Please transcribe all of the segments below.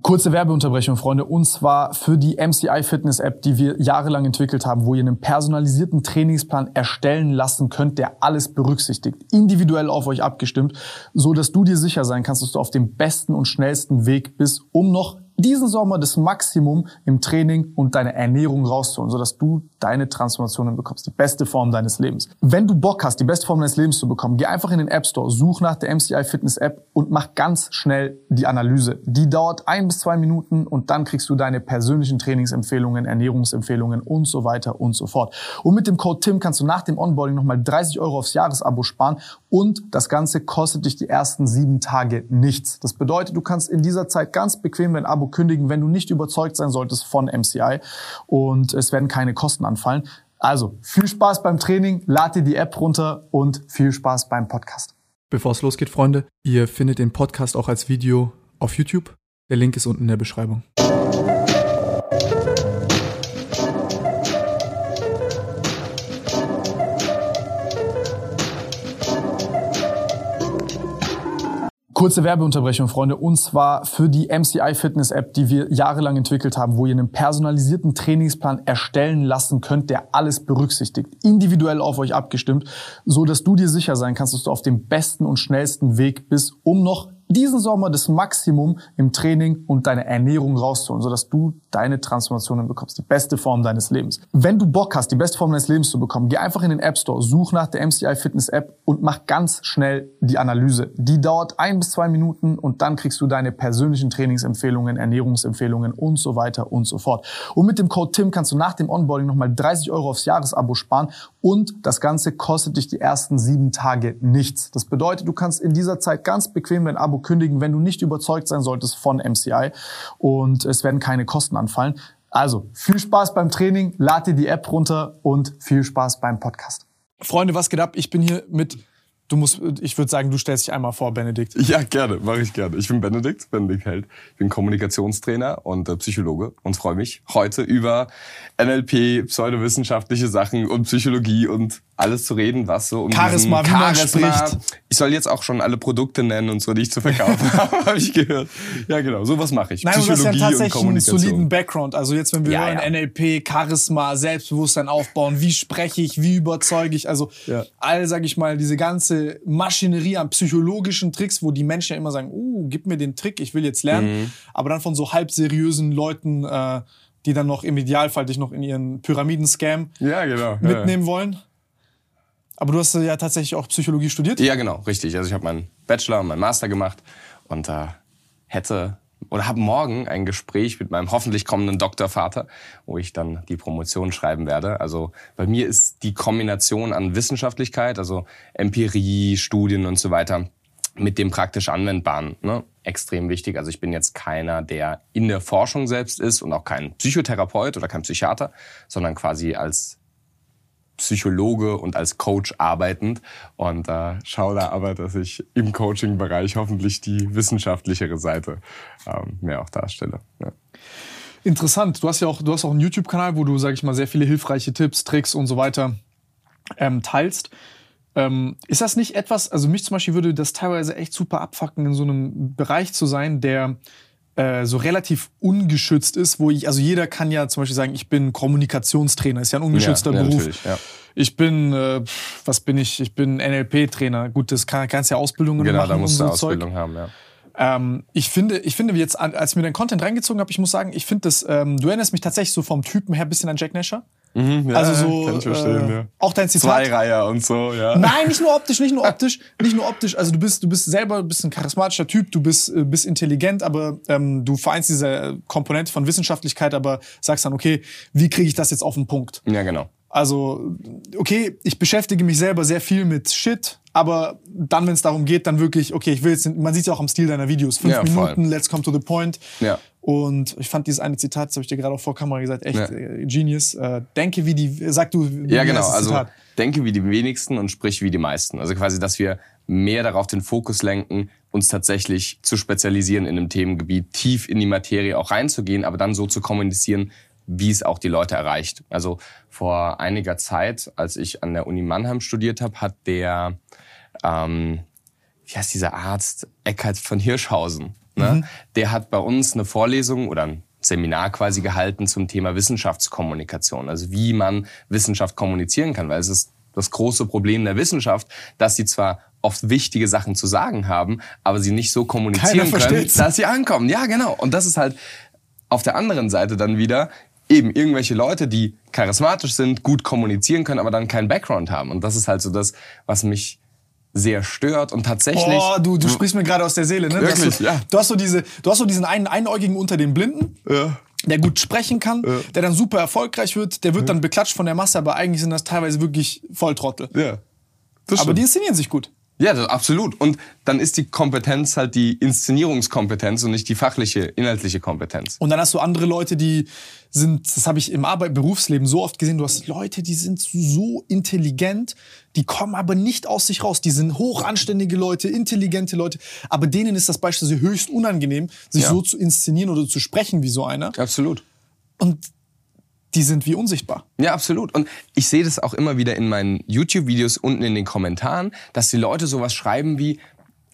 Kurze Werbeunterbrechung, Freunde, und zwar für die MCI Fitness App, die wir jahrelang entwickelt haben, wo ihr einen personalisierten Trainingsplan erstellen lassen könnt, der alles berücksichtigt, individuell auf euch abgestimmt, so dass du dir sicher sein kannst, dass du auf dem besten und schnellsten Weg bist, um noch diesen Sommer das Maximum im Training und deine Ernährung rauszuholen, sodass du deine Transformationen bekommst, die beste Form deines Lebens. Wenn du Bock hast, die beste Form deines Lebens zu bekommen, geh einfach in den App Store, such nach der MCI Fitness App und mach ganz schnell die Analyse. Die dauert ein bis zwei Minuten und dann kriegst du deine persönlichen Trainingsempfehlungen, Ernährungsempfehlungen und so weiter und so fort. Und mit dem Code TIM kannst du nach dem Onboarding nochmal 30 Euro aufs Jahresabo sparen und das Ganze kostet dich die ersten sieben Tage nichts. Das bedeutet, du kannst in dieser Zeit ganz bequem dein Abo kündigen, wenn du nicht überzeugt sein solltest von MCI und es werden keine Kosten anfallen. Also viel Spaß beim Training, lad dir die App runter und viel Spaß beim Podcast. Bevor es losgeht, Freunde, ihr findet den Podcast auch als Video auf YouTube. Der Link ist unten in der Beschreibung. Kurze Werbeunterbrechung, Freunde, und zwar für die MCI Fitness App, die wir jahrelang entwickelt haben, wo ihr einen personalisierten Trainingsplan erstellen lassen könnt, der alles berücksichtigt, individuell auf euch abgestimmt, so dass du dir sicher sein kannst, dass du auf dem besten und schnellsten Weg bist, um noch diesen Sommer das Maximum im Training und deine Ernährung rauszuholen, sodass du deine Transformationen bekommst, die beste Form deines Lebens. Wenn du Bock hast, die beste Form deines Lebens zu bekommen, geh einfach in den App Store, such nach der MCI Fitness App und mach ganz schnell die Analyse. Die dauert ein bis zwei Minuten und dann kriegst du deine persönlichen Trainingsempfehlungen, Ernährungsempfehlungen und so weiter und so fort. Und mit dem Code TIM kannst du nach dem Onboarding nochmal 30 Euro aufs Jahresabo sparen und das Ganze kostet dich die ersten sieben Tage nichts. Das bedeutet, du kannst in dieser Zeit ganz bequem dein Abo kündigen, wenn du nicht überzeugt sein solltest von MCI und es werden keine Kosten anfallen. Also viel Spaß beim Training, lad dir die App runter und viel Spaß beim Podcast. Freunde, was geht ab? Ich bin hier mit Du musst, ich würde sagen, du stellst dich einmal vor, Benedikt. Ja, gerne, mache ich gerne. Ich bin Benedikt, Benedikt Held. Ich bin Kommunikationstrainer und äh, Psychologe und freue mich heute über NLP, pseudowissenschaftliche Sachen und Psychologie und alles zu reden, was so um Charisma, wie man spricht. Ich soll jetzt auch schon alle Produkte nennen und so, die ich zu verkaufen habe, habe ich gehört. Ja, genau, sowas mache ich. Nein, Psychologie du hast ja tatsächlich einen soliden Background. Also jetzt, wenn wir ja, hören, ja. NLP, Charisma, Selbstbewusstsein aufbauen, wie spreche ich, wie überzeuge ich, also ja. all, sag ich mal, diese ganze Maschinerie an psychologischen Tricks, wo die Menschen ja immer sagen, uh, gib mir den Trick, ich will jetzt lernen, mhm. aber dann von so halb seriösen Leuten, äh, die dann noch im Idealfall dich noch in ihren Pyramiden-Scam ja, genau. mitnehmen wollen. Aber du hast ja tatsächlich auch Psychologie studiert? Ja, genau, richtig. Also ich habe meinen Bachelor und meinen Master gemacht und äh, hätte oder habe morgen ein Gespräch mit meinem hoffentlich kommenden Doktorvater, wo ich dann die Promotion schreiben werde. Also bei mir ist die Kombination an Wissenschaftlichkeit, also Empirie, Studien und so weiter, mit dem praktisch Anwendbaren ne, extrem wichtig. Also ich bin jetzt keiner, der in der Forschung selbst ist und auch kein Psychotherapeut oder kein Psychiater, sondern quasi als Psychologe und als Coach arbeitend und äh, schaue da aber, dass ich im Coaching-Bereich hoffentlich die wissenschaftlichere Seite ähm, mehr auch darstelle. Ja. Interessant. Du hast ja auch, du hast auch einen YouTube-Kanal, wo du, sag ich mal, sehr viele hilfreiche Tipps, Tricks und so weiter ähm, teilst. Ähm, ist das nicht etwas, also mich zum Beispiel würde das teilweise echt super abfacken, in so einem Bereich zu sein, der äh, so relativ ungeschützt ist, wo ich, also jeder kann ja zum Beispiel sagen, ich bin Kommunikationstrainer, ist ja ein ungeschützter ja, Beruf. Ja, Ich bin, äh, was bin ich? Ich bin NLP-Trainer. Gut, das kann, kannst ja Ausbildungen genau, machen. Genau, da musst du so Ausbildung Zeug. haben, ja. Ähm, ich finde, ich finde jetzt, als ich mir den Content reingezogen habe, ich muss sagen, ich finde das, ähm, du erinnerst mich tatsächlich so vom Typen her ein bisschen an Jack Nasher. Mhm, ja, also so, äh, ja. auch dein Zitat. Zwei Reiher und so, ja. Nein, nicht nur optisch, nicht nur optisch, nicht nur optisch. Also du bist, du bist selber, bist ein charismatischer Typ, du bist, äh, bist intelligent, aber ähm, du vereinst diese Komponente von Wissenschaftlichkeit, aber sagst dann, okay, wie kriege ich das jetzt auf den Punkt? Ja, genau. Also, okay, ich beschäftige mich selber sehr viel mit Shit, aber dann, wenn es darum geht, dann wirklich, okay, ich will jetzt, man sieht ja auch am Stil deiner Videos, fünf ja, Minuten, let's come to the point. Ja. Und ich fand dieses eine Zitat, das habe ich dir gerade auch vor Kamera gesagt, echt ja. Äh, genius. Äh, denke wie die, sag du, wie Ja, genau, also denke wie die wenigsten und sprich wie die meisten. Also quasi, dass wir mehr darauf den Fokus lenken, uns tatsächlich zu spezialisieren in einem Themengebiet, tief in die Materie auch reinzugehen, aber dann so zu kommunizieren, wie es auch die Leute erreicht. Also vor einiger Zeit, als ich an der Uni Mannheim studiert habe, hat der, ähm, wie heißt dieser Arzt, Eckhard von Hirschhausen, ne? der hat bei uns eine Vorlesung oder ein Seminar quasi gehalten zum Thema Wissenschaftskommunikation, also wie man Wissenschaft kommunizieren kann, weil es ist das große Problem der Wissenschaft, dass sie zwar oft wichtige Sachen zu sagen haben, aber sie nicht so kommunizieren können, dass sie ankommen. Ja, genau. Und das ist halt auf der anderen Seite dann wieder eben irgendwelche Leute, die charismatisch sind, gut kommunizieren können, aber dann keinen Background haben. Und das ist halt so das, was mich sehr stört und tatsächlich. Boah, du, du sprichst mir gerade aus der Seele, ne? Wirklich, du, ja. Du hast so diese, du hast so diesen einen Einäugigen unter den Blinden. Der gut sprechen kann, der dann super erfolgreich wird, der wird dann beklatscht von der Masse, aber eigentlich sind das teilweise wirklich Volltrottel. ja. Das Aber stimmt. die inszenieren sich gut. Ja, das, absolut. Und dann ist die Kompetenz halt die Inszenierungskompetenz und nicht die fachliche, inhaltliche Kompetenz. Und dann hast du andere Leute, die sind, das habe ich im Arbeit, Berufsleben so oft gesehen, du hast Leute, die sind so intelligent, die kommen aber nicht aus sich raus. Die sind hochanständige Leute, intelligente Leute, aber denen ist das beispielsweise höchst unangenehm, sich Ja. so zu inszenieren oder zu sprechen wie so einer. Absolut. Und die sind wie unsichtbar. Ja, absolut. Und ich sehe das auch immer wieder in meinen YouTube-Videos unten in den Kommentaren, dass die Leute sowas schreiben wie,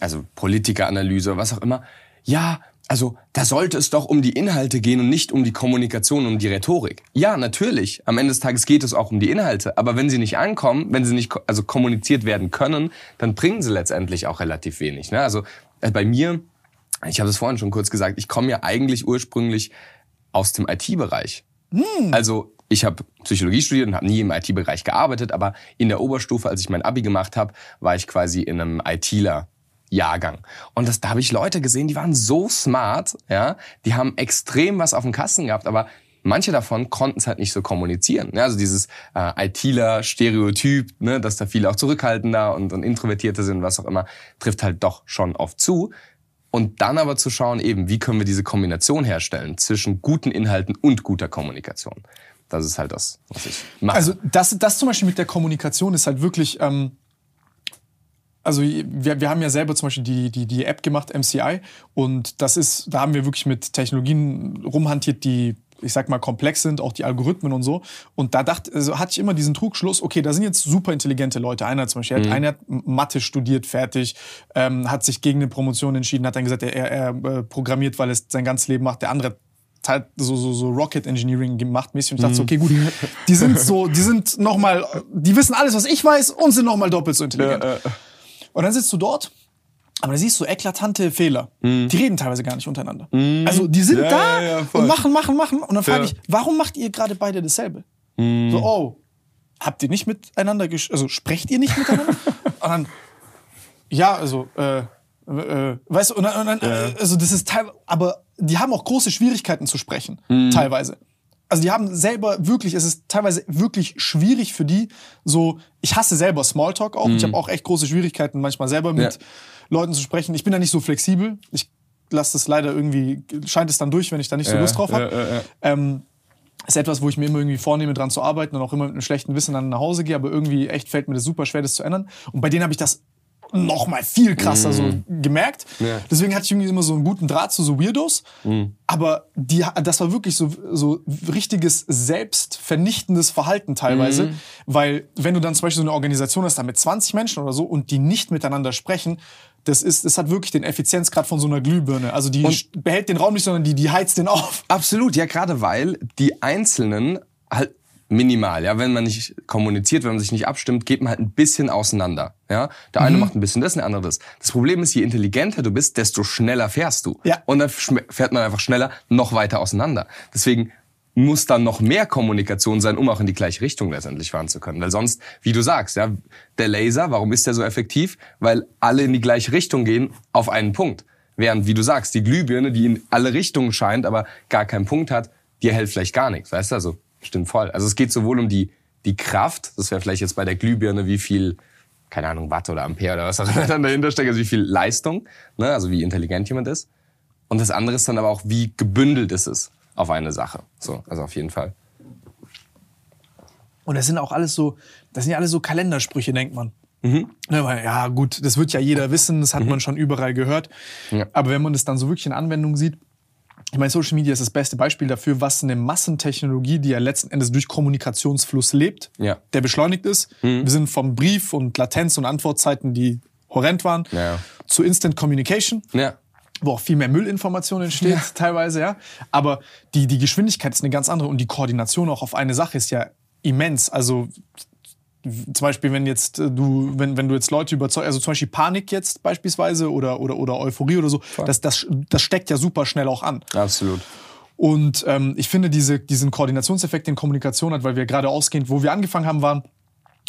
also Politikeranalyse was auch immer. Ja, also da sollte es doch um die Inhalte gehen und nicht um die Kommunikation, um die Rhetorik. Ja, natürlich. Am Ende des Tages geht es auch um die Inhalte. Aber wenn sie nicht ankommen, wenn sie nicht also kommuniziert werden können, dann bringen sie letztendlich auch relativ wenig. Ne? Also äh, bei mir, ich habe es vorhin schon kurz gesagt, ich komme ja eigentlich ursprünglich aus dem IT-Bereich. Also ich habe Psychologie studiert und habe nie im IT-Bereich gearbeitet, aber in der Oberstufe, als ich mein Abi gemacht habe, war ich quasi in einem ITler. Jahrgang. Und das, da habe ich Leute gesehen, die waren so smart, ja, die haben extrem was auf dem Kasten gehabt, aber manche davon konnten es halt nicht so kommunizieren. Ja, also dieses äh, ITler-Stereotyp, ne, dass da viele auch zurückhaltender und, und Introvertierte sind, was auch immer, trifft halt doch schon oft zu. Und dann aber zu schauen, eben, wie können wir diese Kombination herstellen zwischen guten Inhalten und guter Kommunikation. Das ist halt das, was ich mache. Also das, das zum Beispiel mit der Kommunikation ist halt wirklich, ähm, also wir, wir haben ja selber zum Beispiel die, die, die App gemacht, MCI, und das ist, da haben wir wirklich mit Technologien rumhantiert, die ich sag mal, komplex sind, auch die Algorithmen und so. Und da dachte, also hatte ich immer diesen Trugschluss, okay, da sind jetzt super intelligente Leute. Einer zum Beispiel, Mhm. hat, einer hat Mathe studiert, fertig, ähm, hat sich gegen eine Promotion entschieden, hat dann gesagt, er, er, äh, programmiert, weil es sein ganzes Leben macht. Der andere hat halt so, so, so Rocket Engineering gemacht mäßig und ich dachte so, okay, gut, die sind so, die sind noch mal, die wissen alles, was ich weiß und sind noch mal doppelt so intelligent. Und dann sitzt du dort, aber da siehst du eklatante Fehler. Die reden teilweise gar nicht untereinander. Also die sind Ja, da ja, ja, und machen, machen, machen. Und dann frage ich, warum macht ihr gerade beide dasselbe? So, oh, habt ihr nicht miteinander, gesch also sprecht ihr nicht miteinander? und dann, ja, also, äh, äh, weißt du, und dann, und dann also das ist teilweise, aber die haben auch große Schwierigkeiten zu sprechen, teilweise. Also die haben selber wirklich, es ist teilweise wirklich schwierig für die, so, ich hasse selber Smalltalk auch, ich habe auch echt große Schwierigkeiten manchmal selber mit Ja. Leuten zu sprechen. Ich bin da nicht so flexibel, ich lasse das leider irgendwie, scheint es dann durch, wenn ich da nicht so Ja, Lust drauf habe. ja, ja. Ähm, ist etwas, wo ich mir immer irgendwie vornehme, dran zu arbeiten und auch immer mit einem schlechten Wissen dann nach Hause gehe, aber irgendwie echt fällt mir das super schwer, das zu ändern. Und bei denen habe ich das noch mal viel krasser so gemerkt. Mhm. Ja. Deswegen hatte ich irgendwie immer so einen guten Draht zu so Weirdos. Mhm. Aber die, das war wirklich so, so richtiges selbstvernichtendes Verhalten teilweise. Mhm. Weil wenn du dann zum Beispiel so eine Organisation hast, da mit 20 Menschen oder so und die nicht miteinander sprechen, das ist, das hat wirklich den Effizienzgrad von so einer Glühbirne. Also die Und- behält den Raum nicht, sondern die, die heizt den auf. Absolut, ja, gerade weil die Einzelnen halt minimal, ja, wenn man nicht kommuniziert, wenn man sich nicht abstimmt, geht man halt ein bisschen auseinander, ja. Der Mhm. eine macht ein bisschen das, der andere das. Das Problem ist, je intelligenter du bist, desto schneller fährst du. Ja. Und dann fährt man einfach schneller noch weiter auseinander. Deswegen muss dann noch mehr Kommunikation sein, um auch in die gleiche Richtung letztendlich fahren zu können. Weil sonst, wie du sagst, ja, der Laser, warum ist der so effektiv? Weil alle in die gleiche Richtung gehen auf einen Punkt. Während, wie du sagst, die Glühbirne, die in alle Richtungen scheint, aber gar keinen Punkt hat, die erhält vielleicht gar nichts. Weißt du, also stimmt voll. Also es geht sowohl um die, die Kraft, das wäre vielleicht jetzt bei der Glühbirne, wie viel, keine Ahnung, Watt oder Ampere oder was auch immer dann dahinter steckt, also wie viel Leistung, ne? also wie intelligent jemand ist. Und das andere ist dann aber auch, wie gebündelt ist es auf eine Sache. So, also auf jeden Fall. Und das sind auch alles so, das sind ja alles so Kalendersprüche, denkt man. Mhm. Ne, ja, gut, das wird ja jeder wissen, das hat man schon überall gehört. Ja. Aber wenn man das dann so wirklich in Anwendung sieht, ich meine, Social Media ist das beste Beispiel dafür, was eine Massentechnologie, die ja letzten Endes durch Kommunikationsfluss lebt, Ja. Mhm. der beschleunigt ist. Wir sind vom Brief und Latenz und Antwortzeiten, die horrend waren, Ja. zu Instant Communication. Ja. Wo auch viel mehr Müllinformation entsteht, ja. teilweise, ja. Aber die, die Geschwindigkeit ist eine ganz andere und die Koordination auch auf eine Sache ist ja immens. Also zum Beispiel, wenn jetzt äh, du, wenn, wenn du jetzt Leute überzeugst, also zum Beispiel Panik jetzt beispielsweise oder, oder, oder Euphorie oder so, das, das, das steckt ja super schnell auch an. Absolut. Und ähm, ich finde diese, diesen Koordinationseffekt, den Kommunikation hat, weil wir gerade ausgehend, wo wir angefangen haben, waren,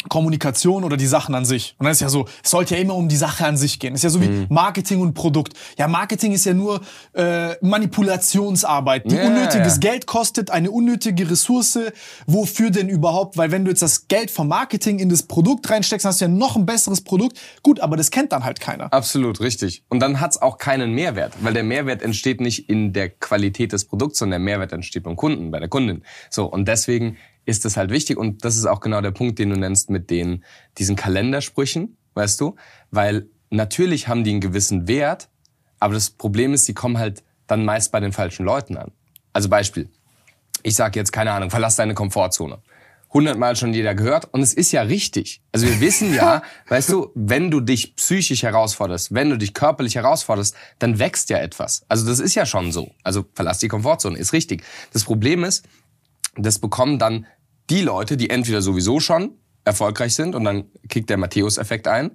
Kommunikation oder die Sachen an sich. Und dann ist ja so, es sollte ja immer um die Sache an sich gehen. ist ja so wie mhm. Marketing und Produkt. Ja, Marketing ist ja nur äh, Manipulationsarbeit, die yeah, unnötiges. Geld kostet, eine unnötige Ressource. Wofür denn überhaupt? Weil wenn du jetzt das Geld vom Marketing in das Produkt reinsteckst, hast du ja noch ein besseres Produkt. Gut, aber das kennt dann halt keiner. Absolut, richtig. Und dann hat's auch keinen Mehrwert, weil der Mehrwert entsteht nicht in der Qualität des Produkts, sondern der Mehrwert entsteht beim Kunden, bei der Kundin. So, und deswegen ist das halt wichtig. Und das ist auch genau der Punkt, den du nennst mit den, diesen Kalendersprüchen, weißt du? Weil natürlich haben die einen gewissen Wert, aber das Problem ist, die kommen halt dann meist bei den falschen Leuten an. Also Beispiel. Ich sage jetzt, keine Ahnung, verlass deine Komfortzone. Hundertmal schon jeder gehört und es ist ja richtig. Also wir wissen ja, weißt du, wenn du dich psychisch herausforderst, wenn du dich körperlich herausforderst, dann wächst ja etwas. Also das ist ja schon so. Also verlass die Komfortzone, ist richtig. Das Problem ist, das bekommen dann die Leute, die entweder sowieso schon erfolgreich sind und dann kickt der Matthäus-Effekt ein,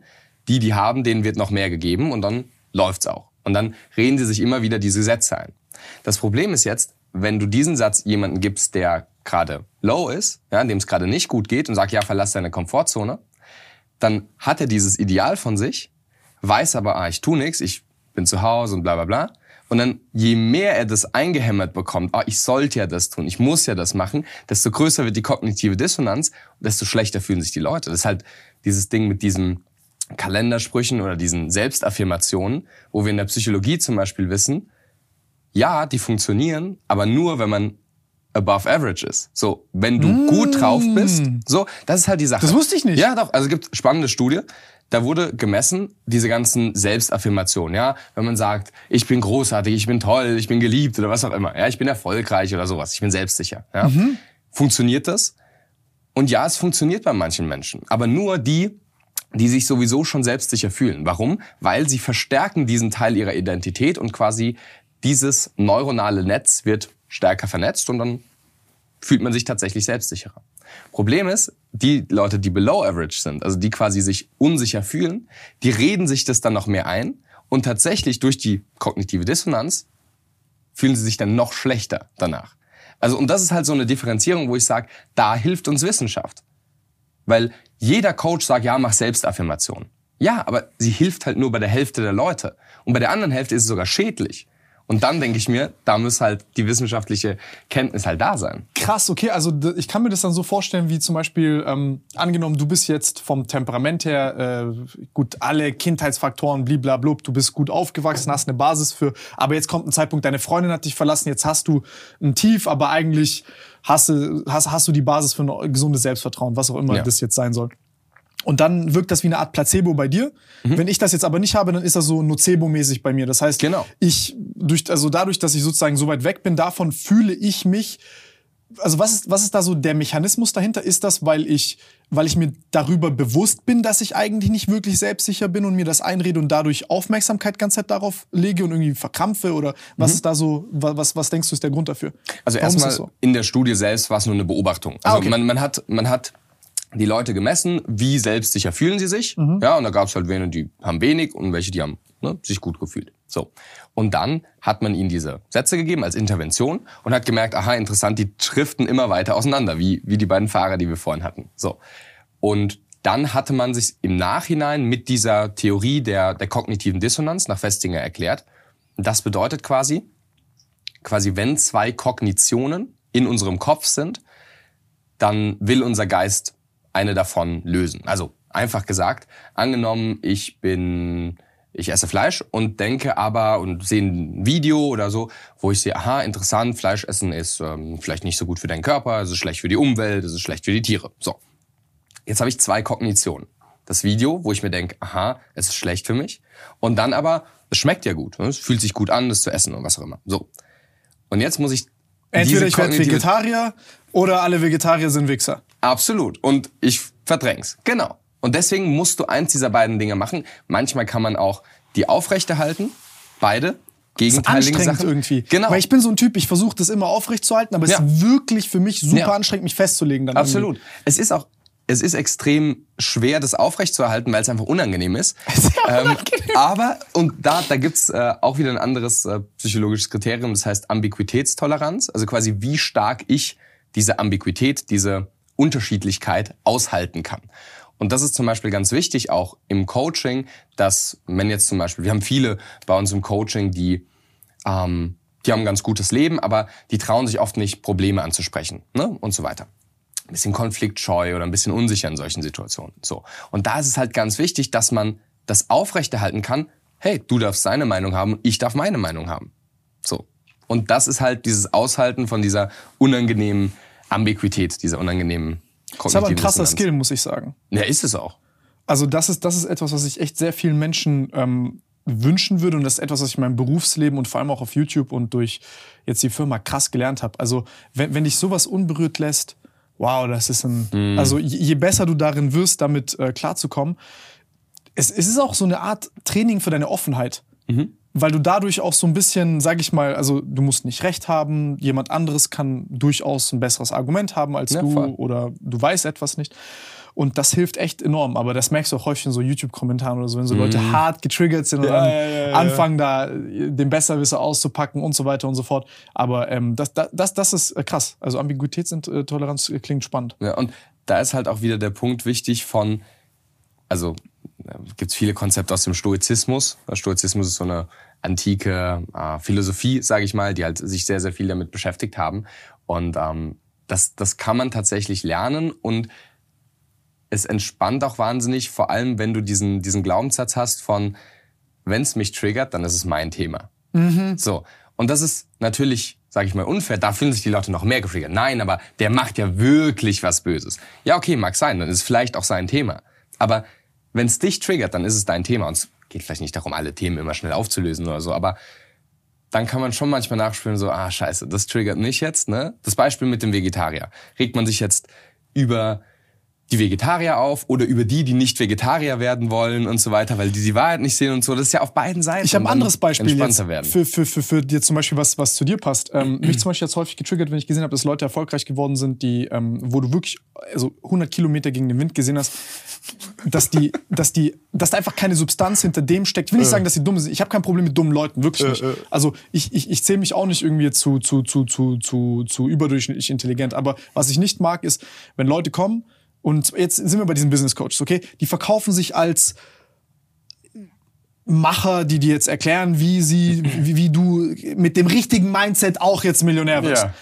die, die haben, denen wird noch mehr gegeben und dann läuft's auch. Und dann reden sie sich immer wieder diese Sätze ein. Das Problem ist jetzt, wenn du diesen Satz jemanden gibst, der gerade low ist, ja, dem es gerade nicht gut geht und sagt, ja, verlass deine Komfortzone, dann hat er dieses Ideal von sich, weiß aber, ah, ich tu nichts, ich bin zu Hause und bla bla bla. Und dann, je mehr er das eingehämmert bekommt, ah, ich sollte ja das tun, ich muss ja das machen, desto größer wird die kognitive Dissonanz, desto schlechter fühlen sich die Leute. Das ist halt dieses Ding mit diesen Kalendersprüchen oder diesen Selbstaffirmationen, wo wir in der Psychologie zum Beispiel wissen, ja, die funktionieren, aber nur, wenn man above average ist. So, wenn du mm. gut drauf bist, so, das ist halt die Sache. Das wusste ich nicht. Ja, doch. Also es gibt spannende Studie da wurde gemessen, diese ganzen Selbstaffirmationen, ja, wenn man sagt, ich bin großartig, ich bin toll, ich bin geliebt oder was auch immer, ja, ich bin erfolgreich oder sowas, ich bin selbstsicher, ja. Mhm. Funktioniert das? Und ja, es funktioniert bei manchen Menschen, aber nur die, die sich sowieso schon selbstsicher fühlen. Warum? Weil sie verstärken diesen Teil ihrer Identität und quasi dieses neuronale Netz wird stärker vernetzt und dann fühlt man sich tatsächlich selbstsicherer. Problem ist, die Leute, die below average sind, also die quasi sich unsicher fühlen, die reden sich das dann noch mehr ein und tatsächlich durch die kognitive Dissonanz fühlen sie sich dann noch schlechter danach. Also und das ist halt so eine Differenzierung, wo ich sage, da hilft uns Wissenschaft. Weil jeder Coach sagt, ja, mach Selbstaffirmation. Ja, aber sie hilft halt nur bei der Hälfte der Leute. Und bei der anderen Hälfte ist es sogar schädlich. Und dann denke ich mir, da muss halt die wissenschaftliche Kenntnis halt da sein. Krass, okay. Also ich kann mir das dann so vorstellen, wie zum Beispiel, ähm, angenommen, du bist jetzt vom Temperament her, äh, gut, alle Kindheitsfaktoren, bliblablub, du bist gut aufgewachsen, hast eine Basis für, aber jetzt kommt ein Zeitpunkt, deine Freundin hat dich verlassen, jetzt hast du ein Tief, aber eigentlich hast du, hast, hast du die Basis für ein gesundes Selbstvertrauen, was auch immer ja. das jetzt sein soll. Und dann wirkt das wie eine Art Placebo bei dir. Mhm. Wenn ich das jetzt aber nicht habe, dann ist das so Nocebo-mäßig bei mir. Das heißt, genau. ich durch also dadurch, dass ich sozusagen so weit weg bin davon, fühle ich mich. Also was ist was ist da so der Mechanismus dahinter? Ist das, weil ich weil ich mir darüber bewusst bin, dass ich eigentlich nicht wirklich selbstsicher bin und mir das einrede und dadurch Aufmerksamkeit ganz Zeit darauf lege und irgendwie verkrampfe oder was mhm. ist da so was was denkst du ist der Grund dafür? Also erstmal so? in der Studie selbst war es nur eine Beobachtung. Also ah, okay. man, man hat man hat die Leute gemessen, wie selbstsicher fühlen sie sich. Mhm. Ja, und da gab es halt welche, die haben wenig und welche, die haben ne, sich gut gefühlt. So. Und dann hat man ihnen diese Sätze gegeben als Intervention und hat gemerkt, aha, interessant, die schriften immer weiter auseinander, wie, wie die beiden Fahrer, die wir vorhin hatten. So. Und dann hatte man sich im Nachhinein mit dieser Theorie der, der kognitiven Dissonanz nach Festinger erklärt. Das bedeutet quasi, quasi wenn zwei Kognitionen in unserem Kopf sind, dann will unser Geist eine davon lösen. Also einfach gesagt, angenommen, ich bin, ich esse Fleisch und denke aber und sehe ein Video oder so, wo ich sehe, aha, interessant, Fleisch essen ist ähm, vielleicht nicht so gut für deinen Körper, es ist schlecht für die Umwelt, es ist schlecht für die Tiere. So. Jetzt habe ich zwei Kognitionen. Das Video, wo ich mir denke, aha, es ist schlecht für mich. Und dann aber, es schmeckt ja gut. Ne? Es fühlt sich gut an, das zu essen und was auch immer. So. Und jetzt muss ich. Entweder ich werde Vegetarier oder alle Vegetarier sind Wichser. Absolut. Und ich verdräng's. Genau. Und deswegen musst du eins dieser beiden Dinge machen. Manchmal kann man auch die aufrechte halten, beide, gegenteiligen anstrengend Sachen. irgendwie. Genau. Weil ich bin so ein Typ, ich versuche das immer aufrecht zu halten, aber es Ja. ist wirklich für mich super Ja. anstrengend, mich festzulegen. Dann Absolut. Es ist auch, es ist extrem schwer, das aufrechtzuerhalten, weil es einfach unangenehm ist. Ähm, aber, und da, da gibt's äh, auch wieder ein anderes äh, psychologisches Kriterium, das heißt Ambiguitätstoleranz. Also quasi, wie stark ich diese Ambiguität, diese Unterschiedlichkeit aushalten kann. Und das ist zum Beispiel ganz wichtig auch im Coaching, dass wenn jetzt zum Beispiel, wir haben viele bei uns im Coaching, die ähm, die haben ein ganz gutes Leben, aber die trauen sich oft nicht, Probleme anzusprechen ne? und so weiter. Ein bisschen konfliktscheu oder ein bisschen unsicher in solchen Situationen. So. Und da ist es halt ganz wichtig, dass man das aufrechterhalten kann. Hey, du darfst deine Meinung haben ich darf meine Meinung haben. So. Und das ist halt dieses Aushalten von dieser unangenehmen Ambiguität, dieser unangenehmen Das ist aber ein krasser Dissonanz. Skill, muss ich sagen. Ja, ist es auch. Also das ist, das ist etwas, was ich echt sehr vielen Menschen ähm, wünschen würde und das ist etwas, was ich in meinem Berufsleben und vor allem auch auf YouTube und durch jetzt die Firma krass gelernt habe. Also wenn, wenn dich sowas unberührt lässt, wow, das ist ein, Mhm. also je, je besser du darin wirst, damit äh, klarzukommen, es, es ist auch so eine Art Training für deine Offenheit. Mhm. Weil du dadurch auch so ein bisschen, sag ich mal, also du musst nicht recht haben, jemand anderes kann durchaus ein besseres Argument haben als Ja, du voll. oder du weißt etwas nicht. Und das hilft echt enorm. Aber das merkst du auch häufig in so YouTube-Kommentaren oder so, wenn so Leute hart getriggert sind und Mhm. Ja, dann ja, anfangen, da äh, den Besserwisser auszupacken und so weiter und so fort. Aber ähm, das, das, das, ist äh, krass. Also Ambiguitätstoleranz äh, klingt spannend. Ja, und da ist halt auch wieder der Punkt wichtig von, also gibt es viele Konzepte aus dem Stoizismus. Der Stoizismus ist so eine antike äh, Philosophie, sage ich mal, die halt sich sehr, sehr viel damit beschäftigt haben. Und ähm, das, das kann man tatsächlich lernen und es entspannt auch wahnsinnig, vor allem wenn du diesen, diesen Glaubenssatz hast von, wenn es mich triggert, dann ist es mein Thema. So. Und das ist natürlich, sage ich mal, unfair. Da fühlen sich die Leute noch mehr getriggert. Nein, aber der macht ja wirklich was Böses. Ja, okay, mag sein, dann ist es vielleicht auch sein Thema. Aber wenn es dich triggert, dann ist es dein Thema. Und es geht vielleicht nicht darum, alle Themen immer schnell aufzulösen oder so, aber dann kann man schon manchmal nachspüren, so, ah, scheiße, das triggert mich jetzt, ne? Das Beispiel mit dem Vegetarier. Regt man sich jetzt über die Vegetarier auf oder über die, die nicht Vegetarier werden wollen und so weiter, weil die die Wahrheit nicht sehen und so. Das ist ja auf beiden Seiten. Ich habe ein anderes Beispiel jetzt werden. für, für, für, für dir zum Beispiel, was, was zu dir passt. Ähm, mich zum Beispiel jetzt häufig getriggert, wenn ich gesehen habe, dass Leute erfolgreich geworden sind, die, ähm, wo du wirklich also 100 Kilometer gegen den Wind gesehen hast, dass die, dass die, dass da einfach keine Substanz hinter dem steckt. Ich will nicht sagen, dass sie dumm sind. Ich habe kein Problem mit dummen Leuten, wirklich nicht. Also ich, ich, ich zähle mich auch nicht irgendwie zu, zu, zu, zu, zu, zu überdurchschnittlich intelligent. Aber was ich nicht mag, ist, wenn Leute kommen und jetzt sind wir bei diesen Business Coaches, okay? Die verkaufen sich als Macher, die dir jetzt erklären, wie sie, wie, wie du mit dem richtigen Mindset auch jetzt Millionär wirst. Ja.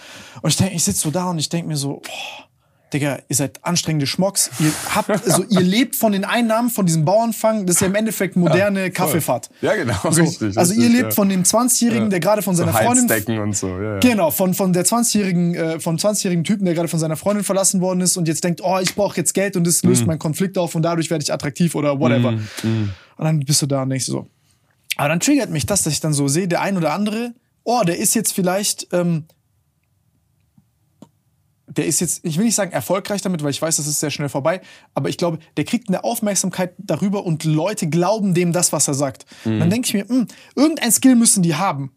Und ich denke, ich sitze so da und ich denke mir so, boah, Digga, ihr seid anstrengende Schmocks. Ihr habt, also ihr lebt von den Einnahmen von diesem Bauernfang. Das ist ja im Endeffekt moderne Kaffeefahrt. Ja, genau, So, richtig, also ihr richtig, lebt ja. von dem 20-Jährigen, der gerade von seiner Freundin Heizdecken und so. Ja, ja. Genau, von, von der 20-jährigen, äh, vom 20-jährigen Typen, der gerade von seiner Freundin verlassen worden ist und jetzt denkt, oh, ich brauche jetzt Geld und das Mhm. löst meinen Konflikt auf und dadurch werde ich attraktiv oder whatever. Und dann bist du da und denkst du so. Aber dann triggert mich das, dass ich dann so sehe, der ein oder andere, oh, der ist jetzt vielleicht, ähm, der ist jetzt, ich will nicht sagen erfolgreich damit, weil ich weiß, das ist sehr schnell vorbei, aber ich glaube, der kriegt eine Aufmerksamkeit darüber und Leute glauben dem das, was er sagt. Und dann denke ich mir, hm, irgendein Skill müssen die haben.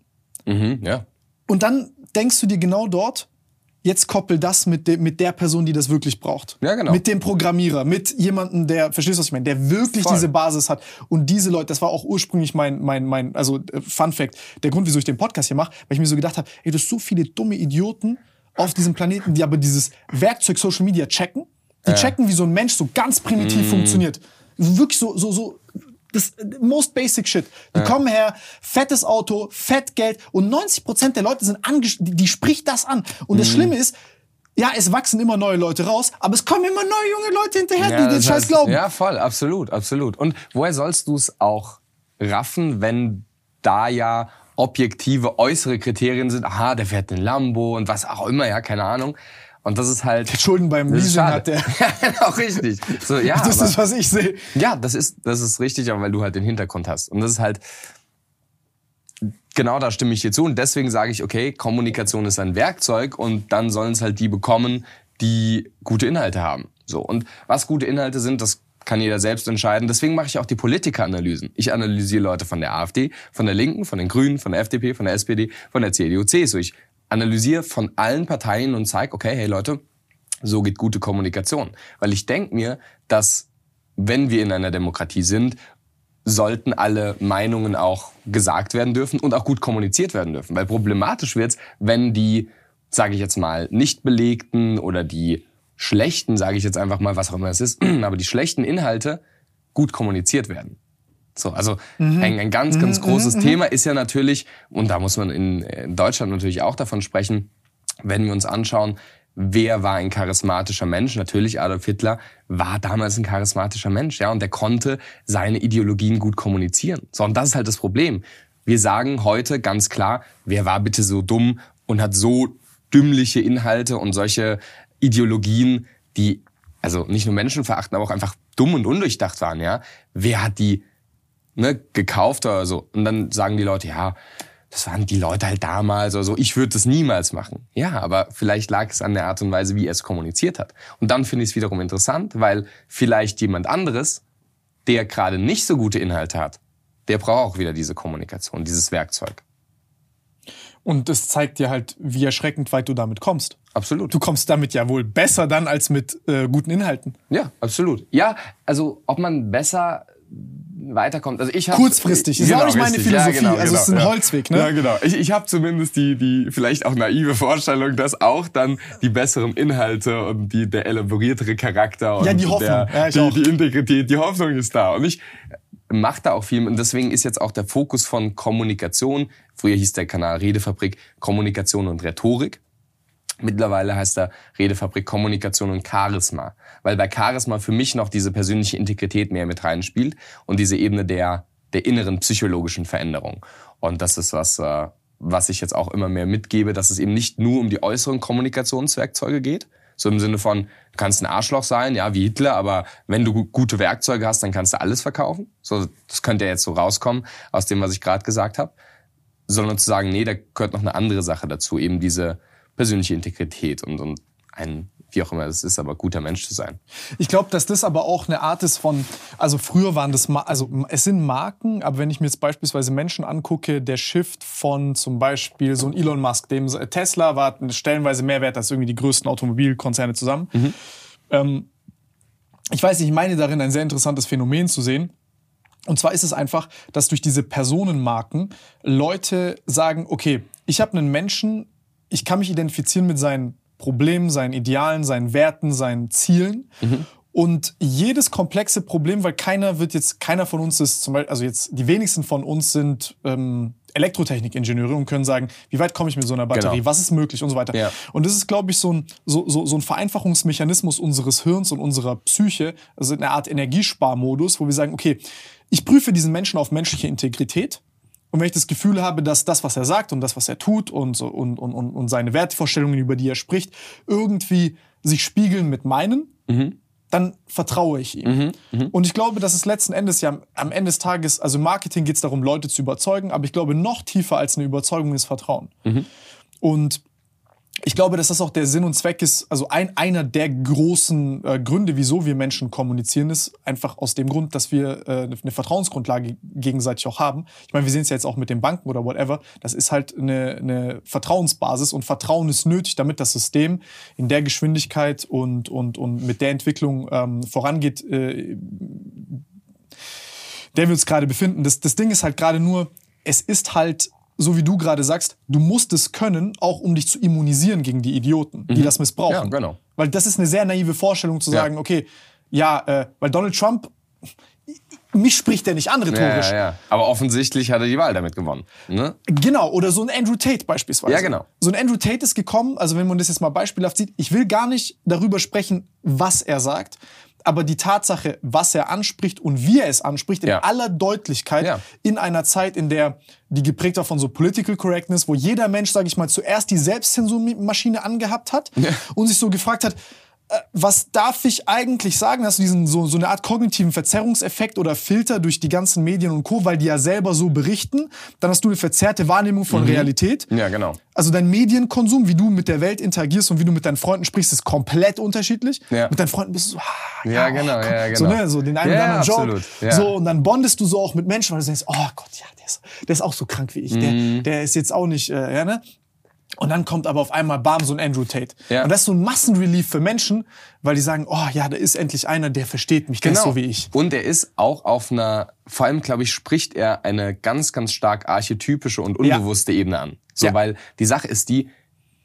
Mhm, ja. Und dann denkst du dir genau dort, jetzt koppel das mit, de mit der Person, die das wirklich braucht. Ja, genau. Mit dem Programmierer, mit jemandem, der, verstehst du, was ich meine, der wirklich Voll. diese Basis hat. Und diese Leute, das war auch ursprünglich mein, mein, mein, also äh, Fun Fact, der Grund, wieso ich den Podcast hier mache, weil ich mir so gedacht habe, ey, du hast so viele dumme Idioten auf diesem Planeten, die aber dieses Werkzeug Social Media checken. Die checken, wie so ein Mensch so ganz primitiv funktioniert. Wirklich so, so, so, das most basic shit. Die kommen her, fettes Auto, fett Geld und 90% der Leute sind angesch die, die spricht das an. Und das Schlimme ist, ja, es wachsen immer neue Leute raus, aber es kommen immer neue junge Leute hinterher, die den Scheiß heißt- glauben. Ja, voll, absolut, absolut. Und woher sollst du es auch raffen, wenn da ja objektive äußere Kriterien sind? Aha, der fährt den Lambo und was auch immer, ja, keine Ahnung. Und das ist halt. Schulden beim Leasing hat der. Ja, genau, richtig. So, ja, das aber- ist, was ich sehe. ja, das ist, das ist richtig, aber weil du halt den Hintergrund hast. Und das ist halt, genau da stimme ich dir zu. Und deswegen sage ich, okay, Kommunikation ist ein Werkzeug und dann sollen es halt die bekommen, die gute Inhalte haben. So. Und was gute Inhalte sind, das kann jeder selbst entscheiden. Deswegen mache ich auch die Politikeranalysen. Ich analysiere Leute von der AfD, von der Linken, von den Grünen, von der FDP, von der SPD, von der CDU, CSU. Ich analysiere von allen Parteien und zeige, okay, hey Leute, so geht gute Kommunikation. Weil ich denke mir, dass wenn wir in einer Demokratie sind, sollten alle Meinungen auch gesagt werden dürfen und auch gut kommuniziert werden dürfen. Weil problematisch wird's, wenn die, sage ich jetzt mal, nicht belegten oder die schlechten, sage ich jetzt einfach mal, was auch immer es ist, aber die schlechten Inhalte gut kommuniziert werden. So, also mhm. ein, ein, ganz, ganz mhm. großes mhm. Thema ist ja natürlich, und da muss man in, in Deutschland natürlich auch davon sprechen, wenn wir uns anschauen, wer war ein charismatischer Mensch? Natürlich Adolf Hitler war damals ein charismatischer Mensch, ja, und der konnte seine Ideologien gut kommunizieren. So, und das ist halt das Problem. Wir sagen heute ganz klar, wer war bitte so dumm und hat so dümmliche Inhalte und solche Ideologien, die also nicht nur Menschen verachten, aber auch einfach dumm und undurchdacht waren, ja. Wer hat die ne, gekauft oder so? Und dann sagen die Leute, ja, das waren die Leute halt damals oder so. Ich würde das niemals machen. Ja, aber vielleicht lag es an der Art und Weise, wie er es kommuniziert hat. Und dann finde ich es wiederum interessant, weil vielleicht jemand anderes, der gerade nicht so gute Inhalte hat, der braucht auch wieder diese Kommunikation, dieses Werkzeug. Und es zeigt dir halt, wie erschreckend weit du damit kommst. Absolut. Du kommst damit ja wohl besser dann als mit äh, guten Inhalten. Ja, absolut. Ja, also ob man besser weiterkommt. Also ich hab, Kurzfristig, das genau, ist auch nicht meine Philosophie. Ja, genau, also es ist ein ja. Holzweg, ne? Ja, genau. Ich, ich habe zumindest die, die vielleicht auch naive Vorstellung, dass auch dann die besseren Inhalte und die, der elaboriertere Charakter und ja, die Hoffnung. Der, ja, die, die Integrität, die Hoffnung ist da. Und ich mache da auch viel. Und deswegen ist jetzt auch der Fokus von Kommunikation, früher hieß der Kanal Redefabrik Kommunikation und Rhetorik. Mittlerweile heißt er Redefabrik Kommunikation und Charisma, weil bei Charisma für mich noch diese persönliche Integrität mehr mit reinspielt und diese Ebene der, der inneren psychologischen Veränderung. Und das ist was, äh, was ich jetzt auch immer mehr mitgebe, dass es eben nicht nur um die äußeren Kommunikationswerkzeuge geht, so im Sinne von, du kannst ein Arschloch sein, ja, wie Hitler, aber wenn du gute Werkzeuge hast, dann kannst du alles verkaufen. So, das könnte ja jetzt so rauskommen aus dem, was ich gerade gesagt habe. Sondern zu sagen, nee, da gehört noch eine andere Sache dazu, eben diese persönliche Integrität und, und ein wie auch immer es ist, aber guter Mensch zu sein. Ich glaube, dass das aber auch eine Art ist von, also früher waren das, also es sind Marken, aber wenn ich mir jetzt beispielsweise Menschen angucke, der Shift von zum Beispiel so ein Elon Musk, dem Tesla war stellenweise mehr wert als irgendwie die größten Automobilkonzerne zusammen. Mhm. Ähm, ich weiß nicht, ich meine darin ein sehr interessantes Phänomen zu sehen. Und zwar ist es einfach, dass durch diese Personenmarken Leute sagen, okay, ich habe einen Menschen, ich kann mich identifizieren mit seinen Problemen, seinen Idealen, seinen Werten, seinen Zielen. Mhm. Und jedes komplexe Problem, weil keiner wird jetzt, keiner von uns ist zum Beispiel, also jetzt die wenigsten von uns sind ähm, Elektrotechnikingenieure und können sagen, wie weit komme ich mit so einer Batterie, genau. was ist möglich und so weiter. Ja. Und das ist, glaube ich, so ein, so, so, so ein Vereinfachungsmechanismus unseres Hirns und unserer Psyche, also eine Art Energiesparmodus, wo wir sagen, okay, ich prüfe diesen Menschen auf menschliche Integrität und wenn ich das Gefühl habe, dass das, was er sagt und das, was er tut und, und, und, und seine Wertvorstellungen, über die er spricht, irgendwie sich spiegeln mit meinen, mhm. dann vertraue ich ihm. Mhm. Mhm. Und ich glaube, dass es letzten Endes ja am Ende des Tages, also im Marketing geht es darum, Leute zu überzeugen, aber ich glaube, noch tiefer als eine Überzeugung ist Vertrauen. Mhm. Und ich glaube, dass das auch der Sinn und Zweck ist, also ein, einer der großen äh, Gründe, wieso wir Menschen kommunizieren, ist einfach aus dem Grund, dass wir äh, eine Vertrauensgrundlage gegenseitig auch haben. Ich meine, wir sehen es ja jetzt auch mit den Banken oder whatever. Das ist halt eine, eine Vertrauensbasis und Vertrauen ist nötig, damit das System in der Geschwindigkeit und, und, und mit der Entwicklung ähm, vorangeht, äh, der wir uns gerade befinden. Das, das Ding ist halt gerade nur, es ist halt so wie du gerade sagst, du musst es können, auch um dich zu immunisieren gegen die Idioten, die mhm. das missbrauchen. Ja, genau. Weil das ist eine sehr naive Vorstellung zu sagen, ja. okay, ja, äh, weil Donald Trump, mich spricht er nicht an rhetorisch. Ja, ja, Aber offensichtlich hat er die Wahl damit gewonnen. Ne? Genau, oder so ein Andrew Tate beispielsweise. Ja, genau. So ein Andrew Tate ist gekommen, also wenn man das jetzt mal beispielhaft sieht, ich will gar nicht darüber sprechen, was er sagt, aber die Tatsache, was er anspricht und wie er es anspricht, in ja. aller Deutlichkeit, ja. in einer Zeit, in der die geprägt war von so Political Correctness, wo jeder Mensch, sage ich mal, zuerst die Selbstzensurmaschine angehabt hat ja. und sich so gefragt hat, was darf ich eigentlich sagen? Hast du diesen so, so eine Art kognitiven Verzerrungseffekt oder Filter durch die ganzen Medien und Co., weil die ja selber so berichten. Dann hast du eine verzerrte Wahrnehmung von Realität. Ja, genau. Also dein Medienkonsum, wie du mit der Welt interagierst und wie du mit deinen Freunden sprichst, ist komplett unterschiedlich. Ja. Mit deinen Freunden bist du so, ah, Ja, genau, komm. ja, So, genau. ne, so den einen Ja, oder anderen Joke. absolut, ja. So, und dann bondest du so auch mit Menschen, weil du denkst, oh Gott, ja, der ist, der ist auch so krank wie ich. Mhm. Der, der ist jetzt auch nicht, äh, ja, ne? Und dann kommt aber auf einmal bam so ein Andrew Tate. Ja. Und das ist so ein Massenrelief für Menschen, weil die sagen, oh ja, da ist endlich einer, der versteht mich, ist so wie ich. Und er ist auch auf einer, vor allem glaube ich, spricht er eine ganz, ganz stark archetypische und Ja. unbewusste Ebene an. So, Ja. weil die Sache ist die,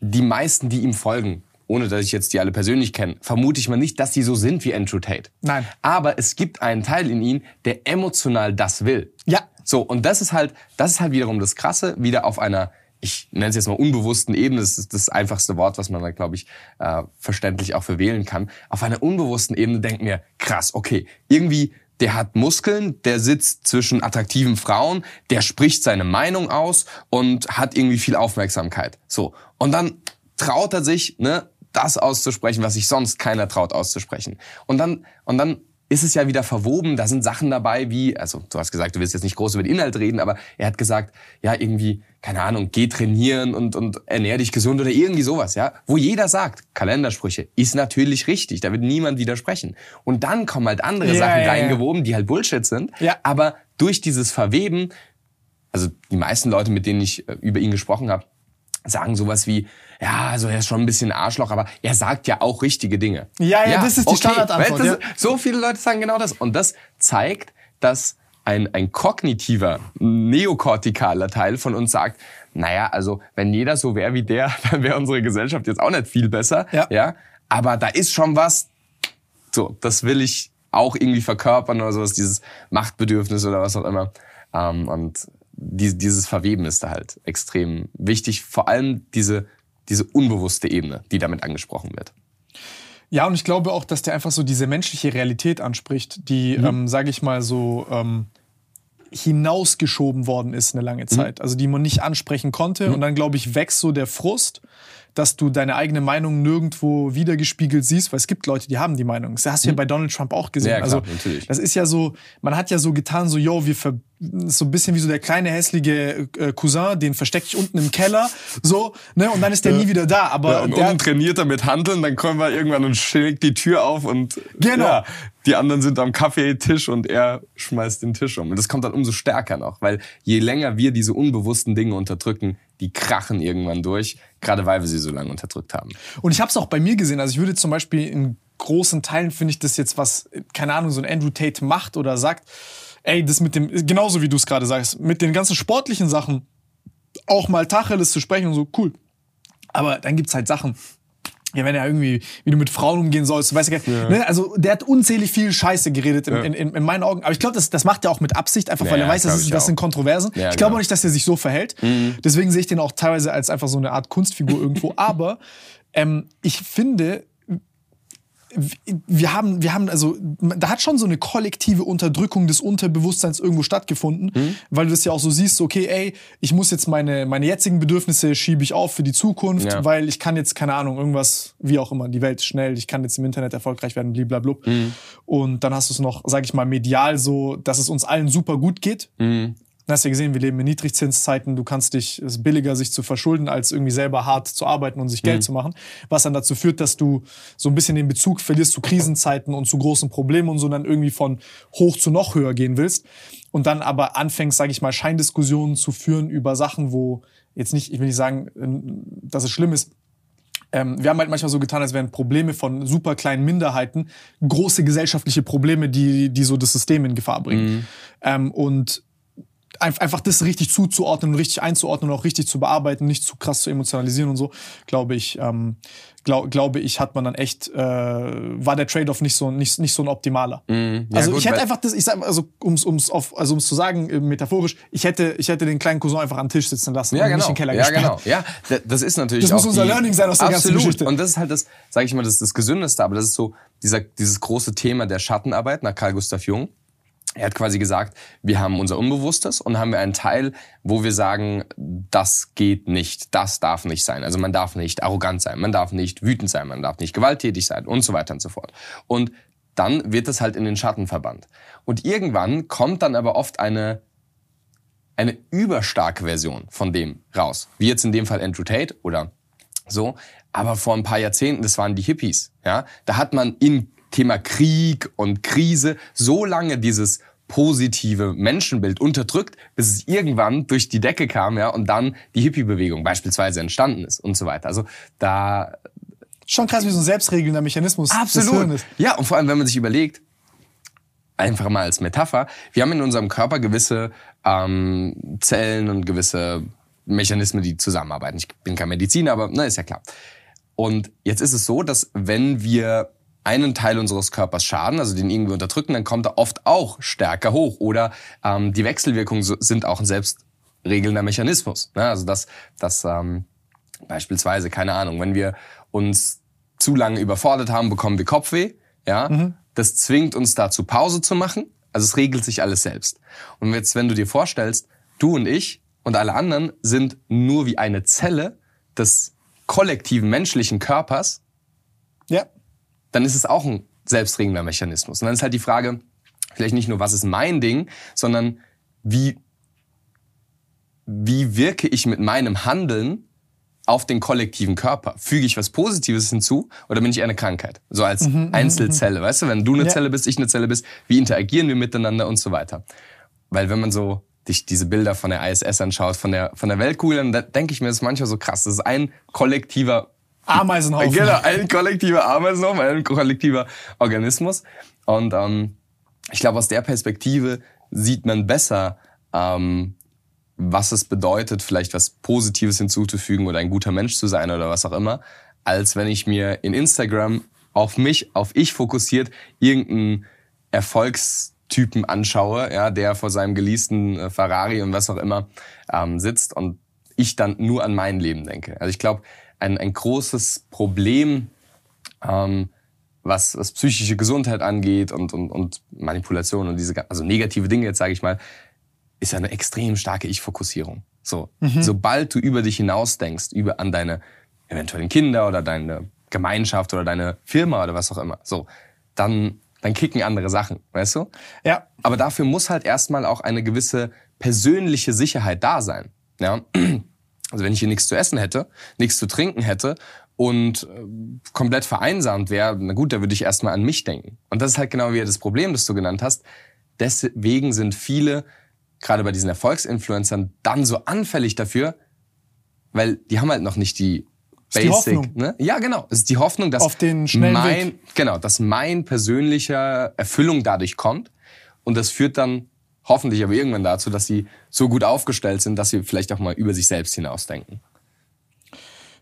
die meisten, die ihm folgen, ohne dass ich jetzt die alle persönlich kenne, vermute ich mal nicht, dass die so sind wie Andrew Tate. Nein. Aber es gibt einen Teil in ihnen, der emotional das will. Ja. So, und das ist halt, das ist halt wiederum das Krasse, wieder auf einer, ich nenne es jetzt mal unbewussten Ebene, das ist das einfachste Wort, was man da, glaube ich, äh, verständlich auch verwählen kann. Auf einer unbewussten Ebene denken wir, krass, okay, irgendwie, der hat Muskeln, der sitzt zwischen attraktiven Frauen, der spricht seine Meinung aus und hat irgendwie viel Aufmerksamkeit. So. Und dann traut er sich, ne, das auszusprechen, was sich sonst keiner traut auszusprechen. Und dann, und dann ist es ja wieder verwoben, da sind Sachen dabei wie, also du hast gesagt, du willst jetzt nicht groß über den Inhalt reden, aber er hat gesagt, ja, irgendwie, keine Ahnung, geh trainieren und, und ernähr dich gesund oder irgendwie sowas, ja, wo jeder sagt, Kalendersprüche, ist natürlich richtig, da wird niemand widersprechen. Und dann kommen halt andere Ja, Sachen ja, ja. reingewoben, die halt Bullshit sind, Ja. aber durch dieses Verweben, also die meisten Leute, mit denen ich äh, über ihn gesprochen habe, sagen sowas wie, ja, also er ist schon ein bisschen Arschloch, aber er sagt ja auch richtige Dinge. Ja, ja, das ist die Standardantwort, weißt du, ja. So viele Leute sagen genau das. Und das zeigt, dass ein, ein kognitiver, neokortikaler Teil von uns sagt, naja, also wenn jeder so wäre wie der, dann wäre unsere Gesellschaft jetzt auch nicht viel besser. Ja. ja. Aber da ist schon was, so, das will ich auch irgendwie verkörpern oder sowas, dieses Machtbedürfnis oder was auch immer. Ähm, und die, dieses Verweben ist da halt extrem wichtig. Vor allem diese, diese unbewusste Ebene, die damit angesprochen wird. Ja, und ich glaube auch, dass der einfach so diese menschliche Realität anspricht, die, Mhm. ähm, sage ich mal, so ähm, hinausgeschoben worden ist eine Mhm. lange Zeit. Also die man nicht ansprechen konnte. Und dann, glaube ich, wächst so der Frust, dass du deine eigene Meinung nirgendwo wiedergespiegelt siehst, weil es gibt Leute, die haben die Meinung. Das hast du ja bei Donald Trump auch gesehen. Mhm. Ja, klar, also natürlich. das ist ja so, man hat ja so getan, so, yo, wir ver so ein bisschen wie so der kleine hässliche äh, Cousin, den verstecke ich unten im Keller, so, ne, und dann ist der nie wieder da. Aber und der, unten trainiert er mit Handeln, dann kommen wir irgendwann und schlägt die Tür auf und Genau. ja, die anderen sind am Kaffeetisch und er schmeißt den Tisch um. Und das kommt dann umso stärker noch, weil je länger wir diese unbewussten Dinge unterdrücken, die krachen irgendwann durch, gerade weil wir sie so lange unterdrückt haben. Und ich habe es auch bei mir gesehen. Also ich würde zum Beispiel in großen Teilen finde ich das jetzt was, keine Ahnung, so ein Andrew Tate macht oder sagt, ey, das mit dem, genauso wie du es gerade sagst, mit den ganzen sportlichen Sachen auch mal Tacheles zu sprechen und so, cool. Aber dann gibt's halt Sachen. Ja, wenn er irgendwie, wie du mit Frauen umgehen sollst, weißt du, ja. ne? also der hat unzählig viel Scheiße geredet in, in, in, in meinen Augen. Aber ich glaube, das, das macht er auch mit Absicht, einfach Ja, weil er ja, weiß, das, ist, das sind Kontroversen. Ja, ich glaube auch nicht, dass er sich so verhält. Deswegen sehe ich den auch teilweise als einfach so eine Art Kunstfigur irgendwo. Aber ähm, ich finde, wir haben, wir haben, also, da hat schon so eine kollektive Unterdrückung des Unterbewusstseins irgendwo stattgefunden, Mhm. weil du das ja auch so siehst, okay, ey, ich muss jetzt meine, meine jetzigen Bedürfnisse schiebe ich auf für die Zukunft, Ja. weil ich kann jetzt, keine Ahnung, irgendwas, wie auch immer, die Welt ist schnell, ich kann jetzt im Internet erfolgreich werden, blablabla. Mhm. Und dann hast du es noch, sag ich mal, medial so, dass es uns allen super gut geht. Mhm. Du hast ja gesehen, wir leben in Niedrigzinszeiten. Du kannst dich, es ist billiger, sich zu verschulden, als irgendwie selber hart zu arbeiten und sich Geld zu machen. Was dann dazu führt, dass du so ein bisschen den Bezug verlierst zu Krisenzeiten und zu großen Problemen und so dann irgendwie von hoch zu noch höher gehen willst. Und dann aber anfängst, sage ich mal, Scheindiskussionen zu führen über Sachen, wo jetzt nicht, ich will nicht sagen, dass es schlimm ist, ähm, wir haben halt manchmal so getan, als wären Probleme von super kleinen Minderheiten große gesellschaftliche Probleme, die, die so das System in Gefahr bringen. Ähm, und einfach das richtig zuzuordnen und richtig einzuordnen und auch richtig zu bearbeiten, nicht zu krass zu emotionalisieren und so, glaube ich, ähm, glaub, glaube ich, hat man dann echt, äh, war der Trade-off nicht so, nicht, nicht so ein optimaler. Ja, also gut, ich hätte einfach das, ich sag, also ums, ums, auf, also ums zu sagen, äh, metaphorisch, ich hätte, ich hätte den kleinen Cousin einfach am Tisch sitzen lassen Ja, und genau. nicht in den Keller ja, gesperrt. genau. Ja, das ist natürlich Das muss unser die, Learning sein aus der ganzen absolut. Geschichte. Und das ist halt das, sage ich mal, das ist das Gesündeste, aber das ist so dieser, dieses große Thema der Schattenarbeit nach Carl Gustav Jung. Er hat quasi gesagt, wir haben unser Unbewusstes und haben wir einen Teil, wo wir sagen, das geht nicht, das darf nicht sein. Also man darf nicht arrogant sein, man darf nicht wütend sein, man darf nicht gewalttätig sein und so weiter und so fort. Und dann wird es halt in den Schatten verbannt. Und irgendwann kommt dann aber oft eine, eine überstarke Version von dem raus. Wie jetzt in dem Fall Andrew Tate oder so. Aber vor ein paar Jahrzehnten, das waren die Hippies. Ja, da hat man in Thema Krieg und Krise so lange dieses positive Menschenbild unterdrückt, bis es irgendwann durch die Decke kam, ja, und dann die Hippie-Bewegung beispielsweise entstanden ist und so weiter. Also da schon krass, wie so ein selbstregelnder Mechanismus Absolut. Ja, und vor allem, wenn man sich überlegt, einfach mal als Metapher, wir haben in unserem Körper gewisse ähm, Zellen und gewisse Mechanismen, die zusammenarbeiten. Ich bin kein Mediziner, aber na, ist ja klar. Und jetzt ist es so, dass wenn wir einen Teil unseres Körpers schaden, also den irgendwie unterdrücken, dann kommt er oft auch stärker hoch. Oder ähm, die Wechselwirkungen sind auch ein selbstregelnder Mechanismus. Ne? Also dass, dass ähm, beispielsweise, keine Ahnung, wenn wir uns zu lange überfordert haben, bekommen wir Kopfweh. Ja, mhm. das zwingt uns dazu Pause zu machen. Also es regelt sich alles selbst. Und jetzt, wenn du dir vorstellst, du und ich und alle anderen sind nur wie eine Zelle des kollektiven menschlichen Körpers. Ja dann ist es auch ein selbstregender Mechanismus. Und dann ist halt die Frage, vielleicht nicht nur, was ist mein Ding, sondern wie, wie wirke ich mit meinem Handeln auf den kollektiven Körper? Füge ich was Positives hinzu oder bin ich eine Krankheit? So als mhm, mhm Einzelzelle, mhm. weißt du? Wenn du eine ja. Zelle bist, ich eine Zelle bist, wie interagieren wir miteinander und so weiter? Weil wenn man so dich diese Bilder von der ISS anschaut, von der, von der Weltkugel, dann denke ich mir, das ist manchmal so krass. Das ist ein kollektiver Ameisenhaufen. Genau, ein kollektiver Ameisenhaufen, ein kollektiver Organismus. Und ähm, ich glaube, aus der Perspektive sieht man besser, ähm, was es bedeutet, vielleicht was Positives hinzuzufügen oder ein guter Mensch zu sein oder was auch immer, als wenn ich mir in Instagram auf mich, auf ich fokussiert, irgendeinen Erfolgstypen anschaue, ja, der vor seinem geleasten äh, Ferrari und was auch immer ähm, sitzt und ich dann nur an mein Leben denke. Also ich glaube, ein, ein großes Problem, ähm, was, was psychische Gesundheit angeht und, und, und Manipulation und diese, also negative Dinge jetzt sage ich mal, ist ja eine extrem starke Ich-Fokussierung. So, mhm. sobald du über dich hinaus denkst, über an deine eventuellen Kinder oder deine Gemeinschaft oder deine Firma oder was auch immer, so, dann dann kicken andere Sachen, weißt du? Ja. Aber dafür muss halt erstmal auch eine gewisse persönliche Sicherheit da sein. Ja. Also wenn ich hier nichts zu essen hätte, nichts zu trinken hätte und äh, komplett vereinsamt wäre, na gut, da würde ich erstmal an mich denken. Und das ist halt genau wie das Problem, das du genannt hast. Deswegen sind viele, gerade bei diesen Erfolgsinfluencern, dann so anfällig dafür, weil die haben halt noch nicht die Basic, die ne? Ja, genau. Es ist die Hoffnung, dass auf den schnellen mein, Weg. genau, dass mein persönlicher Erfüllung dadurch kommt und das führt dann hoffentlich aber irgendwann dazu, dass sie so gut aufgestellt sind, dass sie vielleicht auch mal über sich selbst hinausdenken.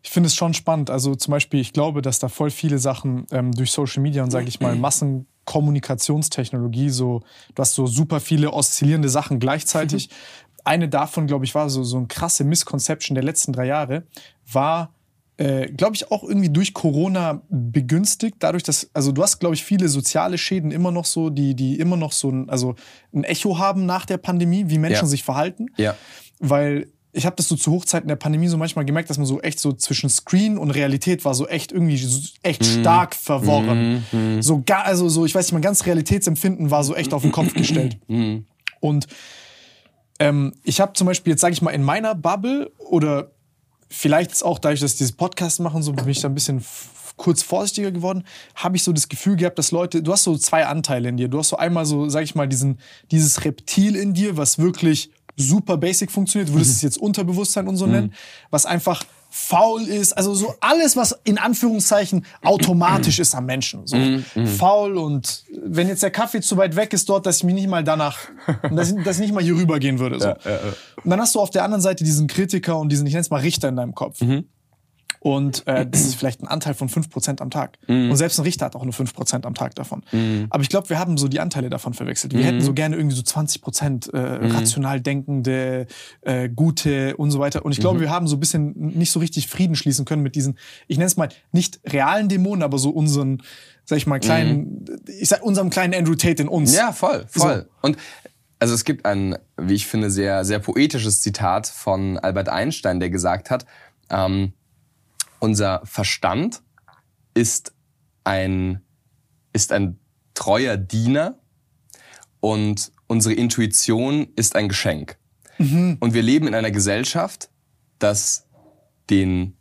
Ich finde es schon spannend. Also zum Beispiel, ich glaube, dass da voll viele Sachen ähm, durch Social Media und sage ich mal Massenkommunikationstechnologie, so du hast so super viele oszillierende Sachen gleichzeitig. Eine davon, glaube ich, war so so ein krasse Misconception der letzten drei Jahre, war äh, glaube ich, auch irgendwie durch Corona begünstigt, dadurch, dass, also du hast, glaube ich, viele soziale Schäden immer noch so, die, die immer noch so ein, also ein Echo haben nach der Pandemie, wie Menschen ja. sich verhalten. Ja. Weil ich habe das so zu Hochzeiten der Pandemie so manchmal gemerkt, dass man so echt so zwischen Screen und Realität war so echt irgendwie echt mm. stark verworren. Mm. So gar, also so, ich weiß nicht, mein ganz Realitätsempfinden war so echt auf den Kopf gestellt. Mm. Und ähm, ich habe zum Beispiel jetzt, sage ich mal, in meiner Bubble oder vielleicht ist auch dadurch, dass ich dieses Podcast machen, so bin ich da ein bisschen kurz vorsichtiger geworden, habe ich so das Gefühl gehabt, dass Leute, du hast so zwei Anteile in dir. Du hast so einmal so, sag ich mal, diesen, dieses Reptil in dir, was wirklich super basic funktioniert, würdest mhm. es jetzt Unterbewusstsein und so mhm. nennen, was einfach faul ist, also so alles, was in Anführungszeichen automatisch ist am Menschen. So mm, mm. faul und wenn jetzt der Kaffee zu weit weg ist dort, dass ich mich nicht mal danach, dass ich, dass ich nicht mal hier rübergehen würde. So. Ja, ja, ja. Und dann hast du auf der anderen Seite diesen Kritiker und diesen, ich nenne es mal Richter in deinem Kopf. Mhm. Und äh, das ist vielleicht ein Anteil von 5% am Tag. Mhm. Und selbst ein Richter hat auch nur 5% am Tag davon. Aber ich glaube, wir haben so die Anteile davon verwechselt. Wir hätten so gerne irgendwie so 20% äh, rational denkende, äh, gute und so weiter. Und ich glaube, wir haben so ein bisschen nicht so richtig Frieden schließen können mit diesen, ich nenne es mal, nicht realen Dämonen, aber so unseren, sag ich mal, kleinen, ich sag unserem kleinen Andrew Tate in uns. Ja, voll, voll. So. Und also es gibt ein, wie ich finde, sehr, sehr poetisches Zitat von Albert Einstein, der gesagt hat, ähm, unser Verstand ist ein, ist ein treuer Diener und unsere Intuition ist ein Geschenk. Und wir leben in einer Gesellschaft, das den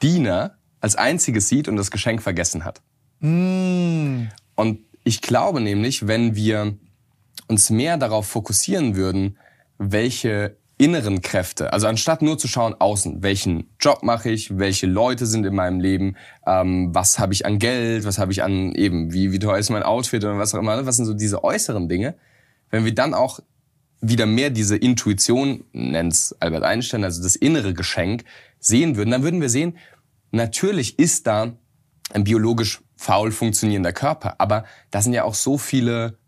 Diener als einziges sieht und das Geschenk vergessen hat. Und ich glaube nämlich, wenn wir uns mehr darauf fokussieren würden, welche inneren Kräfte, also anstatt nur zu schauen außen, welchen Job mache ich, welche Leute sind in meinem Leben, ähm, was habe ich an Geld, was habe ich an eben, wie, wie teuer ist mein Outfit oder was auch immer, ne? was sind so diese äußeren Dinge, wenn wir dann auch wieder mehr diese Intuition, nennt's Albert Einstein, also das innere Geschenk, sehen würden, dann würden wir sehen, natürlich ist da ein biologisch faul funktionierender Körper, aber da sind ja auch so viele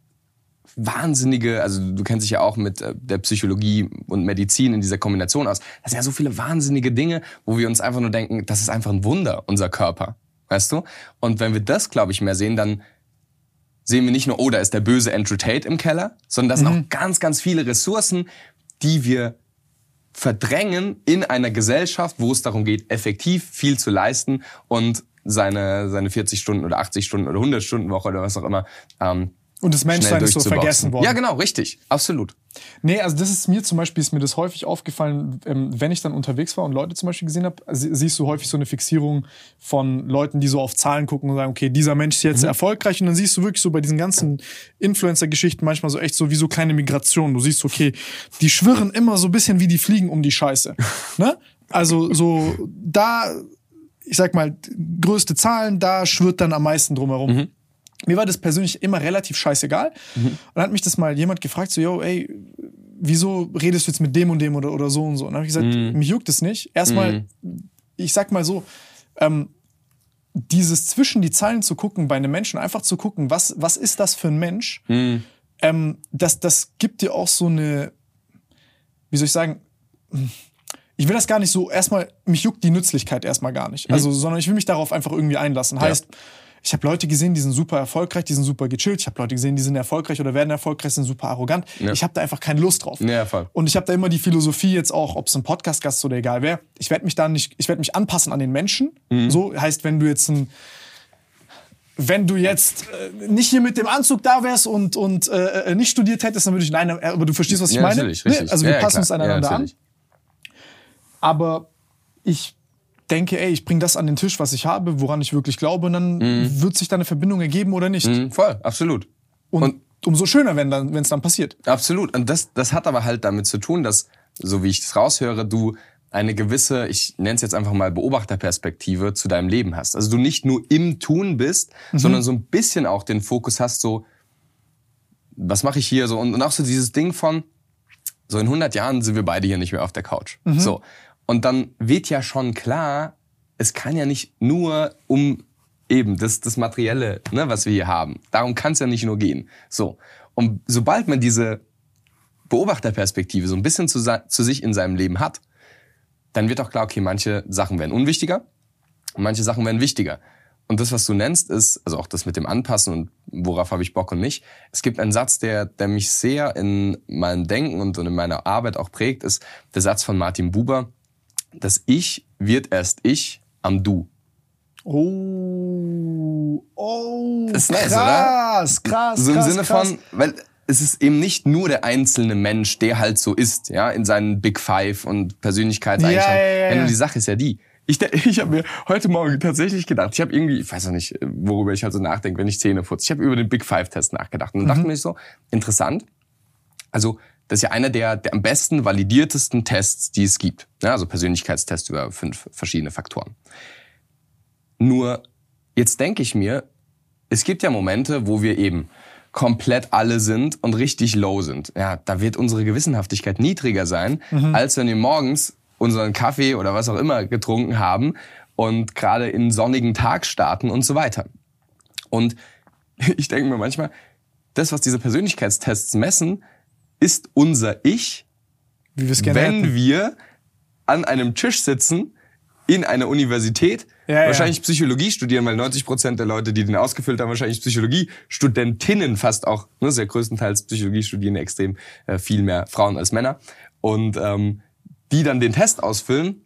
wahnsinnige, also du kennst dich ja auch mit äh, der Psychologie und Medizin in dieser Kombination aus. Das sind ja so viele wahnsinnige Dinge, wo wir uns einfach nur denken, das ist einfach ein Wunder, unser Körper. Weißt du? Und wenn wir das, glaube ich, mehr sehen, dann sehen wir nicht nur, oh, da ist der böse Andrew Tate im Keller, sondern das sind auch ganz, ganz viele Ressourcen, die wir verdrängen in einer Gesellschaft, wo es darum geht, effektiv viel zu leisten und seine, seine 40 Stunden oder 80 Stunden oder 100 Stunden Woche oder was auch immer ähm, Und das Menschsein ist so vergessen worden. Ja, genau, richtig. Absolut. Nee, also das ist mir zum Beispiel, ist mir das häufig aufgefallen, ähm, wenn ich dann unterwegs war und Leute zum Beispiel gesehen habe, sie- siehst du häufig so eine Fixierung von Leuten, die so auf Zahlen gucken und sagen, okay, dieser Mensch ist jetzt Mhm. erfolgreich und dann siehst du wirklich so bei diesen ganzen Influencer-Geschichten manchmal so echt so wie so kleine Migrationen. Du siehst, okay, die schwirren immer so ein bisschen wie die Fliegen um die Scheiße. ne? Also so da, ich sag mal, größte Zahlen, da schwirrt dann am meisten drumherum. Mhm. Mir war das persönlich immer relativ scheißegal. Und dann hat mich das mal jemand gefragt, so, yo, ey, wieso redest du jetzt mit dem und dem oder, oder so und so? Und dann habe ich gesagt, Mhm. mich juckt es nicht. Erstmal, ich sag mal so, ähm, dieses zwischen die Zeilen zu gucken bei einem Menschen, einfach zu gucken, was, was ist das für ein Mensch, ähm, das, das gibt dir auch so eine, wie soll ich sagen, ich will das gar nicht so, erstmal, mich juckt die Nützlichkeit erstmal gar nicht. Also, sondern ich will mich darauf einfach irgendwie einlassen. Heißt, ich habe Leute gesehen, die sind super erfolgreich, die sind super gechillt. Ich habe Leute gesehen, die sind erfolgreich oder werden erfolgreich, sind super arrogant. Ja. Ich habe da einfach keine Lust drauf. Ja, voll. Und ich habe da immer die Philosophie jetzt auch, ob es ein Podcast-Gast ist oder egal wer, ich werde mich da nicht, ich werde mich anpassen an den Menschen. Mhm. So heißt, wenn du jetzt ein wenn du jetzt äh, nicht hier mit dem Anzug da wärst und, und äh, äh, nicht studiert hättest, dann würde ich, nein, äh, aber du verstehst, was ich Ja, meine? natürlich, richtig. Also wir Ja, passen klar. uns aneinander ja, an. Aber ich denke, ey, ich bringe das an den Tisch, was ich habe, woran ich wirklich glaube, und dann wird sich da eine Verbindung ergeben oder nicht. Mhm, voll, absolut. Und, Und- umso schöner, wenn dann, wenn es dann passiert. Absolut. Und das, das hat aber halt damit zu tun, dass, so wie ich es raushöre, du eine gewisse, ich nenne es jetzt einfach mal Beobachterperspektive zu deinem Leben hast. Also du nicht nur im Tun bist, sondern so ein bisschen auch den Fokus hast, so, was mache ich hier so? Und, und auch so dieses Ding von, so in 100 Jahren sind wir beide hier nicht mehr auf der Couch. So. Und dann wird ja schon klar, es kann ja nicht nur um eben das, das Materielle, ne, was wir hier haben. Darum kann es ja nicht nur gehen. So. Und sobald man diese Beobachterperspektive so ein bisschen zu, zu sich in seinem Leben hat, dann wird auch klar, okay, manche Sachen werden unwichtiger manche Sachen werden wichtiger. Und das, was du nennst, ist, also auch das mit dem Anpassen und worauf habe ich Bock und nicht. Es gibt einen Satz, der, der mich sehr in meinem Denken und in meiner Arbeit auch prägt, ist der Satz von Martin Buber, das Ich wird erst Ich am Du. Oh, oh, Das ist nice, krass, krass, So im krass, Sinne krass. von, weil es ist eben nicht nur der einzelne Mensch, der halt so ist, ja, in seinen Big Five und Persönlichkeitseigenschaften. Ja, ja, ja, ja. die Sache ist ja die. Ich, ich habe mir heute Morgen tatsächlich gedacht, ich habe irgendwie, ich weiß auch nicht, worüber ich halt so nachdenke, wenn ich Zähne putze. Ich habe über den Big Five Test nachgedacht und Mhm. dachte mir so, interessant. Also, das ist ja einer der, der am besten validiertesten Tests, die es gibt. Ja, also Persönlichkeitstest über fünf verschiedene Faktoren. Nur, jetzt denke ich mir, es gibt ja Momente, wo wir eben komplett alle sind und richtig low sind. Ja, da wird unsere Gewissenhaftigkeit niedriger sein, als wenn wir morgens unseren Kaffee oder was auch immer getrunken haben und gerade in sonnigen Tag starten und so weiter. Und ich denke mir manchmal, das, was diese Persönlichkeitstests messen, ist unser Ich, wenn hätten. wir an einem Tisch sitzen in einer Universität, Ja, ja. wahrscheinlich Psychologie studieren, weil 90 Prozent der Leute, die den ausgefüllt haben, wahrscheinlich Psychologie, Studentinnen fast auch, ne, sehr größtenteils Psychologie studieren extrem äh, viel mehr Frauen als Männer und ähm, die dann den Test ausfüllen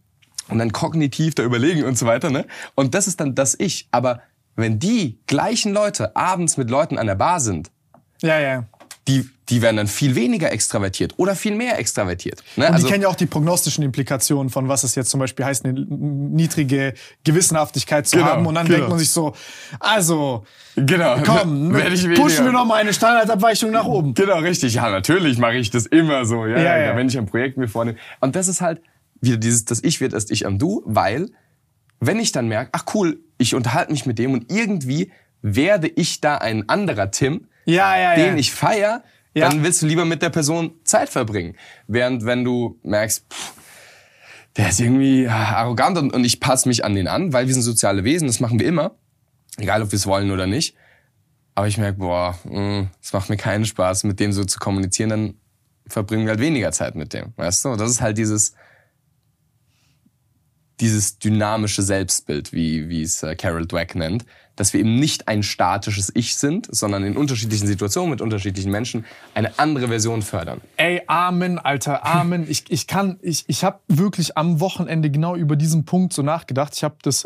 und dann kognitiv da überlegen und so weiter, ne? Und das ist dann das Ich. Aber wenn die gleichen Leute abends mit Leuten an der Bar sind, Ja, ja. Die, die werden dann viel weniger extravertiert oder viel mehr extravertiert. Ne? Und Also, die kennen ja auch die prognostischen Implikationen von was es jetzt zum Beispiel heißt, eine niedrige Gewissenhaftigkeit zu Genau, haben. Und dann genau. denkt man sich so, also, genau, komm, ich pushen wir noch mal eine Standardabweichung nach oben. Genau, richtig. Ja, natürlich mache ich das immer so. Ja, Ja, ja, ja. Wenn ich ein Projekt mir vornehme. Und das ist halt wieder dieses, das Ich wird erst Ich am Du, weil wenn ich dann merke, ach cool, ich unterhalte mich mit dem und irgendwie werde ich da ein anderer Tim, Ja, ja, ja. den ich feier, Ja. dann willst du lieber mit der Person Zeit verbringen. Während wenn du merkst, pff, der ist irgendwie ah, arrogant und, und ich passe mich an den an, weil wir sind soziale Wesen, das machen wir immer, egal ob wir es wollen oder nicht. Aber ich merke, boah, mh, es macht mir keinen Spaß, mit dem so zu kommunizieren, dann verbringen wir halt weniger Zeit mit dem. Weißt du? Das ist halt dieses, dieses dynamische Selbstbild, wie, wie es äh, Carol Dweck nennt, dass wir eben nicht ein statisches Ich sind, sondern in unterschiedlichen Situationen mit unterschiedlichen Menschen eine andere Version fördern. Ey, Amen, Alter, Amen. Ich, ich kann, ich, ich habe wirklich am Wochenende genau über diesen Punkt so nachgedacht. Ich habe das,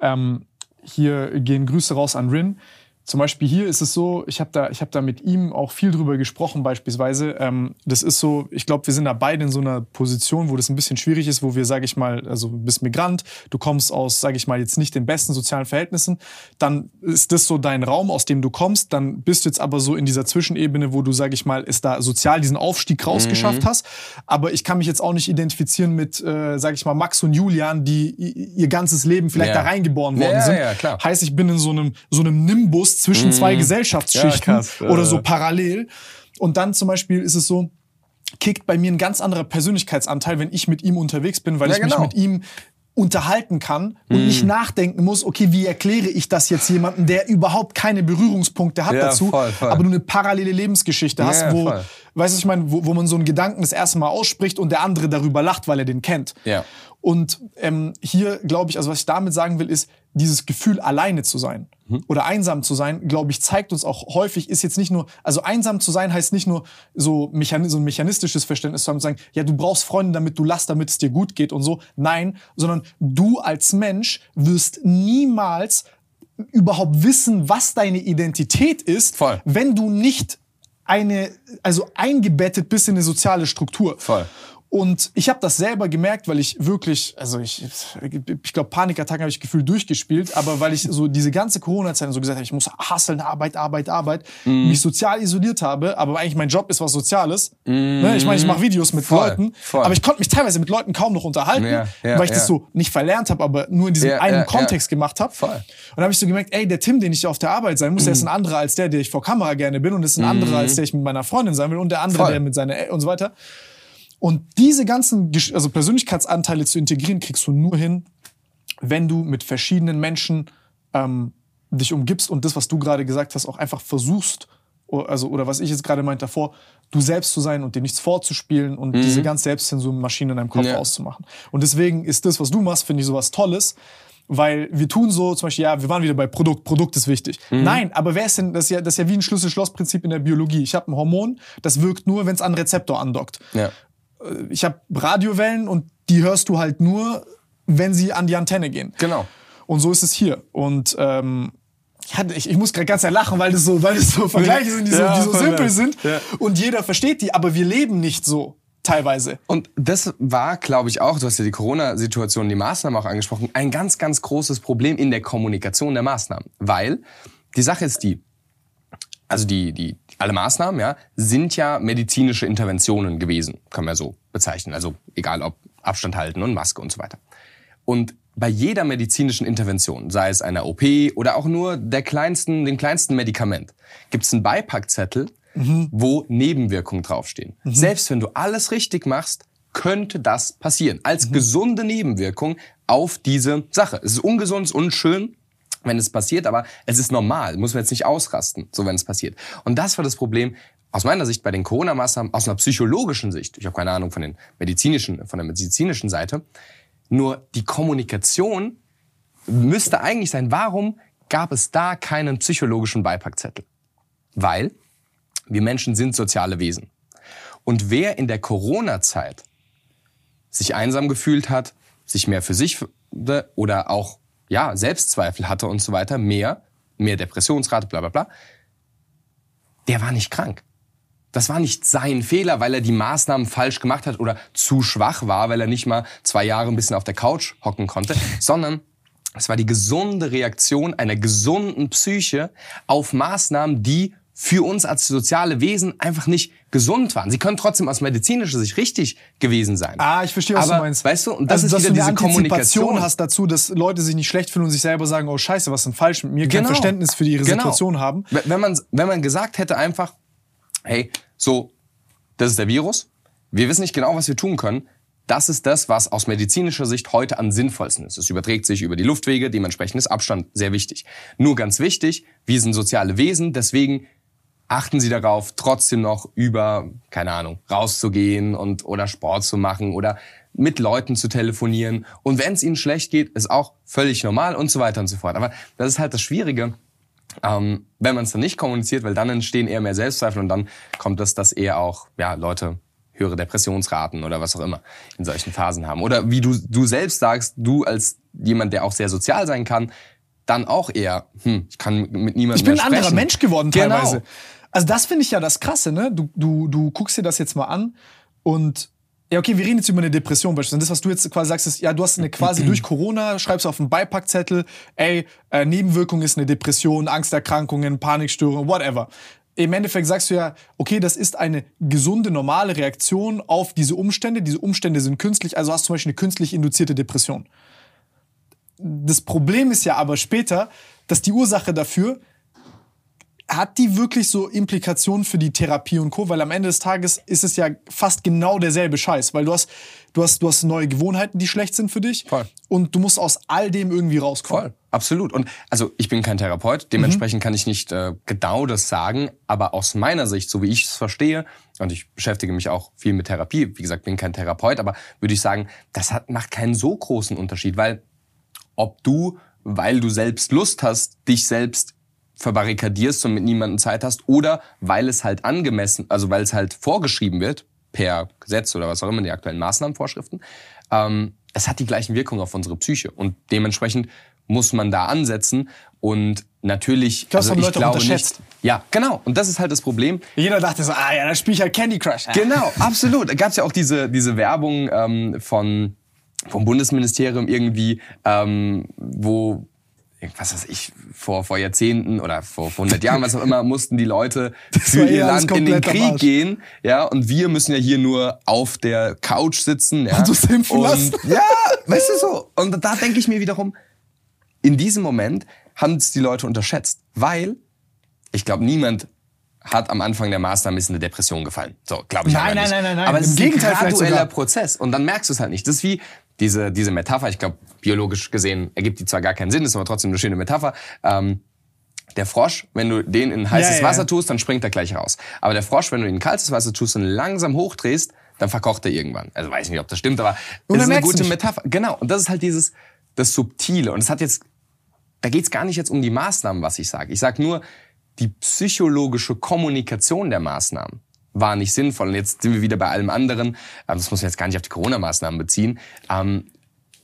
ähm, hier gehen Grüße raus an Rin. Zum Beispiel hier ist es so, ich habe da, ich hab da mit ihm auch viel drüber gesprochen beispielsweise. Ähm, das ist so, ich glaube, wir sind da beide in so einer Position, wo das ein bisschen schwierig ist, wo wir, sage ich mal, also du bist Migrant, du kommst aus, sage ich mal, jetzt nicht den besten sozialen Verhältnissen, dann ist das so dein Raum, aus dem du kommst, dann bist du jetzt aber so in dieser Zwischenebene, wo du, sage ich mal, ist da sozial diesen Aufstieg rausgeschafft hast. Aber ich kann mich jetzt auch nicht identifizieren mit, äh, sage ich mal, Max und Julian, die ihr ganzes Leben vielleicht Ja. da reingeboren worden Ja, sind. ja, klar. Heißt, ich bin in so einem, so einem Nimbus zwischen zwei Gesellschaftsschichten Ja, krass. oder so parallel. Und dann zum Beispiel ist es so, kickt bei mir ein ganz anderer Persönlichkeitsanteil, wenn ich mit ihm unterwegs bin, weil Ja, ich mich genau. mit ihm unterhalten kann und nicht nachdenken muss, okay, wie erkläre ich das jetzt jemandem, der überhaupt keine Berührungspunkte hat Ja, dazu, voll, voll. aber du eine parallele Lebensgeschichte hast, Ja, wo, voll. weißt du, ich meine, wo, wo man so einen Gedanken das erste Mal ausspricht und der andere darüber lacht, weil er den kennt. Ja. Und ähm, hier glaube ich, also was ich damit sagen will, ist, dieses Gefühl, alleine zu sein Mhm. oder einsam zu sein, glaube ich, zeigt uns auch häufig, ist jetzt nicht nur, also einsam zu sein heißt nicht nur so, mechan so ein mechanistisches Verständnis zu haben, zu sagen, ja, du brauchst Freunde, damit du lachst, damit es dir gut geht und so. Nein, sondern du als Mensch wirst niemals überhaupt wissen, was deine Identität ist, Voll. wenn du nicht eine, also eingebettet bist in eine soziale Struktur. Voll. Und ich habe das selber gemerkt, weil ich wirklich, also ich, ich glaube, Panikattacken habe ich gefühlt durchgespielt, aber weil ich so diese ganze Corona-Zeit so gesagt habe, ich muss hustlen, Arbeit, Arbeit, Arbeit, Mhm. mich sozial isoliert habe, aber eigentlich mein Job ist was Soziales. Ne? Ich meine, ich mache Videos mit Mhm. Voll, Leuten, voll. aber ich konnte mich teilweise mit Leuten kaum noch unterhalten, Ja, ja, weil ich ja. das so nicht verlernt habe, aber nur in diesem einen Kontext gemacht habe. Und dann habe ich so gemerkt, ey, der Tim, den ich auf der Arbeit sein muss, der Mhm. ist ein anderer als der, der ich vor Kamera gerne bin und ist ein anderer als der ich mit meiner Freundin sein will und der andere, Voll. der mit seiner und so weiter. Und diese ganzen also Persönlichkeitsanteile zu integrieren, kriegst du nur hin, wenn du mit verschiedenen Menschen ähm, dich umgibst und das, was du gerade gesagt hast, auch einfach versuchst, also oder was ich jetzt gerade meinte davor, du selbst zu sein und dir nichts vorzuspielen und diese ganz Selbstzensurmaschine in deinem Kopf Mhm. Ja. auszumachen. Und deswegen ist das, was du machst, finde ich sowas Tolles. Weil wir tun so, zum Beispiel, ja, wir waren wieder bei Produkt, Produkt ist wichtig. Mhm. Nein, aber wer ist denn, das ist ja, das ist ja wie ein Schlüssel-Schloss-Prinzip in der Biologie. Ich habe ein Hormon, das wirkt nur, wenn es an einen Rezeptor andockt Ja. Ich habe Radiowellen und die hörst du halt nur, wenn sie an die Antenne gehen. Genau. Und so ist es hier. Und ähm, ich, ich muss gerade ganz sehr lachen, weil das so, weil das so Vergleiche sind, die so, Ja, die so simpel sind. Ja. Und jeder versteht die, aber wir leben nicht so teilweise. Und das war, glaube ich, auch, du hast ja die Corona-Situation, die Maßnahmen auch angesprochen, ein ganz, ganz großes Problem in der Kommunikation der Maßnahmen. Weil die Sache ist die, also die, die, alle Maßnahmen, ja, sind ja medizinische Interventionen gewesen, kann man so bezeichnen. Also egal ob Abstand halten und Maske und so weiter. Und bei jeder medizinischen Intervention, sei es einer OP oder auch nur der kleinsten, dem kleinsten Medikament, gibt es einen Beipackzettel, wo Nebenwirkungen draufstehen. Selbst wenn du alles richtig machst, könnte das passieren. Als mhm. gesunde Nebenwirkung auf diese Sache. Es ist ungesund, es ist unschön, wenn es passiert, aber es ist normal, muss man jetzt nicht ausrasten, so wenn es passiert. Und das war das Problem aus meiner Sicht bei den Corona-Maßnahmen, aus einer psychologischen Sicht, ich habe keine Ahnung von den medizinischen, von der medizinischen Seite, nur die Kommunikation müsste eigentlich sein, warum gab es da keinen psychologischen Beipackzettel? Weil wir Menschen sind soziale Wesen. Und wer in der Corona-Zeit sich einsam gefühlt hat, sich mehr für sich oder auch ja, Selbstzweifel hatte und so weiter, mehr, mehr Depressionsrate, bla bla bla, der war nicht krank. Das war nicht sein Fehler, weil er die Maßnahmen falsch gemacht hat oder zu schwach war, weil er nicht mal zwei Jahre ein bisschen auf der Couch hocken konnte, sondern es war die gesunde Reaktion einer gesunden Psyche auf Maßnahmen, die für uns als soziale Wesen einfach nicht gesund waren. Sie können trotzdem aus medizinischer Sicht richtig gewesen sein. Ah, ich verstehe, was Aber, du meinst. Weißt du, und das also, ist wieder diese Kommunikation hast dazu, dass Leute sich nicht schlecht fühlen und sich selber sagen, oh Scheiße, was ist denn falsch mit mir? Kein genau. Verständnis für ihre genau. Situation haben. Wenn man, wenn man gesagt hätte einfach, hey, so, das ist der Virus. Wir wissen nicht genau, was wir tun können. Das ist das, was aus medizinischer Sicht heute am sinnvollsten ist. Es überträgt sich über die Luftwege, dementsprechend ist Abstand sehr wichtig. Nur ganz wichtig, wir sind soziale Wesen, deswegen achten Sie darauf, trotzdem noch über, keine Ahnung, rauszugehen und oder Sport zu machen oder mit Leuten zu telefonieren. Und wenn es Ihnen schlecht geht, ist auch völlig normal und so weiter und so fort. Aber das ist halt das Schwierige, ähm, wenn man es dann nicht kommuniziert, weil dann entstehen eher mehr Selbstzweifel und dann kommt das, dass eher auch ja, Leute höhere Depressionsraten oder was auch immer in solchen Phasen haben. Oder wie du, du selbst sagst, du als jemand, der auch sehr sozial sein kann, dann auch eher, hm, ich kann mit niemandem Ich bin ein anderer Mensch geworden genau. teilweise. Also das finde ich ja das Krasse, ne? Du, du, du guckst dir das jetzt mal an und ja, okay, wir reden jetzt über eine Depression beispielsweise. Das, was du jetzt quasi sagst, ist, ja, du hast eine quasi durch Corona, schreibst auf einen Beipackzettel, ey, äh, Nebenwirkung ist eine Depression, Angsterkrankungen, Panikstörungen, whatever. Im Endeffekt sagst du ja, okay, das ist eine gesunde, normale Reaktion auf diese Umstände. Diese Umstände sind künstlich, also hast du zum Beispiel eine künstlich induzierte Depression. Das Problem ist ja aber später, dass die Ursache dafür hat die wirklich so Implikationen für die Therapie und Co? Weil am Ende des Tages ist es ja fast genau derselbe Scheiß, weil du hast, du hast, du hast neue Gewohnheiten, die schlecht sind für dich. Voll. Und du musst aus all dem irgendwie rauskommen. Voll. Absolut. Und also ich bin kein Therapeut, dementsprechend mhm. kann ich nicht äh, genau das sagen, aber aus meiner Sicht, so wie ich es verstehe, und ich beschäftige mich auch viel mit Therapie, wie gesagt, bin kein Therapeut, aber würde ich sagen, das hat, macht keinen so großen Unterschied, weil ob du, weil du selbst Lust hast, dich selbst verbarrikadierst und mit niemandem Zeit hast oder weil es halt angemessen, also weil es halt vorgeschrieben wird per Gesetz oder was auch immer, die aktuellen Maßnahmenvorschriften, ähm, es hat die gleichen Wirkungen auf unsere Psyche und dementsprechend muss man da ansetzen und natürlich, das also ich Leute glaube nicht. Ja, genau. Und das ist halt das Problem. Jeder dachte so, ah ja, da spiele ich halt Candy Crush. Genau, absolut. Da gab es ja auch diese diese Werbung ähm, von vom Bundesministerium irgendwie, ähm, wo was weiß ich, vor, vor Jahrzehnten oder vor, vor 100 Jahren, was auch immer, mussten die Leute für ihr Land in den Krieg gehen, ja, und wir müssen ja hier nur auf der Couch sitzen, ja. Und du impfen und. Ja, weißt du so. Und da denke ich mir wiederum, in diesem Moment haben es die Leute unterschätzt, weil ich glaube, niemand hat am Anfang der Maßnahme ist eine Depression gefallen. So, glaube ich nein, nein, nein, nein, nein. Aber es ist ein gradueller Prozess und dann merkst du es halt nicht. Das ist wie diese, diese Metapher, ich glaube, biologisch gesehen ergibt die zwar gar keinen Sinn, ist aber trotzdem eine schöne Metapher. Ähm, der Frosch, wenn du den in heißes ja, ja. Wasser tust, dann springt er gleich raus. Aber der Frosch, wenn du ihn in kaltes Wasser tust und langsam hochdrehst, dann verkocht er irgendwann. Also weiß nicht, ob das stimmt, aber das ist eine gute Metapher. Genau. Und das ist halt dieses, das Subtile. Und es hat jetzt, da geht's gar nicht jetzt um die Maßnahmen, was ich sage. Ich sage nur, die psychologische Kommunikation der Maßnahmen war nicht sinnvoll. Und jetzt sind wir wieder bei allem anderen. Das muss man jetzt gar nicht auf die Corona-Maßnahmen beziehen. Ähm,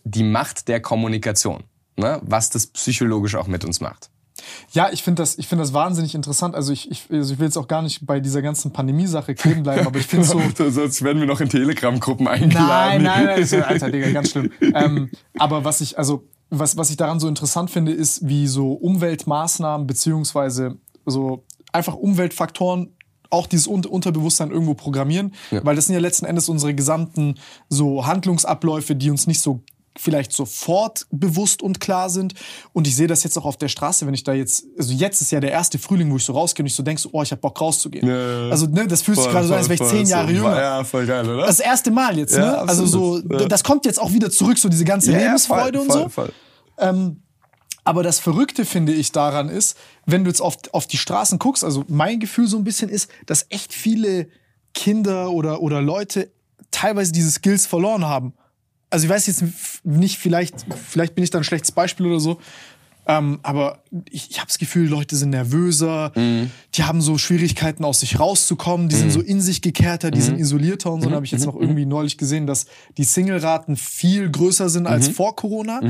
die Macht der Kommunikation, ne? was das psychologisch auch mit uns macht. Ja, ich finde das, ich finde das wahnsinnig interessant. Also ich, ich, also ich will jetzt auch gar nicht bei dieser ganzen Pandemie-Sache kleben bleiben, aber ich finde so. Sonst werden wir noch in Telegram-Gruppen eingeladen. Nein, nein, nein, ist, Alter, Digga, ganz schlimm. ähm, aber was ich, also was, was ich daran so interessant finde, ist, wie so Umweltmaßnahmen beziehungsweise so einfach Umweltfaktoren auch dieses Unterbewusstsein irgendwo programmieren, ja. weil das sind ja letzten Endes unsere gesamten so Handlungsabläufe, die uns nicht so vielleicht sofort bewusst und klar sind. Und ich sehe das jetzt auch auf der Straße, wenn ich da jetzt, also jetzt ist ja der erste Frühling, wo ich so rausgehe und ich so denke, so, oh, ich habe Bock rauszugehen. Ja, also ne, das fühlt sich gerade so an, als wäre ich zehn Jahre so. jünger. Ja, voll geil, oder? Das erste Mal jetzt, Ja, ne? Also so, absolut. Das kommt jetzt auch wieder zurück, so diese ganze Lebensfreude voll, und voll, so. Voll. Ähm, aber das Verrückte, finde ich, daran ist, wenn du jetzt auf, auf die Straßen guckst, also mein Gefühl so ein bisschen ist, dass echt viele Kinder oder, oder Leute teilweise diese Skills verloren haben. Also ich weiß jetzt nicht, vielleicht, vielleicht bin ich da ein schlechtes Beispiel oder so. Ähm, aber ich, ich habe das Gefühl, Leute sind nervöser, die haben so Schwierigkeiten aus sich rauszukommen, die sind so in sich gekehrter, die sind isolierter und so. Dann habe ich jetzt noch irgendwie neulich gesehen, dass die Single-Raten viel größer sind als vor Corona.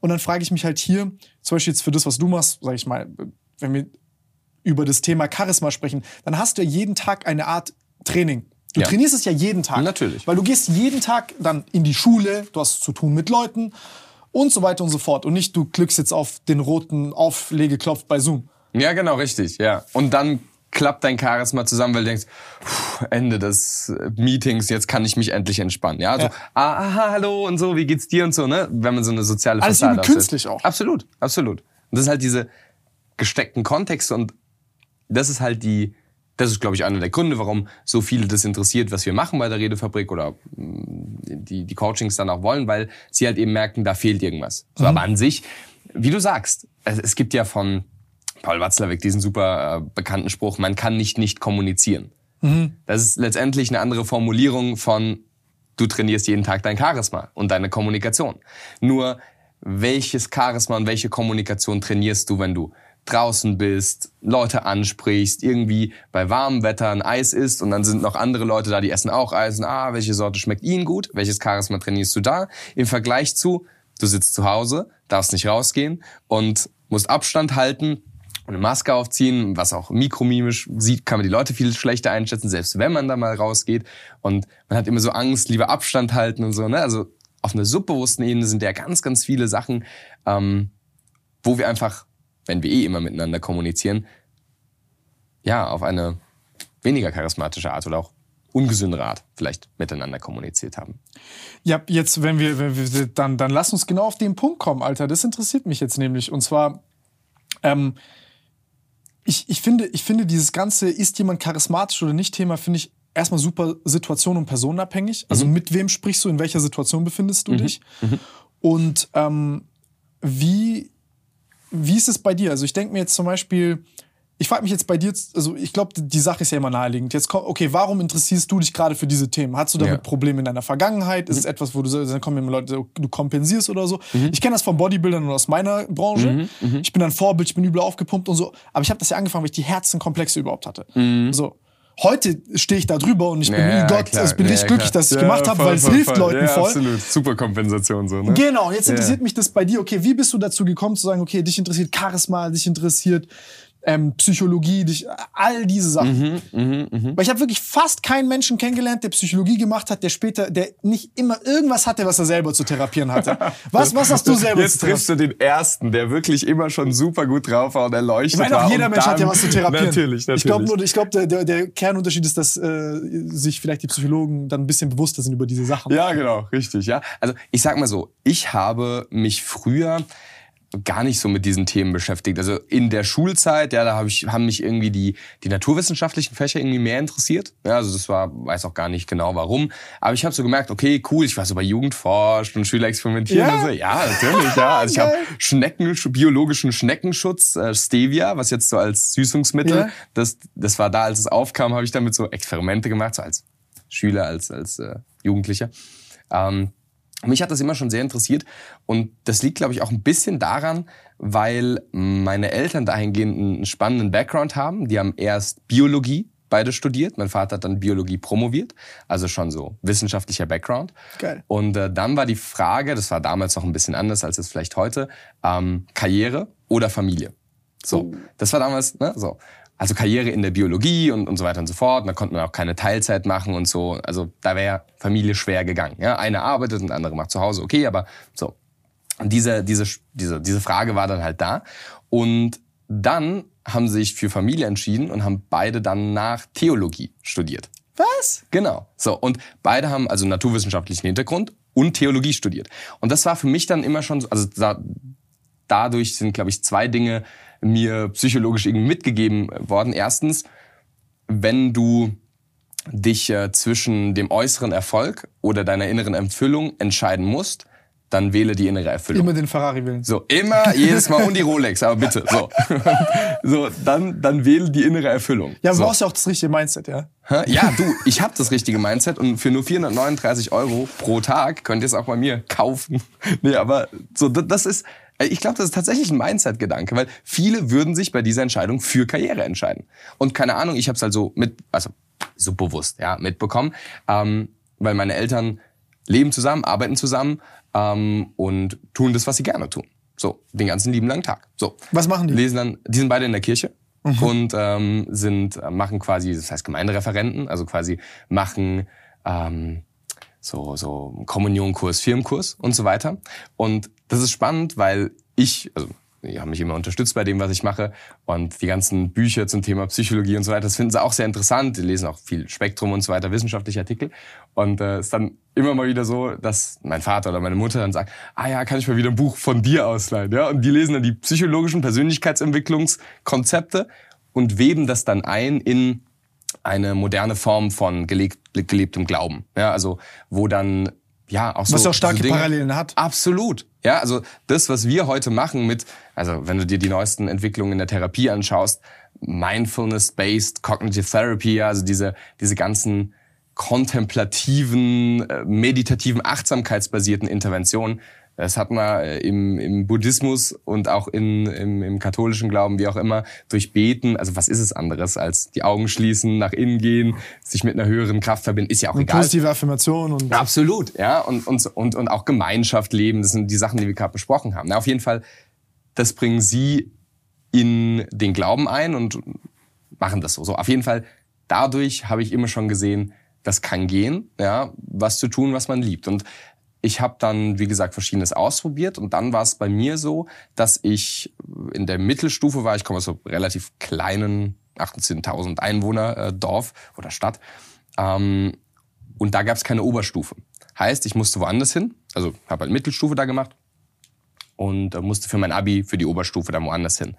Und dann frage ich mich halt hier, zum Beispiel jetzt für das, was du machst, sage ich mal, wenn wir über das Thema Charisma sprechen, dann hast du ja jeden Tag eine Art Training. Du Ja. trainierst es ja jeden Tag. Natürlich. Weil du gehst jeden Tag dann in die Schule, du hast zu tun mit Leuten und so weiter und so fort. Und nicht, du klickst jetzt auf den roten Auflegeknopf bei Zoom. Ja, genau, richtig, ja. Und dann klappt dein Charisma zusammen, weil du denkst, puh, Ende des Meetings, jetzt kann ich mich endlich entspannen. Ja, so, Ja. ah, aha, hallo und so, wie geht's dir und so, ne? Wenn man so eine soziale Alles Fassade übel aufsetzt. künstlich auch. Absolut, absolut. Und das ist halt diese gesteckten Kontexte und das ist halt die, das ist, glaube ich, einer der Gründe, warum so viele das interessiert, was wir machen bei der Redefabrik oder mh, die, die Coachings dann auch wollen, weil sie halt eben merken, da fehlt irgendwas. So, aber an sich, wie du sagst, es, gibt ja von Paul Watzlawick diesen super äh, bekannten Spruch, man kann nicht nicht kommunizieren. Das ist letztendlich eine andere Formulierung von, du trainierst jeden Tag dein Charisma und deine Kommunikation. Nur, welches Charisma und welche Kommunikation trainierst du, wenn du draußen bist, Leute ansprichst, irgendwie bei warmem Wetter ein Eis isst und dann sind noch andere Leute da, die essen auch Eis und ah, welche Sorte schmeckt ihnen gut? Welches Charisma trainierst du da? Im Vergleich zu, du sitzt zu Hause, darfst nicht rausgehen und musst Abstand halten und eine Maske aufziehen, was auch mikromimisch sieht, kann man die Leute viel schlechter einschätzen, selbst wenn man da mal rausgeht. Und man hat immer so Angst, lieber Abstand halten und so. Ne? Also auf einer subbewussten Ebene sind ja ganz, ganz viele Sachen, ähm, wo wir einfach, wenn wir eh immer miteinander kommunizieren, ja, auf eine weniger charismatische Art oder auch ungesündere Art vielleicht miteinander kommuniziert haben. Ja, jetzt, wenn wir, wenn wir dann, dann lass uns genau auf den Punkt kommen, Alter. Das interessiert mich jetzt nämlich. Und zwar, ähm, ich, ich, finde, ich finde, dieses ganze, ist jemand charismatisch oder nicht Thema, finde ich erstmal super situation- und personenabhängig. Also mit wem sprichst du, in welcher Situation befindest du dich? Und ähm, wie, wie ist es bei dir? Also ich denke mir jetzt zum Beispiel, ich frage mich jetzt bei dir, also ich glaube, die Sache ist ja immer naheliegend. Jetzt komm, okay, warum interessierst du dich gerade für diese Themen? Hast du damit Ja. Probleme in deiner Vergangenheit? Ist es etwas, wo du dann kommen immer Leute, du kompensierst oder so? Ich kenne das von Bodybuildern und aus meiner Branche. Ich bin ein Vorbild, ich bin übel aufgepumpt und so. Aber ich habe das ja angefangen, weil ich die Herzenkomplexe überhaupt hatte. So. Heute stehe ich da drüber und ich bin, Ja, Gott, klar. ich bin Ja, richtig glücklich, klar. dass ich Ja, gemacht habe, weil es hilft voll. Leuten ja, voll. Absolut, super Kompensation so, ne? Genau, jetzt interessiert mich das bei dir. Okay, wie bist du dazu gekommen zu sagen, okay, dich interessiert Charisma, dich interessiert ähm, Psychologie, dich, all diese Sachen. Mhm, Weil ich habe wirklich fast keinen Menschen kennengelernt, der Psychologie gemacht hat, der später, der nicht immer irgendwas hatte, was er selber zu therapieren hatte. Was, was hast du selber Jetzt triffst du den ersten, der wirklich immer schon super gut drauf war und erleuchtet Ich meine, war. auch jeder Mensch hat ja was zu therapieren. Natürlich, natürlich. Ich glaube nur, ich glaube, der, der, der Kernunterschied ist, dass äh, sich vielleicht die Psychologen dann ein bisschen bewusster sind über diese Sachen. Ja, genau, richtig, ja. Also ich sag mal so, ich habe mich früher gar nicht so mit diesen Themen beschäftigt. Also in der Schulzeit, ja, da hab ich, haben mich irgendwie die, die naturwissenschaftlichen Fächer irgendwie mehr interessiert. Ja, also das war, weiß auch gar nicht genau warum. Aber ich habe so gemerkt, okay, cool, ich war so bei Jugendforscht und Schüler experimentieren Ja? und so. Ja, natürlich, ja. Also ich habe. Schnecken, biologischen Schneckenschutz, äh, Stevia, was jetzt so als Süßungsmittel, Ja. das, das war da, als es aufkam, habe ich damit so Experimente gemacht, so als Schüler, als, als äh, Jugendlicher. Ähm, mich hat das immer schon sehr interessiert und das liegt, glaube ich, auch ein bisschen daran, weil meine Eltern dahingehend einen spannenden Background haben. Die haben erst Biologie beide studiert. Mein Vater hat dann Biologie promoviert, also schon so wissenschaftlicher Background. Geil. Und äh, dann war die Frage, das war damals noch ein bisschen anders als es vielleicht heute, ähm, Karriere oder Familie. So, das war damals, ne, so. Also Karriere in der Biologie und, und so weiter und so fort. Und da konnte man auch keine Teilzeit machen und so. Also da wäre Familie schwer gegangen. Ja, eine arbeitet und andere macht zu Hause. Okay, aber so. Und diese, diese, diese, diese Frage war dann halt da. Und dann haben sie sich für Familie entschieden und haben beide dann nach Theologie studiert. Was? Genau. So, und beide haben also naturwissenschaftlichen Hintergrund und Theologie studiert. Und das war für mich dann immer schon so, also da, dadurch sind, glaube ich, zwei Dinge mir psychologisch irgendwie mitgegeben worden. Erstens, wenn du dich äh, zwischen dem äußeren Erfolg oder deiner inneren Erfüllung entscheiden musst, dann wähle die innere Erfüllung. Immer den Ferrari wählen. So, immer, jedes Mal und die Rolex, aber bitte, so. so, dann, dann wähle die innere Erfüllung. Ja, du so. brauchst ja auch das richtige Mindset, ja. Ja, du, ich habe das richtige Mindset und für nur 439 Euro pro Tag könnt ihr es auch bei mir kaufen. Nee, aber so, das ist, ich glaube, das ist tatsächlich ein Mindset-Gedanke, weil viele würden sich bei dieser Entscheidung für Karriere entscheiden. Und keine Ahnung, ich habe es halt so mit, also so bewusst, ja, mitbekommen, ähm, weil meine Eltern leben zusammen, arbeiten zusammen ähm, und tun das, was sie gerne tun. So, den ganzen lieben langen Tag. So. Was machen die? Lesen dann, die sind beide in der Kirche mhm. und ähm, sind, äh, machen quasi, das heißt Gemeindereferenten, also quasi machen ähm, so, so Kommunionkurs, Firmenkurs und so weiter. Und das ist spannend, weil ich, also die haben mich immer unterstützt bei dem, was ich mache. Und die ganzen Bücher zum Thema Psychologie und so weiter, das finden sie auch sehr interessant. Die lesen auch viel Spektrum und so weiter, wissenschaftliche Artikel. Und es äh, ist dann immer mal wieder so, dass mein Vater oder meine Mutter dann sagt, ah ja, kann ich mal wieder ein Buch von dir ausleihen. Ja? Und die lesen dann die psychologischen Persönlichkeitsentwicklungskonzepte und weben das dann ein in eine moderne Form von gelebt, gelebtem Glauben. Ja, also wo dann ja, auch so. Was auch starke so Dinge, Parallelen hat. Absolut. Ja, also das, was wir heute machen mit, also wenn du dir die neuesten Entwicklungen in der Therapie anschaust, Mindfulness-based Cognitive Therapy, also diese, diese ganzen kontemplativen, äh, meditativen, achtsamkeitsbasierten Interventionen, das hat man äh, im, im Buddhismus und auch in, im, im katholischen Glauben, wie auch immer, durch Beten. Also was ist es anderes als die Augen schließen, nach innen gehen, sich mit einer höheren Kraft verbinden, ist ja auch und egal. Positive Affirmation und absolut, ja und und und und auch Gemeinschaft leben. Das sind die Sachen, die wir gerade besprochen haben. Na, auf jeden Fall, das bringen Sie in den Glauben ein und machen das so. So auf jeden Fall. Dadurch habe ich immer schon gesehen, das kann gehen, ja, was zu tun, was man liebt. Und ich habe dann, wie gesagt, verschiedenes ausprobiert und dann war es bei mir so, dass ich in der Mittelstufe war, ich komme aus so relativ kleinen 18.000 Einwohner äh, Dorf oder Stadt ähm, und da gab es keine Oberstufe. Heißt, ich musste woanders hin, also habe halt Mittelstufe da gemacht und äh, musste für mein Abi für die Oberstufe dann woanders hin.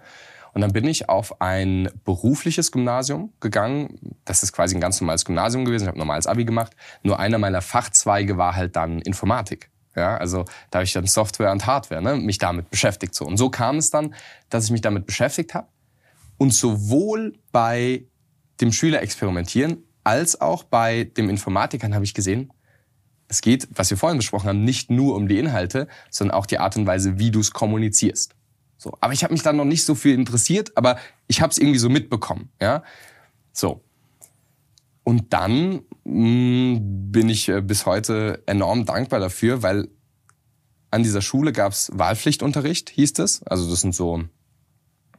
Und dann bin ich auf ein berufliches Gymnasium gegangen. Das ist quasi ein ganz normales Gymnasium gewesen. Ich habe normales Abi gemacht. Nur einer meiner Fachzweige war halt dann Informatik. Ja, also da habe ich dann Software und Hardware, ne, mich damit beschäftigt so. Und so kam es dann, dass ich mich damit beschäftigt habe und sowohl bei dem Schüler experimentieren als auch bei dem Informatikern habe ich gesehen, es geht, was wir vorhin besprochen haben, nicht nur um die Inhalte, sondern auch die Art und Weise, wie du es kommunizierst. So, aber ich habe mich dann noch nicht so viel interessiert, aber ich habe es irgendwie so mitbekommen, ja. So. Und dann mh, mm, bin ich äh, bis heute enorm dankbar dafür, weil an dieser Schule gab's Wahlpflichtunterricht, hieß es. Also das sind so,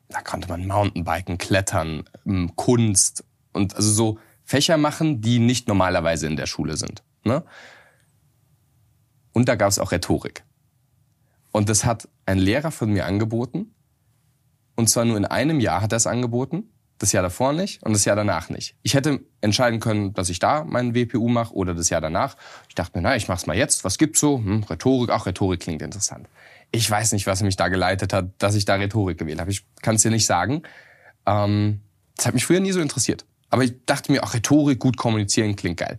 da konnte man Mountainbiken, Klettern, ähm, Kunst und also so Fächer machen, die nicht normalerweise in der Schule sind. Ne? Und da gab's auch Rhetorik. Und das hat ein Lehrer von mir angeboten. Und zwar nur in einem Jahr hat er es angeboten. Das Jahr davor nicht und das Jahr danach nicht. Ich hätte entscheiden können, dass ich da meinen WPU mache oder das Jahr danach. Ich dachte mir, na, ich mach's mal jetzt. Was gibt's so? Hm, Rhetorik. Ach, Rhetorik klingt interessant. Ich weiß nicht, was mich da geleitet hat, dass ich da Rhetorik gewählt habe. Ich kann es dir nicht sagen. Ähm, das hat mich früher nie so interessiert. Aber ich dachte mir, ach, Rhetorik, gut kommunizieren, klingt geil.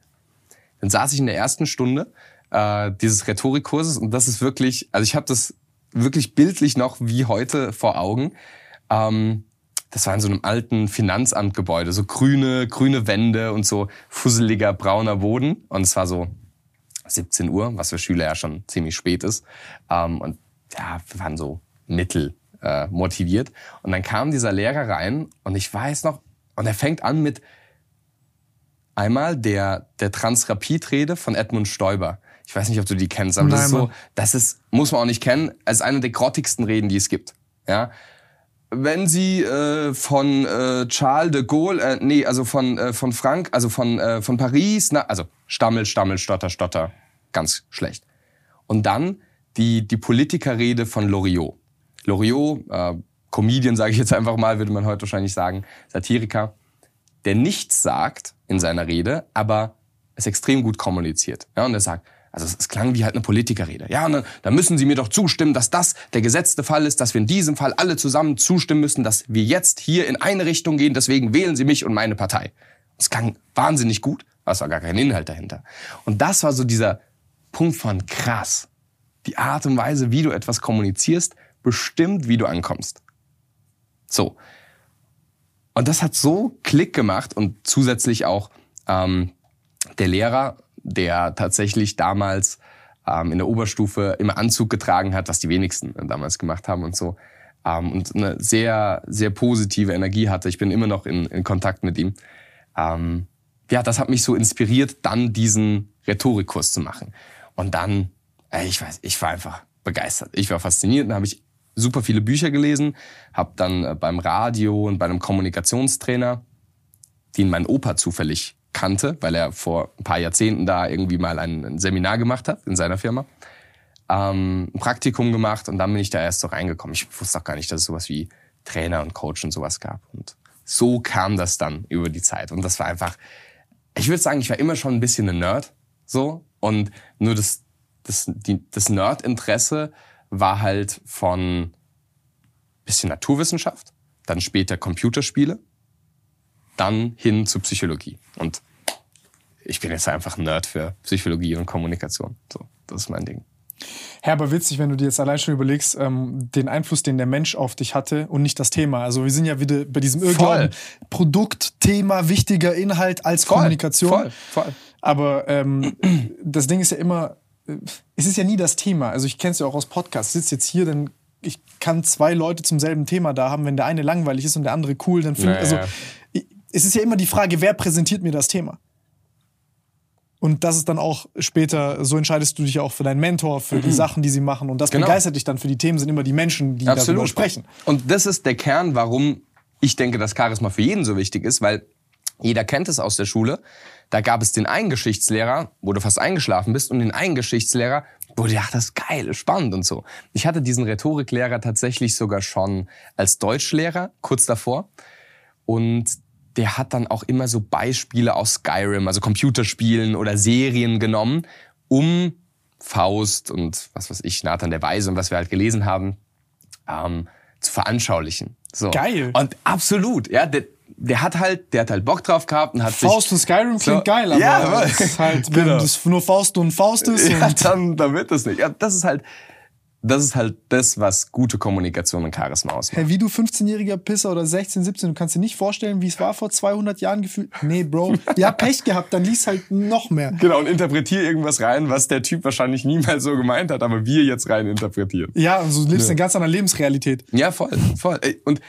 Dann saß ich in der ersten Stunde äh, dieses Rhetorikkurses und das ist wirklich, also ich habe das wirklich bildlich noch wie heute vor Augen. Ähm, das war in so einem alten Finanzamtgebäude, so grüne, grüne Wände und so fusseliger brauner Boden. Und es war so 17 Uhr, was für Schüler ja schon ziemlich spät ist. Ähm, und ja, wir waren so mittel äh, motiviert. Und dann kam dieser Lehrer rein und ich weiß noch, und er fängt an mit einmal der, der Transrapid-Rede von Edmund Stoiber. Ich weiß nicht, ob du die kennst, aber Nein, das ist so, das ist, muss man auch nicht kennen, es ist eine der grottigsten Reden, die es gibt. Ja. Wenn Sie äh, von äh, Charles de Gaulle, äh, nee, also von, äh, von Frank, also von, äh, von Paris, na, also Stammel, Stammel, Stotter, Stotter, ganz schlecht. Und dann die, die Politikerrede von Loriot. Loriot, äh, Comedian sage ich jetzt einfach mal, würde man heute wahrscheinlich sagen, Satiriker, der nichts sagt in seiner Rede, aber es extrem gut kommuniziert. Ja, und er sagt, Also es, es klang wie halt eine Politikerrede. Ja, dann, dann müssen Sie mir doch zustimmen, dass das der gesetzte Fall ist, dass wir in diesem Fall alle zusammen zustimmen müssen, dass wir jetzt hier in eine Richtung gehen. Deswegen wählen Sie mich und meine Partei. Es klang wahnsinnig gut, aber es war gar kein Inhalt dahinter. Und das war so dieser Punkt von krass. Die Art und Weise, wie du etwas kommunizierst, bestimmt, wie du ankommst. So. Und das hat so Klick gemacht und zusätzlich auch ähm, der Lehrer der tatsächlich damals ähm, in der Oberstufe immer Anzug getragen hat, was die wenigsten damals gemacht haben und so. Ähm, und eine sehr, sehr positive Energie hatte. Ich bin immer noch in, in Kontakt mit ihm. Ähm, ja, das hat mich so inspiriert, dann diesen Rhetorikkurs zu machen. Und dann, äh, ich weiß, ich war einfach begeistert. Ich war fasziniert. Dann habe ich super viele Bücher gelesen, habe dann äh, beim Radio und bei einem Kommunikationstrainer, den mein Opa zufällig kannte, weil er vor ein paar Jahrzehnten da irgendwie mal ein, Seminar gemacht hat in seiner Firma. Ähm, ein Praktikum gemacht und dann bin ich da erst so reingekommen. Ich wusste auch gar nicht, dass es sowas wie Trainer und Coach und sowas gab. Und so kam das dann über die Zeit. Und das war einfach, ich würde sagen, ich war immer schon ein bisschen ein Nerd, so. Und nur das, das, das Nerd-Interesse war halt von bisschen Naturwissenschaft, dann später Computerspiele dann hin zu Psychologie. Und ich bin jetzt einfach ein Nerd für Psychologie und Kommunikation. So, das ist mein Ding. Ja, aber witzig, wenn du dir jetzt allein schon überlegst, ähm, den Einfluss, den der Mensch auf dich hatte und nicht das Thema. Also wir sind ja wieder bei diesem Irrglauben, Produkt, Thema, wichtiger Inhalt als voll, Kommunikation. Voll, voll. Aber ähm, das Ding ist ja immer, äh, es ist ja nie das Thema. Also ich kenne es ja auch aus Podcasts. Ich sitze jetzt hier, dann ich kann zwei Leute zum selben Thema da haben. Wenn der eine langweilig ist und der andere cool, dann finde ich, also es ist ja immer die Frage, wer präsentiert mir das Thema? Und das ist dann auch später, so entscheidest du dich ja auch für deinen Mentor, für die mhm. Sachen, die sie machen. Und das genau. begeistert dich dann für die Themen, sind immer die Menschen, die Absolut. darüber sprechen. Und das ist der Kern, warum ich denke, dass Charisma für jeden so wichtig ist, weil jeder kennt es aus der Schule. Da gab es den einen Geschichtslehrer, wo du fast eingeschlafen bist, und den einen Geschichtslehrer, wo du dachtest, das ist geil, spannend und so. Ich hatte diesen Rhetoriklehrer tatsächlich sogar schon als Deutschlehrer kurz davor. Und der hat dann auch immer so Beispiele aus Skyrim, also Computerspielen oder Serien genommen, um Faust und was weiß ich, Nathan der Weise und was wir halt gelesen haben, ähm, zu veranschaulichen. So. Geil. Und absolut, ja, der, der hat halt, der hat halt Bock drauf gehabt und hat Faust und Skyrim klingt so, geil, aber ja, halt, wenn genau. das nur Faust und Faust ist. Ja, dann, dann wird das nicht. Ja, das ist halt, das ist halt das, was gute Kommunikation und Charisma ausmacht. Hey, wie du 15-jähriger Pisser oder 16, 17, du kannst dir nicht vorstellen, wie es war vor 200 Jahren gefühlt. Nee, Bro, ja, Pech gehabt, dann liest halt noch mehr. Genau, und interpretier irgendwas rein, was der Typ wahrscheinlich niemals so gemeint hat, aber wir jetzt rein interpretieren. Ja, und so lebst ja. eine ganz andere Lebensrealität. Ja, voll, voll. Und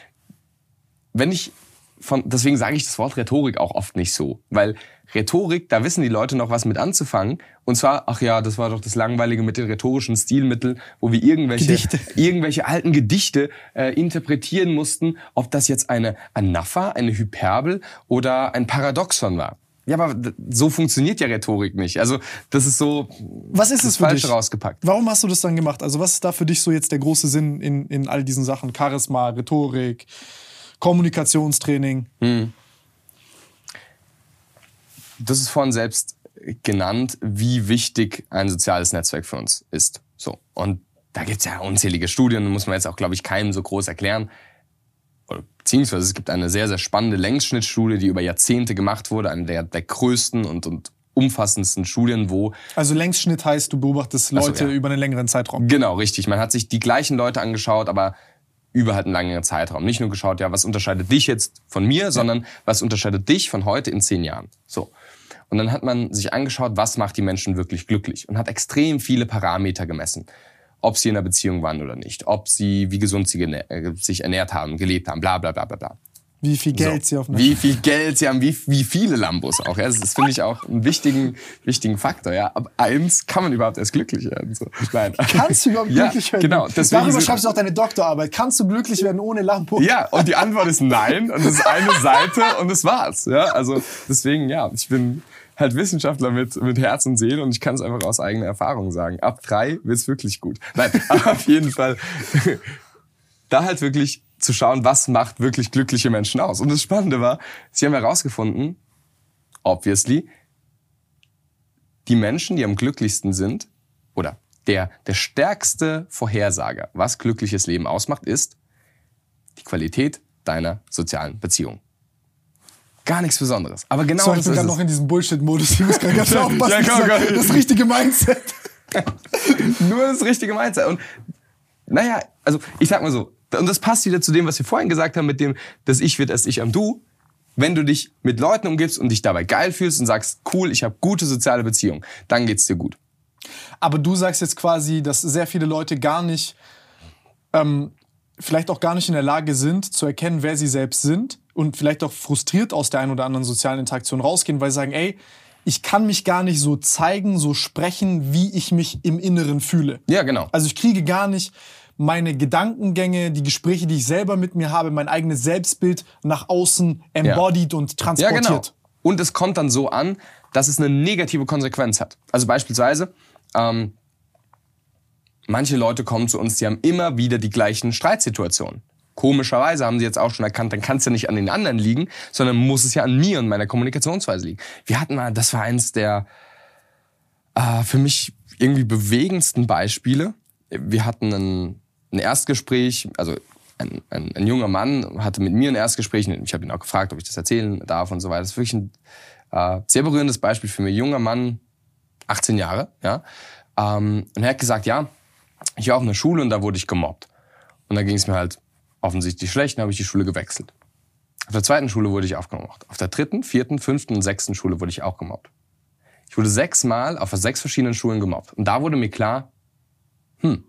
wenn ich von, deswegen sage ich das Wort Rhetorik auch oft nicht so, weil Rhetorik, da wissen die Leute noch was mit anzufangen. Und zwar, ach ja, das war doch das Langweilige mit den rhetorischen Stilmitteln, wo wir irgendwelche, irgendwelche alten Gedichte äh, interpretieren mussten, ob das jetzt eine Anapha, eine Hyperbel oder ein Paradoxon war. Ja, aber so funktioniert ja Rhetorik nicht. Also das ist so was ist es für falsch dich? rausgepackt. Warum hast du das dann gemacht? Also was ist da für dich so jetzt der große Sinn in, in all diesen Sachen? Charisma, Rhetorik, Kommunikationstraining? Hm das ist vorhin selbst genannt, wie wichtig ein soziales Netzwerk für uns ist. So. Und da gibt's ja unzählige Studien, muss man jetzt auch, glaube ich, keinem so groß erklären. beziehungsweise es gibt eine sehr, sehr spannende Längsschnittstudie, die über Jahrzehnte gemacht wurde, eine der, der größten und, und umfassendsten Studien, wo... Also Längsschnitt heißt, du beobachtest Leute so, ja. über einen längeren Zeitraum. Genau, richtig. Man hat sich die gleichen Leute angeschaut, aber über halt einen längeren Zeitraum. Nicht nur geschaut, ja, was unterscheidet dich jetzt von mir, ja. sondern was unterscheidet dich von heute in zehn Jahren. So. Und dann hat man sich angeschaut, was macht die Menschen wirklich glücklich und hat extrem viele Parameter gemessen. Ob sie in einer Beziehung waren oder nicht, ob sie, wie gesund sie äh, sich ernährt haben, gelebt haben, bla bla bla bla bla. Wie viel Geld so. sie auf einer Wie viel Geld sie haben, wie, wie viele Lambos auch. Ja. Das, das finde ich auch einen wichtigen, wichtigen Faktor. Ja. Ab eins kann man überhaupt erst glücklich werden. So. Nein. Kannst du überhaupt glücklich werden? Genau. Deswegen Darüber schreibst du auch deine Doktorarbeit. Kannst du glücklich werden ohne Lambo? Ja, und die Antwort ist nein. Und das ist eine Seite und das war's. Ja. Also deswegen, ja, ich bin halt Wissenschaftler mit, mit Herz und Seele und ich kann es einfach aus eigener Erfahrung sagen. Ab drei wird's wirklich gut. Nein, aber auf jeden Fall da halt wirklich zu schauen, was macht wirklich glückliche Menschen aus. Und das Spannende war, sie haben herausgefunden, obviously, die Menschen, die am glücklichsten sind, oder der, der stärkste Vorhersager, was glückliches Leben ausmacht, ist die Qualität deiner sozialen Beziehung. Gar nichts Besonderes. Aber genau so, ich das bin ist gerade noch in diesem Bullshit-Modus. Ich muss gerade ganz aufpassen. Ja, ich komm, das richtige Mindset. Nur das richtige Mindset. Und naja, also ich sag mal so, und das passt wieder zu dem, was wir vorhin gesagt haben, mit dem, das Ich wird erst Ich am Du. Wenn du dich mit Leuten umgibst und dich dabei geil fühlst und sagst, cool, ich habe gute soziale Beziehungen, dann geht's dir gut. Aber du sagst jetzt quasi, dass sehr viele Leute gar nicht, ähm, vielleicht auch gar nicht in der Lage sind, zu erkennen, wer sie selbst sind und vielleicht auch frustriert aus der einen oder anderen sozialen Interaktion rausgehen, weil sie sagen, ey, ich kann mich gar nicht so zeigen, so sprechen, wie ich mich im Inneren fühle. Ja, genau. Also ich kriege gar nicht meine Gedankengänge, die Gespräche, die ich selber mit mir habe, mein eigenes Selbstbild nach außen embodied und Ja, transportiert. genau. Und es kommt dann so an, dass es eine negative Konsequenz hat. Also beispielsweise, ähm, manche Leute kommen zu uns, die haben immer wieder die gleichen Streitsituationen. Komischerweise haben sie jetzt auch schon erkannt, dann kann es ja nicht an den anderen liegen, sondern muss es ja an mir und meiner Kommunikationsweise liegen. Wir hatten mal, das war eins der äh, für mich irgendwie bewegendsten Beispiele. Wir hatten ein, ein Erstgespräch, also ein, ein, ein junger Mann hatte mit mir ein Erstgespräch. Ich habe ihn auch gefragt, ob ich das erzählen darf und so weiter. Das ist wirklich ein äh, sehr berührendes Beispiel für mich. Junger Mann, 18 Jahre, ja. Ähm, und er hat gesagt, ja, ich war auf einer Schule und da wurde ich gemobbt. Und da ging es mir halt offensichtlich schlecht, dann habe ich die Schule gewechselt. Auf der zweiten Schule wurde ich auch gemobbt. Auf der dritten, vierten, fünften und sechsten Schule wurde ich auch gemobbt. Ich wurde sechsmal auf sechs verschiedenen Schulen gemobbt. Und da wurde mir klar, hm,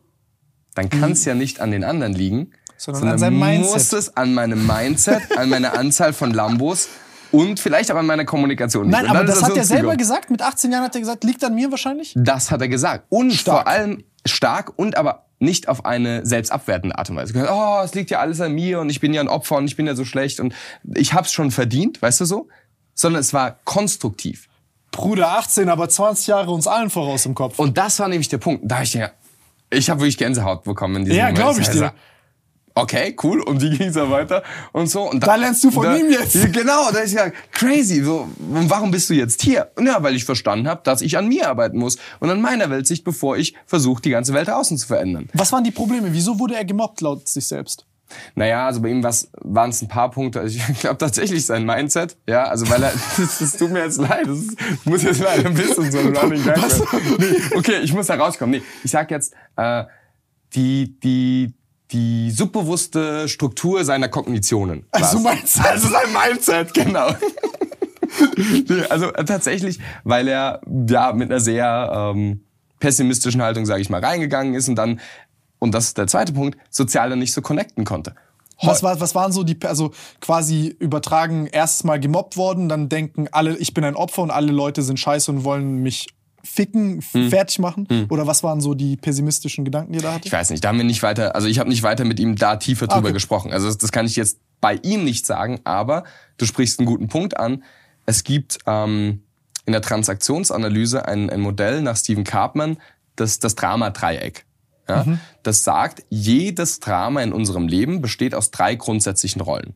dann kann es ja nicht an den anderen liegen, Sondern an seinem Mindset. muss es an meinem Mindset, an meiner Anzahl von Lambos und vielleicht auch an meiner Kommunikation liegen. Nein, aber ist das hat er selber gesagt. Mit 18 Jahren hat er gesagt, liegt an mir wahrscheinlich. Das hat er gesagt. Und Stark. vor allem stark und aber nicht auf eine selbstabwertende Art und Weise. Oh, es liegt ja alles an mir und ich bin ja ein Opfer und ich bin ja so schlecht und ich hab's schon verdient, weißt du so? Sondern es war konstruktiv. Bruder 18, aber 20 Jahre uns allen voraus im Kopf. Und das war nämlich der Punkt. Da ich ja, ich habe wirklich Gänsehaut bekommen in diesem Ja, Moment. glaub ich dir. Okay, cool. Und wie ging's dann weiter und so. Und Da lernst du von da, ihm jetzt. Ja, Genau, da ist ja crazy. So, und warum bist du jetzt hier? Und ja, weil ich verstanden habe, dass ich an mir arbeiten muss und an meiner Weltsicht, bevor ich versuche, die ganze Welt außen zu verändern. Was waren die Probleme? Wieso wurde er gemobbt laut sich selbst? Naja, also bei ihm waren es ein paar Punkte. Also ich glaube tatsächlich sein Mindset. Ja, also weil er, das, das tut mir jetzt leid. Das ist, muss jetzt leider ein bisschen so ein Running Gag werden. nee, Okay, ich muss da rauskommen. Nee, ich sag jetzt, äh, die, die, die subbewusste Struktur seiner Kognitionen. Also. Mindset. Also sein Mindset, genau. nee, also äh, tatsächlich, weil er ja mit einer sehr ähm, pessimistischen Haltung, sage ich mal, reingegangen ist und dann, und das ist der zweite Punkt, sozial dann nicht so connecten konnte. Was, war, was waren so die, also quasi übertragen, erstes Mal gemobbt worden, dann denken alle, ich bin ein Opfer und alle Leute sind scheiße und wollen mich ficken, Hm. fertig machen? Oder was waren so die pessimistischen Gedanken, die er da hatte? Ich weiß nicht, da haben wir nicht weiter, also ich habe nicht weiter mit ihm da tiefer drüber Okay. gesprochen. Also das, das kann ich jetzt bei ihm nicht sagen, aber du sprichst einen guten Punkt an. Es gibt ähm, in der Transaktionsanalyse ein, ein Modell nach Stephen Karpman, das, das Drama-Dreieck. Ja? Das sagt, jedes Drama in unserem Leben besteht aus drei grundsätzlichen Rollen.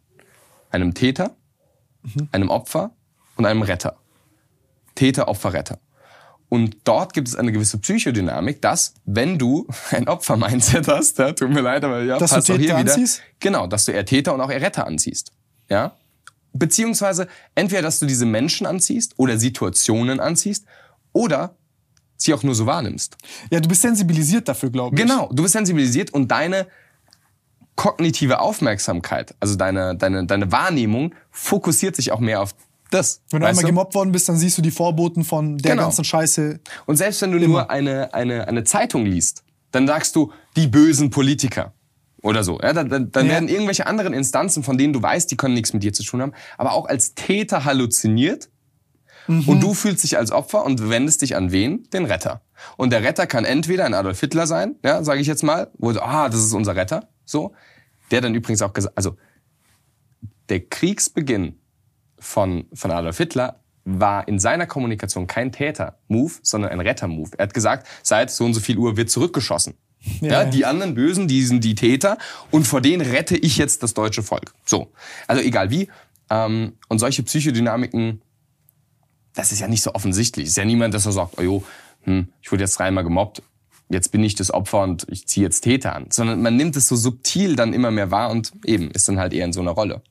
Einem Täter, einem Opfer und einem Retter. Täter, Opfer, Retter. Und dort gibt es eine gewisse Psychodynamik, dass, wenn du ein Opfer-Mindset hast, ja, tut mir leid, aber ja, Dass du passt auch hier Täter wieder. anziehst? Genau, dass du eher Täter und auch eher Retter anziehst. Ja? Beziehungsweise entweder, dass du diese Menschen anziehst oder Situationen anziehst oder sie auch nur so wahrnimmst. Ja, du bist sensibilisiert dafür, glaube ich. Genau, du bist sensibilisiert und deine kognitive Aufmerksamkeit, also deine, deine, deine Wahrnehmung, fokussiert sich auch mehr auf das. Wenn du einmal gemobbt worden bist, dann siehst du die Vorboten von der Genau. ganzen Scheiße. Und selbst wenn du nur eine, eine, eine Zeitung liest, dann sagst du, die bösen Politiker. Oder so. Ja, dann dann, dann Ja. werden irgendwelche anderen Instanzen, von denen du weißt, die können nichts mit dir zu tun haben, aber auch als Täter halluziniert. Und du fühlst dich als Opfer und wendest dich an wen? Den Retter. Und der Retter kann entweder ein Adolf Hitler sein, ja, sage ich jetzt mal, wo du, ah, das ist unser Retter, so. Der dann übrigens auch gesagt, also der Kriegsbeginn von, von Adolf Hitler war in seiner Kommunikation kein Täter-Move, sondern ein Retter-Move. Er hat gesagt, seit so und so viel Uhr wird zurückgeschossen. Ja, Ja. die anderen Bösen, die sind die Täter und vor denen rette ich jetzt das deutsche Volk. So. Also egal wie. Ähm, und solche Psychodynamiken das ist ja nicht so offensichtlich. Ist ja niemand, dass er sagt, oh jo, hm, ich wurde jetzt dreimal gemobbt, jetzt bin ich das Opfer und ich ziehe jetzt Täter an. Sondern man nimmt es so subtil dann immer mehr wahr und eben ist dann halt eher in so einer Rolle.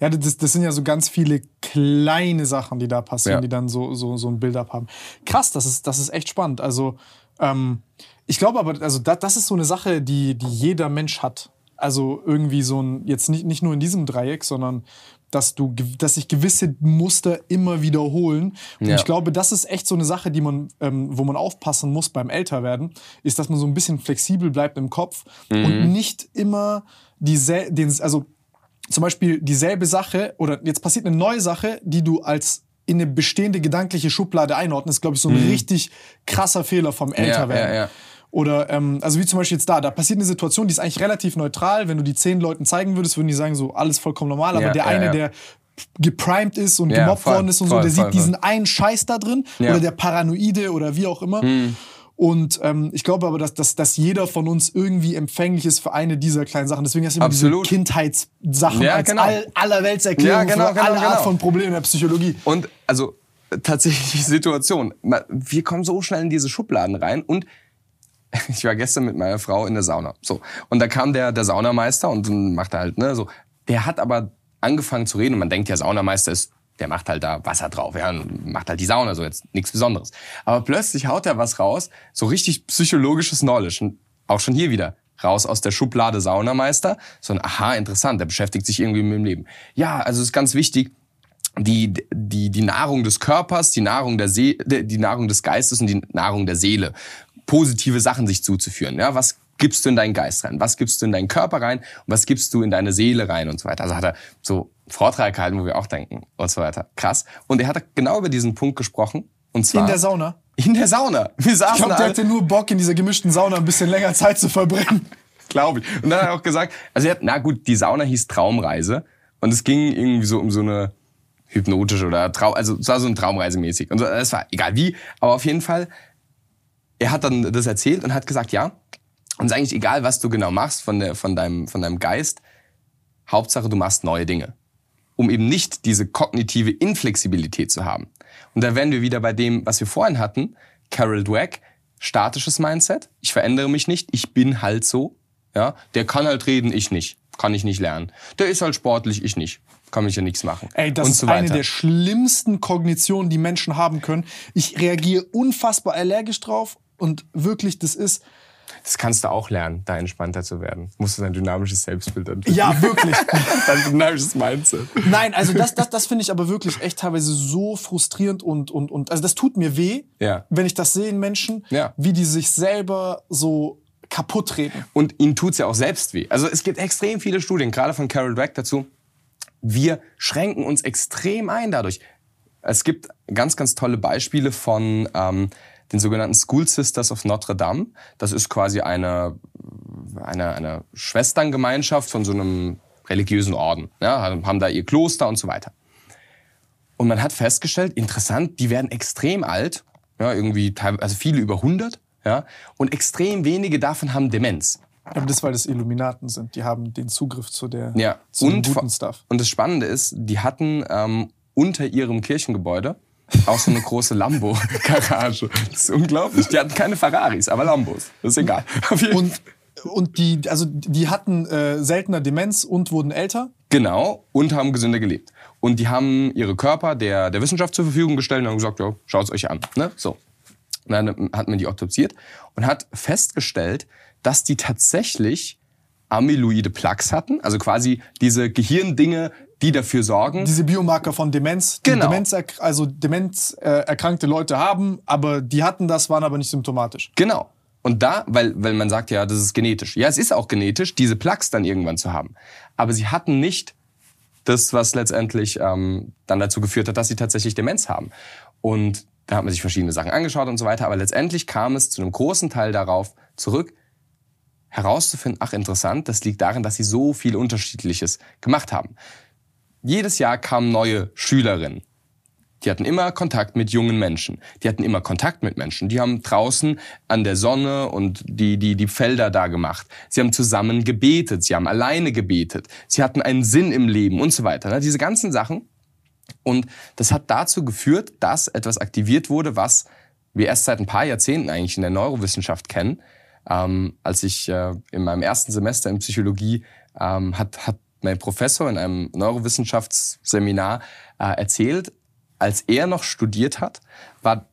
Ja, das, das sind ja so ganz viele kleine Sachen, die da passieren, Ja. die dann so, so, so ein Build-up haben. Krass, das ist, das ist echt spannend. Also, ähm, ich glaube aber, also da, das ist so eine Sache, die, die jeder Mensch hat. Also irgendwie so ein, jetzt nicht, nicht nur in diesem Dreieck, sondern dass du, dass sich gewisse Muster immer wiederholen. Und Ja. ich glaube, das ist echt so eine Sache, die man, ähm, wo man aufpassen muss beim Älterwerden, ist, dass man so ein bisschen flexibel bleibt im Kopf und nicht immer diese, den, also zum Beispiel dieselbe Sache oder jetzt passiert eine neue Sache, die du als in eine bestehende gedankliche Schublade einordnest, glaube ich, so ein richtig krasser Fehler vom Älterwerden. Mhm. ja, ja. Oder, ähm, also wie zum Beispiel jetzt da, da passiert eine Situation, die ist eigentlich relativ neutral. Wenn du die zehn Leuten zeigen würdest, würden die sagen, so alles vollkommen normal. Aber Ja, der ja, eine, ja. der geprimed ist und Ja, gemobbt voll, worden ist und so, voll, der voll, sieht diesen einen Scheiß da drin Ja. Oder der Paranoide oder wie auch immer. Und ähm, ich glaube aber, dass, dass, dass jeder von uns irgendwie empfänglich ist für eine dieser kleinen Sachen. Deswegen hast du immer Absolut. diese Kindheitssachen Ja, als genau. all, allerweltserklärung Ja, genau, für genau, alle Art genau. von Problemen der Psychologie. Und also tatsächlich Situation. Wir kommen so schnell in diese Schubladen rein und ich war gestern mit meiner Frau in der Sauna. So. Und da kam der, der Saunameister und dann macht er halt, ne, so. Der hat aber angefangen zu reden und man denkt ja, Saunameister ist, der macht halt da Wasser drauf, ja, und macht halt die Sauna, so jetzt nichts Besonderes. Aber plötzlich haut er was raus, so richtig psychologisches Knowledge. Auch schon hier wieder. Raus aus der Schublade Saunameister, so ein Aha, interessant, der beschäftigt sich irgendwie mit dem Leben. Ja, also es ist ganz wichtig, die, die, die Nahrung des Körpers, die Nahrung, der See, die Nahrung des Geistes und die Nahrung der Seele. Positive Sachen sich zuzuführen. Ja, was gibst du in deinen Geist rein? Was gibst du in deinen Körper rein? Und was gibst du in deine Seele rein und so weiter? Also hat er so Vortrag gehalten, wo wir auch denken und so weiter. Krass. Und er hat genau über diesen Punkt gesprochen. Und zwar In der Sauna. In der Sauna. Wir Ich saßen glaube, der hatte nur Bock, in dieser gemischten Sauna ein bisschen länger Zeit zu verbringen. Glaube ich. Und dann hat er auch gesagt, also er hat, na gut, die Sauna hieß Traumreise und es ging irgendwie so um so eine hypnotische oder Trau, also es war so ein Traumreisemäßig und das war egal wie, aber auf jeden Fall, er hat dann das erzählt und hat gesagt, ja, und es ist eigentlich egal, was du genau machst von der, von deinem, von deinem Geist, Hauptsache du machst neue Dinge. Um eben nicht diese kognitive Inflexibilität zu haben. Und da wären wir wieder bei dem, was wir vorhin hatten, Carol Dweck, statisches Mindset, ich verändere mich nicht, ich bin halt so, ja, der kann halt reden, ich nicht, kann ich nicht lernen. Der ist halt sportlich, ich nicht, kann mich ja nichts machen. Ey, das und ist so eine der schlimmsten Kognitionen, die Menschen haben können. Ich reagiere unfassbar allergisch drauf und wirklich, das ist, Das kannst du auch lernen, da entspannter zu werden. Musst du dein dynamisches Selbstbild entwickeln. ja, wirklich. dein dynamisches Mindset. Nein, also das, das, das finde ich aber wirklich echt teilweise so frustrierend und, und, und, also das tut mir weh, Ja. wenn ich das sehe in Menschen, Ja. wie die sich selber so kaputt reden. Und ihnen tut's ja auch selbst weh. Also es gibt extrem viele Studien, gerade von Carol Dweck dazu. Wir schränken uns extrem ein dadurch. Es gibt ganz, ganz tolle Beispiele von ähm, den sogenannten School Sisters of Notre Dame. Das ist quasi eine, eine, eine Schwesterngemeinschaft von so einem religiösen Orden. Ja, haben da ihr Kloster und so weiter. Und man hat festgestellt, interessant, die werden extrem alt, ja, irgendwie also viele über 100, ja, und extrem wenige davon haben Demenz. Aber das, weil das Illuminaten sind. Die haben den Zugriff zu der, Ja, zu und, guten Stuff. und das Spannende ist, die hatten ähm, unter ihrem Kirchengebäude auch so eine große Lambo-Garage. Das ist unglaublich. Die hatten keine Ferraris, aber Lambos. Das ist egal. Und, und die, also die hatten äh, seltener Demenz und wurden älter. Genau, und haben gesünder gelebt. Und die haben ihre Körper der, der Wissenschaft zur Verfügung gestellt und haben gesagt, ja, schaut's euch an. Ne? So. Und dann hat man die obduziert und hat festgestellt, dass die tatsächlich amyloide Plaques hatten, also quasi diese Gehirndinge, die dafür sorgen, Diese Biomarker von Demenz, die Genau. Demenz, also Demenz äh, erkrankte Leute haben, aber die hatten das, waren aber nicht symptomatisch. Genau. Und da, weil, weil man sagt ja, das ist genetisch. Ja, es ist auch genetisch, diese Plaques dann irgendwann zu haben. Aber sie hatten nicht das, was letztendlich ähm, dann dazu geführt hat, dass sie tatsächlich Demenz haben. Und da hat man sich verschiedene Sachen angeschaut und so weiter. Aber letztendlich kam es zu einem großen Teil darauf zurück, herauszufinden, ach interessant, das liegt darin, dass sie so viel Unterschiedliches gemacht haben. Jedes Jahr kamen neue Schülerinnen. Die hatten immer Kontakt mit jungen Menschen. Die hatten immer Kontakt mit Menschen. Die haben draußen an der Sonne und die, die, die Felder da gemacht. Sie haben zusammen gebetet. Sie haben alleine gebetet. Sie hatten einen Sinn im Leben und so weiter. ne? Diese ganzen Sachen Und das hat dazu geführt, dass etwas aktiviert wurde, was wir erst seit ein paar Jahrzehnten eigentlich in der Neurowissenschaft kennen. Ähm, als ich äh, in meinem ersten Semester in Psychologie ähm, hat, hat mein Professor in einem Neurowissenschaftsseminar äh, erzählt, als er noch studiert hat, war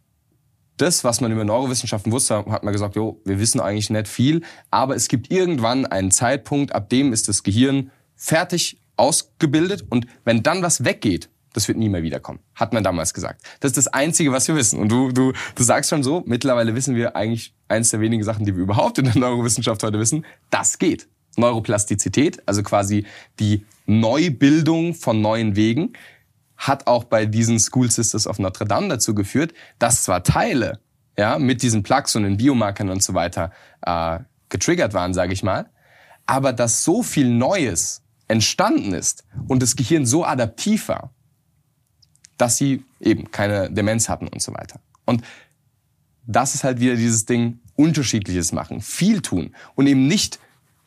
das, was man über Neurowissenschaften wusste, hat man gesagt, jo, wir wissen eigentlich nicht viel, aber es gibt irgendwann einen Zeitpunkt, ab dem ist das Gehirn fertig ausgebildet und wenn dann was weggeht, das wird nie mehr wiederkommen, hat man damals gesagt. Das ist das Einzige, was wir wissen. Und du, du, du sagst schon so, mittlerweile wissen wir eigentlich eins der wenigen Sachen, die wir überhaupt in der Neurowissenschaft heute wissen, das geht. Neuroplastizität, also quasi die Neubildung von neuen Wegen, hat auch bei diesen School Sisters of Notre Dame dazu geführt, dass zwar Teile ja, mit diesen Plugs und den Biomarkern und so weiter äh, getriggert waren, sage ich mal, aber dass so viel Neues entstanden ist und das Gehirn so adaptiv war, dass sie eben keine Demenz hatten und so weiter. Und das ist halt wieder dieses Ding, unterschiedliches machen, viel tun und eben nicht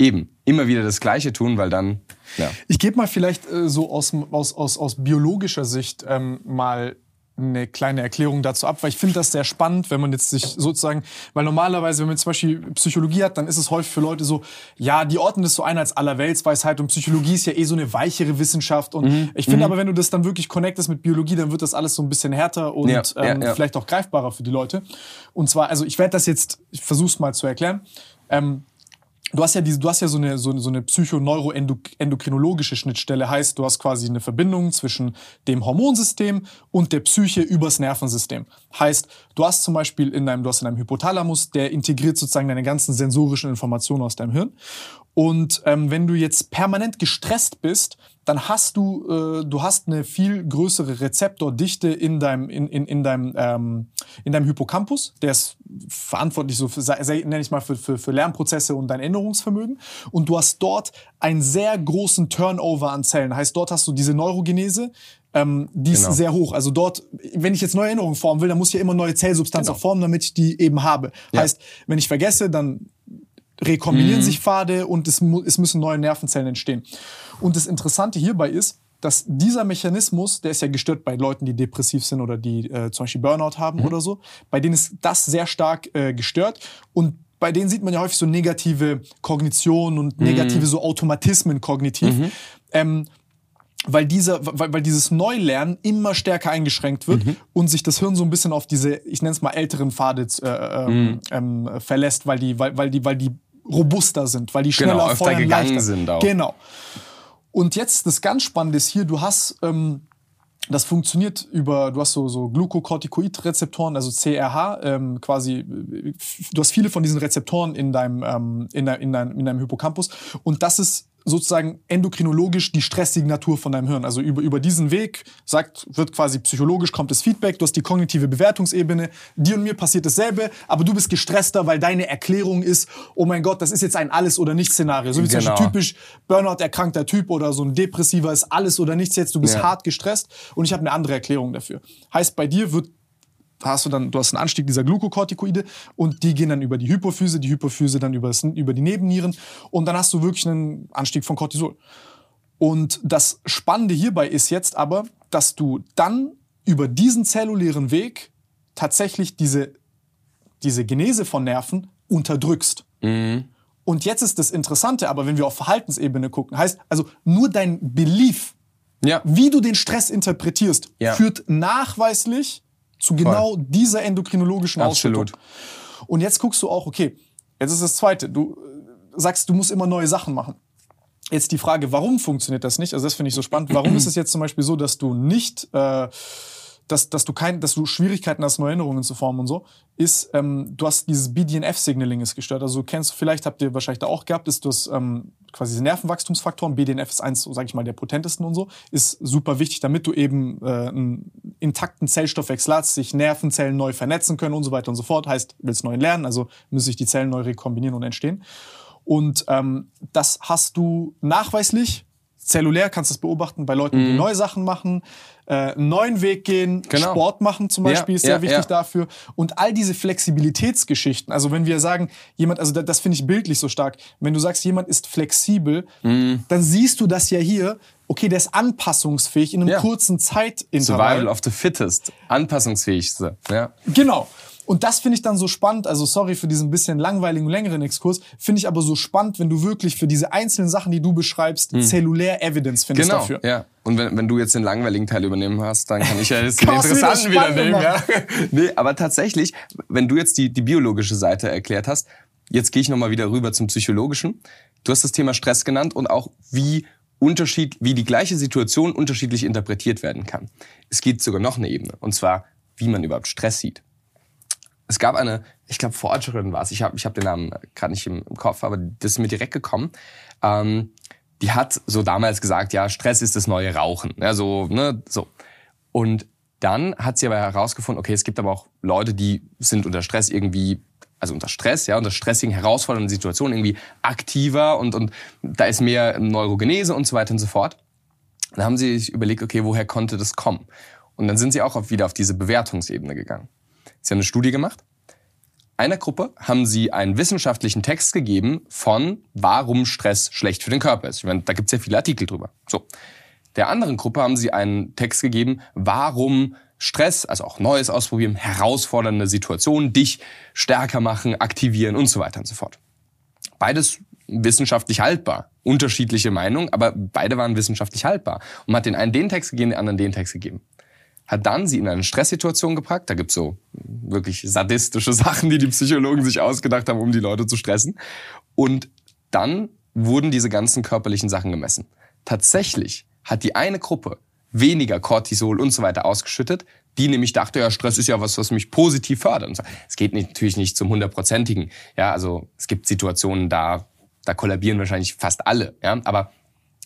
eben immer wieder das Gleiche tun, weil dann. Ja. Ich gebe mal vielleicht äh, so aus, aus, aus, aus biologischer Sicht ähm, mal eine kleine Erklärung dazu ab, weil ich finde das sehr spannend, wenn man jetzt sich sozusagen, weil normalerweise, wenn man zum Beispiel Psychologie hat, dann ist es häufig für Leute so, ja, die ordnen das so ein als Allerweltsweisheit und Psychologie ist ja eh so eine weichere Wissenschaft und mhm. ich finde mhm. aber, wenn du das dann wirklich connectest mit Biologie, dann wird das alles so ein bisschen härter und ja, ähm, ja, ja. vielleicht auch greifbarer für die Leute. Und zwar, also ich werde das jetzt, ich versuche es mal zu erklären. Ähm, Du hast ja diese, du hast ja so eine, so, so eine psychoneuroendokrinologische Schnittstelle, heißt, du hast quasi eine Verbindung zwischen dem Hormonsystem und der Psyche übers Nervensystem. Heißt, du hast zum Beispiel in deinem, du hast in deinem Hypothalamus, der integriert sozusagen deine ganzen sensorischen Informationen aus deinem Hirn. Und ähm, wenn du jetzt permanent gestresst bist, dann hast du, äh, du hast eine viel größere Rezeptordichte in deinem, in, in, in deinem, ähm, in deinem Hippocampus. Der ist verantwortlich so für, nenne ich mal, für, für, für Lernprozesse und dein Erinnerungsvermögen. Und du hast dort einen sehr großen Turnover an Zellen. Heißt, dort hast du diese Neurogenese, ähm, die ist genau. sehr hoch. Also dort, wenn ich jetzt neue Erinnerungen formen will, dann muss ich ja immer neue Zellsubstanz genau. auch formen, damit ich die eben habe. Ja. Heißt, wenn ich vergesse, dann rekombinieren mhm. sich Pfade und es, es müssen neue Nervenzellen entstehen. Und das Interessante hierbei ist, dass dieser Mechanismus, der ist ja gestört bei Leuten, die depressiv sind oder die äh, zum Beispiel Burnout haben mhm. oder so, bei denen ist das sehr stark äh, gestört und bei denen sieht man ja häufig so negative Kognition und mhm. negative so Automatismen kognitiv. Mhm. Ähm, weil, dieser, weil, weil dieses Neulernen immer stärker eingeschränkt wird mhm. und sich das Hirn so ein bisschen auf diese, ich nenne es mal älteren Pfade äh, ähm, mhm. ähm, verlässt, weil die, weil, weil die, weil die robuster sind, weil die schneller genau, öfter gegangen leichter. sind auch. Genau. Und jetzt das ganz Spannende ist hier, du hast ähm, das funktioniert über, du hast so, so Glucocorticoid-Rezeptoren, also CRH, ähm, quasi, du hast viele von diesen Rezeptoren in deinem, ähm, in, dein, in, dein, in deinem Hippocampus und das ist sozusagen endokrinologisch die Stresssignatur von deinem Hirn. Also über, über diesen Weg sagt, wird quasi psychologisch kommt das Feedback, du hast die kognitive Bewertungsebene, dir und mir passiert dasselbe, aber du bist gestresster, weil deine Erklärung ist, oh mein Gott, das ist jetzt ein Alles- oder Nichts-Szenario. So wie genau. zum Beispiel typisch Burnout-erkrankter Typ oder so ein Depressiver ist alles oder nichts jetzt, du bist ja. hart gestresst und ich habe eine andere Erklärung dafür. Heißt, bei dir wird hast du dann, du hast einen Anstieg dieser Glukokortikoide und die gehen dann über die Hypophyse, die Hypophyse dann über, das, über die Nebennieren und dann hast du wirklich einen Anstieg von Cortisol. Und das Spannende hierbei ist jetzt aber, dass du dann über diesen zellulären Weg tatsächlich diese, diese Genese von Nerven unterdrückst. Mhm. Und jetzt ist das Interessante, aber wenn wir auf Verhaltensebene gucken, heißt also nur dein Belief, ja. wie du den Stress interpretierst, ja. führt nachweislich zu genau Voll. dieser endokrinologischen Absolut. Ausschüttung. Und jetzt guckst du auch, okay, jetzt ist das Zweite. Du äh, sagst, du musst immer neue Sachen machen. Jetzt die Frage, warum funktioniert das nicht? Also das finde ich so spannend. Warum ist es jetzt zum Beispiel so, dass du nicht äh, dass, dass du kein, dass du Schwierigkeiten hast, neue Erinnerungen zu formen und so, ist, ähm, du hast dieses BDNF-Signaling ist gestört. Also du kennst, vielleicht habt ihr wahrscheinlich da auch gehabt, ist das ähm, quasi diese Nervenwachstumsfaktoren. BDNF ist eins, so sage ich mal, der potentesten und so, ist super wichtig, damit du eben äh, einen intakten Zellstoffwechsel hast, sich Nervenzellen neu vernetzen können und so weiter und so fort. Heißt, willst neu lernen, also müssen sich die Zellen neu rekombinieren und entstehen. Und ähm, das hast du nachweislich zellulär kannst du das beobachten bei Leuten, die neue Sachen machen, äh, einen neuen Weg gehen, Mhm. Genau. Sport machen zum Beispiel Ja, ist sehr ja, wichtig ja. dafür. Und all diese Flexibilitätsgeschichten, also wenn wir sagen, jemand, also da- das finde ich bildlich so stark, wenn du sagst, jemand ist flexibel, Mhm. dann siehst du das ja hier, okay, der ist anpassungsfähig in einem kurzen Zeitintervall. Survival of the fittest, anpassungsfähigste. Ja. Genau. Und das finde ich dann so spannend, also sorry für diesen bisschen langweiligen, längeren Exkurs, finde ich aber so spannend, wenn du wirklich für diese einzelnen Sachen, die du beschreibst, zellulär Evidence findest Genau, dafür. ja. Und wenn, wenn du jetzt den langweiligen Teil übernehmen hast, dann kann ich ja jetzt den interessanten wieder nehmen. Ja. Nee, aber tatsächlich, wenn du jetzt die, die biologische Seite erklärt hast, jetzt gehe ich nochmal wieder rüber zum psychologischen. Du hast das Thema Stress genannt und auch wie Unterschied, wie die gleiche Situation unterschiedlich interpretiert werden kann. Es geht sogar noch eine Ebene, und zwar, wie man überhaupt Stress sieht. Es gab eine, ich glaube Forscherin war es, ich habe ich hab den Namen gerade nicht im, Kopf, aber das ist mir direkt gekommen. Ähm, die hat so damals gesagt, ja, Stress ist das neue Rauchen. Ja, so, ne, so. Und dann hat sie aber herausgefunden, okay, es gibt aber auch Leute, die sind unter Stress irgendwie, also unter Stress, ja, unter stressigen, herausfordernden Situationen irgendwie aktiver und, und da ist mehr Neurogenese und so weiter und so fort. Dann haben sie sich überlegt, okay, woher konnte das kommen? Und dann sind sie auch wieder auf diese Bewertungsebene gegangen. Sie haben eine Studie gemacht. Einer Gruppe haben sie einen wissenschaftlichen Text gegeben von, warum Stress schlecht für den Körper ist. Ich meine, da gibt es ja viele Artikel drüber. So. Der anderen Gruppe haben sie einen Text gegeben, warum Stress, also auch Neues ausprobieren, herausfordernde Situationen dich stärker machen, aktivieren und so weiter und so fort. Beides wissenschaftlich haltbar. Unterschiedliche Meinungen, aber beide waren wissenschaftlich haltbar. Und man hat den einen den Text gegeben, den anderen den Text gegeben. Hat dann sie in eine Stresssituation gepackt. Da gibt's so wirklich sadistische Sachen, die die Psychologen sich ausgedacht haben, um die Leute zu stressen. Und dann wurden diese ganzen körperlichen Sachen gemessen. Tatsächlich hat die eine Gruppe weniger Cortisol und so weiter ausgeschüttet, die nämlich dachte, ja, Stress ist ja was, was mich positiv fördert. Es geht natürlich nicht zum hundertprozentigen. Ja, also es gibt Situationen, da, da kollabieren wahrscheinlich fast alle. Ja, aber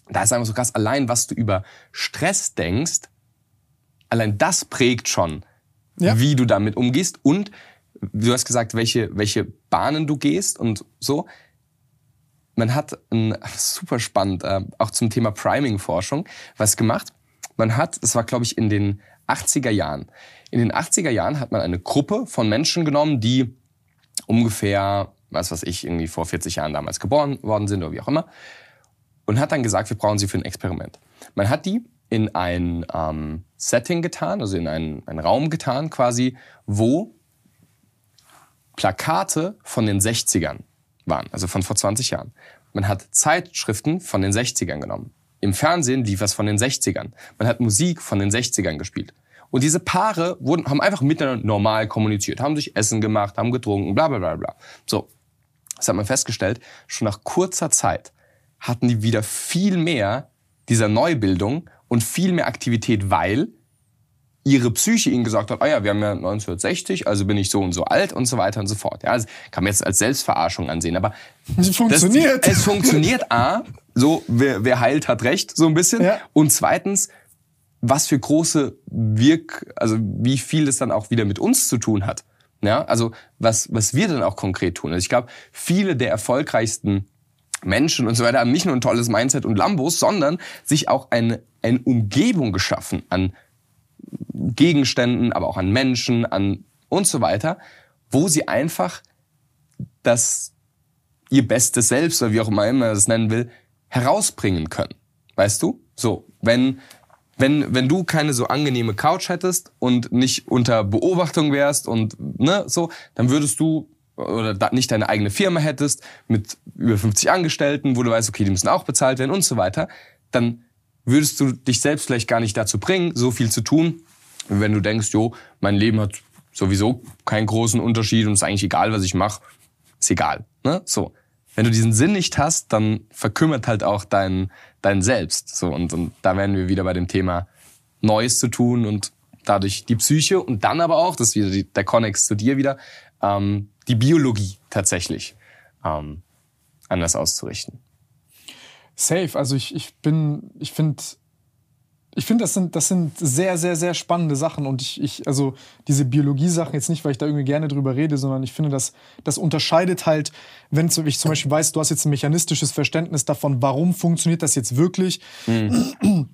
da ist einfach so krass, allein was du über Stress denkst, allein das prägt schon, Ja. wie du damit umgehst und du hast gesagt, welche, welche Bahnen du gehst und so. Man hat ein, super spannend, äh, auch zum Thema Priming-Forschung, was gemacht. Man hat, das war glaube ich in den 80er Jahren. In den 80er Jahren hat man eine Gruppe von Menschen genommen, die ungefähr, was weiß ich, irgendwie vor 40 Jahren damals geboren worden sind oder wie auch immer. Und hat dann gesagt, wir brauchen sie für ein Experiment. Man hat die in ein ähm, Setting getan, also in einen, einen Raum getan quasi, wo Plakate von den 60ern waren, also von vor 20 Jahren. Man hat Zeitschriften von den 60ern genommen. Im Fernsehen lief was von den 60ern. Man hat Musik von den 60ern gespielt. Und diese Paare wurden, haben einfach miteinander normal kommuniziert, haben sich Essen gemacht, haben getrunken, bla bla bla bla. So, das hat man festgestellt, schon nach kurzer Zeit hatten die wieder viel mehr dieser Neubildung und viel mehr Aktivität, weil ihre Psyche ihnen gesagt hat, ah ja, wir haben ja 1960, also bin ich so und so alt und so weiter und so fort. Ja, also kann man jetzt als Selbstverarschung ansehen, aber Es funktioniert. Das, es funktioniert A, so wer, wer heilt hat recht, so ein bisschen. Ja. Und zweitens, was für große Wirk, also wie viel es dann auch wieder mit uns zu tun hat. Ja, also was was wir dann auch konkret tun. Also ich glaube, viele der erfolgreichsten Menschen und so weiter haben nicht nur ein tolles Mindset und Lambos, sondern sich auch eine, eine Umgebung geschaffen an Gegenständen, aber auch an Menschen, an und so weiter, wo sie einfach das ihr bestes Selbst oder wie auch immer man das nennen will, herausbringen können. Weißt du? So, wenn wenn wenn du keine so angenehme Couch hättest und nicht unter Beobachtung wärst und ne so, dann würdest du oder nicht deine eigene Firma hättest mit über 50 Angestellten, wo du weißt, okay, die müssen auch bezahlt werden und so weiter, dann würdest du dich selbst vielleicht gar nicht dazu bringen, so viel zu tun, wenn du denkst, jo, mein Leben hat sowieso keinen großen Unterschied und ist eigentlich egal, was ich mache, ist egal. Ne? So. Wenn du diesen Sinn nicht hast, dann verkümmert halt auch dein, dein Selbst. So, und, und da wären wir wieder bei dem Thema Neues zu tun und dadurch die Psyche und dann aber auch, das ist wieder die, der Connex zu dir wieder, ähm, die Biologie tatsächlich ähm, anders auszurichten. Safe. Also ich, ich bin, ich finde, Ich finde, das sind, das sind sehr, sehr, sehr spannende Sachen. Und ich, ich also diese Biologie-Sachen jetzt nicht, weil ich da irgendwie gerne drüber rede, sondern ich finde, das, das unterscheidet halt, wenn ich zum Beispiel weiß, du hast jetzt ein mechanistisches Verständnis davon, warum funktioniert das jetzt wirklich. Mhm.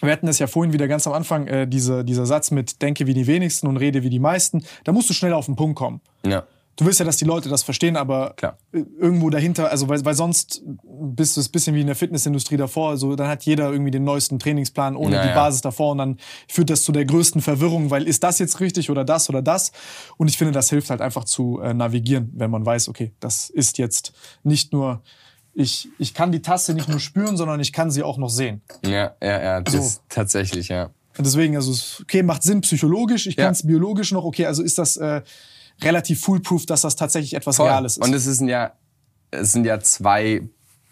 Wir hatten das ja vorhin wieder ganz am Anfang, äh, diese, dieser Satz mit denke wie die wenigsten und rede wie die meisten. Da musst du schnell auf den Punkt kommen. Ja du willst ja, dass die Leute das verstehen, aber Klar. irgendwo dahinter, also weil, weil sonst bist du es bisschen wie in der Fitnessindustrie davor, also dann hat jeder irgendwie den neuesten Trainingsplan ohne naja. die Basis davor und dann führt das zu der größten Verwirrung, weil ist das jetzt richtig oder das oder das? Und ich finde, das hilft halt einfach zu äh, navigieren, wenn man weiß, okay, das ist jetzt nicht nur ich, ich kann die Tasse nicht nur spüren, sondern ich kann sie auch noch sehen. Ja, ja, ja, das so. tatsächlich, ja. Deswegen, also, okay, macht Sinn psychologisch, ich ja. kann es biologisch noch, okay, also ist das, äh, relativ foolproof, dass das tatsächlich etwas Voll. Reales ist. Und es, ist ja, es sind ja zwei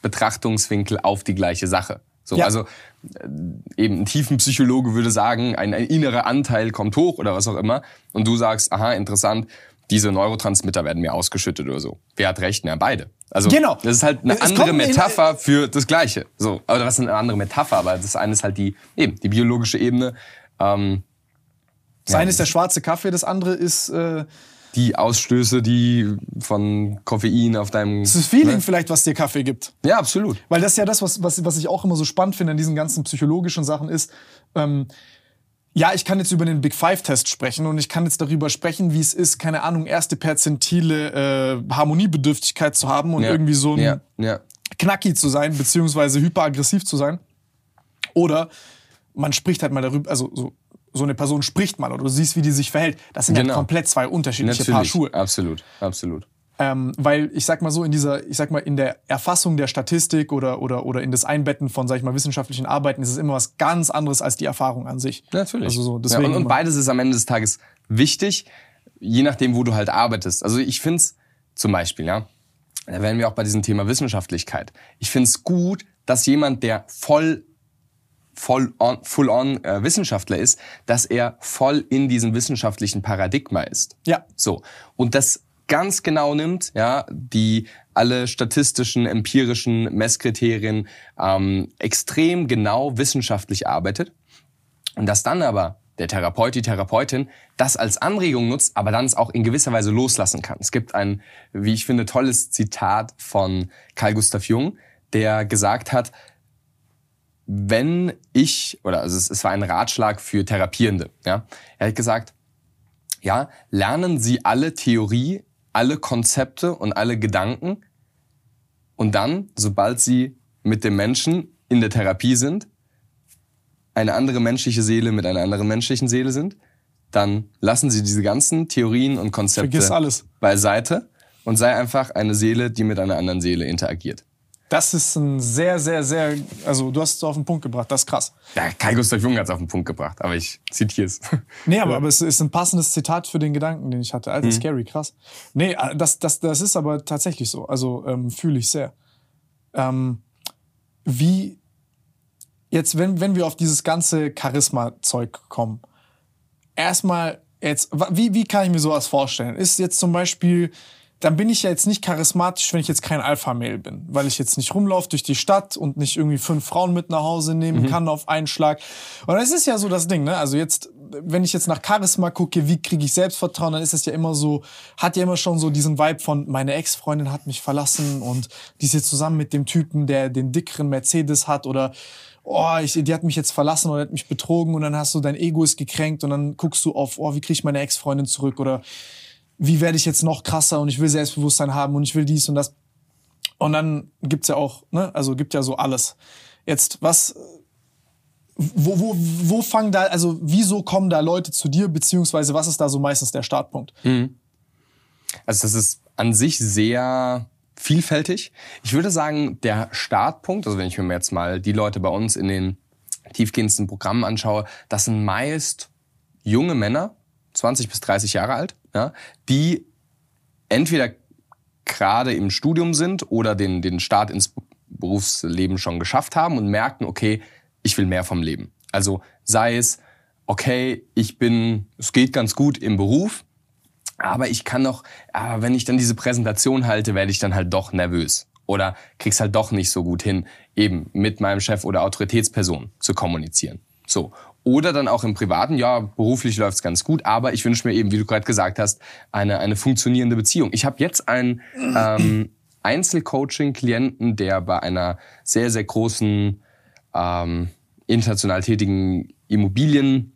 Betrachtungswinkel auf die gleiche Sache. So, ja. Also äh, eben ein Tiefenpsychologe würde sagen, ein, ein innerer Anteil kommt hoch oder was auch immer. Und du sagst, aha, interessant, diese Neurotransmitter werden mir ausgeschüttet oder so. Wer hat recht? Na, beide. Also genau. das ist halt eine es andere Metapher für das Gleiche. So, aber das ist eine andere Metapher, aber das eine ist halt die eben die biologische Ebene. Ähm, das ja. eine ist der schwarze Kaffee, das andere ist äh, die Ausstöße, die von Koffein auf deinem. Das Feeling ne? vielleicht, was dir Kaffee gibt. Ja, absolut. Weil das ist ja das, was, was, was ich auch immer so spannend finde an diesen ganzen psychologischen Sachen ist. Ähm, ja, ich kann jetzt über den Big Five-Test sprechen und ich kann jetzt darüber sprechen, wie es ist, keine Ahnung, erste Perzentile äh, Harmoniebedürftigkeit zu haben und ja. irgendwie so ein ja. Ja. Knacki zu sein, beziehungsweise hyperaggressiv zu sein. Oder man spricht halt mal darüber, also so so eine Person spricht mal oder du siehst, wie die sich verhält. Das sind genau. ja komplett zwei unterschiedliche Natürlich. Paar Schuhe. Absolut, absolut. Ähm, weil ich sag mal so in dieser, ich sag mal in der Erfassung der Statistik oder oder oder in das Einbetten von sag ich mal wissenschaftlichen Arbeiten ist es immer was ganz anderes als die Erfahrung an sich. Natürlich. Also so, deswegen ja, und, und beides ist am Ende des Tages wichtig, je nachdem, wo du halt arbeitest. Also ich find's zum Beispiel, ja, da wären wir auch bei diesem Thema Wissenschaftlichkeit. Ich find's gut, dass jemand, der voll voll on, full on äh, Wissenschaftler ist, dass er voll in diesem wissenschaftlichen Paradigma ist. Ja. So. Und das ganz genau nimmt, ja, die alle statistischen, empirischen Messkriterien ähm, extrem genau wissenschaftlich arbeitet und dass dann aber der Therapeut, die Therapeutin das als Anregung nutzt, aber dann es auch in gewisser Weise loslassen kann. Es gibt ein, wie ich finde, tolles Zitat von Carl Gustav Jung, der gesagt hat, wenn ich, oder also es, es war ein Ratschlag für Therapierende, ja, er hat gesagt, ja, lernen Sie alle Theorie, alle Konzepte und alle Gedanken und dann, sobald Sie mit dem Menschen in der Therapie sind, eine andere menschliche Seele mit einer anderen menschlichen Seele sind, dann lassen Sie diese ganzen Theorien und Konzepte beiseite und sei einfach eine Seele, die mit einer anderen Seele interagiert. Das ist ein sehr, sehr, sehr, also du hast es auf den Punkt gebracht, das ist krass. Ja, Kai Gustav Jung hat es auf den Punkt gebracht, aber ich zitiere es. Nee, aber, aber es ist ein passendes Zitat für den Gedanken, den ich hatte. Alter, mhm. scary, krass. Nee, äh, das, das, das ist aber tatsächlich so. Also ähm, fühle ich sehr. Ähm, wie, jetzt, wenn, wenn wir auf dieses ganze Charisma-Zeug kommen, erstmal jetzt, wie, wie kann ich mir sowas vorstellen? Ist jetzt zum Beispiel dann bin ich ja jetzt nicht charismatisch, wenn ich jetzt kein Alpha-Mail bin, weil ich jetzt nicht rumlaufe durch die Stadt und nicht irgendwie fünf Frauen mit nach Hause nehmen mhm. kann auf einen Schlag. Und das ist ja so das Ding, ne? Also jetzt, wenn ich jetzt nach Charisma gucke, wie kriege ich Selbstvertrauen, dann ist es ja immer so, hat ja immer schon so diesen Vibe von, meine Ex-Freundin hat mich verlassen und die ist jetzt zusammen mit dem Typen, der den dickeren Mercedes hat oder oh, ich, die hat mich jetzt verlassen oder hat mich betrogen und dann hast du dein Ego ist gekränkt und dann guckst du auf, oh, wie kriege ich meine Ex-Freundin zurück oder wie werde ich jetzt noch krasser und ich will Selbstbewusstsein haben und ich will dies und das. Und dann gibt's ja auch, ne, also gibt ja so alles. Jetzt, was, wo, wo, wo fangen da, also wieso kommen da Leute zu dir, beziehungsweise was ist da so meistens der Startpunkt? Mhm. Also das ist an sich sehr vielfältig. Ich würde sagen, der Startpunkt, also wenn ich mir jetzt mal die Leute bei uns in den tiefgehendsten Programmen anschaue, das sind meist junge Männer, 20 bis 30 Jahre alt, ja, die entweder gerade im Studium sind oder den, den Start ins Berufsleben schon geschafft haben und merken, okay, ich will mehr vom Leben. Also sei es, okay, ich bin, es geht ganz gut im Beruf, aber ich kann noch, aber wenn ich dann diese Präsentation halte, werde ich dann halt doch nervös oder krieg's halt doch nicht so gut hin, eben mit meinem Chef oder Autoritätsperson zu kommunizieren. So. Oder dann auch im Privaten, ja, beruflich läuft's ganz gut, aber ich wünsche mir eben, wie du gerade gesagt hast, eine, eine funktionierende Beziehung. Ich habe jetzt einen ähm, Einzelcoaching-Klienten, der bei einer sehr, sehr großen, ähm, international tätigen Immobilien,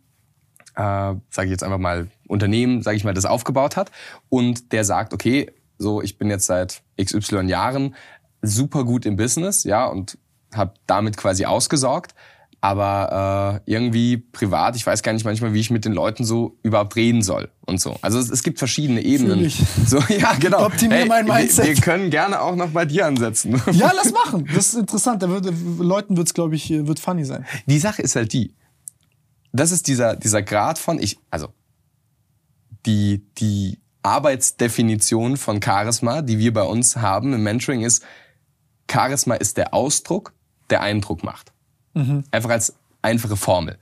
äh, sage ich jetzt einfach mal, Unternehmen, sage ich mal, das aufgebaut hat. Und der sagt, okay, so, ich bin jetzt seit XY Jahren super gut im Business, ja, und habe damit quasi ausgesorgt. Aber äh, irgendwie privat, ich weiß gar nicht manchmal, wie ich mit den Leuten so überhaupt reden soll und so. Also es, es gibt verschiedene Ebenen. ich. So, ja, genau. Optimier Hey, mein Mindset. Wir, wir können gerne auch noch bei dir ansetzen. Ja, lass machen. Das ist interessant. Da wird, Leuten wird's, glaube ich, wird funny sein. Die Sache ist halt die, das ist dieser, dieser Grad von, ich, also die, die Arbeitsdefinition von Charisma, die wir bei uns haben im Mentoring ist, Charisma ist der Ausdruck, der Eindruck macht. Einfach als einfache Formel.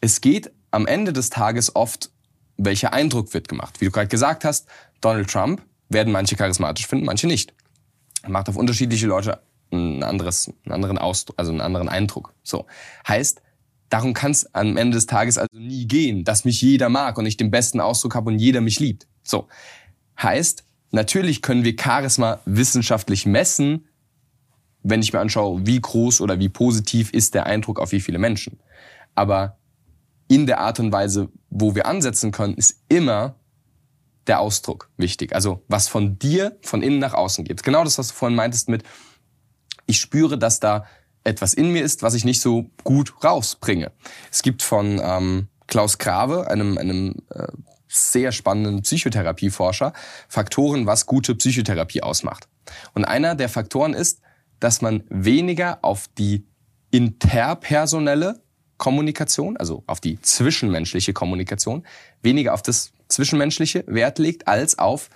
Es geht am Ende des Tages oft, welcher Eindruck wird gemacht. Wie du gerade gesagt hast, Donald Trump werden manche charismatisch finden, manche nicht. Er macht auf unterschiedliche Leute ein anderes, einen anderen Ausdruck, also einen anderen Eindruck. So. Heißt, darum kann es am Ende des Tages also nie gehen, dass mich jeder mag und ich den besten Ausdruck habe und jeder mich liebt. So. Heißt, natürlich können wir Charisma wissenschaftlich messen, wenn ich mir anschaue, wie groß oder wie positiv ist der Eindruck auf wie viele Menschen. Aber in der Art und Weise, wo wir ansetzen können, ist immer der Ausdruck wichtig. Also was von dir von innen nach außen geht. Genau das, was du vorhin meintest mit, ich spüre, dass da etwas in mir ist, was ich nicht so gut rausbringe. Es gibt von ähm, Klaus Grave, einem, einem äh, sehr spannenden Psychotherapieforscher, Faktoren, was gute Psychotherapie ausmacht. Und einer der Faktoren ist, dass man weniger auf die interpersonelle Kommunikation, also auf die zwischenmenschliche Kommunikation, weniger auf das Zwischenmenschliche Wert legt, als auf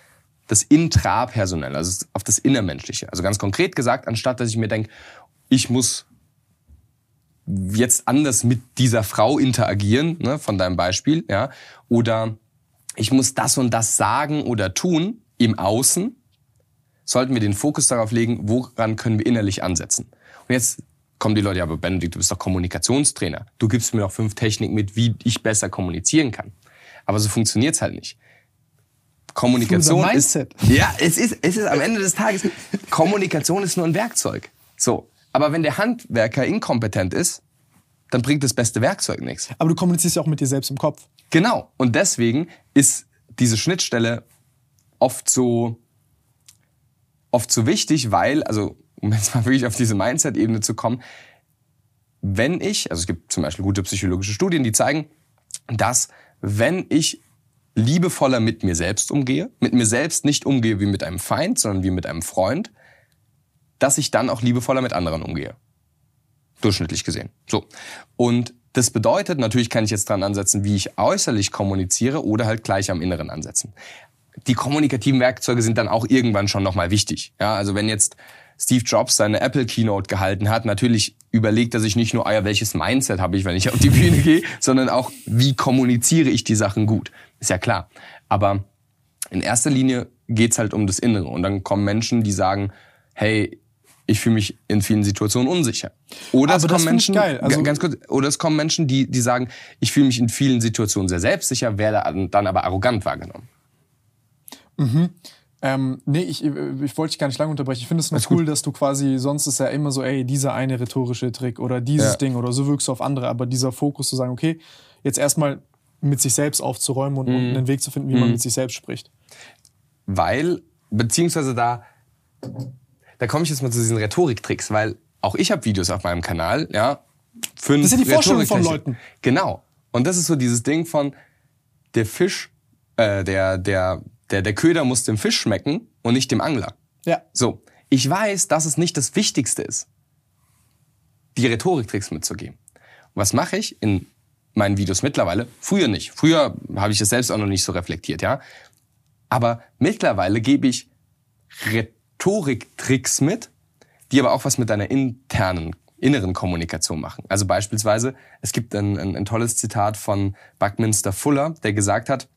das Intrapersonelle, also auf das Innermenschliche. Also ganz konkret gesagt, anstatt dass ich mir denke, ich muss jetzt anders mit dieser Frau interagieren, ne, von deinem Beispiel, ja, oder ich muss das und das sagen oder tun im Außen, sollten wir den Fokus darauf legen, woran können wir innerlich ansetzen. Und jetzt kommen die Leute, ja, aber Benedikt, du bist doch Kommunikationstrainer. Du gibst mir noch fünf Techniken mit, wie ich besser kommunizieren kann. Aber so funktioniert's halt nicht. Kommunikation ist, ja, es ist, es ist am Ende des Tages, Kommunikation ist nur ein Werkzeug. So. Aber wenn der Handwerker inkompetent ist, dann bringt das beste Werkzeug nichts. Aber du kommunizierst ja auch mit dir selbst im Kopf. Genau. Und deswegen ist diese Schnittstelle oft so, oft so wichtig, weil, also, um jetzt mal wirklich auf diese Mindset-Ebene zu kommen, wenn ich, also es gibt zum Beispiel gute psychologische Studien, die zeigen, dass wenn ich liebevoller mit mir selbst umgehe, mit mir selbst nicht umgehe wie mit einem Feind, sondern wie mit einem Freund, dass ich dann auch liebevoller mit anderen umgehe. Durchschnittlich gesehen. So. Und das bedeutet, natürlich kann ich jetzt dran ansetzen, wie ich äußerlich kommuniziere oder halt gleich am Inneren ansetzen. Die kommunikativen Werkzeuge sind dann auch irgendwann schon nochmal wichtig. Ja, also wenn jetzt Steve Jobs seine Apple Keynote gehalten hat, natürlich überlegt er sich nicht nur, ah ja, welches Mindset habe ich, wenn ich auf die Bühne gehe, sondern auch, wie kommuniziere ich die Sachen gut. Ist ja klar. Aber in erster Linie geht's halt um das Innere. Und dann kommen Menschen, die sagen, hey, ich fühle mich in vielen Situationen unsicher. Oder Aber es kommen Menschen. Also- Ga- ganz kurz, oder es kommen Menschen, die, die sagen, ich fühle mich in vielen Situationen sehr selbstsicher, werde dann aber arrogant wahrgenommen. Ähm, nee, ich, ich wollte dich gar nicht lange unterbrechen. Ich finde es nur cool, dass du quasi, sonst ist ja immer so, ey, dieser eine rhetorische Trick oder dieses Ja. Ding oder so wirkst du auf andere, aber dieser Fokus zu sagen, okay, jetzt erstmal mit sich selbst aufzuräumen und, Mhm. und einen Weg zu finden, wie man mit sich selbst spricht. Weil, beziehungsweise da, da komme ich jetzt mal zu diesen Rhetoriktricks, weil auch ich habe Videos auf meinem Kanal, ja. Fünf Das ja die Vorstellung von. Leuten. Genau. Und das ist so dieses Ding von, der Fisch, äh, der, der, der, der Köder muss dem Fisch schmecken und nicht dem Angler. Ja. So, ich weiß, dass es nicht das Wichtigste ist, die Rhetoriktricks mitzugeben. Und was mache ich in meinen Videos mittlerweile? Früher nicht. Früher habe ich das selbst auch noch nicht so reflektiert, ja. Aber mittlerweile gebe ich Rhetoriktricks mit, die aber auch was mit deiner internen, inneren Kommunikation machen. Also beispielsweise, es gibt ein, ein, ein tolles Zitat von Buckminster Fuller, der gesagt hat,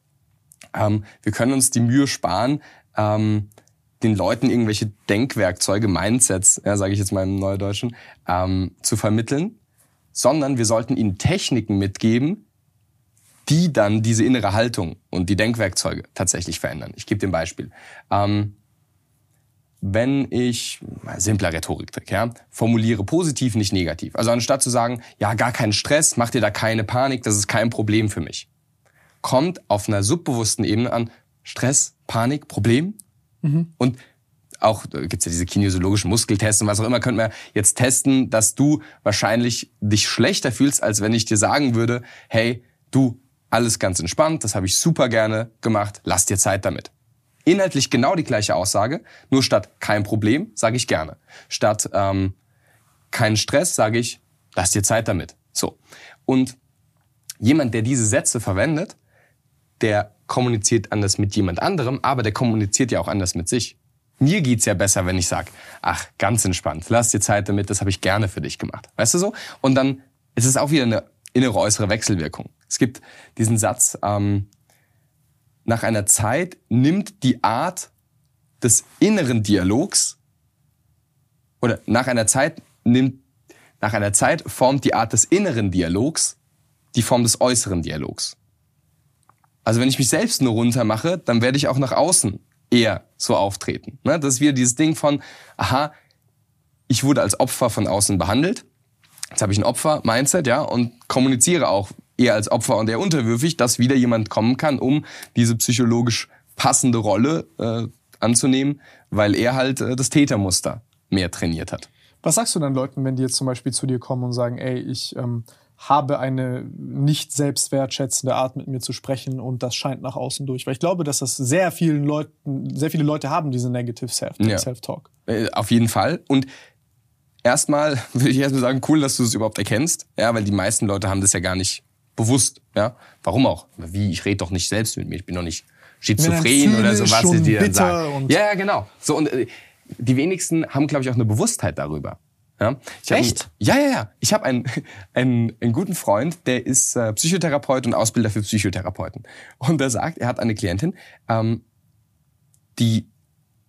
ähm, wir können uns die Mühe sparen, ähm, den Leuten irgendwelche Denkwerkzeuge, Mindsets, ja, sage ich jetzt mal im Neudeutschen, ähm, zu vermitteln, sondern wir sollten ihnen Techniken mitgeben, die dann diese innere Haltung und die Denkwerkzeuge tatsächlich verändern. Ich gebe dir ein Beispiel. Ähm, wenn ich, simpler Rhetoriktrick, ja, formuliere positiv, nicht negativ. Also anstatt zu sagen, ja, gar keinen Stress, mach dir da keine Panik, das ist kein Problem für mich. Kommt auf einer subbewussten Ebene an, Stress, Panik, Problem. Mhm. Und auch äh, gibt's ja diese kinesiologischen Muskeltests und was auch immer, könnten wir jetzt testen, dass du wahrscheinlich dich schlechter fühlst, als wenn ich dir sagen würde, hey, du, alles ganz entspannt, das habe ich super gerne gemacht, lass dir Zeit damit. Inhaltlich genau die gleiche Aussage, nur statt kein Problem sage ich gerne. Statt ähm, kein Stress sage ich, lass dir Zeit damit. So. Und jemand, der diese Sätze verwendet, der kommuniziert anders mit jemand anderem, aber der kommuniziert ja auch anders mit sich. Mir geht's ja besser, wenn ich sag, ach, ganz entspannt, lass dir Zeit damit, das habe ich gerne für dich gemacht. Weißt du so? Und dann ist es auch wieder eine innere äußere Wechselwirkung. Es gibt diesen Satz, ähm, nach einer Zeit nimmt die Art des inneren Dialogs oder nach einer Zeit nimmt nach einer Zeit formt die Art des inneren Dialogs die Form des äußeren Dialogs. Also wenn ich mich selbst nur runter mache, dann werde ich auch nach außen eher so auftreten. Ne? Das ist wieder dieses Ding von, aha, ich wurde als Opfer von außen behandelt. Jetzt habe ich ein Opfer-Mindset, ja, und kommuniziere auch eher als Opfer und eher unterwürfig, dass wieder jemand kommen kann, um diese psychologisch passende Rolle äh, anzunehmen, weil er halt äh, das Tätermuster mehr trainiert hat. Was sagst du dann Leuten, wenn die jetzt zum Beispiel zu dir kommen und sagen, ey, ich ähm, habe eine nicht selbstwertschätzende Art mit mir zu sprechen und das scheint nach außen durch? Weil ich glaube, dass das sehr vielen Leuten, sehr viele Leute haben diese Negative Self-Talk. Ja. Äh, auf jeden Fall. Und erstmal würde ich erstmal sagen, cool, dass du es überhaupt erkennst. Ja, weil die meisten Leute haben das ja gar nicht bewusst. Ja, warum auch? Wie? Ich rede doch nicht selbst mit mir. Ich bin doch nicht schizophren oder so, was sie dir dann sagen. Ja, ja, genau. So und äh, die wenigsten haben, glaube ich, auch eine Bewusstheit darüber. Ja? Ich Echt? Einen, ja, ja, ja. Ich habe einen, einen, einen guten Freund, der ist äh, Psychotherapeut und Ausbilder für Psychotherapeuten. Und der sagt, er hat eine Klientin, ähm, die,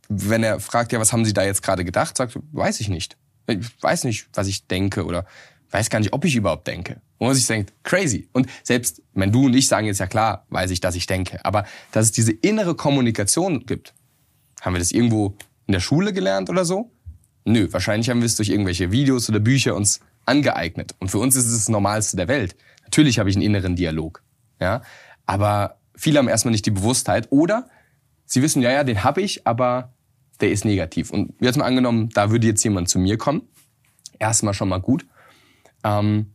wenn er fragt, ja, was haben Sie da jetzt gerade gedacht, sagt, weiß ich nicht. Ich weiß nicht, was ich denke oder weiß gar nicht, ob ich überhaupt denke. Wo man sich denkt, crazy. Und selbst, wenn du und ich sagen jetzt ja klar, weiß ich, dass ich denke. Aber dass es diese innere Kommunikation gibt, haben wir das irgendwo in der Schule gelernt oder so? Nö, wahrscheinlich haben wir es durch irgendwelche Videos oder Bücher uns angeeignet. Und für uns ist es das Normalste der Welt. Natürlich habe ich einen inneren Dialog. Ja, aber viele haben erstmal nicht die Bewusstheit oder sie wissen, ja, ja, den habe ich, aber der ist negativ. Und jetzt mal angenommen, da würde jetzt jemand zu mir kommen. Erstmal schon mal gut. Ähm,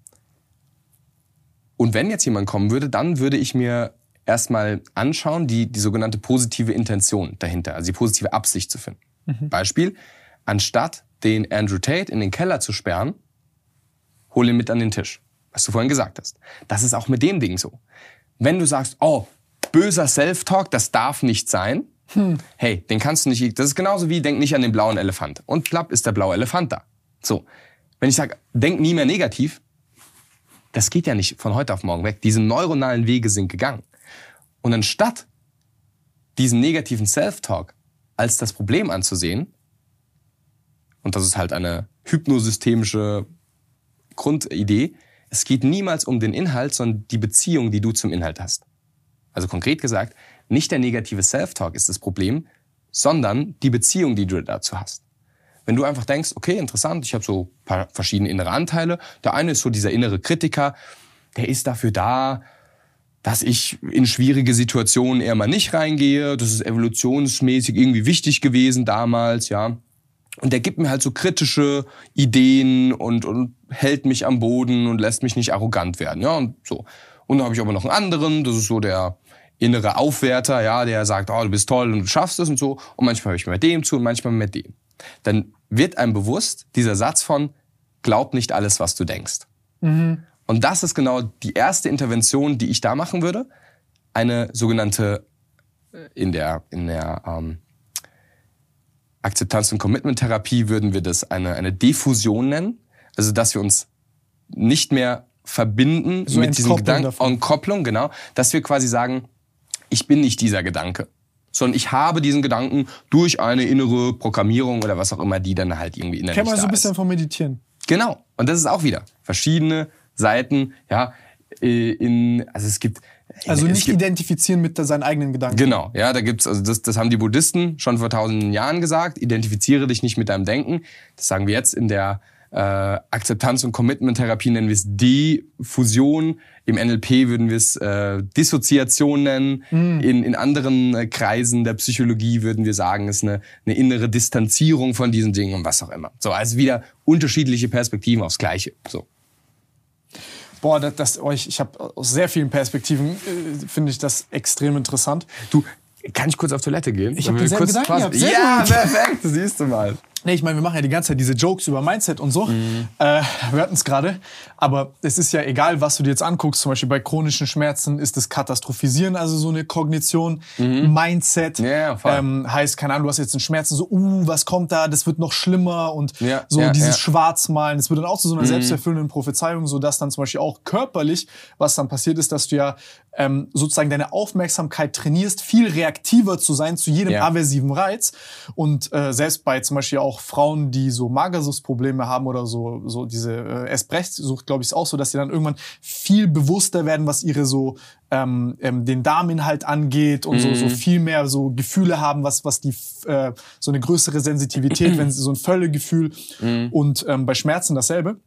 und wenn jetzt jemand kommen würde, dann würde ich mir erstmal anschauen, die, die sogenannte positive Intention dahinter, also die positive Absicht zu finden. Mhm. Beispiel, anstatt den Andrew Tate in den Keller zu sperren, hol ihn mit an den Tisch. Was du vorhin gesagt hast. Das ist auch mit dem Ding so. Wenn du sagst, oh, böser Self-Talk, das darf nicht sein, hm. hey, den kannst du nicht, das ist genauso wie, denk nicht an den blauen Elefant. Und plapp ist der blaue Elefant da. So. Wenn ich sage, denk nie mehr negativ, das geht ja nicht von heute auf morgen weg. Diese neuronalen Wege sind gegangen. Und anstatt diesen negativen Self-Talk als das Problem anzusehen, und das ist halt eine hypnosystemische Grundidee, es geht niemals um den Inhalt, sondern die Beziehung, die du zum Inhalt hast. Also konkret gesagt, nicht der negative Self-Talk ist das Problem, sondern die Beziehung, die du dazu hast. Wenn du einfach denkst, okay, interessant, ich habe so paar verschiedene innere Anteile. Der eine ist so dieser innere Kritiker, der ist dafür da, dass ich in schwierige Situationen eher mal nicht reingehe. Das ist evolutionsmäßig irgendwie wichtig gewesen damals, ja. Und der gibt mir halt so kritische Ideen und, und hält mich am Boden und lässt mich nicht arrogant werden, ja, und so. Und dann habe ich aber noch einen anderen, das ist so der innere Aufwärter, ja, der sagt, oh, du bist toll und du schaffst es und so. Und manchmal höre ich mit dem zu und manchmal mit dem. Dann wird einem bewusst dieser Satz von, glaub nicht alles, was du denkst. Mhm. Und das ist genau die erste Intervention, die ich da machen würde. Eine sogenannte, äh, in der, in der ähm, Akzeptanz- und Commitment-Therapie würden wir das eine, eine Diffusion nennen. Also, dass wir uns nicht mehr verbinden so mit diesem Gedanken, Entkopplung, genau, dass wir quasi sagen, ich bin nicht dieser Gedanke, sondern ich habe diesen Gedanken durch eine innere Programmierung oder was auch immer, die dann halt irgendwie innerlich Kennt man so ein bisschen vom Meditieren. Genau. Und das ist auch wieder verschiedene Seiten, ja, äh, in, also es gibt, Also nicht gibt, identifizieren mit seinen eigenen Gedanken. Genau, ja, da gibt's, also das, das haben die Buddhisten schon vor tausenden Jahren gesagt, identifiziere dich nicht mit deinem Denken. Das sagen wir jetzt in der äh, Akzeptanz- und Commitment-Therapie nennen wir es Diffusion. Im NLP würden wir es äh, Dissoziation nennen. In, in anderen äh, Kreisen der Psychologie würden wir sagen, es ist eine, eine innere Distanzierung von diesen Dingen und was auch immer. So, also wieder unterschiedliche Perspektiven aufs Gleiche. So. Boah, das, das oh, ich, ich habe aus sehr vielen Perspektiven äh, finde ich das extrem interessant. Du, kann ich kurz auf Toilette gehen? Ich hab Wollen wir denselben kurz Gedanken gehabt. Ja, perfekt, siehst du mal. Nee, ich meine, wir machen ja die ganze Zeit diese Jokes über Mindset und so. Mhm. Äh, wir hatten es gerade. Aber es ist ja egal, was du dir jetzt anguckst. Zum Beispiel bei chronischen Schmerzen ist das Katastrophisieren, also so eine Kognition. Mindset Mhm. Ja, voll. ähm, heißt, keine Ahnung, du hast jetzt einen Schmerzen, so, uh, was kommt da? Das wird noch schlimmer. Und Ja, so ja, dieses. Mhm. Schwarzmalen. Das wird dann auch zu so einer selbsterfüllenden Prophezeiung, so dass dann zum Beispiel auch körperlich, was dann passiert ist, dass du ja ähm, sozusagen deine Aufmerksamkeit trainierst, viel reaktiver zu sein zu jedem Ja. aversiven Reiz. Und äh, selbst bei zum Beispiel auch Frauen, die so Magersuchtsprobleme haben oder so, so diese äh, Espresso-Sucht, glaube ich, ist auch so, dass sie dann irgendwann viel bewusster werden, was ihre so ähm, ähm, den Darminhalt angeht und so, so viel mehr so Gefühle haben, was, was die äh, so eine größere Sensitivität, wenn sie so ein Völlegefühl und ähm, bei Schmerzen dasselbe.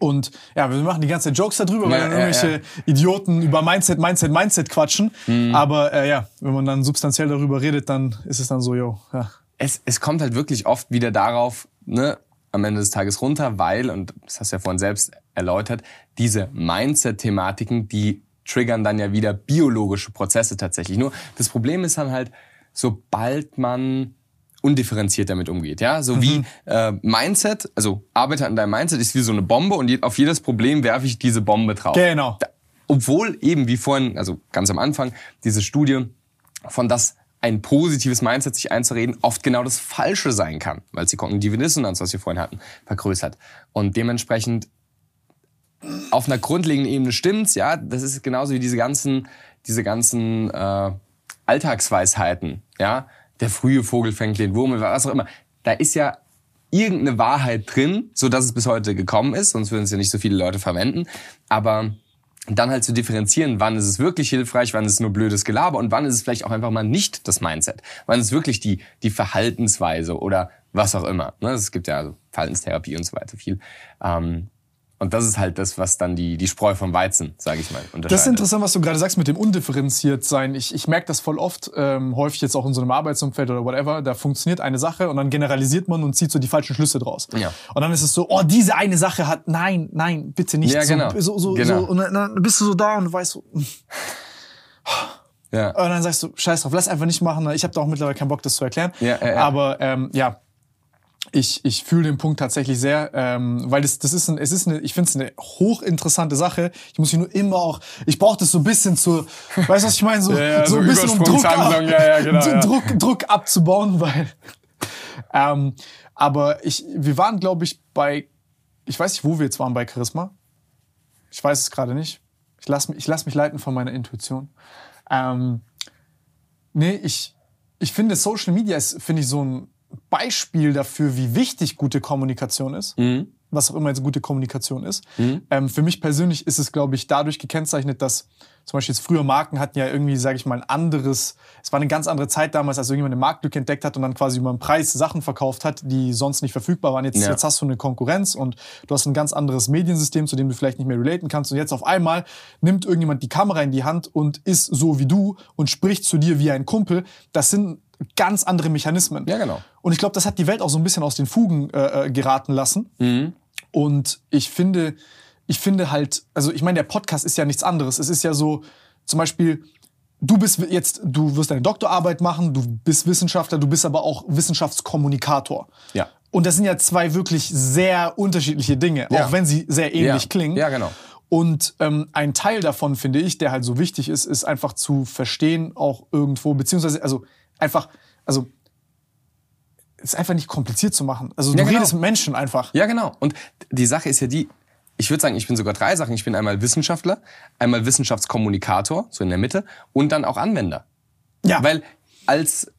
Und ja, wir machen die ganze Zeit Jokes darüber, weil Ja, dann ja, irgendwelche Idioten über Mindset, Mindset, Mindset quatschen. Mhm. Aber äh, ja, wenn man dann substanziell darüber redet, dann ist es dann so, yo, ja. es, es kommt halt wirklich oft wieder darauf, ne, am Ende des Tages runter, weil, und das hast du ja vorhin selbst erläutert, diese Mindset-Thematiken, die triggern dann ja wieder biologische Prozesse tatsächlich. Nur das Problem ist dann halt, sobald man undifferenziert damit umgeht, ja, so wie äh, Mindset, also arbeite an deinem Mindset ist wie so eine Bombe und je, auf jedes Problem werfe ich diese Bombe drauf. Genau. Da, obwohl eben, wie vorhin, also ganz am Anfang, diese Studie von das ein positives Mindset sich einzureden, oft genau das Falsche sein kann, weil es die kognitive Dissonanz, was wir vorhin hatten, vergrößert. Und dementsprechend auf einer grundlegenden Ebene stimmt's, ja, das ist genauso wie diese ganzen, diese ganzen äh, Alltagsweisheiten, ja, der frühe Vogel fängt den Wurm, was auch immer. Da ist ja irgendeine Wahrheit drin, so dass es bis heute gekommen ist, sonst würden es ja nicht so viele Leute verwenden. Aber dann halt zu differenzieren, wann ist es wirklich hilfreich, wann ist es nur blödes Gelaber und wann ist es vielleicht auch einfach mal nicht das Mindset. Wann ist es wirklich die, die Verhaltensweise oder was auch immer. Ne? Es gibt ja also Verhaltenstherapie und so weiter viel. Ähm, und das ist halt das, was dann die, die Spreu vom Weizen, sage ich mal, unterscheidet. Das ist interessant, was du gerade sagst mit dem undifferenziert sein. Ich, ich merke das voll oft, ähm, häufig jetzt auch in so einem Arbeitsumfeld oder whatever. Da funktioniert eine Sache und dann generalisiert man und zieht so die falschen Schlüsse draus. Ja. Und dann ist es so, oh, diese eine Sache hat, nein, nein, bitte nicht. Ja, genau. So, so, Genau. so, und dann, bist du so da und du weißt so, und Ja. dann sagst du, scheiß drauf, lass einfach nicht machen. Ich habe da auch mittlerweile keinen Bock, das zu erklären. Ja, ja, ja. Aber ähm, ja, ich, ich fühle den Punkt tatsächlich sehr, ähm, weil das, das ist ein, es ist eine, ich finde es eine hochinteressante Sache. Ich muss mich nur immer auch, ich brauche das so ein bisschen zur, weißt du, was ich meine? So, Ja, so so ein bisschen um Druck, ab, ja, ja, genau. Druck, Druck abzubauen, weil, ähm, aber ich, wir waren, glaube ich, bei, ich weiß nicht, wo wir jetzt waren bei Charisma. Ich weiß es gerade nicht. Ich lasse mich, ich lass mich leiten von meiner Intuition. Ähm, nee, ich, ich finde, Social Media ist, finde ich, so ein Beispiel dafür, wie wichtig gute Kommunikation ist. Was auch immer jetzt gute Kommunikation ist. Ähm, für mich persönlich ist es, glaube ich, dadurch gekennzeichnet, dass zum Beispiel jetzt früher Marken hatten ja irgendwie, sage ich mal, ein anderes, es war eine ganz andere Zeit damals, als irgendjemand eine Marktlücke entdeckt hat und dann quasi über einen Preis Sachen verkauft hat, die sonst nicht verfügbar waren. Jetzt, Ja. jetzt hast du eine Konkurrenz und du hast ein ganz anderes Mediensystem, zu dem du vielleicht nicht mehr relaten kannst. Und jetzt auf einmal nimmt irgendjemand die Kamera in die Hand und ist so wie du und spricht zu dir wie ein Kumpel. Das sind ganz andere Mechanismen. Ja, genau. Und ich glaube, das hat die Welt auch so ein bisschen aus den Fugen äh, äh, geraten lassen. Und ich finde, ich finde halt, also ich meine, der Podcast ist ja nichts anderes. Es ist ja so, zum Beispiel, du bist jetzt, du wirst eine Doktorarbeit machen, du bist Wissenschaftler, du bist aber auch Wissenschaftskommunikator. Ja. Und das sind ja zwei wirklich sehr unterschiedliche Dinge, Ja. auch wenn sie sehr ähnlich Ja. klingen. Ja, genau. Und ähm, ein Teil davon, finde ich, der halt so wichtig ist, ist einfach zu verstehen, auch irgendwo, beziehungsweise, also einfach, also es ist einfach nicht kompliziert zu machen. Also du Ja, genau. redest mit Menschen einfach. Ja, genau. Und die Sache ist ja die, ich würde sagen, ich bin sogar drei Sachen. Ich bin einmal Wissenschaftler, einmal Wissenschaftskommunikator, so in der Mitte, und dann auch Anwender. Ja. Weil als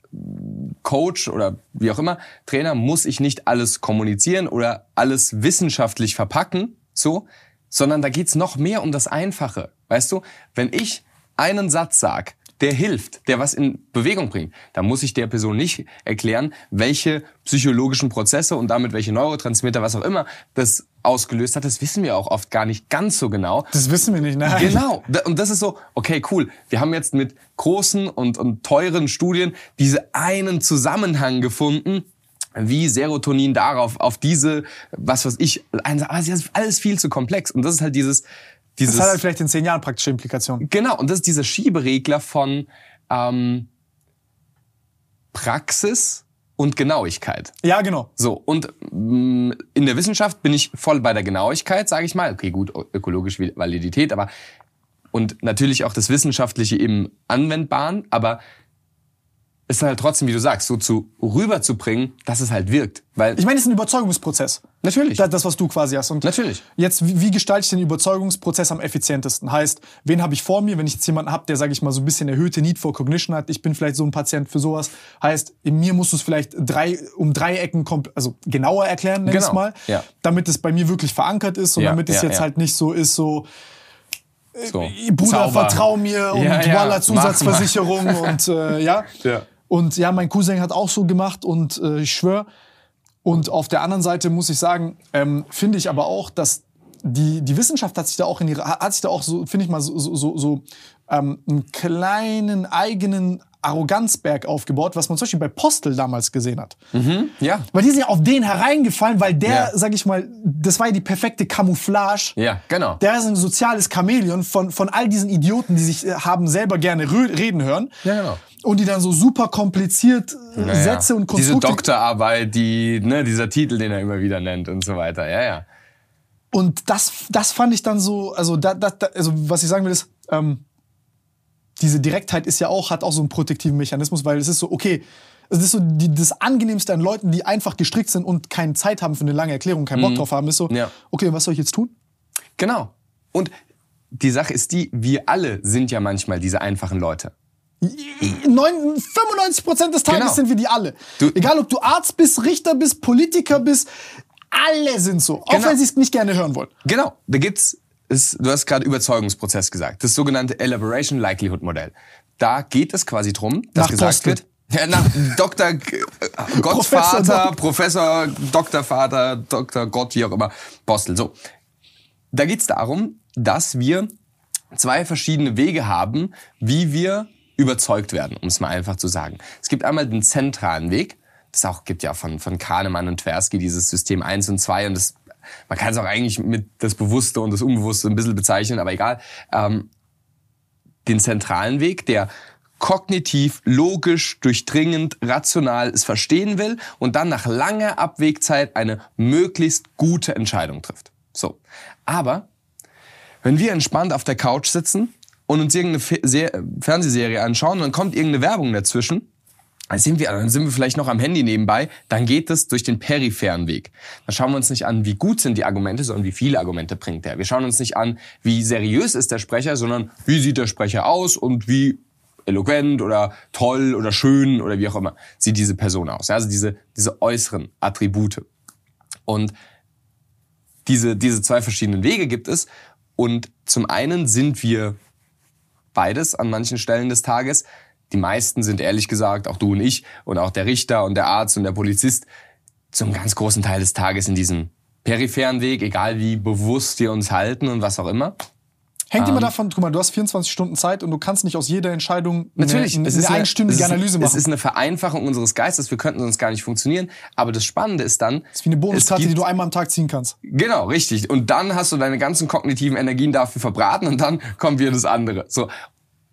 Coach oder wie auch immer, Trainer, muss ich nicht alles kommunizieren oder alles wissenschaftlich verpacken, so, sondern da geht's noch mehr um das Einfache. Weißt du, wenn ich einen Satz sag, der hilft, der was in Bewegung bringt, dann muss ich der Person nicht erklären, welche psychologischen Prozesse und damit welche Neurotransmitter, was auch immer, das ausgelöst hat. Das wissen wir auch oft gar nicht ganz so genau. Das wissen wir nicht, nein. Genau. Da- Und das ist so, okay, cool. Wir haben jetzt mit großen und, und teuren Studien diese einen Zusammenhang gefunden, wie Serotonin darauf, auf diese, was weiß ich, aber es ist alles viel zu komplex. Und das ist halt dieses, dieses, Das hat halt vielleicht in zehn Jahren praktische Implikationen. genau, und das ist dieser Schieberegler von ähm, Praxis und Genauigkeit. Ja, genau. So, und mh, in der Wissenschaft bin ich voll bei der Genauigkeit, sage ich mal. Okay, gut, ökologische Validität, aber und natürlich auch das Wissenschaftliche im Anwendbaren, aber es ist halt trotzdem, wie du sagst, so zu rüberzubringen, dass es halt wirkt. Weil Ich meine, es ist ein Überzeugungsprozess. natürlich. Das, das, was du quasi hast. Und Natürlich. Jetzt, wie, wie gestalte ich den Überzeugungsprozess am effizientesten? Heißt, wen habe ich vor mir, wenn ich jetzt jemanden habe, der, sage ich mal, so ein bisschen erhöhte Need for Cognition hat, ich bin vielleicht so ein Patient für sowas. Heißt, in mir musst du es vielleicht drei, um drei Ecken also genauer erklären, nenn Genau, ich's mal, ja. damit es bei mir wirklich verankert ist und Ja, damit es ja, jetzt halt nicht so ist, so, so. Bruder, Zauber. vertrau mir und Ja, ja, Walla mach Zusatzversicherung und äh, ja. Ja. Und ja, mein Cousin hat auch so gemacht und äh, ich schwöre. Und auf der anderen Seite muss ich sagen, ähm, finde ich aber auch, dass die, die Wissenschaft hat sich da auch in ihre, hat sich da auch so, finde ich mal, so, so, so, so ähm, einen kleinen eigenen Arroganzberg aufgebaut, was man zum Beispiel bei Postel damals gesehen hat. Ja. Weil die sind ja auf den hereingefallen, weil der, Ja. sag ich mal, das war ja die perfekte Camouflage. Ja, genau. Der ist ein soziales Chamäleon von, von all diesen Idioten, die sich äh, haben selber gerne reden hören. Ja, genau. Und die dann so super kompliziert äh, Ja, Sätze und Diese Konstrukte. Doktorarbeit, die, ne, dieser Titel, den er immer wieder nennt und so weiter. Ja, ja. Und das, das fand ich dann so, also, da, da, also was ich sagen will ist, ähm, diese Direktheit ist ja auch, hat auch so einen protektiven Mechanismus, weil es ist so, okay, es ist so die, das Angenehmste an Leuten, die einfach gestrickt sind und keine Zeit haben für eine lange Erklärung, keinen Bock drauf haben, ist so, Mhm. Ja. okay, was soll ich jetzt tun? Genau. Und die Sache ist die, wir alle sind ja manchmal diese einfachen Leute. Neun- 95 Prozent des Tages Genau. sind wir die alle. Du- Egal, ob du Arzt bist, Richter bist, Politiker bist, alle sind so. Auch Genau. wenn sie es nicht gerne hören wollen. Genau. Da gibt's, ist, du hast gerade Überzeugungsprozess gesagt, das sogenannte Elaboration Likelihood Modell. Da geht es quasi drum, dass Nach gesagt Postel. wird, ja, nach Dr. Äh, Gottvater, Professor, Doktorvater, Dr. Gott, wie auch immer, Postel. So. Da geht's darum, dass wir zwei verschiedene Wege haben, wie wir überzeugt werden, um es mal einfach zu sagen. Es gibt einmal den zentralen Weg. Das auch gibt ja von, von Kahnemann und Tversky dieses System 1 und 2 und das, man kann es auch eigentlich mit das Bewusste und das Unbewusste ein bisschen bezeichnen, aber egal. Ähm, den zentralen Weg, der kognitiv, logisch, durchdringend, rational es verstehen will und dann nach langer Abwegzeit eine möglichst gute Entscheidung trifft. So. Aber wenn wir entspannt auf der Couch sitzen und uns irgendeine Fe Se Fernsehserie anschauen und dann kommt irgendeine Werbung dazwischen, dann sind, wir, dann sind wir vielleicht noch am Handy nebenbei, dann geht es durch den peripheren Weg. Dann schauen wir uns nicht an, wie gut sind die Argumente, sondern wie viele Argumente bringt er. Wir schauen uns nicht an, wie seriös ist der Sprecher, sondern wie sieht der Sprecher aus und wie eloquent oder toll oder schön oder wie auch immer sieht diese Person aus. Also diese, diese äußeren Attribute. Und diese, diese zwei verschiedenen Wege gibt es. Und zum einen sind wir beides an manchen Stellen des Tages. Die meisten sind ehrlich gesagt, auch du und ich und auch der Richter und der Arzt und der Polizist, zum ganz großen Teil des Tages in diesem peripheren Weg, egal wie bewusst wir uns halten und was auch immer. Hängt Ähm. immer davon, guck mal, du hast 24 Stunden Zeit und du kannst nicht aus jeder Entscheidung Natürlich, eine, es eine, ist einstündige es ist, Analyse machen. Es ist eine Vereinfachung unseres Geistes, wir könnten sonst gar nicht funktionieren. Aber das Spannende ist dann, das ist wie eine Bonuskarte, es die du einmal am Tag ziehen kannst. Genau, richtig. Und dann hast du deine ganzen kognitiven Energien dafür verbraten und dann kommt wieder das andere. So.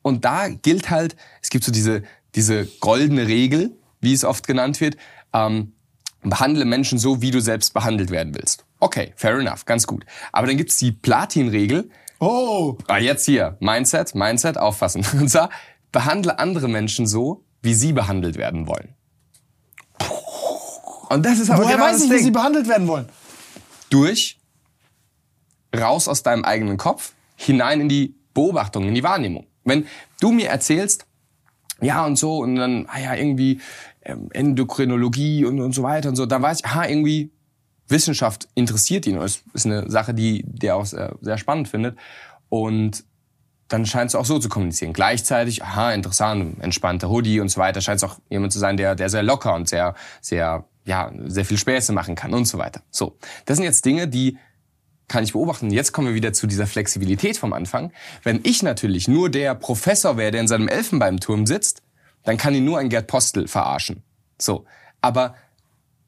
Und da gilt halt, es gibt so diese, diese goldene Regel, wie es oft genannt wird, ähm, behandle Menschen so, wie du selbst behandelt werden willst. Okay, fair enough, ganz gut. Aber dann gibt's die Platin-Regel, Oh, Ah, jetzt hier, Mindset, Mindset, auffassen. Und zwar, behandle andere Menschen so, wie sie behandelt werden wollen. Und das ist aber woher genau weiß das ich, wie Ding. sie behandelt werden wollen? Durch, raus aus deinem eigenen Kopf, hinein in die Beobachtung, in die Wahrnehmung. Wenn du mir erzählst, ja und so, und dann, ah ja, irgendwie, ähm, Endokrinologie und, und so weiter und so. Da weiß ich, aha, irgendwie Wissenschaft interessiert ihn es ist eine Sache, die der auch sehr, sehr spannend findet. Und dann scheint es auch so zu kommunizieren. Gleichzeitig, aha, interessant, entspannter Hoodie und so weiter, scheint es auch jemand zu sein, der, der sehr locker und sehr, sehr, ja, sehr viel Späße machen kann und so weiter. So. Das sind jetzt Dinge, die kann ich beobachten. Jetzt kommen wir wieder zu dieser Flexibilität vom Anfang. Wenn ich natürlich nur der Professor wäre, der in seinem Elfenbeinturm sitzt, dann kann ihn nur ein Gerd Postel verarschen. So. Aber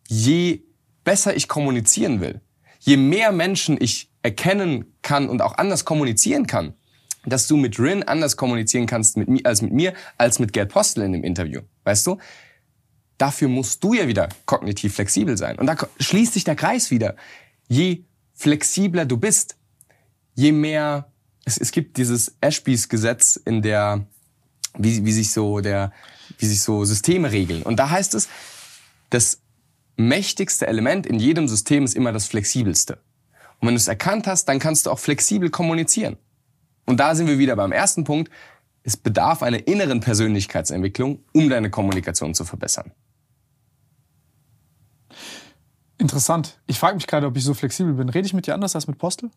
je besser ich kommunizieren will, je mehr Menschen ich erkennen kann und auch anders kommunizieren kann, dass du mit Rin anders kommunizieren kannst mit mir, als mit mir, als mit Gerd Postel in dem Interview. Weißt du? Dafür musst du ja wieder kognitiv flexibel sein. Und da schließt sich der Kreis wieder. Je flexibler du bist, je mehr, es, es gibt dieses Ashbys Gesetz in der, wie, wie sich so der, wie sich so Systeme regeln. Und da heißt es, das mächtigste Element in jedem System ist immer das flexibelste. Und wenn du es erkannt hast, dann kannst du auch flexibel kommunizieren. Und da sind wir wieder beim ersten Punkt. Es bedarf einer inneren Persönlichkeitsentwicklung, um deine Kommunikation zu verbessern. Interessant. Ich frage mich gerade, ob ich so flexibel bin. Rede ich mit dir anders als mit Postel?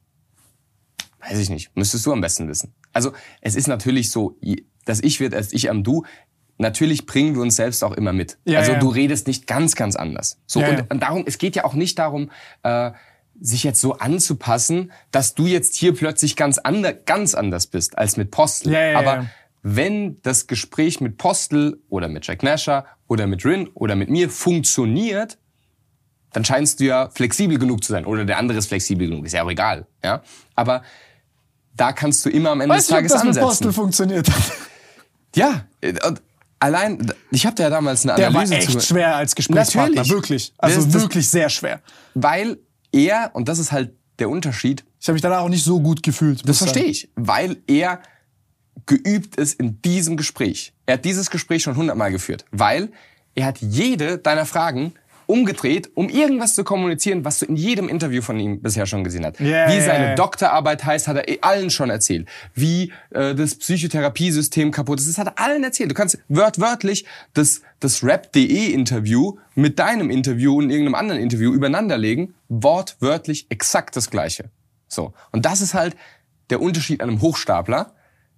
Weiß ich nicht. Müsstest du am besten wissen. Also es ist natürlich so, dass ich wird als ich am Du. Natürlich bringen wir uns selbst auch immer mit. Ja, also ja. du redest nicht ganz, ganz anders. So ja, und, und, darum, es geht ja auch nicht darum, äh, sich jetzt so anzupassen, dass du jetzt hier plötzlich ganz, ander, ganz anders bist als mit Postel. Aber wenn das Gespräch mit Postel oder mit Jack Nasher oder mit Rin oder mit mir funktioniert, dann scheinst du ja flexibel genug zu sein. Oder der andere ist flexibel genug, ist ja auch egal. Ja? Aber da kannst du immer am Ende weißt des Tages du, ob das ansetzen. Mit Postel funktioniert. ja, und allein, ich habe da ja damals eine Analyse Der war echt zu schwer als Gesprächspartner, Natürlich. wirklich. Also Das- das- wirklich sehr schwer. Weil er, und das ist halt der Unterschied, Ich habe mich danach auch nicht so gut gefühlt. Das verstehe ich, weil er geübt ist in diesem Gespräch. Er hat dieses Gespräch schon hundertmal geführt, weil er hat jede deiner Fragen umgedreht, um irgendwas zu kommunizieren, was du in jedem Interview von ihm bisher schon gesehen hast. Ja, Wie seine ja. Doktorarbeit heißt, hat er eh allen schon erzählt. Wie äh, das Psychotherapiesystem kaputt ist, das hat er allen erzählt. Du kannst wörtwörtlich das, das Rap.de Interview mit deinem Interview und irgendeinem anderen Interview übereinander legen. Wortwörtlich exakt das Gleiche. So. Und das ist halt der Unterschied an einem Hochstapler.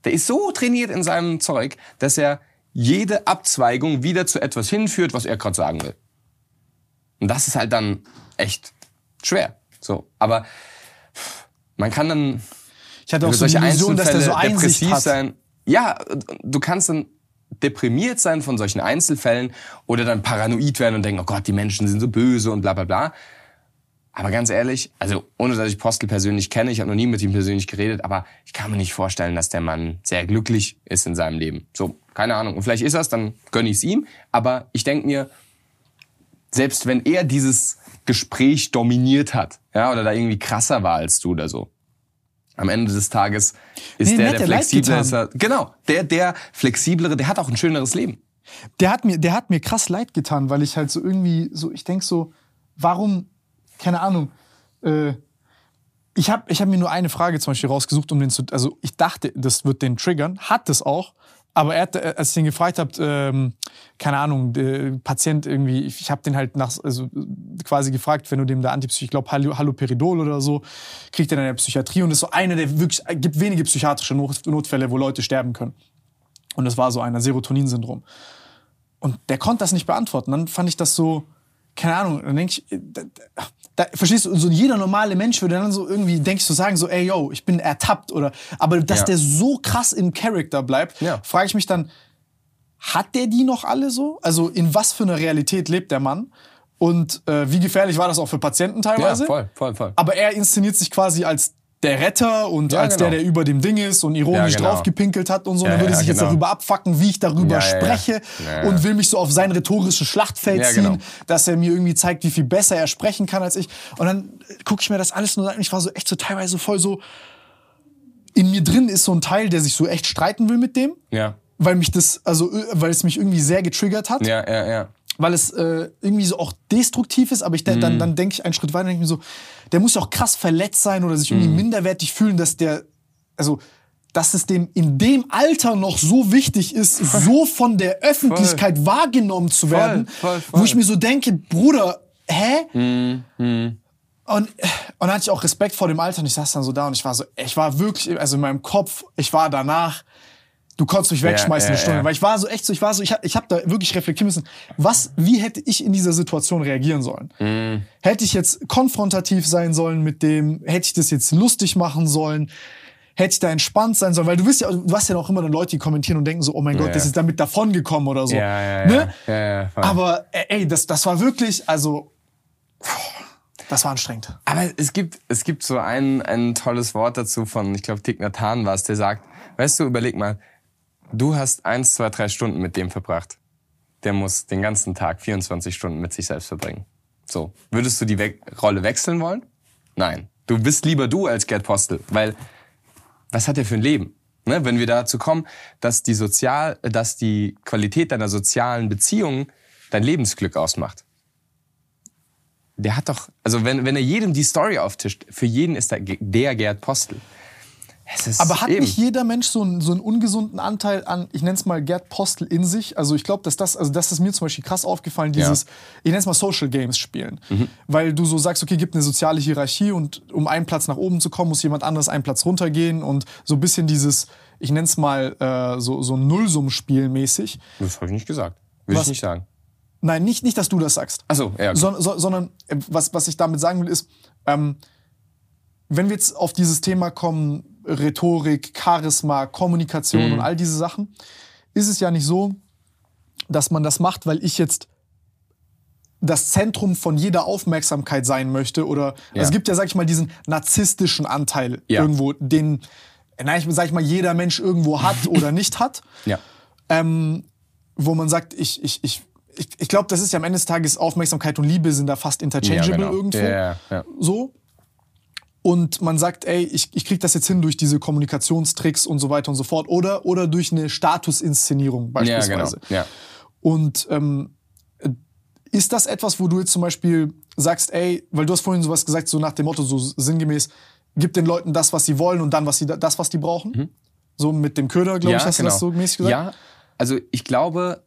Der ist so trainiert in seinem Zeug, dass er jede Abzweigung wieder zu etwas hinführt, was er gerade sagen will. Und das ist halt dann echt schwer. So, aber man kann dann Ich hatte auch so solche Illusion, dass der so Einsicht depressiv hat. sein. Ja, du kannst dann deprimiert sein von solchen Einzelfällen oder dann paranoid werden und denken, oh Gott, die Menschen sind so böse und bla bla bla. Aber ganz ehrlich, also ohne dass ich Postel persönlich kenne, ich habe noch nie mit ihm persönlich geredet, aber ich kann mir nicht vorstellen, dass der Mann sehr glücklich ist in seinem Leben. So, keine Ahnung. Und vielleicht ist das, dann gönne ich es ihm. Aber ich denke mir, selbst wenn er dieses Gespräch dominiert hat, ja, oder da irgendwie krasser war als du oder so, am Ende des Tages ist Nee, der, der der leid flexible, getan. ist er, genau, der, der flexiblere, der hat auch ein schöneres Leben. Der hat mir, der hat mir krass leid getan, weil ich halt so irgendwie so, ich denk so, warum, keine Ahnung, äh, ich habe ich hab mir nur eine Frage zum Beispiel rausgesucht, um den zu, also ich dachte, das wird den triggern, hat das auch, aber er hat, äh, als ich ihn gefragt habe, ähm, keine Ahnung, der Patient irgendwie, ich, ich habe den halt nach, also quasi gefragt, wenn du dem da Antipsych, ich glaube Haloperidol oder so, kriegt er in der Psychiatrie und das ist so einer der wirklich, äh, gibt wenige psychiatrische Not, Notfälle, wo Leute sterben können. Und das war so einer, Serotoninsyndrom. Und der konnte das nicht beantworten. Dann fand ich das so, keine Ahnung, dann denke ich, da, da, verstehst du, so jeder normale Mensch würde dann so irgendwie, denke ich, so sagen, so, ey, yo, ich bin ertappt oder, aber dass Ja. der so krass im Charakter bleibt, Ja. frage ich mich dann, hat der die noch alle so? Also in was für einer Realität lebt der Mann? Und äh, wie gefährlich war das auch für Patienten teilweise? voll, voll, voll. Aber er inszeniert sich quasi als der Retter und Ja, als genau. der, der über dem Ding ist und ironisch Ja, genau. draufgepinkelt hat und so. Ja, er würde ja, sich jetzt genau. darüber abfacken, wie ich darüber spreche und will mich so auf sein rhetorisches Schlachtfeld ziehen, genau. dass er mir irgendwie zeigt, wie viel besser er sprechen kann als ich. Und dann gucke ich mir das alles nur an und ich war so echt so teilweise voll so, in mir drin ist so ein Teil, der sich so echt streiten will mit dem, Ja, weil mich das, also äh, weil es mich irgendwie sehr getriggert hat ja, ja, ja. weil es äh, irgendwie so auch destruktiv ist, aber ich Mhm. dann, dann denke ich einen Schritt weiter und denke mir so, der muss ja auch krass verletzt sein oder sich Mhm. irgendwie minderwertig fühlen, dass der, also dass es dem in dem Alter noch so wichtig ist, so von der Öffentlichkeit wahrgenommen zu werden, voll, voll. wo ich mir so denke, Bruder, hä? Mhm, Und, und dann hatte ich auch Respekt vor dem Alter und ich saß dann so da und ich war so, ich war wirklich, also in meinem Kopf, ich war danach, du konntest mich wegschmeißen ja, eine Stunde, weil ich war so echt so, ich war so, ich hab, ich hab da wirklich reflektieren müssen, was, wie hätte ich in dieser Situation reagieren sollen? Mhm. Hätte ich jetzt konfrontativ sein sollen mit dem, hätte ich das jetzt lustig machen sollen? Hätte ich da entspannt sein sollen? Weil du bist ja, du hast ja auch immer dann Leute, die kommentieren und denken so, oh mein Gott, Ja. das ist damit davongekommen oder so. Ja, ja, ja. Ne? ja. Aber ey, das, das war wirklich, also, das war anstrengend. Aber es gibt, es gibt so ein, ein tolles Wort dazu von, ich glaube, Thich Nhat Hanh war es, der sagt, weißt du, überleg mal, du hast eins, zwei, drei Stunden mit dem verbracht. Der muss den ganzen Tag 24 Stunden mit sich selbst verbringen. So. Würdest du die We Rolle wechseln wollen? Nein. Du bist lieber du als Gerd Postel, weil was hat er für ein Leben? Ne? Wenn wir dazu kommen, dass die sozial, dass die Qualität deiner sozialen Beziehungen dein Lebensglück ausmacht. Der hat doch, also wenn, wenn er jedem die Story auftischt, für jeden ist er der Gerd Postel. Aber hat eben. nicht jeder Mensch so einen, so einen ungesunden Anteil an, ich nenne es mal Gerd Postel in sich? Also ich glaube, dass das, also das ist mir zum Beispiel krass aufgefallen, dieses, ich nenne es mal Social Games spielen. Mhm. Weil du so sagst, okay, gibt eine soziale Hierarchie und um einen Platz nach oben zu kommen, muss jemand anderes einen Platz runtergehen und so ein bisschen dieses, ich nenne es mal äh, so, so ein Nullsummenspiel mäßig. Das habe ich nicht gesagt. Will ich nicht sagen. Nein, nicht, nicht, dass du das sagst. Ach so, ja. Okay. So, so, sondern äh, was, was ich damit sagen will, ist, ähm, wenn wir jetzt auf dieses Thema kommen, Rhetorik, Charisma, Kommunikation und all diese Sachen, ist es ja nicht so, dass man das macht, weil ich jetzt das Zentrum von jeder Aufmerksamkeit sein möchte oder Ja. es gibt ja, sag ich mal, diesen narzisstischen Anteil Ja. irgendwo, den, ich sag ich mal, jeder Mensch irgendwo hat oder nicht hat ja. ähm, wo man sagt, ich, ich, ich, ich, ich glaube, das ist ja am Ende des Tages Aufmerksamkeit und Liebe sind da fast interchangeable Ja, genau. irgendwo. So. Und man sagt, ey, ich, ich krieg das jetzt hin durch diese Kommunikationstricks und so weiter und so fort. Oder, oder durch eine Statusinszenierung Ja, genau. beispielsweise. Ja. Und ähm, ist das etwas, wo du jetzt zum Beispiel sagst, ey, weil du hast vorhin sowas gesagt, so nach dem Motto, so sinngemäß, gib den Leuten das, was sie wollen und dann was sie, das, was die brauchen? So mit dem Köder, glaube ich, hast du das so mäßig gesagt? Mhm. Ja, also ich glaube,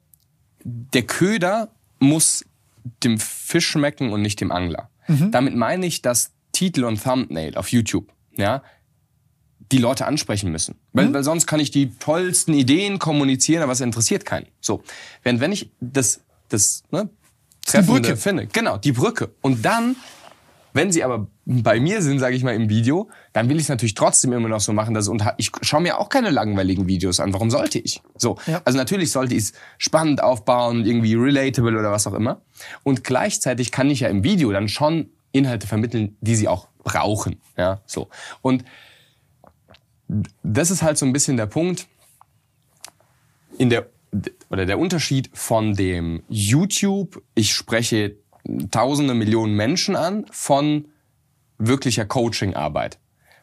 der Köder muss dem Fisch schmecken und nicht dem Angler. Mhm. Damit meine ich, dass Titel und Thumbnail auf YouTube, ja, die Leute ansprechen müssen. Weil, Mhm. weil sonst kann ich die tollsten Ideen kommunizieren, aber es interessiert keinen. So. Während wenn ich das, das, ne, Treffende Brücke. finde, genau, die Brücke. Und dann, wenn sie aber bei mir sind, sage ich mal, im Video, dann will ich es natürlich trotzdem immer noch so machen, dass und ich schaue mir auch keine langweiligen Videos an. Warum sollte ich? So, Ja. also natürlich sollte ich es spannend aufbauen, irgendwie relatable oder was auch immer. Und gleichzeitig kann ich ja im Video dann schon Inhalte vermitteln, die sie auch brauchen. Ja, so. Und das ist halt so ein bisschen der Punkt in der oder der Unterschied von dem YouTube, ich spreche tausende Millionen Menschen an, von wirklicher Coaching-Arbeit.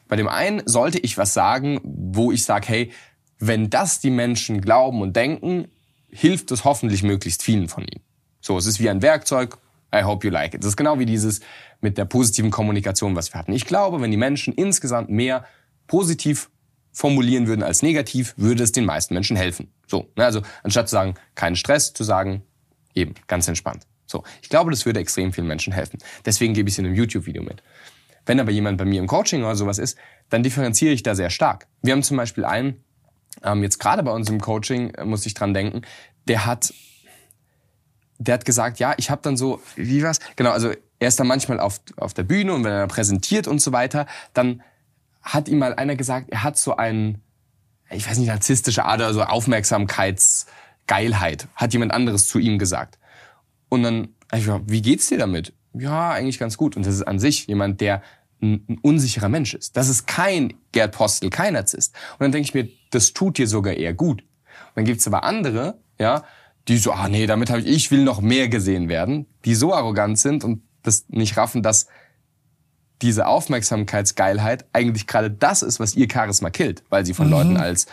Bei dem einen sollte ich was sagen, wo ich sage, hey, wenn das die Menschen glauben und denken, hilft es hoffentlich möglichst vielen von ihnen. So, es ist wie ein Werkzeug. I hope you like it. Das ist genau wie dieses mit der positiven Kommunikation, was wir hatten. Ich glaube, wenn die Menschen insgesamt mehr positiv formulieren würden als negativ, würde es den meisten Menschen helfen. So, ne, also anstatt zu sagen, keinen Stress, zu sagen, eben, ganz entspannt. So, ich glaube, das würde extrem vielen Menschen helfen. Deswegen gebe ich es in einem YouTube-Video mit. Wenn aber jemand bei mir im Coaching oder sowas ist, dann differenziere ich da sehr stark. Wir haben zum Beispiel einen, ähm, jetzt gerade bei uns im Coaching, äh, muss ich dran denken, der hat, der hat gesagt, ja, ich habe dann so, wie war's? Genau, also er ist dann manchmal auf, auf der Bühne und wenn er präsentiert und so weiter, dann hat ihm mal einer gesagt, er hat so einen, ich weiß nicht, narzisstische Ader, so Aufmerksamkeitsgeilheit, hat jemand anderes zu ihm gesagt. Und dann, ich gesagt, wie geht's dir damit? Ja, eigentlich ganz gut. Und das ist an sich jemand, der ein, ein unsicherer Mensch ist. Das ist kein Gerd Postel, kein Narzisst. Und dann denke ich mir, das tut dir sogar eher gut. Und dann gibt's aber andere, ja, die so, ah nee, damit habe ich, ich will noch mehr gesehen werden, die so arrogant sind und das nicht raffen, dass diese Aufmerksamkeitsgeilheit eigentlich gerade das ist, was ihr Charisma killt, weil sie von Leuten als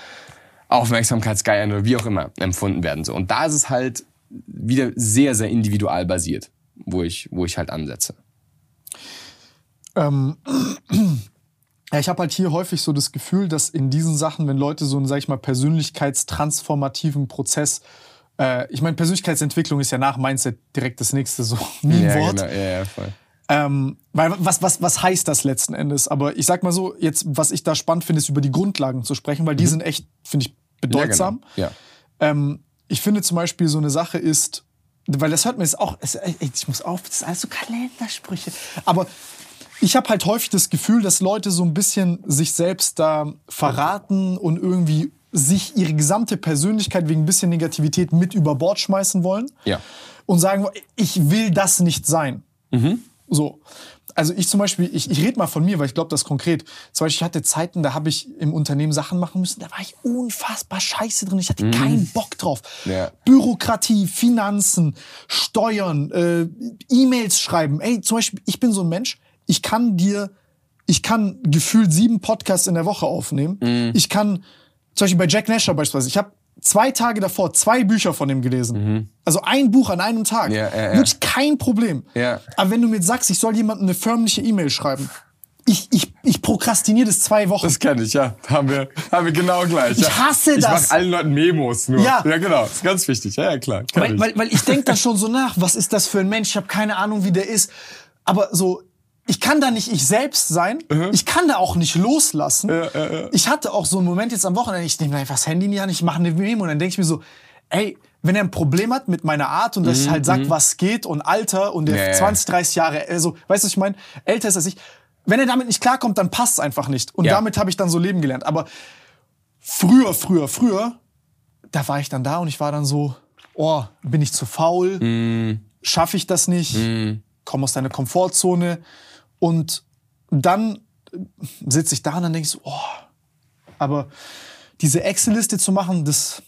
Aufmerksamkeitsgeil oder wie auch immer empfunden werden. So. Und da ist es halt wieder sehr, sehr individual basiert, wo ich, wo ich halt ansetze. Ähm, Ja, ich habe halt hier häufig so das Gefühl, dass in diesen Sachen, wenn Leute so einen, sag ich mal, persönlichkeitstransformativen Prozess, äh, ich meine, Persönlichkeitsentwicklung ist ja nach Mindset direkt das nächste so Meme-Wort. Ja, genau. ja, ja, voll. Ähm, weil was, was, was heißt das letzten Endes? Aber ich sag mal so, jetzt, was ich da spannend finde, ist über die Grundlagen zu sprechen, weil die sind echt, finde ich, bedeutsam. Ja, genau. Ähm, ich finde zum Beispiel so eine Sache ist, weil das hört man jetzt auch, es, ey, ich muss auf, das sind alles so Kalendersprüche. Aber ich habe halt häufig das Gefühl, dass Leute so ein bisschen sich selbst da verraten und irgendwie sich ihre gesamte Persönlichkeit wegen ein bisschen Negativität mit über Bord schmeißen wollen. Ja. Und sagen, ich will das nicht sein. So. Also ich zum Beispiel, ich, ich rede mal von mir, weil ich glaube, das konkret. Zum Beispiel, ich hatte Zeiten, da habe ich im Unternehmen Sachen machen müssen, da war ich unfassbar scheiße drin. Ich hatte keinen Bock drauf. Ja. Bürokratie, Finanzen, Steuern, äh, E-Mails schreiben. Ey, zum Beispiel, ich bin so ein Mensch, ich kann dir, ich kann gefühlt sieben Podcasts in der Woche aufnehmen. Mhm. Ich kann, zum Beispiel bei Jack Nasher beispielsweise, ich habe zwei Tage davor zwei Bücher von ihm gelesen. Also ein Buch an einem Tag. Mhm. Ja, ja, ja. Wirklich kein Problem. Ja. Aber wenn du mir sagst, ich soll jemandem eine förmliche E-Mail schreiben, ich, ich, ich prokrastiniere das zwei Wochen. Das kenne ich, ja. Haben wir, haben wir genau gleich. Ich ja. hasse ich das. Ich mache allen Leuten Memos nur. Ja. ja, genau. Das ist ganz wichtig. Ja, ja klar. Weil, ich. weil, weil ich denke da schon so nach, was ist das für ein Mensch? Ich habe keine Ahnung, wie der ist. Aber so, ich kann da nicht ich selbst sein. Ich kann da auch nicht loslassen. Ich hatte auch so einen Moment jetzt am Wochenende, ich nehme einfach das Handy in die Hand, ich mache eine Memo und dann denke ich mir so, ey, wenn er ein Problem hat mit meiner Art und dass ich halt sag, was geht und Alter und der Ja, ja. 20, 30 Jahre, also, weißt du, was ich meine? Älter ist als ich. Wenn er damit nicht klarkommt, dann passt es einfach nicht. Und Ja. damit habe ich dann so leben gelernt. Aber früher, früher, früher, da war ich dann da und ich war dann so, oh, bin ich zu faul? Mm. Schaffe ich das nicht? Komm aus deiner Komfortzone. Und dann sitze ich da und dann denke ich so, oh, aber diese Excel-Liste zu machen, das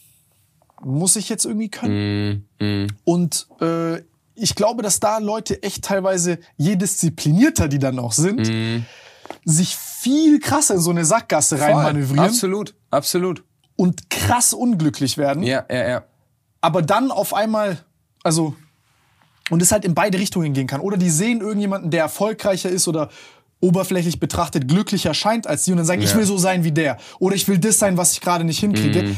muss ich jetzt irgendwie können. Mm, Und äh, ich glaube, dass da Leute echt teilweise, je disziplinierter die dann auch sind, Mm. sich viel krasser in so eine Sackgasse reinmanövrieren Absolut, absolut. und krass unglücklich werden. Ja, ja, ja. aber dann auf einmal, also, und es halt in beide Richtungen gehen kann. Oder die sehen irgendjemanden, der erfolgreicher ist oder oberflächlich betrachtet glücklicher scheint als die und dann sagen, ich Ja. will so sein wie der. Oder ich will das sein, was ich gerade nicht hinkriege.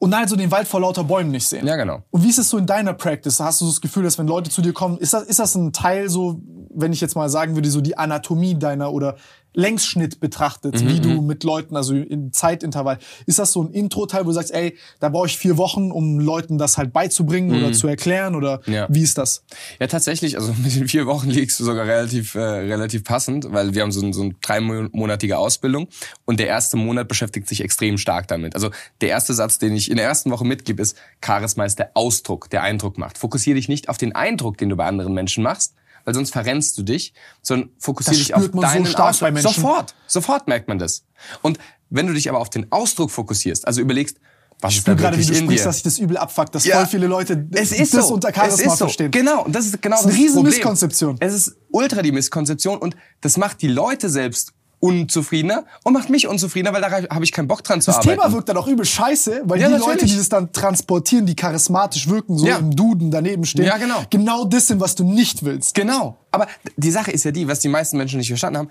Und dann halt so den Wald vor lauter Bäumen nicht sehen. Mhm. Ja, genau. Und wie ist es so in deiner Practice? Hast du so das Gefühl, dass wenn Leute zu dir kommen, ist das, ist das ein Teil so, wenn ich jetzt mal sagen würde, so die Anatomie deiner oder Längsschnitt betrachtet, Mhm, wie du mit Leuten, also im Zeitintervall, ist das so ein Intro-Teil, wo du sagst, ey, da brauche ich vier Wochen, um Leuten das halt beizubringen oder zu erklären oder Mhm. Ja. wie ist das? Ja, tatsächlich, also mit den vier Wochen liegst du sogar relativ, äh, relativ passend, weil wir haben so, ein, so eine dreimonatige Ausbildung und der erste Monat beschäftigt sich extrem stark damit. Also der erste Satz, den ich in der ersten Woche mitgebe, ist, Charisma ist der Ausdruck, der Eindruck macht. Fokussiere dich nicht auf den Eindruck, den du bei anderen Menschen machst, weil sonst verrennst du dich, sondern fokussiere Das dich auf so deinen stark Ausdruck. bei Menschen. Sofort, sofort merkt man das. Und wenn du dich aber auf den Ausdruck fokusierst, also überlegst, was Ich ist spüre gerade, wie du sprichst, dir? dass sich das übel abfuckt, dass Ja. voll viele Leute Es ist das so. unter es Charisma ist so. verstehen. Genau, und das ist genau Das ist eine das riesen Problem. Misskonzeption. Es ist ultra die Misskonzeption und das macht die Leute selbst unzufriedener und macht mich unzufriedener, weil da habe ich keinen Bock dran zu Das arbeiten. Thema wirkt dann auch übel scheiße, weil Ja, die natürlich. Leute, die das dann transportieren, die charismatisch wirken, so Ja. im Duden daneben stehen, Ja, genau. genau das sind, was du nicht willst. Genau. Aber die Sache ist ja die, was die meisten Menschen nicht verstanden haben.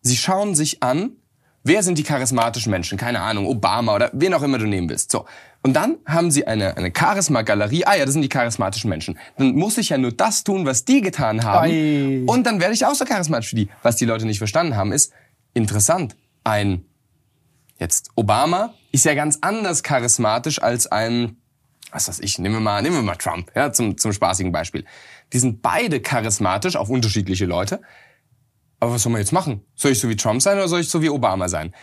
Sie schauen sich an, wer sind die charismatischen Menschen? Keine Ahnung, Obama oder wen auch immer du nehmen willst. So. Und dann haben sie eine, eine Charisma-Galerie. Ah ja, das sind die charismatischen Menschen. Dann muss ich ja nur das tun, was die getan haben. Ei. Und dann werde ich auch so charismatisch wie die. Was die Leute nicht verstanden haben, ist interessant. Ein jetzt Obama ist ja ganz anders charismatisch als ein was weiß ich, nehmen wir mal, nehmen wir mal Trump, ja, zum, zum spaßigen Beispiel. Die sind beide charismatisch auf unterschiedliche Leute. Aber was soll man jetzt machen? Soll ich so wie Trump sein oder soll ich so wie Obama sein?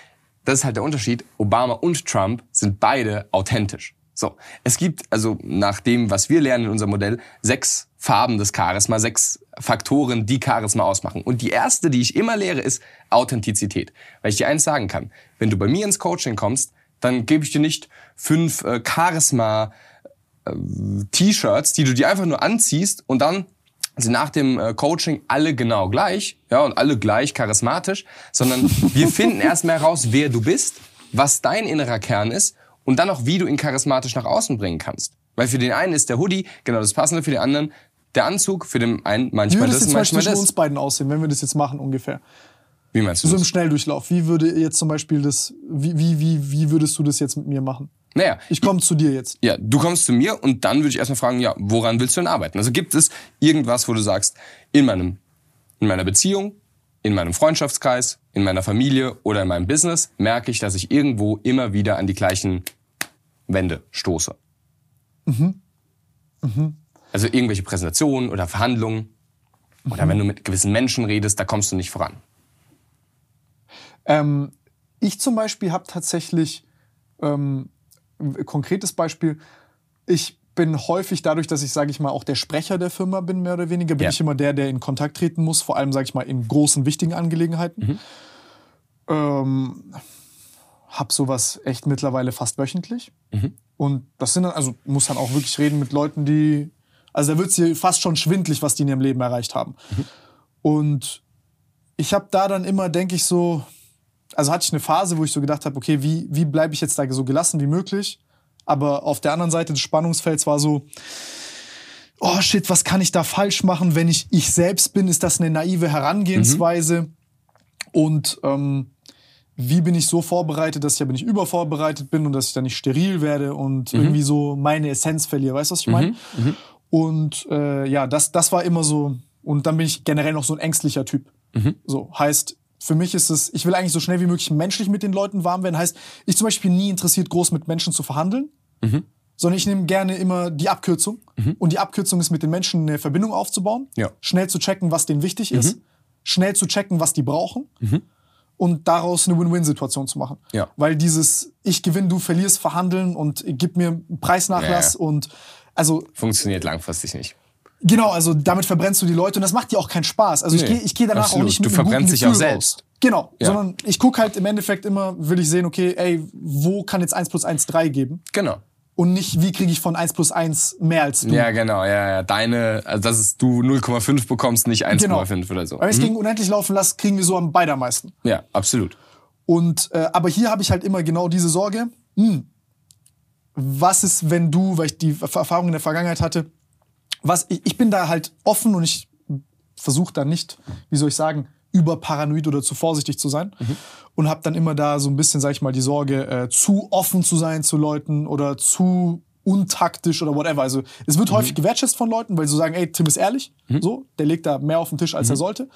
Das ist halt der Unterschied. Obama und Trump sind beide authentisch. So. Es gibt also nach dem, was wir lernen in unserem Modell, sechs Farben des Charisma, sechs Faktoren, die Charisma ausmachen. Und die erste, die ich immer lehre, ist Authentizität. Weil ich dir eins sagen kann. Wenn du bei mir ins Coaching kommst, dann gebe ich dir nicht fünf äh, Charisma T-Shirts, die du dir einfach nur anziehst und dann sind nach dem äh, Coaching alle genau gleich, ja, und alle gleich charismatisch, sondern wir finden erstmal heraus, wer du bist, was dein innerer Kern ist und dann auch, wie du ihn charismatisch nach außen bringen kannst. Weil für den einen ist der Hoodie genau das Passende, für den anderen der Anzug, für den einen Wie manchmal würde das, Beispiel manchmal das. uns beiden aussehen, wenn wir das jetzt machen ungefähr? Wie meinst du So im das? Schnelldurchlauf. Wie würde jetzt zum Beispiel das, wie, wie, wie, wie würdest du das jetzt mit mir machen? Naja, Ich komme zu dir jetzt. ja, du kommst zu mir und dann würde ich erstmal fragen, ja, woran willst du denn arbeiten? Also gibt es irgendwas, wo du sagst, in meinem, in meiner Beziehung, in meinem Freundschaftskreis, in meiner Familie oder in meinem Business merke ich, dass ich irgendwo immer wieder an die gleichen Wände stoße. Also irgendwelche Präsentationen oder Verhandlungen oder wenn du mit gewissen Menschen redest, da kommst du nicht voran. Ähm, ich zum Beispiel habe tatsächlich ähm, konkretes Beispiel. Ich bin häufig dadurch, dass ich, sage ich mal, auch der Sprecher der Firma bin, mehr oder weniger, bin Ja. ich immer der, der in Kontakt treten muss, vor allem, sage ich mal, in großen, wichtigen Angelegenheiten. Mhm. Ähm, hab sowas echt mittlerweile fast wöchentlich. Mhm. Und das sind dann, also muss dann auch wirklich reden mit Leuten, die, also da wird's hier fast schon schwindlig, was die in ihrem Leben erreicht haben. Mhm. Und ich habe da dann immer, denke ich so, also hatte ich eine Phase, wo ich so gedacht habe, okay, wie, wie bleibe ich jetzt da so gelassen wie möglich? Aber auf der anderen Seite des Spannungsfelds war so, oh shit, was kann ich da falsch machen, wenn ich ich selbst bin? Ist das eine naive Herangehensweise? Und ähm, wie bin ich so vorbereitet, dass ich aber nicht übervorbereitet bin und dass ich da nicht steril werde und irgendwie so meine Essenz verliere? Weißt du, was ich meine? Und äh, ja, das, das war immer so. Und dann bin ich generell noch so ein ängstlicher Typ. So heißt, für mich ist es, ich will eigentlich so schnell wie möglich menschlich mit den Leuten warm werden. Heißt, ich zum Beispiel bin nie interessiert, groß mit Menschen zu verhandeln, sondern ich nehme gerne immer die Abkürzung. Und die Abkürzung ist mit den Menschen eine Verbindung aufzubauen, Ja. schnell zu checken, was denen wichtig ist, schnell zu checken, was die brauchen und daraus eine Win-Win-Situation zu machen. Ja. Weil dieses Ich gewinne, du verlierst, verhandeln und gib mir einen Preisnachlass Ja, und also Funktioniert langfristig nicht. Genau, also damit verbrennst du die Leute und das macht dir auch keinen Spaß. Also ich Nee, gehe ich geh danach absolut. auch nicht mit Du verbrennst dich auch selbst. Raus. Genau, Ja. sondern ich gucke halt im Endeffekt immer, will ich sehen, okay, ey, wo kann jetzt 1 plus 1 3 geben? Genau. Und nicht, wie kriege ich von 1 plus 1 mehr als du? Ja, genau, ja, ja. Deine, also dass es du 0,5 bekommst, nicht 1,5 Genau. oder so. Wenn ich gegen unendlich laufen lasse, kriegen wir so am beide am meisten. Ja, absolut. Und äh, aber hier habe ich halt immer genau diese Sorge. Hm, was ist, wenn du, weil ich die Erfahrung in der Vergangenheit hatte, was ich, ich bin da halt offen und ich versuche da nicht, wie soll ich sagen, überparanoid oder zu vorsichtig zu sein und habe dann immer da so ein bisschen, sag ich mal, die Sorge, äh, zu offen zu sein zu Leuten oder zu untaktisch oder whatever. Also es wird häufig gewertschätzt von Leuten, weil sie so sagen, ey, Tim ist ehrlich, so, der legt da mehr auf den Tisch, als er sollte.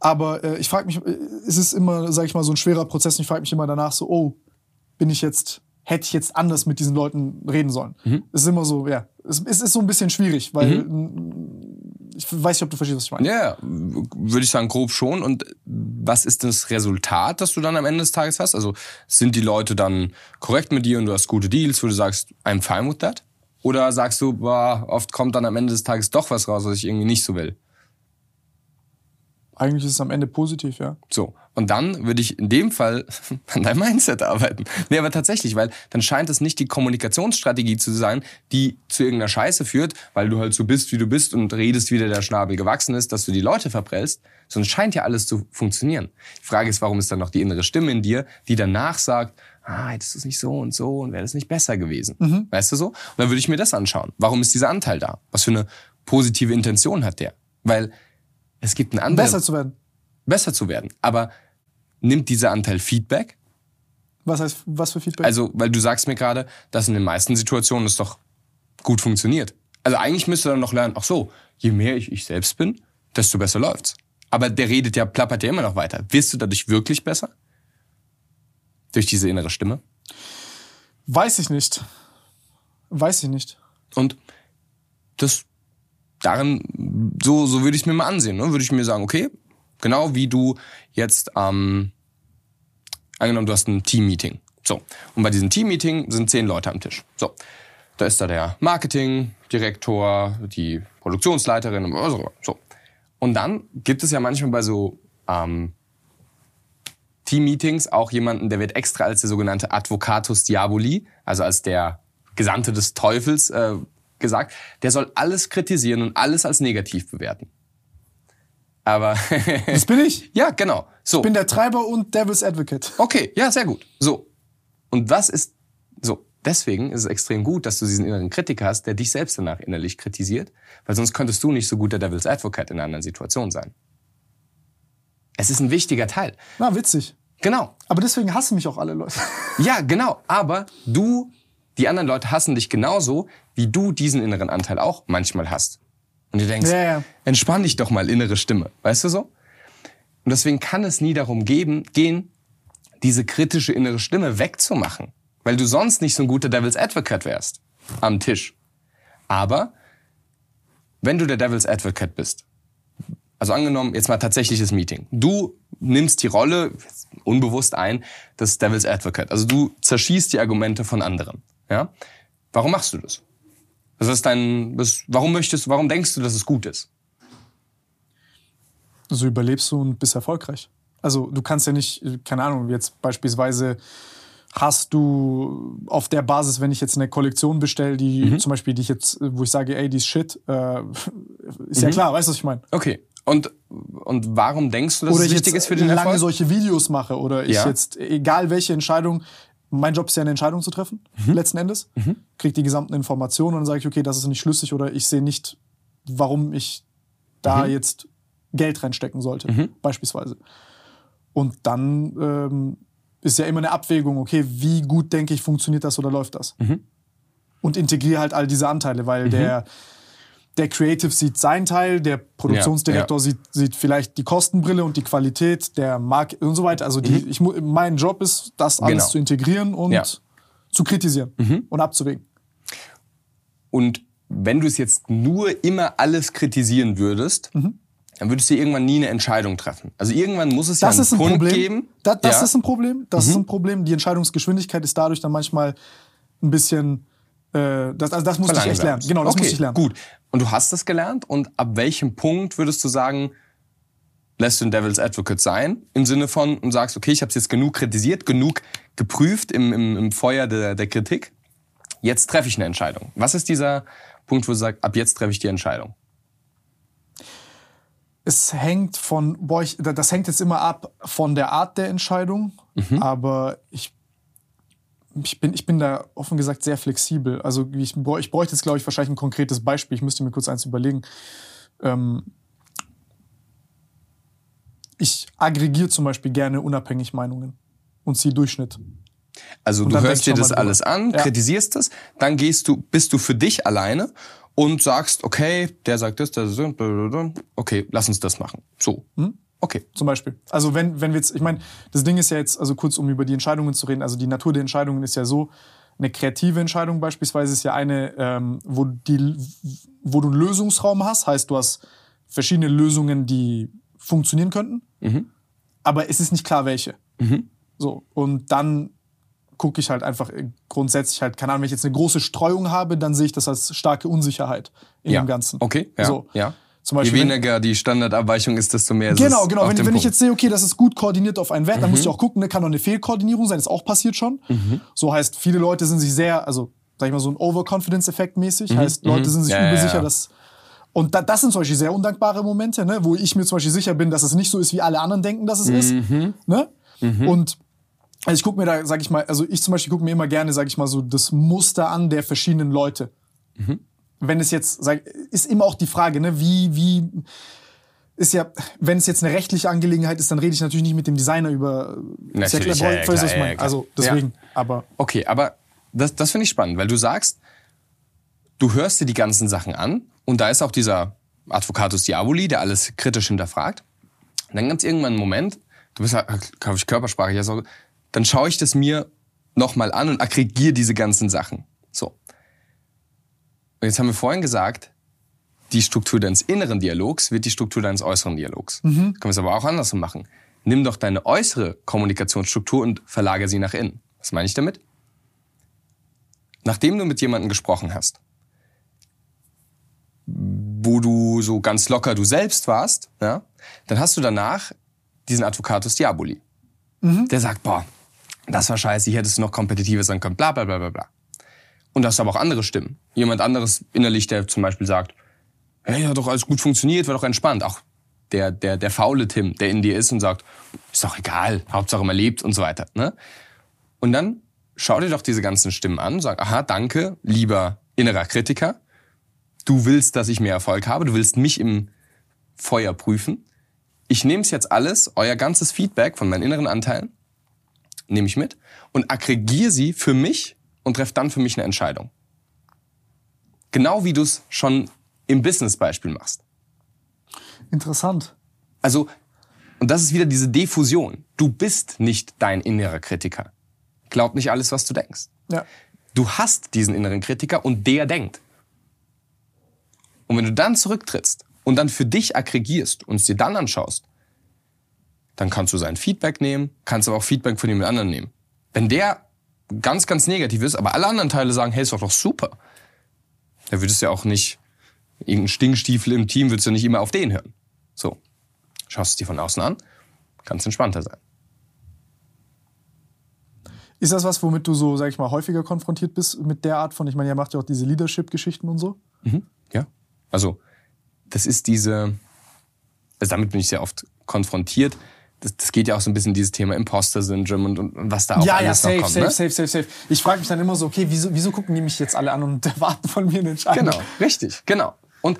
Aber äh, ich frage mich, äh, es ist immer, sag ich mal, so ein schwerer Prozess. Und ich frage mich immer danach so, oh, bin ich jetzt, hätte ich jetzt anders mit diesen Leuten reden sollen? Es ist immer so, ja, es, ist so ein bisschen schwierig, weil m, ich weiß nicht, ob du verstehst, was ich meine. Ja, ja, würde ich sagen, grob schon. Und was ist das Resultat, das du dann am Ende des Tages hast? Also sind die Leute dann korrekt mit dir und du hast gute Deals, wo du sagst, I'm fine with that? Oder sagst du, boah, oft kommt dann am Ende des Tages doch was raus, was ich irgendwie nicht so will? Eigentlich ist es am Ende positiv, ja. So. Und dann würde ich in dem Fall an deinem Mindset arbeiten. Nee, aber tatsächlich, weil dann scheint es nicht die Kommunikationsstrategie zu sein, die zu irgendeiner Scheiße führt, weil du halt so bist, wie du bist und redest, wie dir der Schnabel gewachsen ist, dass du die Leute verprellst, sondern es scheint ja alles zu funktionieren. Die Frage ist, warum ist dann noch die innere Stimme in dir, die danach sagt, ah, hättest du es nicht so und so und wäre das nicht besser gewesen. Weißt du so? Und dann würde ich mir das anschauen. Warum ist dieser Anteil da? Was für eine positive Intention hat der? Weil es gibt einen anderen Besser zu werden. Besser zu werden. Aber nimmt dieser Anteil Feedback? Was heißt, was für Feedback? Also, weil du sagst mir gerade, dass in den meisten Situationen es doch gut funktioniert. Also eigentlich müsste dann noch lernen, ach so, je mehr ich ich selbst bin, desto besser läuft's. Aber der redet ja, plappert ja immer noch weiter. Wirst du dadurch wirklich besser? Durch diese innere Stimme? Weiß ich nicht. Weiß ich nicht. Und das darin, so, so würde ich es mir mal ansehen. Ne? Würde ich mir sagen, okay, genau wie du jetzt, ähm, angenommen, du hast ein Team-Meeting. So. Und bei diesem Team-Meeting sind zehn Leute am Tisch. So. Da ist da der Marketing-Direktor, die Produktionsleiterin und so. so. Und dann gibt es ja manchmal bei so ähm, Team-Meetings auch jemanden, der wird extra als der sogenannte Advocatus Diaboli, also als der Gesandte des Teufels äh, gesagt. Der soll alles kritisieren und alles als negativ bewerten. Aber Das bin ich. ja, genau. So. Ich bin der Treiber und Devil's Advocate. Okay, ja, sehr gut. So. Und was ist so? Deswegen ist es extrem gut, dass du diesen inneren Kritiker hast, der dich selbst danach innerlich kritisiert, weil sonst könntest du nicht so gut der Devil's Advocate in einer anderen Situation sein. Es ist ein wichtiger Teil. Na, witzig. Genau. Aber deswegen hassen mich auch alle Leute. Ja, genau. Aber du, die anderen Leute hassen dich genauso, wie du diesen inneren Anteil auch manchmal hast. Und du denkst, Ja, ja. entspann dich doch mal, innere Stimme. Weißt du so? Und deswegen kann es nie darum geben, gehen, diese kritische innere Stimme wegzumachen. Weil du sonst nicht so ein guter Devil's Advocate wärst. Am Tisch. Aber, wenn du der Devil's Advocate bist, also angenommen, jetzt mal tatsächliches Meeting. Du nimmst die Rolle unbewusst ein des Devil's Advocate. Also du zerschießt die Argumente von anderen. Ja? Warum machst du das? Das ist dein, das, warum möchtest, warum denkst du, dass es gut ist? So überlebst du und bist erfolgreich. Also du kannst ja nicht, keine Ahnung, jetzt beispielsweise hast du auf der Basis, wenn ich jetzt eine Kollektion bestelle, die Mhm. zum Beispiel, die ich jetzt, wo ich sage, ey, die ist shit, äh, ist Mhm. ja klar, weißt du, was ich meine? Okay. Und, und warum denkst du, dass Oder es ich wichtig ist für den lange Erfolg? solche Videos mache oder ich Ja. jetzt, egal welche Entscheidung, mein Job ist ja eine Entscheidung zu treffen, Mhm. letzten Endes. Krieg die gesamten Informationen und dann sage ich, okay, das ist nicht schlüssig oder ich sehe nicht, warum ich da Mhm. jetzt Geld reinstecken sollte, beispielsweise. Und dann ähm, ist ja immer eine Abwägung, okay, wie gut denke ich, funktioniert das oder läuft das? Mhm. Und integriere halt all diese Anteile, weil der, der Creative sieht seinen Teil, der Produktionsdirektor Ja, Sieht, sieht vielleicht die Kostenbrille und die Qualität, der Mark und so weiter. Also die, ich, mu- mein Job ist, das alles Mhm. Genau. zu integrieren und Ja. zu kritisieren Mhm. und abzuwägen. Und wenn du es jetzt nur immer alles kritisieren würdest, Mhm. dann würdest du irgendwann nie eine Entscheidung treffen. Also irgendwann muss es Das ja ist einen ein Punkt Problem. geben. Da, das ja, Mhm. ist ein Problem. Das ist ein Problem. Die Entscheidungsgeschwindigkeit ist dadurch dann manchmal ein bisschen. Äh, das, also das musste ich echt lernen. Genau, das okay, musste ich lernen. Gut. Und du hast das gelernt und ab welchem Punkt würdest du sagen, lässt du ein Devil's Advocate sein, im Sinne von und sagst, okay, ich habe es jetzt genug kritisiert, genug geprüft im, im, im Feuer der, der Kritik, jetzt treffe ich eine Entscheidung. Was ist dieser Punkt, wo du sagst, ab jetzt treffe ich die Entscheidung? Es hängt von, boah, ich, das hängt jetzt immer ab von der Art der Entscheidung, Mhm. aber ich, ich, bin, ich bin da offen gesagt sehr flexibel. Also ich, ich bräuchte jetzt, glaube ich, wahrscheinlich ein konkretes Beispiel. Ich müsste mir kurz eins überlegen. Ähm, ich aggregiere zum Beispiel gerne unabhängig Meinungen und ziehe Durchschnitt. Also Und du hörst dir das alles an, Ja. kritisierst es, dann gehst du, bist du für dich alleine und sagst, okay, der sagt das, der sagt das, okay, lass uns das machen. So. Hm? Okay. Zum Beispiel. Also wenn, wenn wir jetzt, ich meine, das Ding ist ja jetzt, also kurz um über die Entscheidungen zu reden, also die Natur der Entscheidungen ist ja so, eine kreative Entscheidung beispielsweise ist ja eine, ähm, wo, die, wo du einen Lösungsraum hast, heißt du hast verschiedene Lösungen, die funktionieren könnten, aber es ist nicht klar, welche. So, und dann gucke ich halt einfach grundsätzlich halt, keine Ahnung, wenn ich jetzt eine große Streuung habe, dann sehe ich das als starke Unsicherheit in Ja. dem Ganzen. Okay, ja. So. ja. Zum Je Beispiel, wenn- weniger die Standardabweichung ist, desto mehr ist Genau, es genau. auf Wenn, wenn ich jetzt sehe, okay, das ist gut koordiniert auf einen Wert, dann musst du auch gucken, ne, kann doch eine Fehlkoordinierung sein, ist auch passiert schon. Mhm. So heißt, viele Leute sind sich sehr, also sag ich mal, so ein Overconfidence-Effekt mäßig. Heißt, Leute sind sich Mhm. Ja, übersicher, ja. dass. Und da, das sind zum Beispiel sehr undankbare Momente, ne, wo ich mir zum Beispiel sicher bin, dass es nicht so ist, wie alle anderen denken, dass es ist. Mhm. Ne? Und also ich gucke mir da, sag ich mal, also ich zum Beispiel gucke mir immer gerne, sag ich mal, so das Muster an der verschiedenen Leute. Mhm. Wenn es jetzt, sag, ist immer auch die Frage, ne, wie, wie, ist ja, wenn es jetzt eine rechtliche Angelegenheit ist, dann rede ich natürlich nicht mit dem Designer über. ist Natürlich, ja, ja, klar, ja, ja. Also deswegen, aber Okay, aber das, das finde ich spannend, weil du sagst, du hörst dir die ganzen Sachen an und da ist auch dieser Advocatus Diaboli, der alles kritisch hinterfragt. Und dann ganz irgendwann einen Moment, du bist ja, glaube ich, Körpersprache, ja, so, dann schaue ich das mir nochmal an und aggregiere diese ganzen Sachen. Und jetzt haben wir vorhin gesagt, die Struktur deines inneren Dialogs wird die Struktur deines äußeren Dialogs. Können wir es aber auch andersrum machen. Nimm doch deine äußere Kommunikationsstruktur und verlagere sie nach innen. Was meine ich damit? Nachdem du mit jemandem gesprochen hast, wo du so ganz locker du selbst warst, ja, dann hast du danach diesen Advocatus Diaboli. Der sagt, boah, das war scheiße, hier hättest du noch kompetitiver sein können, bla bla bla bla bla. Und da hast aber auch andere Stimmen. Jemand anderes innerlich, der zum Beispiel sagt, hey, hat doch alles gut funktioniert, war doch entspannt. Auch der, der, der faule Tim, der in dir ist und sagt, ist doch egal, Hauptsache man lebt und so weiter. Ne? Und dann schau dir doch diese ganzen Stimmen an und sag, aha, danke, lieber innerer Kritiker. Du willst, dass ich mehr Erfolg habe, du willst mich im Feuer prüfen. ich nehme es jetzt alles, euer ganzes Feedback von meinen inneren Anteilen, nehme ich mit und aggregiere sie für mich und treffe dann für mich eine Entscheidung. Genau wie du es schon im Business-Beispiel machst. Interessant. Also, und das ist wieder diese Diffusion. Du bist nicht dein innerer Kritiker. Glaub nicht alles, was du denkst. Ja. Du hast diesen inneren Kritiker und der denkt. Und wenn du dann zurücktrittst und dann für dich aggregierst und es dir dann anschaust, dann kannst du sein Feedback nehmen, kannst aber auch Feedback von jemand anderen nehmen. Wenn der ganz, ganz negativ ist, aber alle anderen Teile sagen, hey, ist doch doch super, dann würdest du ja auch nicht, irgendein Stinkstiefel im Team, würdest du nicht immer auf den hören. So. Schaust es dir von außen an, kannst entspannter sein. Ist das was, womit du so, sag ich mal, häufiger konfrontiert bist mit der Art von, ich meine, ihr macht ja auch diese Leadership-Geschichten und so? Mhm. Ja. Also, das ist diese, also damit bin ich sehr oft konfrontiert. Das, das geht ja auch so ein bisschen dieses Thema Imposter-Syndrom und, und, und was da auch Ja, ja, alles safe, noch kommt. safe, ne? safe, safe, safe. Ich frage mich dann immer so, okay, wieso, wieso gucken die mich jetzt alle an und erwarten von mir eine Entscheidung? Genau, richtig, genau. Und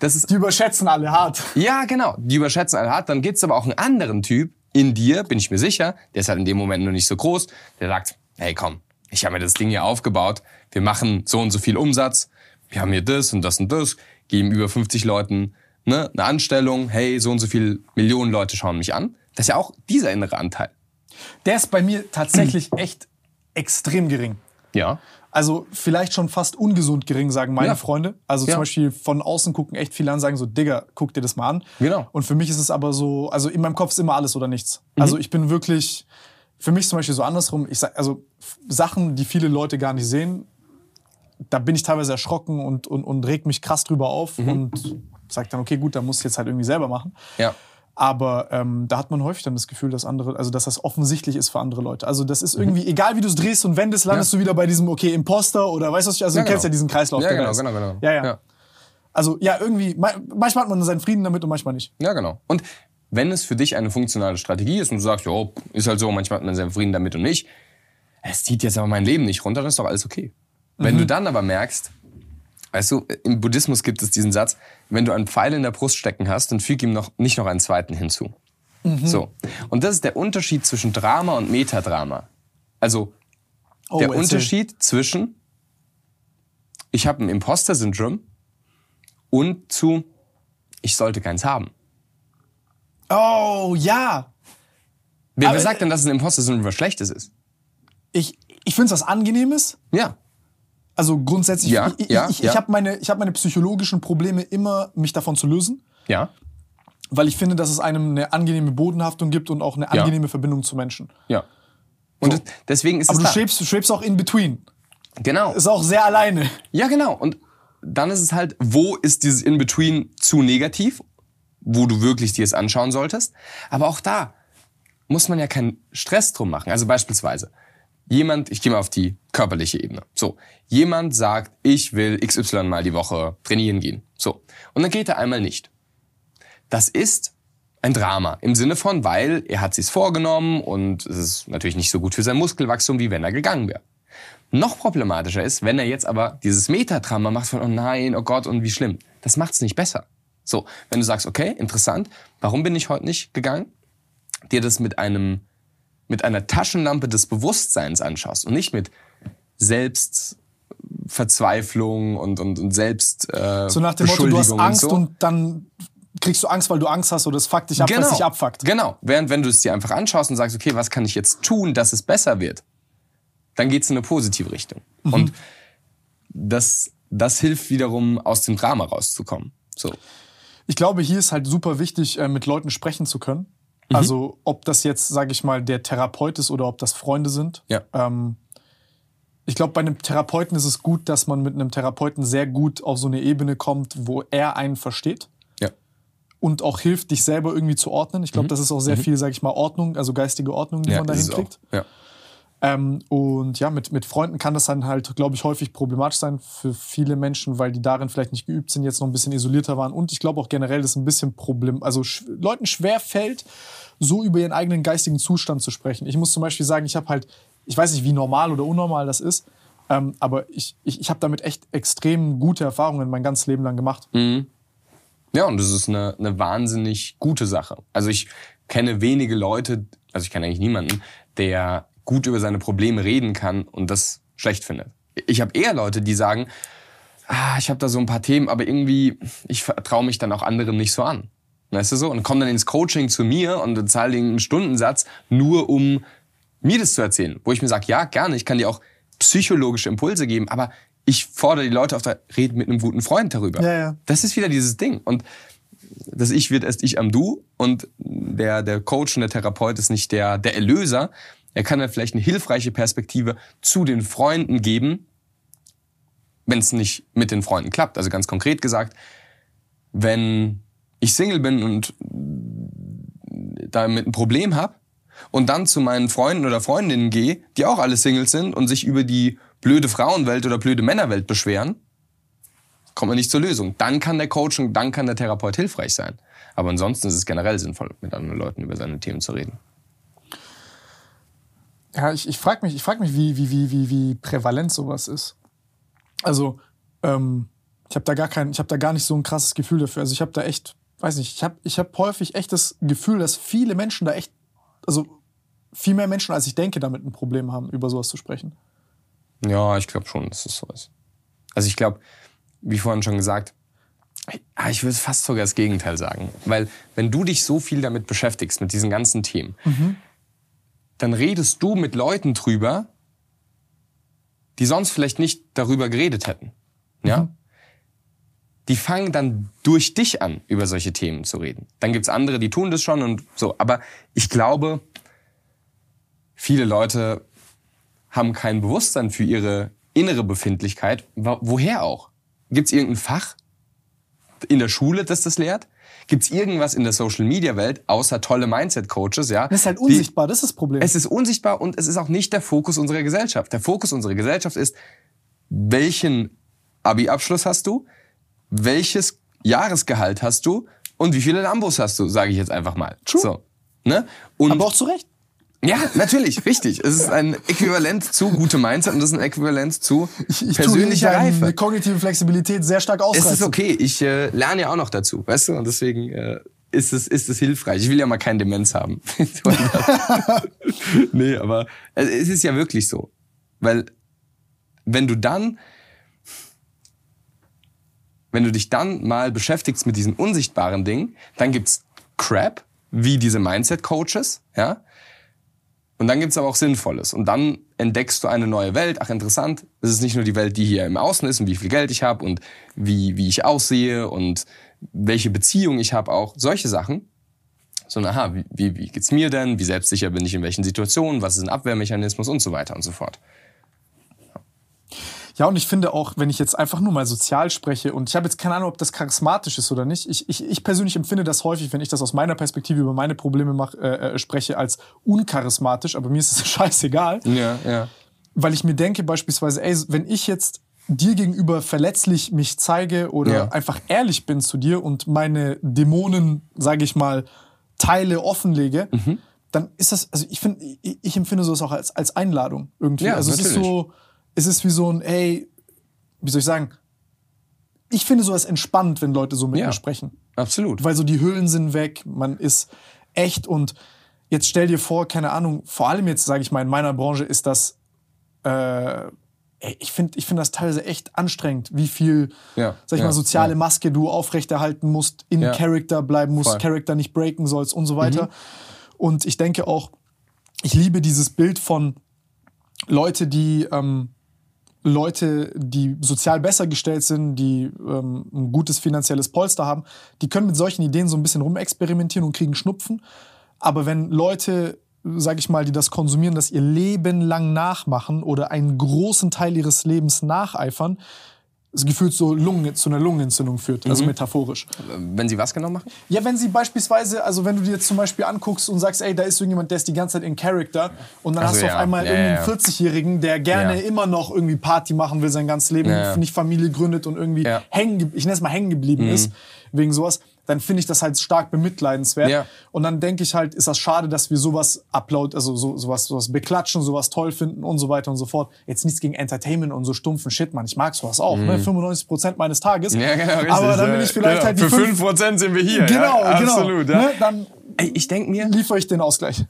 das ist Die überschätzen alle hart. Ja, genau. Die überschätzen alle hart. Dann gibt's aber auch einen anderen Typ in dir, bin ich mir sicher, der ist halt in dem Moment noch nicht so groß, der sagt, hey komm, ich habe mir das Ding hier aufgebaut, wir machen so und so viel Umsatz, wir haben hier das und das und das, geben über 50 Leuten ne, eine Anstellung, hey, so und so viel Millionen Leute schauen mich an. Das ist ja auch dieser innere Anteil. Der ist bei mir tatsächlich echt extrem gering. Ja. Also vielleicht schon fast ungesund gering, sagen meine Ja. Freunde. Also Ja. zum Beispiel von außen gucken echt viele an, sagen so, Digga, guck dir das mal an. Genau. Und für mich ist es aber so, also in meinem Kopf ist immer alles oder nichts. Mhm. Also ich bin wirklich, für mich zum Beispiel so andersrum, ich sag, also Sachen, die viele Leute gar nicht sehen, da bin ich teilweise erschrocken und, und, und reg mich krass drüber auf Mhm. und sag dann, okay, gut, dann muss ich jetzt halt irgendwie selber machen. Ja. Aber ähm, da hat man häufig dann das Gefühl, dass andere, also dass das offensichtlich ist für andere Leute. Also das ist Mhm. irgendwie, egal wie du es drehst und wendest, landest du wieder bei diesem, okay, Imposter oder weißt du was ich, also Ja, du kennst genau. ja diesen Kreislauf. Ja, genau, genau, genau. Ja, ja, Ja. Also ja, irgendwie, ma- manchmal hat man seinen Frieden damit und manchmal nicht. Ja, genau. Und wenn es für dich eine funktionale Strategie ist und du sagst, ja, ist halt so, manchmal hat man seinen Frieden damit und nicht, es zieht jetzt aber mein Leben nicht runter, dann ist doch alles okay. Wenn Mhm. du dann aber merkst, weißt du, im Buddhismus gibt es diesen Satz, wenn du einen Pfeil in der Brust stecken hast, dann füg ihm noch, nicht noch einen zweiten hinzu. Mhm. So. Und das ist der Unterschied zwischen Drama und Metadrama. Also, Oh, der. Unterschied zwischen, ich habe ein Imposter-Syndrom und zu, ich sollte keins haben. Oh, ja. Wer, wer sagt denn, dass ein Imposter-Syndrom was Schlechtes ist? Ich, ich finde es was Angenehmes. Ja. Also grundsätzlich, Ja, ich, ja, ich, ja. ich habe meine, ich hab meine psychologischen Probleme immer, mich davon zu lösen. Ja. Weil ich finde, dass es einem eine angenehme Bodenhaftung gibt und auch eine Ja. angenehme Verbindung zu Menschen. Ja. Und So. deswegen ist Aber es du da. schwebst, du schwebst auch in between. Genau. Ist auch sehr alleine. Ja, genau. Und dann ist es halt, wo ist dieses In-Between zu negativ, wo du wirklich dir es anschauen solltest. Aber auch da muss man ja keinen Stress drum machen. Also beispielsweise, jemand, ich gehe mal auf die körperliche Ebene. So, jemand sagt, ich will XY mal die Woche trainieren gehen. So. Und dann geht er einmal nicht. Das ist ein Drama im Sinne von, weil er hat sich's vorgenommen und es ist natürlich nicht so gut für sein Muskelwachstum, wie wenn er gegangen wäre. Noch problematischer ist, wenn er jetzt aber dieses Metadrama macht von, oh nein, oh Gott, und wie schlimm. Das macht's nicht besser. So, wenn du sagst, okay, interessant, warum bin ich heute nicht gegangen? Dir das mit einem, mit einer Taschenlampe des Bewusstseins anschaust und nicht mit Selbstverzweiflung und, und, und Selbst, äh, So nach dem Motto, du hast Angst so. und, dann kriegst du Angst, weil du Angst hast oder es fuckt dich ab, was dich abfuckt. Genau. Während wenn du es dir einfach anschaust und sagst, okay, was kann ich jetzt tun, dass es besser wird, dann geht's in eine positive Richtung. Mhm. Und das, das hilft wiederum, aus dem Drama rauszukommen. So. Ich glaube, hier ist halt super wichtig, äh, mit Leuten sprechen zu können. Mhm. Also ob das jetzt, sage ich mal, der Therapeut ist oder ob das Freunde sind. Ja. Ähm, ich glaube, bei einem Therapeuten ist es gut, dass man mit einem Therapeuten sehr gut auf so eine Ebene kommt, wo er einen versteht Ja. und auch hilft, dich selber irgendwie zu ordnen. Ich glaube, das ist auch sehr viel, sage ich mal, Ordnung, also geistige Ordnung, die Mhm. ja man da hinkriegt. Ja. Ähm, und ja, mit, mit Freunden kann das dann halt, glaube ich, häufig problematisch sein für viele Menschen, weil die darin vielleicht nicht geübt sind, jetzt noch ein bisschen isolierter waren. Und ich glaube auch generell, dass ein bisschen Problem, also sch Leuten schwer fällt, so über ihren eigenen geistigen Zustand zu sprechen. Ich muss zum Beispiel sagen, ich habe halt, ich weiß nicht, wie normal oder unnormal das ist, ähm, aber ich, ich, ich habe damit echt extrem gute Erfahrungen mein ganzes Leben lang gemacht. Mhm. Ja, und das ist eine, eine wahnsinnig gute Sache. Also ich kenne wenige Leute, also ich kenne eigentlich niemanden, der gut über seine Probleme reden kann und das schlecht findet. Ich habe eher Leute, die sagen, ah, ich habe da so ein paar Themen, aber irgendwie, ich vertraue mich dann auch anderen nicht so an. Weißt du so? Und kommen dann ins Coaching zu mir und zahle den einen Stundensatz, nur um mir das zu erzählen. Wo ich mir sage, ja, gerne, ich kann dir auch psychologische Impulse geben, aber ich fordere die Leute auf der Rede mit einem guten Freund darüber. Ja, ja. Das ist wieder dieses Ding. Und das Ich wird erst Ich am Du und der, der Coach und der Therapeut ist nicht der, der Erlöser. Er kann dann vielleicht eine hilfreiche Perspektive zu den Freunden geben, wenn es nicht mit den Freunden klappt. Also ganz konkret gesagt, wenn ich Single bin und damit ein Problem habe und dann zu meinen Freunden oder Freundinnen gehe, die auch alle Singles sind und sich über die blöde Frauenwelt oder blöde Männerwelt beschweren, kommt man nicht zur Lösung. Dann kann der Coach und dann kann der Therapeut hilfreich sein. Aber ansonsten ist es generell sinnvoll, mit anderen Leuten über seine Themen zu reden. Ja, ich, ich frage mich, ich frag mich wie, wie, wie, wie, wie prävalent sowas ist. Also, ähm, ich habe da gar kein, ich habe da gar nicht so ein krasses Gefühl dafür. Also ich habe da echt, weiß nicht, ich habe ich hab häufig echt das Gefühl, dass viele Menschen da echt, also viel mehr Menschen, als ich denke, damit ein Problem haben, über sowas zu sprechen. Ja, ich glaube schon, dass es so ist. Also ich glaube, wie vorhin schon gesagt, ah, ich würde fast sogar das Gegenteil sagen. Weil wenn du dich so viel damit beschäftigst, mit diesen ganzen Themen, Mhm. Dann redest du mit Leuten drüber, die sonst vielleicht nicht darüber geredet hätten. Ja? Mhm. Die fangen dann durch dich an, über solche Themen zu reden. Dann gibt's andere, die tun das schon und so. Aber ich glaube, viele Leute haben kein Bewusstsein für ihre innere Befindlichkeit. Wo- Woher auch? Gibt's irgendein Fach in der Schule, das das lehrt? Gibt's irgendwas in der Social-Media-Welt, außer tolle Mindset-Coaches, ja? Das ist halt die- unsichtbar, das ist das Problem. es ist unsichtbar und es ist auch nicht der Fokus unserer Gesellschaft. Der Fokus unserer Gesellschaft ist, welchen Abi-Abschluss hast du, welches Jahresgehalt hast du und wie viele Lambos hast du, sage ich jetzt einfach mal. True. So, ne? Und Aber auch zu Recht. Ja, natürlich, richtig. Es ist ein Äquivalent zu gutem Mindset und es ist ein Äquivalent zu Ich persönlicher tue deine Reife. kognitive Flexibilität sehr stark Es ausreizen. ist okay, ich äh, lerne ja auch noch dazu, weißt du? Und deswegen äh, ist es, ist es hilfreich. Ich will ja mal keine Demenz haben. nee, aber es es ist ja wirklich so. Weil wenn du dann, wenn du dich dann mal beschäftigst mit diesen unsichtbaren Dingen, dann gibt's Crap, wie diese Mindset-Coaches, ja? Und dann gibt's aber auch Sinnvolles. Und dann entdeckst du eine neue Welt. Ach, interessant. Es ist nicht nur die Welt, die hier im Außen ist und wie viel Geld ich habe und wie, wie ich aussehe und welche Beziehung ich habe auch. Solche Sachen. Sondern, aha, wie, wie, wie geht's mir denn? Wie selbstsicher bin ich in welchen Situationen? Was ist ein Abwehrmechanismus? Und so weiter und so fort. Ja, und ich finde auch, wenn ich jetzt einfach nur mal sozial spreche, und ich habe jetzt keine Ahnung, ob das charismatisch ist oder nicht. Ich, ich, ich persönlich empfinde das häufig, wenn ich das aus meiner Perspektive über meine Probleme mach, äh, äh, spreche, als uncharismatisch, aber mir ist es scheißegal. Ja, ja. weil ich mir denke beispielsweise, ey, wenn ich jetzt dir gegenüber verletzlich mich zeige oder Ja. einfach ehrlich bin zu dir und meine Dämonen, sage ich mal, Teile offenlege, Mhm. dann ist das, also ich finde, ich, ich empfinde sowas auch als, als Einladung irgendwie. Ja, also es ist natürlich. so, es ist wie so ein, ey, wie soll ich sagen, ich finde sowas entspannt, wenn Leute so mit Ja. mir sprechen Absolut. weil so die Hüllen sind weg, man ist echt und jetzt stell dir vor, keine Ahnung, vor allem jetzt sage ich mal in meiner Branche ist das, äh, ey, ich finde ich finde das teilweise echt anstrengend, wie viel, Ja, sag ich ja, mal, soziale. Maske du aufrechterhalten musst, in. Character bleiben musst, Voll. Mhm. Character nicht breaken sollst und so weiter. Und ich denke auch, ich liebe dieses Bild von Leute, die ähm, Leute, die sozial besser gestellt sind, die ähm, ein gutes finanzielles Polster haben, die können mit solchen Ideen so ein bisschen rumexperimentieren und kriegen Schnupfen. Aber wenn Leute, sag ich mal, die das konsumieren, das ihr Leben lang nachmachen oder einen großen Teil ihres Lebens nacheifern, gefühlt so Lungen, zu einer Lungenentzündung führt, also metaphorisch. Wenn sie was genau machen? Ja, wenn sie beispielsweise, also wenn du dir jetzt zum Beispiel anguckst und sagst, ey, da ist irgendjemand, der ist die ganze Zeit in Character und dann Ach so, hast du auf ja. einmal Ja, irgendeinen ja, ja. 40-Jährigen, der gerne immer noch irgendwie Party machen will sein ganzes Leben, nicht Familie gründet und irgendwie. Mhm. hängen, ge- ich nenne es mal hängen geblieben ist, wegen sowas. Dann finde ich das halt stark bemitleidenswert. Ja. Und dann denke ich halt, ist das schade, dass wir sowas upload, also so, sowas, sowas beklatschen, sowas toll finden und so weiter und so fort. Jetzt nichts gegen Entertainment und so stumpfen Shit, man. Ich mag sowas auch, ne? 95 Prozent meines Tages. Mhm. Ja, genau, richtig. Aber dann bin ich vielleicht ja, halt die Für fünf- 5% sind wir hier. Genau, ja, genau. Absolut, ja. Ne? Dann Ey, ich denke mir, liefere ich den Ausgleich.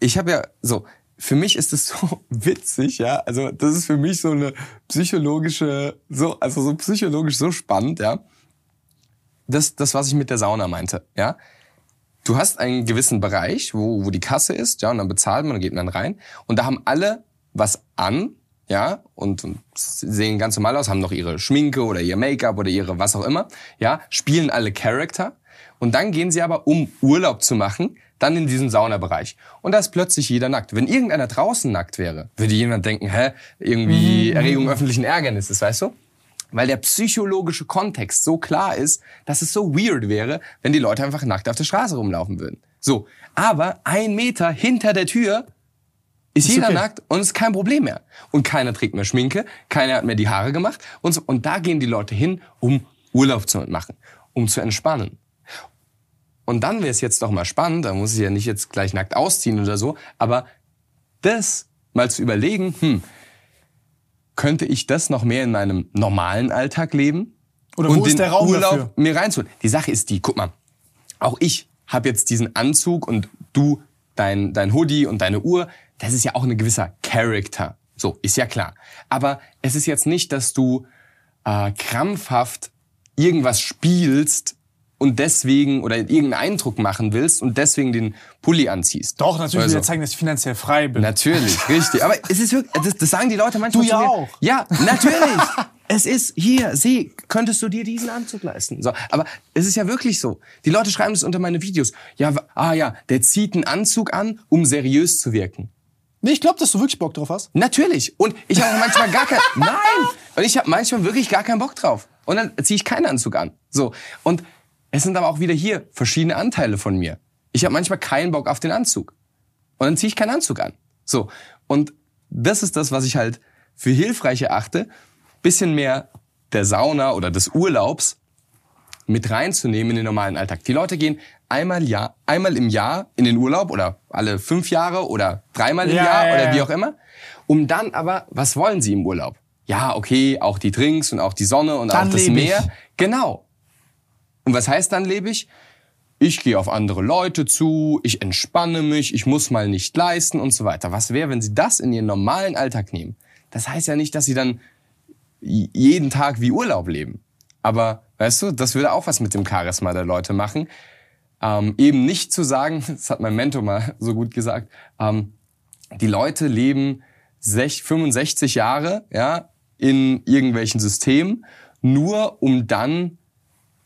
ich habe ja so, für mich ist es so witzig, ja. Also das ist für mich so eine psychologische, so also so psychologisch so spannend, ja. Das, das was ich mit der Sauna meinte, ja. Du hast einen gewissen Bereich, wo, wo die Kasse ist, ja, und dann bezahlt man und geht man rein. Und da haben alle was an, ja, und, und sehen ganz normal aus, haben noch ihre Schminke oder ihr Make-up oder ihre was auch immer, ja, spielen alle Charakter. Und dann gehen sie aber, um Urlaub zu machen, dann in diesen Saunabereich. Und da ist plötzlich jeder nackt. Wenn irgendeiner draußen nackt wäre, würde jemand denken, hä, irgendwie Erregung öffentlichen Ärgernisses, weißt du? Weil der psychologische Kontext so klar ist, dass es so weird wäre, wenn die Leute einfach nackt auf der Straße rumlaufen würden. So. Aber ein Meter hinter der Tür ist, jeder okay. nackt und es ist kein Problem mehr. Und keiner trägt mehr Schminke, keiner hat mehr die Haare gemacht und so. Und da gehen die Leute hin, um Urlaub zu machen, um zu entspannen. Und dann wäre es jetzt doch mal spannend, da muss ich ja nicht jetzt gleich nackt ausziehen oder so, aber das mal zu überlegen, hm, könnte ich das noch mehr in meinem normalen Alltag leben? Oder wo und ist den der Raum Urlaub dafür? mir reinzuholen. Die Sache ist die, guck mal, auch ich habe jetzt diesen Anzug und du dein, dein Hoodie und deine Uhr, das ist ja auch ein gewisser Character. So, ist ja klar. Aber es ist jetzt nicht, dass du äh, krampfhaft irgendwas spielst und deswegen oder irgendeinen Eindruck machen willst und deswegen den Pulli anziehst. Doch, natürlich will Also- ich zeigen, dass ich finanziell frei bin. Natürlich, richtig. Aber es ist wirklich, das, das sagen die Leute manchmal Du ja auch. Ja, natürlich. es ist hier, seh, könntest du dir diesen Anzug leisten? So, aber es ist ja wirklich so. Die Leute schreiben das unter meine Videos. Ja, ah ja, der zieht einen Anzug an, um seriös zu wirken. Nee, ich glaube, dass du wirklich Bock drauf hast. Natürlich. Und ich habe manchmal gar kein, nein. Und ich habe manchmal wirklich gar keinen Bock drauf. Und dann ziehe ich keinen Anzug an. So. Und es sind aber auch wieder hier verschiedene Anteile von mir. Ich habe manchmal keinen Bock auf den Anzug. Und dann ziehe ich keinen Anzug an. So. Und das ist das, was ich halt für hilfreich erachte, bisschen mehr der Sauna oder des Urlaubs mit reinzunehmen in den normalen Alltag. Die Leute gehen einmal, Jahr, einmal im Jahr in den Urlaub oder alle fünf Jahre oder dreimal im Ja, Jahr ja, oder ja. wie auch immer. Um dann aber, was wollen sie im Urlaub? Ja, okay, auch die Drinks und auch die Sonne und Dann auch das lebe ich. Meer. Genau. Und was heißt dann lebe ich? Ich gehe auf andere Leute zu, ich entspanne mich, ich muss mal nicht leisten und so weiter. Was wäre, wenn sie das in ihren normalen Alltag nehmen? Das heißt ja nicht, dass sie dann jeden Tag wie Urlaub leben. Aber weißt du, das würde auch was mit dem Charisma der Leute machen. Ähm, eben nicht zu sagen, das hat mein Mentor mal so gut gesagt, ähm, die Leute leben sech- 65 Jahre ja, in irgendwelchen Systemen, nur um dann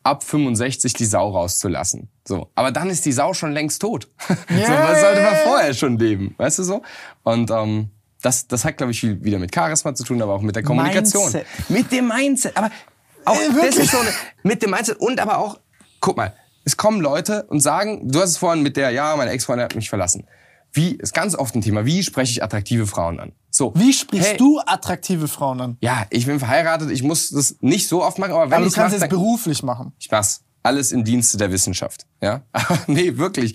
ab 65 die Sau rauszulassen. So, aber dann ist die Sau schon längst tot. so, was sollte man vorher schon leben, weißt du so? Und ähm, das, das hat, glaube ich, viel wieder mit Charisma zu tun, aber auch mit der Kommunikation. Mindset. Mit dem Mindset. Aber auch Äh, das ist so eine, mit dem Mindset und aber auch, guck mal, es kommen Leute und sagen, du hast es vorhin mit der, ja, meine Ex-Freundin hat mich verlassen. Wie, ist ganz oft ein Thema, wie spreche ich attraktive Frauen an? So. Wie sprichst hey, du attraktive Frauen an? Ja, ich bin verheiratet, ich muss das nicht so oft machen, aber wenn Aber du kannst es beruflich machen. ich mach's. Alles im Dienste der Wissenschaft. Ja? Nee, wirklich.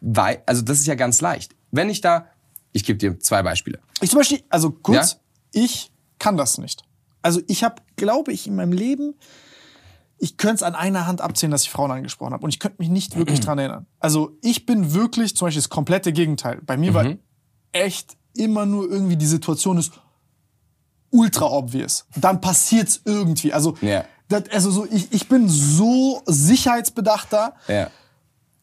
Weil, also das ist ja ganz leicht. Wenn ich da, ich gebe dir zwei Beispiele. Ich zum Beispiel, also kurz, Ja? ich kann das nicht. Also ich habe, glaube ich, in meinem Leben, ich könnte es an einer Hand abzählen, dass ich Frauen angesprochen habe. Und ich könnte mich nicht wirklich dran erinnern. Also ich bin wirklich zum Beispiel das komplette Gegenteil. Bei mir Mhm. war echt immer nur irgendwie die Situation ist ultra obvious. Dann passiert's irgendwie. Also, Ja. das, also so, ich, ich bin so sicherheitsbedachter, Ja.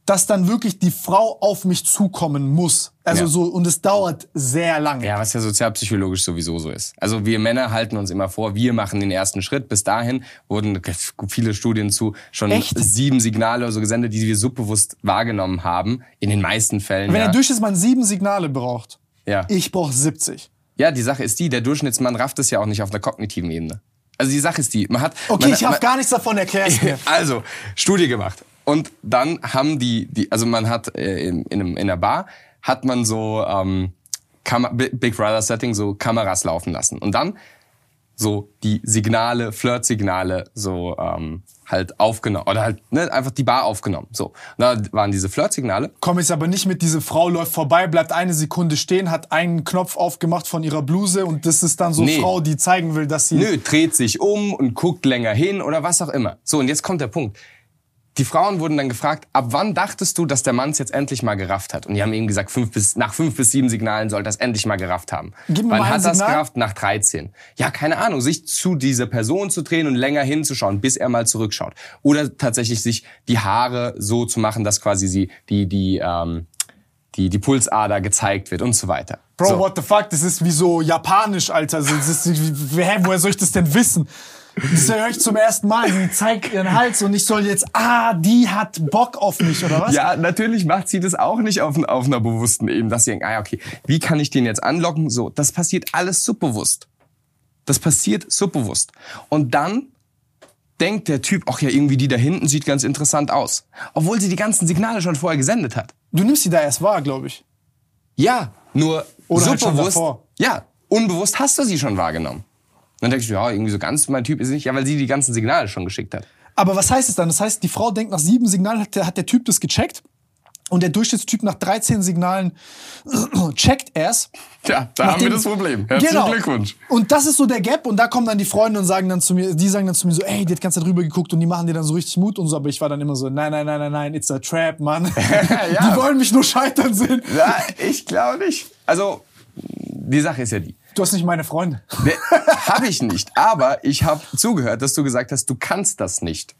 Dass dann wirklich die Frau auf mich zukommen muss. Also Ja. so, und es dauert sehr lange. Ja, was ja sozialpsychologisch sowieso so ist. Also wir Männer halten uns immer vor, wir machen den ersten Schritt. Bis dahin wurden viele Studien zu schon Echt? sieben Signale oder so gesendet, die wir subbewusst wahrgenommen haben. In den meisten Fällen. Wenn ja. der Durchschnittsmann sieben Signale braucht, ja. ich brauche 70. ja, die Sache ist die, der Durchschnittsmann rafft es ja auch nicht auf der kognitiven Ebene. Also die Sache ist die, man hat... Okay, man, ich habe gar nichts davon erklärt. Also, Studie gemacht. Und dann haben die, die also man hat äh, in, in, einem, in einer Bar, hat man so ähm, Kam Big Brother Setting, so Kameras laufen lassen. Und dann so die Signale, Flirtsignale so ähm, halt aufgenommen oder halt ne, einfach die Bar aufgenommen. So, und da waren diese Flirtsignale. Komm jetzt aber nicht mit, diese Frau läuft vorbei, bleibt eine Sekunde stehen, hat einen Knopf aufgemacht von ihrer Bluse und das ist dann so Nee. Frau, die zeigen will, dass sie... Nö, dreht sich um und guckt länger hin oder was auch immer. So, und jetzt kommt der Punkt. Die Frauen wurden dann gefragt, ab wann dachtest du, dass der Mann es jetzt endlich mal gerafft hat? Und die haben eben gesagt, fünf bis, nach fünf bis sieben Signalen soll das endlich mal gerafft haben. Gib mir wann hat das gerafft? Nach 13. Ja, keine Ahnung, sich zu dieser Person zu drehen und länger hinzuschauen, bis er mal zurückschaut. Oder tatsächlich sich die Haare so zu machen, dass quasi sie, die, die, ähm, die, die Pulsader gezeigt wird und so weiter. Bro, so. what the fuck, das ist wie so japanisch, Alter. Das ist, hä, woher soll ich das denn wissen? Das höre ich zum ersten Mal. Die zeigt ihren Hals und ich soll jetzt, ah, die hat Bock auf mich, oder was? Ja, natürlich macht sie das auch nicht auf, auf einer bewussten Ebene, dass sie denkt, ah ja, okay, wie kann ich den jetzt anlocken? So, das passiert alles subbewusst. Das passiert subbewusst. Und dann denkt der Typ, ach ja, irgendwie die da hinten sieht ganz interessant aus. Obwohl sie die ganzen Signale schon vorher gesendet hat. Du nimmst sie da erst wahr, glaube ich. Ja, nur Oder halt subbewusst. davor. ja, unbewusst hast du sie schon wahrgenommen. Dann denkst du, ja, irgendwie so ganz mein Typ ist nicht, ja, weil sie die ganzen Signale schon geschickt hat. Aber was heißt es dann? Das heißt, die Frau denkt, nach sieben Signalen hat der, hat der Typ das gecheckt. Und der Durchschnittstyp nach 13 Signalen checkt er's. Tja, da haben wir das Problem. Herzlichen Genau. Glückwunsch. Und das ist so der Gap. Und da kommen dann die Freunde und sagen dann zu mir, die sagen dann zu mir so, ey, die hat ganz drüber geguckt und die machen dir dann so richtig Mut und so. Aber ich war dann immer so, nein, nein, nein, nein, nein, it's a trap, Mann. Ja. Die wollen mich nur scheitern sehen. Ja, ich glaube nicht. Also, die Sache ist ja die. Du hast nicht meine Freunde. habe ich nicht. Aber ich habe zugehört, dass du gesagt hast, du kannst das nicht.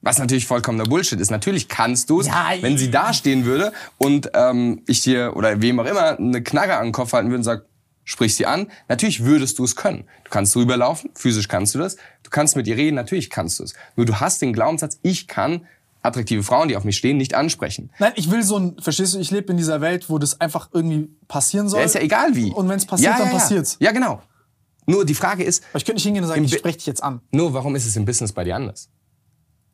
Was natürlich vollkommener Bullshit ist. Natürlich kannst du es, Ja, wenn sie da stehen würde und ähm, ich dir oder wem auch immer eine Knarre an den Kopf halten würde und sag, sprich sie an. Natürlich würdest du es können. Du kannst rüberlaufen, physisch kannst du das. Du kannst mit ihr reden, natürlich kannst du es. Nur du hast den Glaubenssatz, ich kann attraktive Frauen, die auf mich stehen, nicht ansprechen. Nein, ich will so ein, verstehst du, ich lebe in dieser Welt, wo das einfach irgendwie passieren soll. Ja, ist ja egal wie. Und wenn es passiert, ja, ja, dann passiert's. Ja, genau. Nur die Frage ist, Aber ich könnte nicht hingehen und sagen, ich spreche dich jetzt an. Nur warum ist es im Business bei dir anders?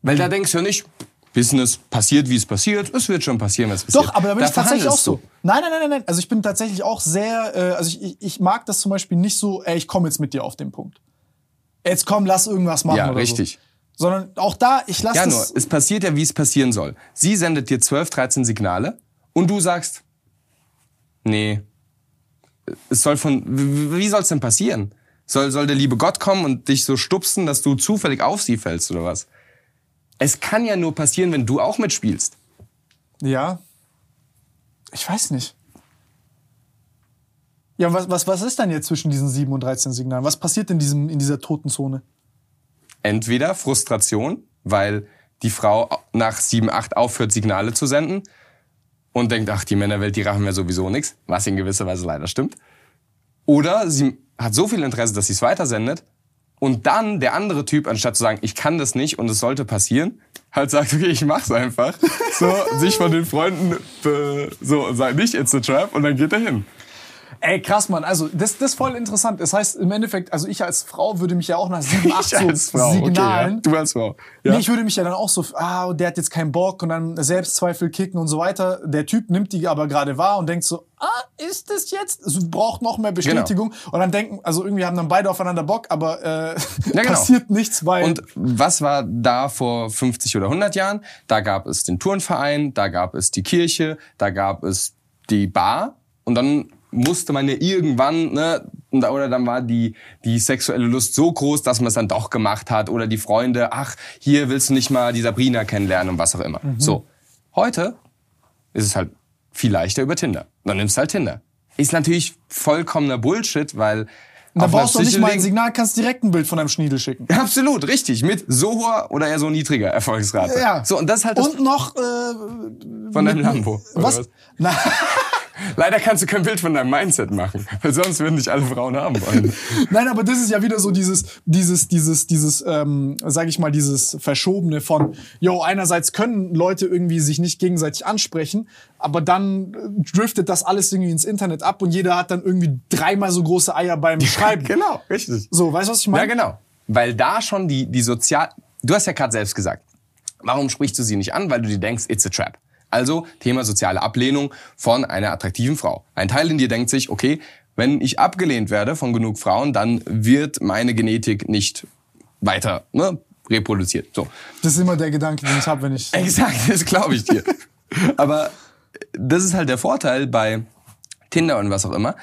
Weil da denkst du ja nicht, Business passiert, wie es passiert. Es wird schon passieren, wenn es passiert. Doch, aber da bin ich tatsächlich auch so. Nein, nein, nein, nein. Also ich bin tatsächlich auch sehr, äh, also ich, ich, ich mag das zum Beispiel nicht so, ey, ich komme jetzt mit dir auf den Punkt. Jetzt komm, lass irgendwas machen Ja, oder richtig. so. Sondern auch da, ich lasse Ja, nur, es passiert ja, wie es passieren soll. Sie sendet dir 12, 13 Signale und du sagst, nee, es soll von, wie wie soll es denn passieren? Soll, soll der liebe Gott kommen und dich so stupsen, dass du zufällig auf sie fällst oder was? Es kann ja nur passieren, wenn du auch mitspielst. Ja. Ich weiß nicht. Ja, was, was, was ist dann jetzt zwischen diesen 7 und 13 Signalen? Was passiert in, diesem, in dieser toten Zone? Entweder Frustration, weil die Frau nach 7, 8 aufhört, Signale zu senden und denkt, ach, die Männerwelt, die raffen mir sowieso nichts, was in gewisser Weise leider stimmt. Oder sie hat so viel Interesse, dass sie es weitersendet und dann der andere Typ, anstatt zu sagen, ich kann das nicht und es sollte passieren, halt sagt, okay, ich mach's einfach. So, sich von den Freunden so und sagt nicht, it's a trap und dann geht er hin. Ey, krass, Mann. Also, das, das ist voll interessant. Das heißt, im Endeffekt, also ich als Frau würde mich ja auch nach 7, 8 Ich so Signalen... okay, ja. Du als Frau. Ja. Nee, ich würde mich ja dann auch so, ah, der hat jetzt keinen Bock und dann Selbstzweifel kicken und so weiter. Der Typ nimmt die aber gerade wahr und denkt so, ah, ist das jetzt? Also, braucht noch mehr Bestätigung. Und dann denken, also irgendwie haben dann beide aufeinander Bock, aber äh, genau. passiert nichts, weil Und was war da vor 50 oder 100 Jahren? Da gab es den Turnverein, da gab es die Kirche, da gab es die Bar und dann musste man ja irgendwann, ne, oder dann war die, die sexuelle Lust so groß, dass man es dann doch gemacht hat oder die Freunde, ach, hier willst du nicht mal die Sabrina kennenlernen und was auch immer. So. Heute ist es halt viel leichter über Tinder. Dann nimmst du halt Tinder. Ist natürlich vollkommener Bullshit, weil da brauchst du nicht mal ein Signal, kannst direkt ein Bild von deinem Schniedel schicken. Absolut, richtig. Mit so hoher oder eher so niedriger Erfolgsrate. Ja. So, und das ist halt das Und noch, äh, von deinem Lambo. oder was? Na, Leider kannst du kein Bild von deinem Mindset machen, weil sonst würden dich alle Frauen haben wollen. Nein, aber das ist ja wieder so dieses, dieses, dieses, dieses, ähm, sag ich mal, dieses Verschobene von, yo, einerseits können Leute irgendwie sich nicht gegenseitig ansprechen, aber dann äh, driftet das alles irgendwie ins Internet ab und jeder hat dann irgendwie dreimal so große Eier beim Schreiben. genau, richtig. So, weißt du, was ich meine? Ja, genau. Weil da schon die, die sozial... Du hast ja gerade selbst gesagt, warum sprichst du sie nicht an? Weil du dir denkst, it's a trap. Also Thema soziale Ablehnung von einer attraktiven Frau. Ein Teil in dir denkt sich, okay, Wenn ich abgelehnt werde von genug Frauen, dann wird meine Genetik nicht weiter ne, reproduziert. So. Das ist immer der Gedanke, den ich habe, wenn ich. Exakt, das glaube ich dir. Aber das ist halt der Vorteil bei Tinder und was auch immer.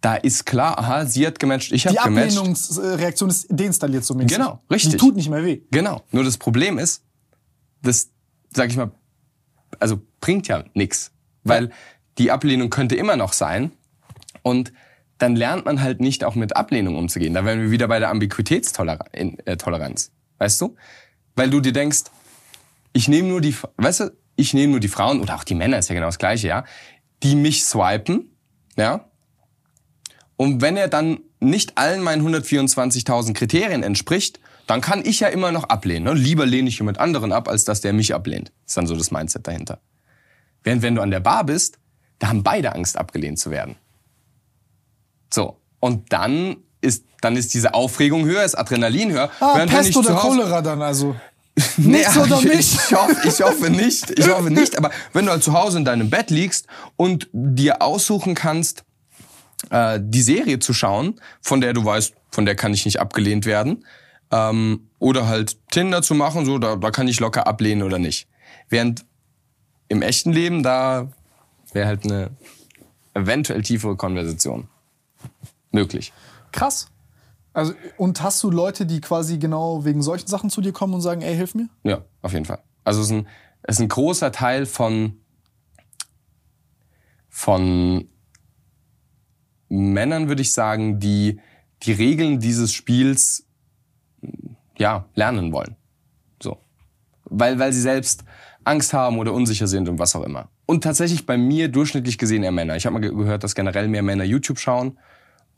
Da ist klar, aha, sie hat gematcht, ich habe Die gematcht. Ablehnungsreaktion ist deinstalliert so mäßig. Genau, richtig. Die tut nicht mehr weh. Genau. Nur das Problem ist, das, sag ich mal, also bringt ja nix, Weil die Ablehnung könnte immer noch sein. Und dann lernt man halt nicht auch mit Ablehnung umzugehen. Da wären wir wieder bei der Ambiguitätstoleranz. Weißt du? Weil du dir denkst, ich nehme nur die, weißt du, ich nehme nur die Frauen, oder auch die Männer, ist ja genau das Gleiche, ja, die mich swipen, ja. Und wenn er dann nicht allen meinen 124.000 Kriterien entspricht, dann kann ich ja immer noch ablehnen. Ne? Lieber lehne ich jemand anderen ab, als dass der mich ablehnt. Ist dann so das Mindset dahinter. Während wenn du an der Bar bist, da haben beide Angst, abgelehnt zu werden. So. Und dann ist, dann ist diese Aufregung höher, ist Adrenalin höher. Ah, Während Pest ich oder Cholera dann also. Nee, Nichts oder ich, nicht? Ich hoffe, ich hoffe nicht. Ich hoffe nicht. Aber wenn du halt zu Hause in deinem Bett liegst und dir aussuchen kannst, äh, die Serie zu schauen, von der du weißt, von der kann ich nicht abgelehnt werden, ähm, oder halt Tinder zu machen, so da, da kann ich locker ablehnen oder nicht. Während im echten Leben da wäre halt eine eventuell tiefere Konversation möglich. Krass. Also, und hast du Leute, die quasi genau wegen solchen Sachen zu dir kommen und sagen, ey, hilf mir? Ja, auf jeden Fall. Also es ist ein, es ist ein großer Teil von, von Männern, würde ich sagen, die die Regeln dieses Spiels ja, lernen wollen. So. Weil, weil sie selbst Angst haben oder unsicher sind und was auch immer. Und tatsächlich bei mir durchschnittlich gesehen eher Männer. Ich habe mal ge- gehört, dass generell mehr Männer YouTube schauen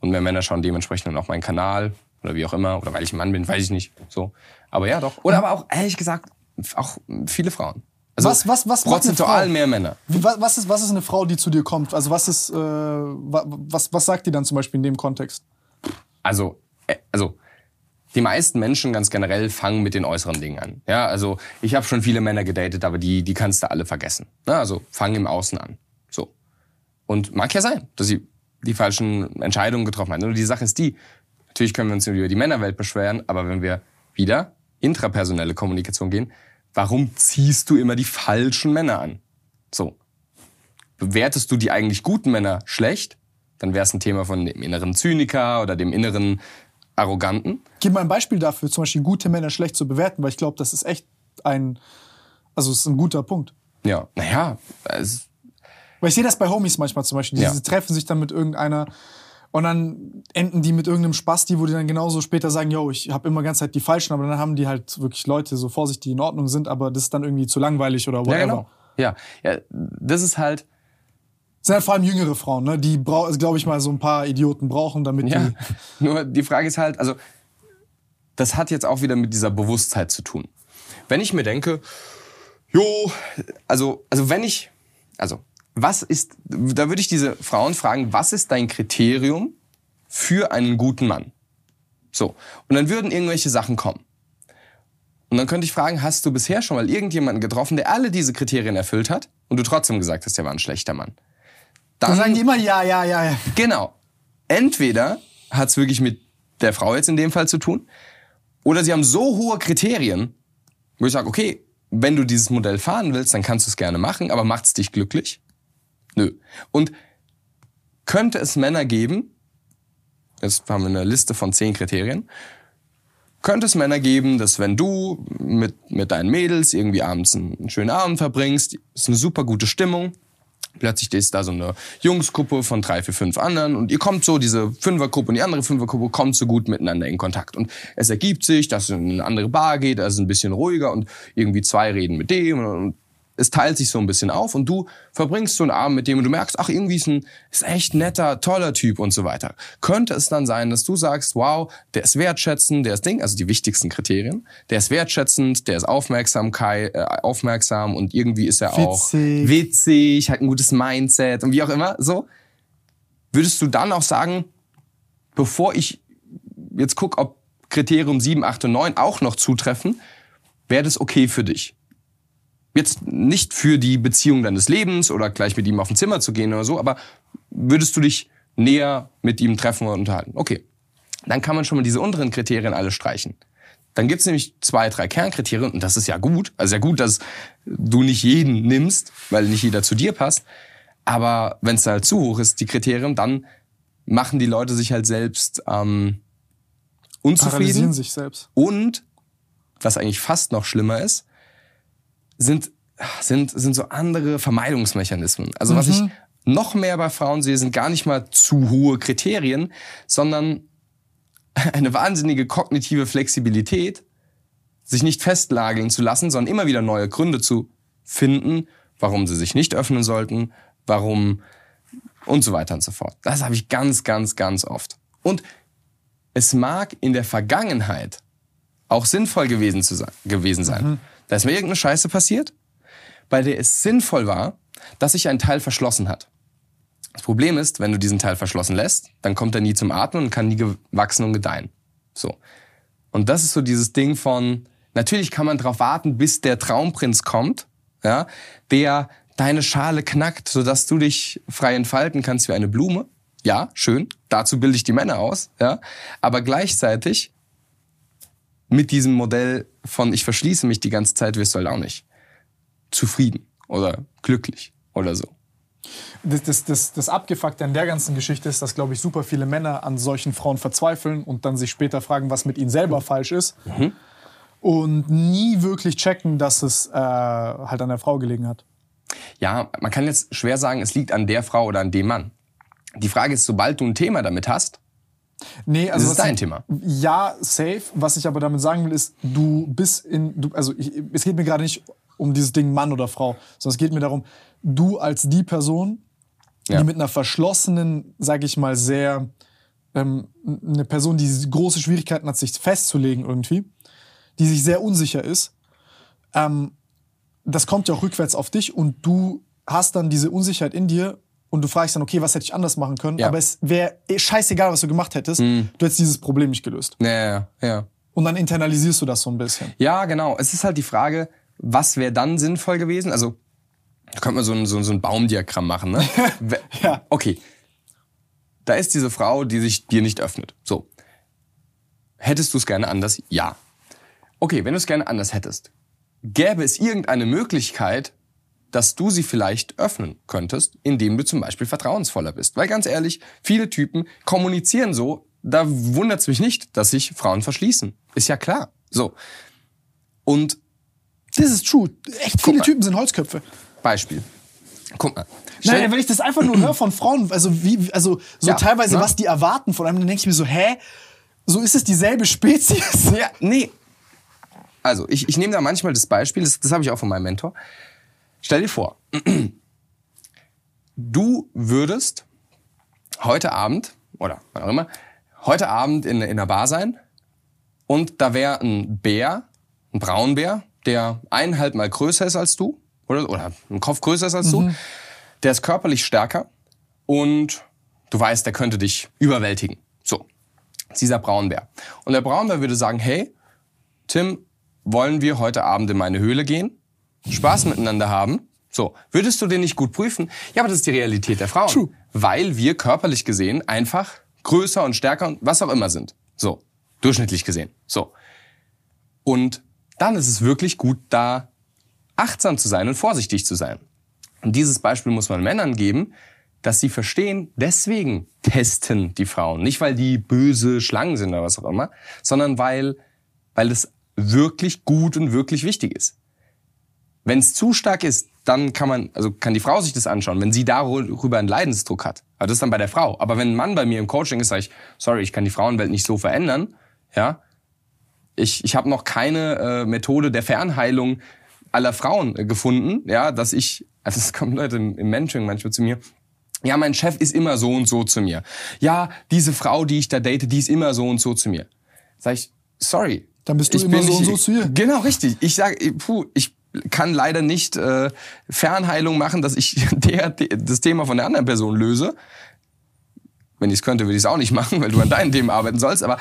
und mehr Männer schauen dementsprechend dann auch meinen Kanal oder wie auch immer. Oder weil ich ein Mann bin, weiß ich nicht. So. Aber ja, doch. Oder aber auch, ehrlich gesagt, auch viele Frauen. Also Was- was- was prozentual mehr Männer. Wie, wa- was, ist, was ist eine Frau, die zu dir kommt? Also, was ist, äh, wa- was, was sagt die dann zum Beispiel in dem Kontext? also, äh, also die meisten Menschen ganz generell fangen mit den äußeren Dingen an. Ja, also ich habe schon viele Männer gedatet, aber die, die kannst du alle vergessen. Ja, also fangen im Außen an. So. Und mag ja sein, dass sie die falschen Entscheidungen getroffen haben. Nur die Sache ist die, natürlich können wir uns über die Männerwelt beschweren, aber wenn wir wieder intrapersonelle Kommunikation gehen, warum ziehst du immer die falschen Männer an? So. Bewertest du die eigentlich guten Männer schlecht, dann wäre es ein Thema von dem inneren Zyniker oder dem inneren Arroganten. Gib mal ein Beispiel dafür, zum Beispiel gute Männer schlecht zu bewerten, weil ich glaube, das ist echt ein, also es ist ein guter Punkt. Ja, naja, Weil ich sehe das bei Homies manchmal zum Beispiel. Die Ja. treffen sich dann mit irgendeiner und dann enden die mit irgendeinem Spasti, wo die dann genauso später sagen, yo, ich habe immer ganz Zeit die Falschen, aber dann haben die halt wirklich Leute so vor sich, die in Ordnung sind, aber das ist dann irgendwie zu langweilig oder whatever. ja, genau. Ja, ja, das ist halt, sind halt vor allem jüngere Frauen, ne? die, glaube ich mal, so ein paar Idioten brauchen, damit ja. die... Nur die Frage ist halt, also, das hat jetzt auch wieder mit dieser Bewusstheit zu tun. Wenn ich mir denke, jo, also, also wenn ich, also, was ist, da würde ich diese Frauen fragen, was ist dein Kriterium für einen guten Mann? So. Und dann würden irgendwelche Sachen kommen. Und dann könnte ich fragen, hast du bisher schon mal irgendjemanden getroffen, der alle diese Kriterien erfüllt hat und du trotzdem gesagt hast, der war ein schlechter Mann? Da sagen die immer, ja, ja, ja, ja. Genau. Entweder hat es wirklich mit der Frau jetzt in dem Fall zu tun, oder sie haben so hohe Kriterien, wo ich sage, okay, wenn du dieses Modell fahren willst, dann kannst du es gerne machen, aber macht es dich glücklich? Nö. Und könnte es Männer geben, jetzt haben wir eine Liste von zehn Kriterien, könnte es Männer geben, dass wenn du mit, mit deinen Mädels irgendwie abends einen, einen schönen Abend verbringst, ist eine super gute Stimmung, Plötzlich ist da so eine Jungsgruppe von drei, vier, fünf anderen und ihr kommt so, diese Fünfergruppe und die andere Fünfergruppe kommt so gut miteinander in Kontakt. Und es ergibt sich, dass es in eine andere Bar geht, es ein bisschen ruhiger und irgendwie zwei reden mit dem und es teilt sich so ein bisschen auf und du verbringst so einen Abend mit dem und du merkst, ach, irgendwie ist ein ist echt netter, toller Typ und so weiter. Könnte es dann sein, dass du sagst, wow, der ist wertschätzend, der ist Ding, also die wichtigsten Kriterien, der ist wertschätzend, der ist Aufmerksamkeit, äh, aufmerksam und irgendwie ist er auch Witzig. witzig, hat ein gutes Mindset und wie auch immer, so. Würdest du dann auch sagen, bevor ich jetzt guck, ob Kriterium 7, 8 und 9 auch noch zutreffen, wäre das okay für dich? Jetzt nicht für die Beziehung deines Lebens oder gleich mit ihm auf ein Zimmer zu gehen oder so, aber würdest du dich näher mit ihm treffen und unterhalten. Okay. Dann kann man schon mal diese unteren Kriterien alle streichen. Dann gibt's nämlich zwei, drei Kernkriterien und das ist ja gut. Also ja gut, dass du nicht jeden nimmst, weil nicht jeder zu dir passt. Aber wenn es halt zu hoch ist, die Kriterien, dann machen die Leute sich halt selbst ähm, unzufrieden. Paralysieren sich selbst. Und, was eigentlich fast noch schlimmer ist, sind, sind, sind so andere Vermeidungsmechanismen. Also was ich noch mehr bei Frauen sehe, sind gar nicht mal zu hohe Kriterien, sondern eine wahnsinnige kognitive Flexibilität, sich nicht festlageln zu lassen, sondern immer wieder neue Gründe zu finden, warum sie sich nicht öffnen sollten, warum und so weiter und so fort. Das habe ich ganz, ganz, ganz oft. Und es mag in der Vergangenheit auch sinnvoll gewesen, zu sein, gewesen sein. Da ist mir irgendeine Scheiße passiert, bei der es sinnvoll war, dass sich ein Teil verschlossen hat. Das Problem ist, wenn du diesen Teil verschlossen lässt, dann kommt er nie zum Atmen und kann nie gewachsen und gedeihen. So. Und das ist so dieses Ding von, natürlich kann man darauf warten, bis der Traumprinz kommt, ja, der deine Schale knackt, sodass du dich frei entfalten kannst wie eine Blume. Ja, schön. Dazu bilde ich die Männer aus, ja. Aber gleichzeitig mit diesem Modell von ich verschließe mich die ganze Zeit, wirst du halt auch nicht zufrieden oder glücklich oder so. Das, das, das, das Abgefuckte an der ganzen Geschichte ist, dass, glaube ich, super viele Männer an solchen Frauen verzweifeln und dann sich später fragen, was mit ihnen selber falsch ist. Und nie wirklich checken, dass es äh, halt an der Frau gelegen hat. Ja, man kann jetzt schwer sagen, es liegt an der Frau oder an dem Mann. Die Frage ist, sobald du ein Thema damit hast, Nee, also Das ist dein ich, Thema. Ja, safe. Was ich aber damit sagen will, ist, du bist in, du, also ich, es geht mir gerade nicht um dieses Ding Mann oder Frau, sondern es geht mir darum, du als die Person, Ja. die mit einer verschlossenen, sag ich mal, sehr, ähm, eine Person, die große Schwierigkeiten hat, sich festzulegen irgendwie, die sich sehr unsicher ist, ähm, das kommt ja auch rückwärts auf dich und du hast dann diese Unsicherheit in dir und du fragst dann, okay, was hätte ich anders machen können? Ja. Aber es wäre scheißegal, was du gemacht hättest. Du hättest dieses Problem nicht gelöst. ja, ja, ja. Und dann internalisierst du das so ein bisschen. Ja, genau. Es ist halt die Frage, was wäre dann sinnvoll gewesen? Also, da könnte man so ein, so, so ein Baumdiagramm machen, ne? Ja. Okay. Da ist diese Frau, die sich dir nicht öffnet. So. Hättest du es gerne anders? Ja. Okay, wenn du es gerne anders hättest, gäbe es irgendeine Möglichkeit, dass du sie vielleicht öffnen könntest, indem du zum Beispiel vertrauensvoller bist. Weil ganz ehrlich, viele Typen kommunizieren so, da wundert es mich nicht, dass sich Frauen verschließen. Ist ja klar. So. Und Das ist true. Echt viele. Typen sind Holzköpfe. Beispiel. Guck mal. Nein, Stell- wenn ich das einfach nur höre von Frauen, also wie, also so Ja, teilweise, ne? was die erwarten von einem, dann denke ich mir so, hä? So ist es dieselbe Spezies? Ja, nee. Also, ich, ich nehme da manchmal das Beispiel, das, das habe ich auch von meinem Mentor. Stell dir vor, du würdest heute Abend, oder wann auch immer, heute Abend in, in einer Bar sein und da wäre ein Bär, ein Braunbär, der eineinhalb Mal größer ist als du, oder, oder ein Kopf größer ist als du, der ist körperlich stärker und du weißt, der könnte dich überwältigen. So, dieser Braunbär. Und der Braunbär würde sagen, hey, Tim, wollen wir heute Abend in meine Höhle gehen? Spaß miteinander haben? So, würdest du den nicht gut prüfen? Ja, aber das ist die Realität der Frauen. True. Weil wir körperlich gesehen einfach größer und stärker und was auch immer sind. So, durchschnittlich gesehen. So. Und dann ist es wirklich gut, da achtsam zu sein und vorsichtig zu sein. Und dieses Beispiel muss man Männern geben, dass sie verstehen, deswegen testen die Frauen. Nicht, weil die böse Schlangen sind oder was auch immer, sondern weil, weil es wirklich gut und wirklich wichtig ist. Wenn es zu stark ist, dann kann man, also kann die Frau sich das anschauen, wenn sie darüber einen Leidensdruck hat. Also das ist dann bei der Frau. Aber wenn ein Mann bei mir im Coaching ist, sage ich, sorry, ich kann die Frauenwelt nicht so verändern, ja. Ich, ich habe noch keine äh, Methode der Fernheilung aller Frauen äh, gefunden, ja, dass ich, also es kommen Leute im, im Mentoring manchmal zu mir, ja, mein Chef ist immer so und so zu mir. Ja, diese Frau, die ich da date, die ist immer so und so zu mir. Sag ich, sorry. Dann bist du immer so und so zu ihr. Genau, richtig. Ich sage, puh, ich kann leider nicht äh, Fernheilung machen, dass ich der, das Thema von der anderen Person löse. Wenn ich es könnte, würde ich es auch nicht machen, weil du an deinen Themen arbeiten sollst, aber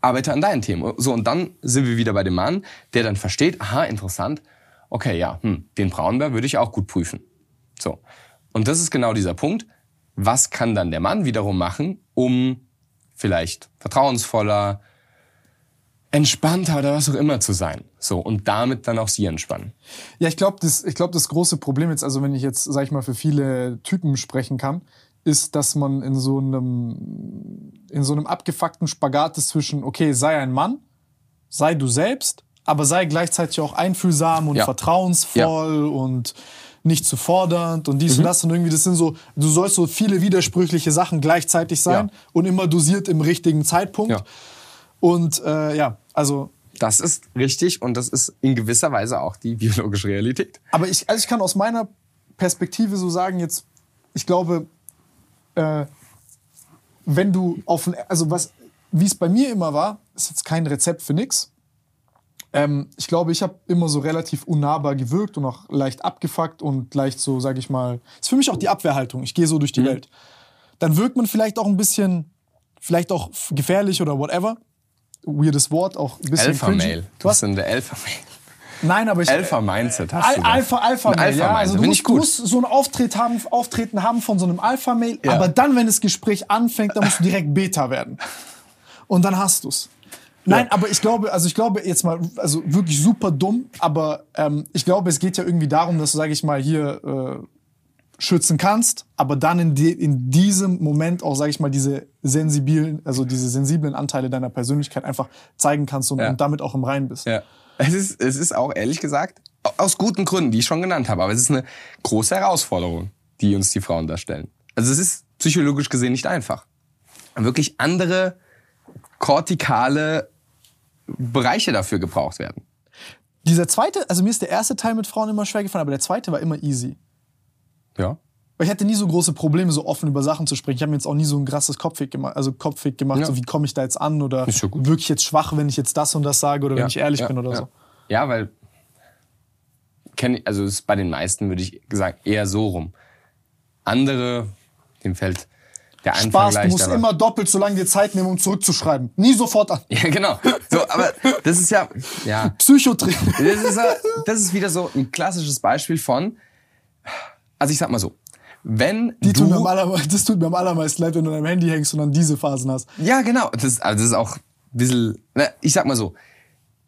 arbeite an deinen Themen. So, und dann sind wir wieder bei dem Mann, der dann versteht, aha, interessant, okay, ja, hm, den Braunbär würde ich auch gut prüfen. So. Und das ist genau dieser Punkt. was kann dann der Mann wiederum machen, um vielleicht vertrauensvoller, entspannter oder was auch immer zu sein. So, und damit dann auch sie entspannen. Ja, ich glaube, das, ich glaube, das große Problem jetzt, also wenn ich jetzt, sag ich mal, für viele Typen sprechen kann, ist, dass man in so einem, in so einem abgefuckten Spagat ist zwischen, okay, sei ein Mann, sei du selbst, aber sei gleichzeitig auch einfühlsam und Ja. vertrauensvoll und nicht zu fordernd und dies und das und irgendwie, das sind so, du sollst so viele widersprüchliche Sachen gleichzeitig sein Ja. und immer dosiert im richtigen Zeitpunkt. Ja. Und äh, ja, also Das ist richtig und das ist in gewisser Weise auch die biologische Realität. Aber ich, also ich kann aus meiner Perspektive so sagen, jetzt, ich glaube, äh, wenn du auf also was, wie es bei mir immer war, ist jetzt kein Rezept für nix. Ähm, ich glaube, ich habe immer so relativ unnahbar gewirkt und auch leicht abgefuckt und leicht so, sage ich mal, ist für mich auch die Abwehrhaltung. Ich gehe so durch die Mhm. Welt. Dann wirkt man vielleicht auch ein bisschen, vielleicht auch gefährlich oder whatever. Weirdes Wort, auch ein bisschen cringy. Alpha-Mail. Du bist in der Alpha-Mail. Nein, aber ich. Alpha-Mindset hast Al du. da. Alpha, Alpha, Ein Mail, ja. Alpha-Mindset, Also du musst, ich du musst so ein Auftritt haben, Auftreten haben von so einem Alpha-Mail, Ja. aber dann, wenn das Gespräch anfängt, dann musst du direkt Beta werden. Und dann hast du's. Nein, aber ich glaube, also ich glaube jetzt mal, also wirklich super dumm, aber ähm, ich glaube, es geht ja irgendwie darum, dass du, sage ich mal, hier äh, schützen kannst, aber dann in, die, in diesem Moment auch, sage ich mal, diese sensiblen, also diese sensiblen Anteile deiner Persönlichkeit einfach zeigen kannst und, Ja. und damit auch im Reinen bist. Ja. Es ist, es ist auch ehrlich gesagt, aus guten Gründen, die ich schon genannt habe, aber es ist eine große Herausforderung, die uns die Frauen darstellen. Also es ist psychologisch gesehen nicht einfach. Wirklich andere kortikale Bereiche dafür gebraucht werden. Dieser zweite, also mir ist der erste Teil mit Frauen immer schwer gefallen, aber der zweite war immer easy. Ja. Weil ich hatte nie so große Probleme, so offen über Sachen zu sprechen. Ich habe mir jetzt auch nie so ein krasses Kopfweg gemacht, also Kopfweg gemacht, Ja. so wie komme ich da jetzt an oder gut. wirklich jetzt schwach, wenn ich jetzt das und das sage oder wenn ja. ich ehrlich ja. bin oder so. Ja, weil kenn, also ist bei den meisten würde ich sagen eher so rum. Andere, dem fällt der Anfang Spaß, du leicht. musst immer doppelt so lange dir Zeit nehmen, um zurückzuschreiben. Nie sofort an. Ja, genau. So, aber das ist ja, ja, Psychotraining. Das ist, das ist wieder so ein klassisches Beispiel von, also ich sag mal so, wenn Die tun mir am du, allermeisten, das tut mir am allermeisten leid, wenn du an deinem Handy hängst und dann diese Phasen hast. ja genau, das, also das ist auch ein bisschen, na, ich sag mal so,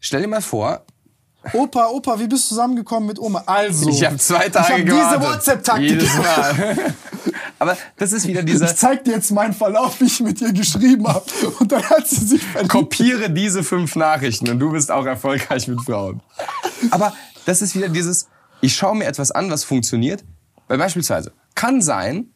stell dir mal vor, Opa, Opa, wie bist du zusammengekommen mit Oma? Also, ich habe zwei Tage ich hab gewartet. diese WhatsApp-Taktik. Jedes Mal. aber das ist wieder dieser, Ich zeig dir jetzt meinen Verlauf, wie ich mit ihr geschrieben habe. Und dann hat sie sich verliebt. kopiere diese fünf Nachrichten und du bist auch erfolgreich mit Frauen. Aber das ist wieder dieses, ich schaue mir etwas an, was funktioniert. Weil beispielsweise kann sein,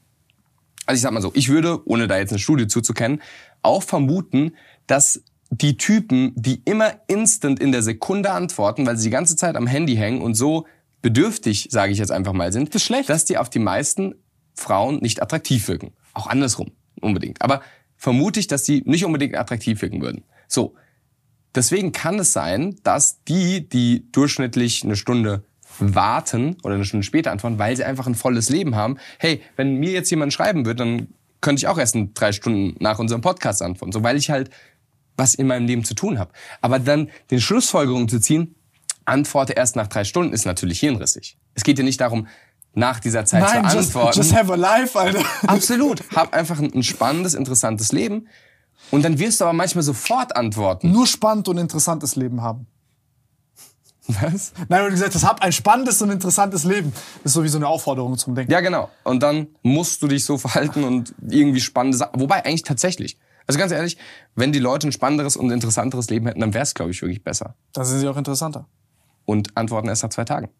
also ich sag mal so, ich würde, ohne da jetzt eine Studie zuzukennen, auch vermuten, dass die Typen, die immer instant in der Sekunde antworten, weil sie die ganze Zeit am Handy hängen und so bedürftig, sage ich jetzt einfach mal, sind, ist schlecht. dass die auf die meisten Frauen nicht attraktiv wirken. Auch andersrum, unbedingt. Aber vermute ich, dass sie nicht unbedingt attraktiv wirken würden. So. Deswegen kann es sein, dass die, die durchschnittlich eine Stunde warten oder eine Stunde später antworten, weil sie einfach ein volles Leben haben. Hey, wenn mir jetzt jemand schreiben würde, dann könnte ich auch erst in drei Stunden nach unserem Podcast antworten. So, weil ich halt was in meinem Leben zu tun habe. Aber dann den Schlussfolgerungen zu ziehen, antworte erst nach drei Stunden, ist natürlich hirnrissig. Es geht ja nicht darum, nach dieser Zeit Nein, zu just, antworten. just have a life, Alter. Absolut. Hab einfach ein, ein spannendes, interessantes Leben. Und dann wirst du aber manchmal sofort antworten. Nur spannend und interessantes Leben haben. Was? Nein, du gesagt hast, hab ein spannendes und interessantes Leben. Das ist so wie so eine Aufforderung zum Denken. Ja, genau. Und dann musst du dich so verhalten und irgendwie spannende Sachen. Wobei eigentlich tatsächlich. Also ganz ehrlich, wenn die Leute ein spannenderes und interessanteres Leben hätten, dann wäre es, glaube ich, wirklich besser. Da sind sie auch interessanter. Und antworten erst nach zwei Tagen.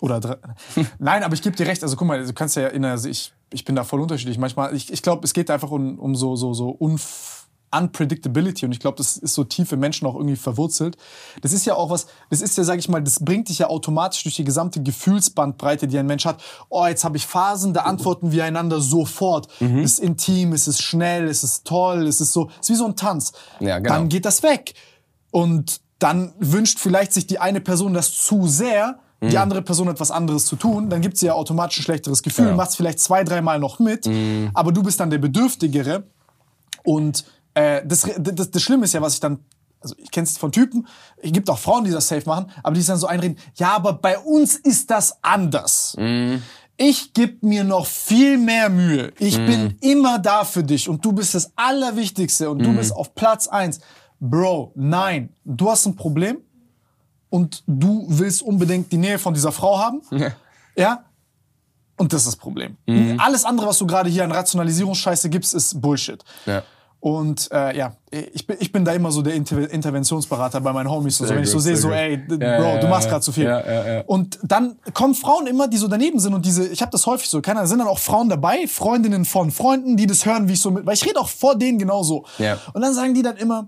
Oder drei. Nein, aber ich gebe dir recht. Also guck mal, du kannst ja in der, also ich, ich bin da voll unterschiedlich. Manchmal, ich, ich glaube, es geht einfach um, um so, so, so Unf Unpredictability und ich glaube, das ist so tief im Menschen auch irgendwie verwurzelt. Das ist ja auch was, das ist ja, sag ich mal, das bringt dich ja automatisch durch die gesamte Gefühlsbandbreite, die ein Mensch hat. Oh, jetzt habe ich Phasen, da antworten wir einander sofort. Es ist intim, es ist schnell, es ist toll, es ist so, es ist wie so ein Tanz. Ja, genau. Dann geht das weg. Und dann wünscht vielleicht sich die eine Person das zu sehr, die andere Person hat was anderes zu tun, dann gibt sie ja automatisch ein schlechteres Gefühl, Ja. macht vielleicht zwei, dreimal noch mit, aber du bist dann der Bedürftigere. Und äh, das, das, das Schlimme ist ja, was ich dann, also ich kenne es von Typen, es gibt auch Frauen, die das safe machen, aber die sich dann so einreden, ja, aber bei uns ist das anders. ich gebe mir noch viel mehr Mühe. Ich Mhm. bin immer da für dich und du bist das Allerwichtigste und Mhm. du bist auf Platz eins. Bro, nein, du hast ein Problem und du willst unbedingt die Nähe von dieser Frau haben. Ja. Ja? Und das ist das Problem. Mhm. Alles andere, was du gerade hier an Rationalisierungsscheiße gibst, ist Bullshit. Ja. Und äh, ja, ich bin, ich bin da immer so der Inter Interventionsberater bei meinen Homies. Und so, wenn ich so sehe, so, ey, Bro, ja, du machst gerade zu viel. Ja, ja, ja. Und dann kommen Frauen immer, die so daneben sind und diese, ich habe das häufig so, keine sind dann auch Frauen dabei, Freundinnen von Freunden, die das hören, wie ich so mit, weil ich rede auch vor denen genauso. Ja. Und dann sagen die dann immer,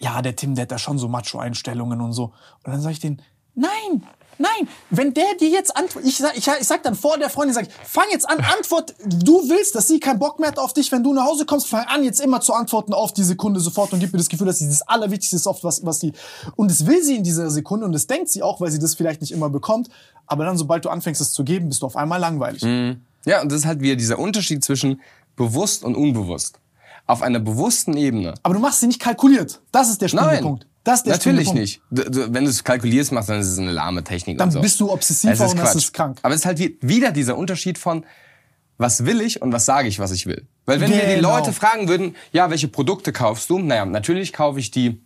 ja, der Tim, der hat da schon so Macho-Einstellungen und so. Und dann sage ich denen, nein, nein, wenn der dir jetzt antwortet, ich sag, ich, ich sag dann vor der Freundin, sag, ich, fang jetzt an, antwort, du willst, dass sie keinen Bock mehr hat auf dich, wenn du nach Hause kommst, fang an, jetzt immer zu antworten auf die Sekunde sofort und gib mir das Gefühl, dass sie das Allerwichtigste ist, auf was, was die, und das will sie in dieser Sekunde und das denkt sie auch, weil sie das vielleicht nicht immer bekommt, aber dann, sobald du anfängst, es zu geben, bist du auf einmal langweilig. Ja, und das ist halt wieder dieser Unterschied zwischen bewusst und unbewusst. Auf einer bewussten Ebene. Aber du machst sie nicht kalkuliert. Das ist der springende Punkt. Das ist der natürlich nicht. Du, du, wenn du es kalkulierst machst, dann ist es eine lahme Technik. Dann so. bist du obsessiver Es ist und das ist krank. Aber es ist halt wie- wieder dieser Unterschied von, was will ich und was sage ich, was ich will. Weil wenn wir die Genau. Leute fragen würden, ja, welche Produkte kaufst du? Naja, natürlich kaufe ich die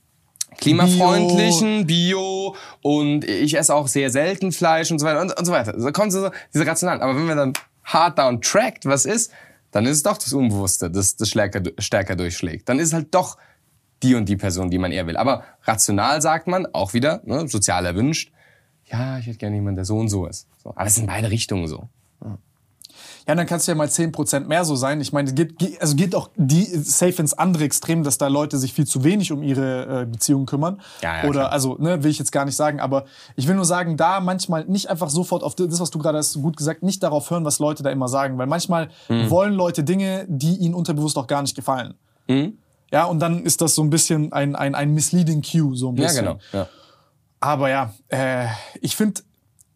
klimafreundlichen, Bio. und ich esse auch sehr selten Fleisch und so weiter und, und so weiter. Da kommen so diese rationalen. Aber wenn man dann hart down trackt, was ist, dann ist es doch das Unbewusste, das, das stärker, stärker durchschlägt. Dann ist es halt doch die und die Person, die man eher will. Aber rational sagt man, auch wieder, ne, sozial erwünscht, ja, ich hätte gerne jemanden, der so und so ist. So. Aber es sind beide Richtungen so. Ja, dann kannst du ja mal 10% mehr so sein. Ich meine, geht, geht- also geht auch die safe ins andere Extrem, dass da Leute sich viel zu wenig um ihre äh, Beziehungen kümmern. Ja, ja, Oder, klar. also, ne, will ich jetzt gar nicht sagen, aber ich will nur sagen, da manchmal nicht einfach sofort auf das, was du gerade hast gut gesagt, nicht darauf hören, was Leute da immer sagen. Weil manchmal Mhm. wollen Leute Dinge, die ihnen unterbewusst auch gar nicht gefallen. Mhm. Ja, und dann ist das so ein bisschen ein, ein, ein misleading Cue, so ein Ja, bisschen. genau. Ja. Aber ja, äh, ich finde,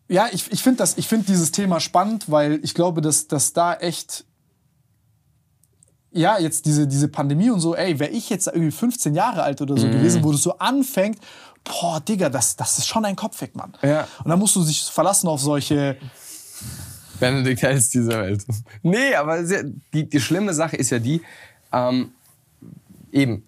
ja, ich, ich finde das, ich finde dieses Thema spannend, weil ich glaube, dass, dass da echt, ja, jetzt diese, diese Pandemie und so, ey, wäre ich jetzt irgendwie 15 Jahre alt oder so Mhm. gewesen, wo das so anfängt, boah, Digga, das, das ist schon ein Kopf weg, Mann. Ja. Und dann musst du dich verlassen auf solche, Benedikt Hells dieser Welt. Nee, aber die, die schlimme Sache ist ja die, ähm, eben,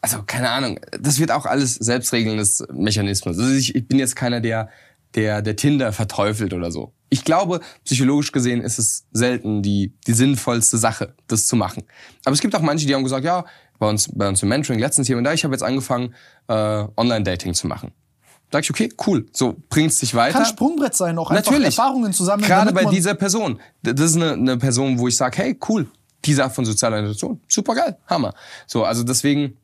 also keine Ahnung, das wird auch alles selbstregelndes Mechanismus. Also ich, ich bin jetzt keiner, der, der, der Tinder verteufelt oder so. Ich glaube, psychologisch gesehen ist es selten die, die sinnvollste Sache, das zu machen. Aber es gibt auch manche, die haben gesagt, ja, bei uns, bei uns im Mentoring letztens hier und da, ich habe jetzt angefangen, äh, Online-Dating zu machen. Sag ich, okay, cool, so bringt's dich weiter. kann Sprungbrett sein, auch einfach Natürlich. Erfahrungen zusammen. Gerade bei dieser Person. Das ist eine, eine Person, wo ich sage, hey, cool, diese Art von sozialer Interaktion, super geil, Hammer. So, also deswegen,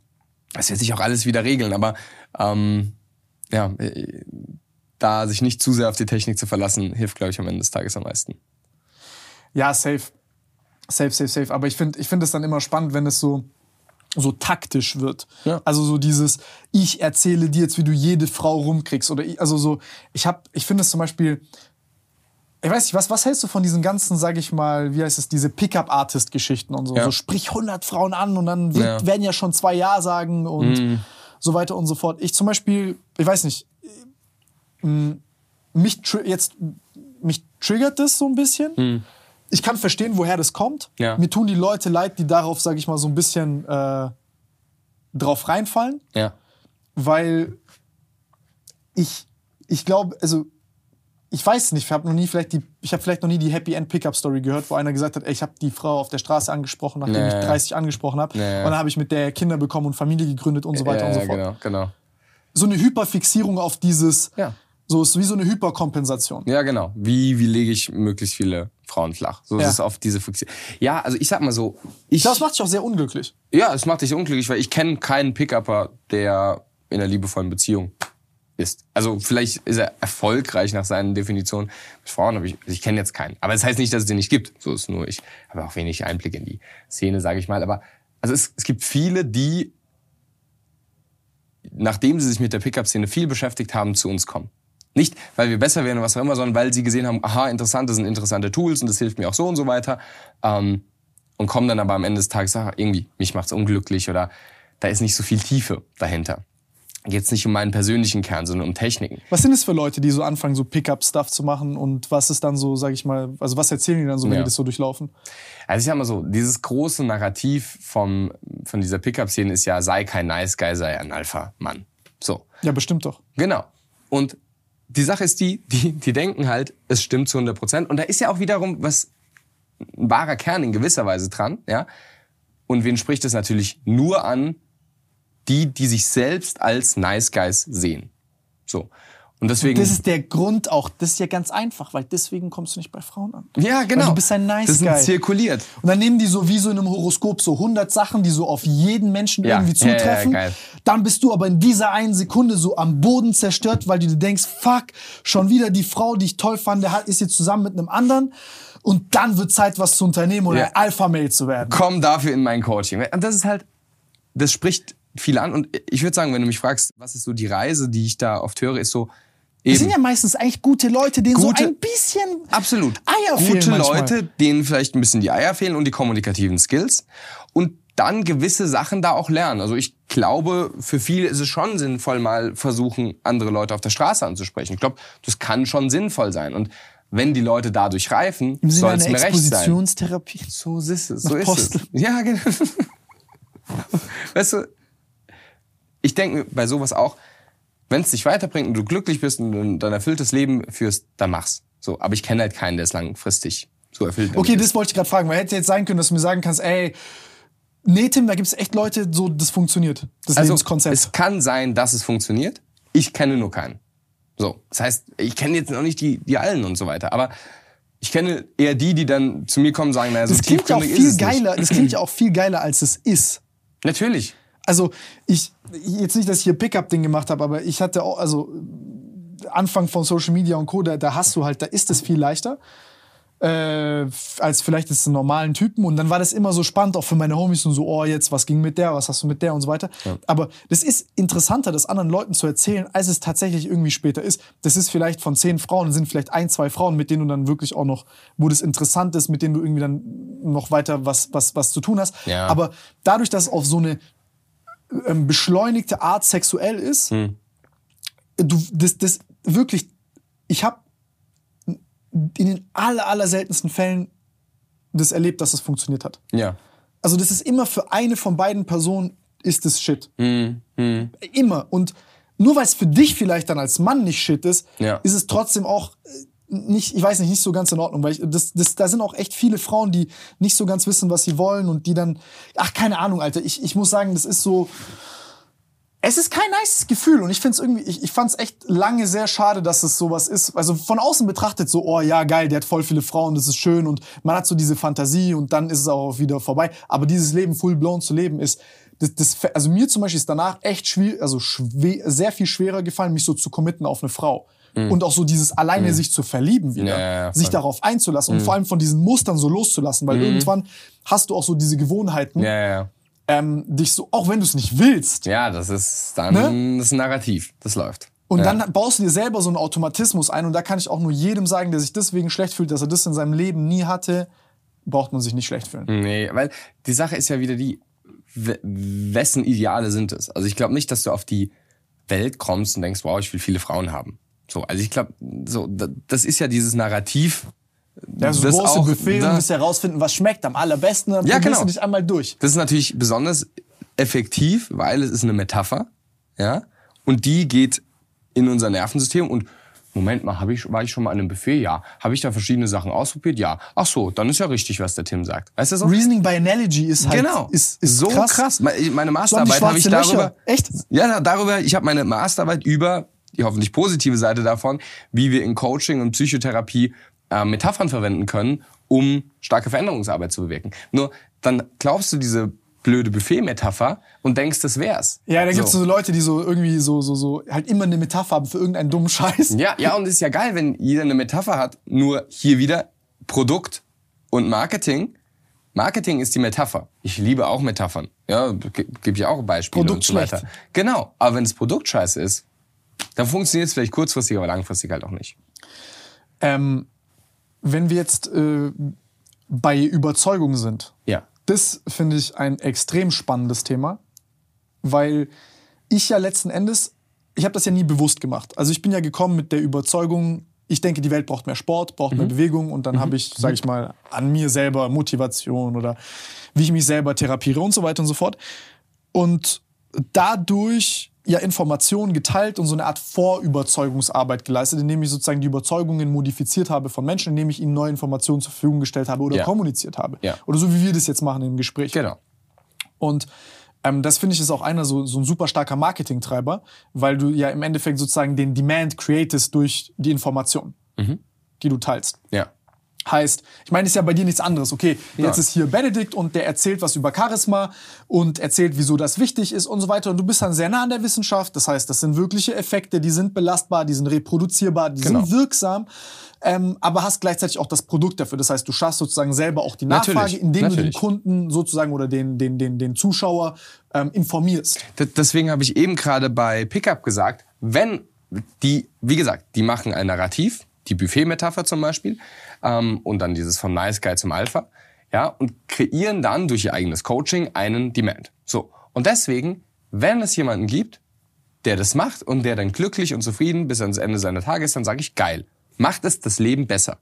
das wird sich auch alles wieder regeln, aber ähm, ja, äh, da sich nicht zu sehr auf die Technik zu verlassen, hilft, glaube ich, am Ende des Tages am meisten. Ja, safe. Safe, safe, safe. Aber ich finde ich finde es dann immer spannend, wenn es so, so taktisch wird. Ja. Also so dieses, ich erzähle dir jetzt, wie du jede Frau rumkriegst. Oder ich, also so, ich ich finde es zum Beispiel, ich weiß nicht, was, was hältst du von diesen ganzen, sag ich mal, wie heißt es, diese Pickup-Artist-Geschichten und so. Ja. So sprich 100 Frauen an und dann wird, Ja. Werden ja schon zwei Ja sagen und so weiter und so fort. Ich zum Beispiel, ich weiß nicht, mich jetzt mich triggert das so ein bisschen. Ich kann verstehen, woher das kommt. Ja. Mir tun die Leute leid, die darauf, sage ich mal, so ein bisschen äh, drauf reinfallen, Ja. weil ich ich glaube, also ich weiß nicht, ich habe noch nie vielleicht die ich habe vielleicht noch nie die Happy End Pickup Story gehört, wo einer gesagt hat, ey, ich habe die Frau auf der Straße angesprochen, nachdem Nee. ich 30 angesprochen habe, Nee. und dann habe ich mit der Kinder bekommen und Familie gegründet und so weiter ja, und so fort. genau, genau. So eine Hyperfixierung auf dieses Ja. so ist wie so eine Hyperkompensation. Ja, genau. Wie, wie lege ich möglichst viele Frauen flach? So Ja. ist es auf diese Fixierung. Ja, also ich sag mal so, ich, Das macht dich auch sehr unglücklich. Ja, es macht dich unglücklich, weil ich kenne keinen Pick-Upper, der in einer liebevollen Beziehung ist. Also vielleicht ist er erfolgreich nach seinen Definitionen. Mit Frauen habe ich, also ich kenne jetzt keinen. Aber das heißt nicht, dass es den nicht gibt. So ist nur, ich habe auch wenig Einblick in die Szene, sage ich mal. Aber also es, es gibt viele, die, nachdem sie sich mit der Pickup-Szene viel beschäftigt haben, zu uns kommen. Nicht, weil wir besser werden oder was auch immer, sondern weil sie gesehen haben, aha, interessant, das sind interessante Tools und das hilft mir auch so und so weiter. Ähm, und kommen dann aber am Ende des Tages, ah, irgendwie, mich macht's unglücklich oder da ist nicht so viel Tiefe dahinter. Geht es nicht um meinen persönlichen Kern, sondern um Techniken. Was sind es für Leute, die so anfangen, so Pickup-Stuff zu machen und was ist dann so, sag ich mal, also was erzählen die dann so, wenn Ja. die das so durchlaufen? Also ich sag mal so, dieses große Narrativ vom, von dieser Pickup-Szene ist ja, sei kein Nice Guy, sei ein Alpha-Mann. So, Ja, bestimmt doch. genau. Und die Sache ist die, die, die denken halt, es stimmt zu 100 Prozent. Und da ist ja auch wiederum was, ein wahrer Kern in gewisser Weise dran, ja. Und wen spricht es natürlich nur an? Die, die sich selbst als Nice Guys sehen. So. Und deswegen. Das ist der Grund auch, das ist ja ganz einfach, weil deswegen kommst du nicht bei Frauen an. ja, genau. Weil du bist ein Nice das ist Guy. zirkuliert. Und dann nehmen die so wie so in einem Horoskop so 100 Sachen, die so auf jeden Menschen Ja, irgendwie ja, ja, zutreffen. geil. Dann bist du aber in dieser einen Sekunde so am Boden zerstört, weil du dir denkst, fuck, schon wieder die Frau, die ich toll fand, der ist jetzt zusammen mit einem anderen. Und dann wird Zeit, was zu unternehmen oder Ja. Alpha-Mail zu werden. komm dafür in mein Coaching. Und das ist halt, das spricht viel an. Und ich würde sagen, wenn du mich fragst, was ist so die Reise, die ich da oft höre, ist so Das eben sind ja meistens eigentlich gute Leute, denen Gute- so ein bisschen absolut Eier gute fehlen manchmal. Leute, denen vielleicht ein bisschen die Eier fehlen und die kommunikativen Skills und dann gewisse Sachen da auch lernen. Also ich glaube, für viele ist es schon sinnvoll, mal versuchen, andere Leute auf der Straße anzusprechen. Ich glaube, das kann schon sinnvoll sein. Und wenn die Leute dadurch reifen, soll es mir recht sein. Expositionstherapie. So ist es. Nach So ist Postel. es. Ja, genau. weißt du, ich denke mir bei sowas auch, wenn es dich weiterbringt und du glücklich bist und dein erfülltes Leben führst, dann mach's. So, aber ich kenne halt keinen, der es langfristig so erfüllt. Okay, das wollte ich gerade fragen, weil hätte jetzt sein können, dass du mir sagen kannst, ey, nee, Tim, da gibt's echt Leute, so das funktioniert, das also, Lebenskonzept. es kann sein, dass es funktioniert. Ich kenne nur keinen. So, das heißt, ich kenne jetzt noch nicht die, die allen und so weiter, aber ich kenne eher die, die dann zu mir kommen und sagen, naja, so das klingt ja auch viel ist es geiler, Nicht. das klingt ja auch viel geiler, als es ist. Natürlich. Also ich jetzt nicht, dass ich hier Pickup-Ding gemacht habe, aber ich hatte auch, also Anfang von Social Media und Co. Da, da hast du halt, da ist es viel leichter äh, als vielleicht jetzt einen normalen Typen. Und dann war das immer so spannend, auch für meine Homies und so, oh jetzt, was ging mit der, was hast du mit der und so weiter. Aber das ist interessanter, das anderen Leuten zu erzählen, als es tatsächlich irgendwie später ist. Das ist vielleicht von zehn Frauen, sind vielleicht ein, zwei Frauen, mit denen du dann wirklich auch noch, wo das interessant ist, mit denen du irgendwie dann noch weiter was, was, was zu tun hast. Ja. Aber dadurch, dass es auf so eine ähm, beschleunigte Art sexuell ist, Hm. du, das, das wirklich, ich habe in den aller, aller seltensten Fällen das erlebt, dass es funktioniert hat. Ja. Also das ist immer für eine von beiden Personen ist es Shit. Hm, Immer. Und nur weil es für dich vielleicht dann als Mann nicht Shit ist, Ja. ist es trotzdem auch äh, nicht, ich weiß nicht, nicht so ganz in Ordnung, weil ich, das, das, da sind auch echt viele Frauen, die nicht so ganz wissen, was sie wollen und die dann, ach, keine Ahnung, Alter, ich, ich muss sagen, das ist so, es ist kein nice Gefühl und ich finde es irgendwie, ich, ich fand es echt lange sehr schade, dass es sowas ist. Also von außen betrachtet so, oh ja, geil, der hat voll viele Frauen, das ist schön und man hat so diese Fantasie und dann ist es auch wieder vorbei. Aber dieses Leben full blown zu leben ist, das, das, also mir zum Beispiel ist danach echt schwierig, also schwer, sehr viel schwerer gefallen, mich so zu committen auf eine Frau. Und auch so dieses alleine sich zu verlieben wieder, Mhm. Ja, ja, sich. Mhm. darauf einzulassen und vor allem von diesen Mustern so loszulassen, weil irgendwann hast du auch so diese Gewohnheiten, Ja, ähm, dich so, auch wenn du es nicht willst, Ja, das ist dann Ne? das Narrativ. Das läuft. Und ja. dann baust du dir selber so einen Automatismus ein und da kann ich auch nur jedem sagen, der sich deswegen schlecht fühlt, dass er das in seinem Leben nie hatte, braucht man sich nicht schlecht fühlen. Nee, weil die Sache ist ja wieder die, we- wessen Ideale sind es? Also ich glaube nicht, dass du auf die Welt kommst und denkst, wow, ich will viele Frauen haben. So, also ich glaube, so, da- das ist ja dieses Narrativ. Ja, so das große auch, Buffet und ne? willst herausfinden, was schmeckt am allerbesten, dann Ja, probierst genau. du dich einmal durch. Das ist natürlich besonders effektiv, weil es ist eine Metapher, ja, und die geht in unser Nervensystem und Moment mal, hab ich, war ich schon mal an einem Buffet? Ja. Habe ich da verschiedene Sachen ausprobiert? Ja. Ach so, dann ist ja richtig, was der Tim sagt. Weißt du so? Reasoning by Analogy ist halt Genau. ist, ist so krass. krass. Me- Meine So Masterarbeit habe ich schwarze Löcher. darüber. Echt? Ja, darüber. Ich habe meine Masterarbeit über die hoffentlich positive Seite davon, wie wir in Coaching und Psychotherapie äh, Metaphern verwenden können, um starke Veränderungsarbeit zu bewirken. Nur dann glaubst du diese blöde Buffet-Metapher und denkst, das wär's. Ja, da so. gibt's so Leute, die so irgendwie so, so, so halt immer eine Metapher haben für irgendeinen dummen Scheiß. Ja, ja, und es ist ja geil, wenn jeder eine Metapher hat. Nur hier wieder Produkt und Marketing. Marketing ist die Metapher. Ich liebe auch Metaphern. Ja, ge- gebe ich auch Beispiele Produkt und so weiter. schlecht. Genau. Aber wenn das Produkt scheiße ist, dann funktioniert es vielleicht kurzfristig, aber langfristig halt auch nicht. Ähm, wenn wir jetzt äh, bei Überzeugung sind, Ja. das finde ich ein extrem spannendes Thema, weil ich ja letzten Endes, ich habe das ja nie bewusst gemacht. Also ich bin ja gekommen mit der Überzeugung, ich denke, die Welt braucht mehr Sport, braucht mehr Bewegung und dann habe ich, sage ich mal, an mir selber Motivation oder wie ich mich selber therapiere und so weiter und so fort. Und dadurch ja Informationen geteilt und so eine Art Vorüberzeugungsarbeit geleistet, indem ich sozusagen die Überzeugungen modifiziert habe von Menschen, indem ich ihnen neue Informationen zur Verfügung gestellt habe oder Ja. kommuniziert habe. Ja. Oder so wie wir das jetzt machen im Gespräch. Genau. Und ähm, das finde ich ist auch einer so, so ein super starker Marketingtreiber, weil du ja im Endeffekt sozusagen den Demand createst durch die Information, die du teilst. Ja. Heißt, ich meine, ist ja bei dir nichts anderes. Okay, jetzt Ja. ist hier Benedikt und der erzählt was über Charisma und erzählt, wieso das wichtig ist und so weiter. Und du bist dann sehr nah an der Wissenschaft. Das heißt, das sind wirkliche Effekte, die sind belastbar, die sind reproduzierbar, die Genau. sind wirksam. Ähm, aber hast gleichzeitig auch das Produkt dafür. Das heißt, du schaffst sozusagen selber auch die Nachfrage, Natürlich, indem du den natürlich. Kunden sozusagen oder den, den, den, den Zuschauer ähm, informierst. D- Deswegen habe ich eben gerade bei Pickup gesagt, wenn die, wie gesagt, die machen ein Narrativ, die Buffet-Metapher zum Beispiel, ähm, und dann dieses von Nice Guy zum Alpha, ja, und kreieren dann durch ihr eigenes Coaching einen Demand. So. Und deswegen, wenn es jemanden gibt, der das macht und der dann glücklich und zufrieden bis ans Ende seiner Tage ist, dann sage ich, geil. Macht es das Leben besser.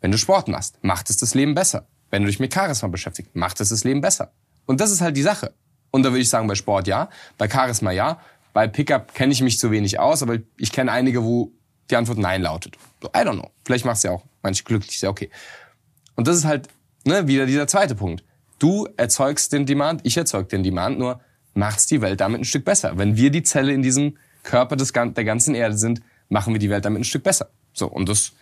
Wenn du Sport machst, macht es das Leben besser. Wenn du dich mit Charisma beschäftigst, macht es das Leben besser. Und das ist halt die Sache. Und da würde ich sagen, bei Sport ja, bei Charisma ja, bei Pickup kenne ich mich zu wenig aus, aber ich kenne einige, wo die Antwort Nein lautet. So, I don't know. Vielleicht machst du ja auch manche glücklich, ja okay. Und das ist halt ne, wieder dieser zweite Punkt. Du erzeugst den Demand, ich erzeug den Demand, nur machst die Welt damit ein Stück besser. Wenn wir die Zelle in diesem Körper des, der ganzen Erde sind, machen wir die Welt damit ein Stück besser. So, und das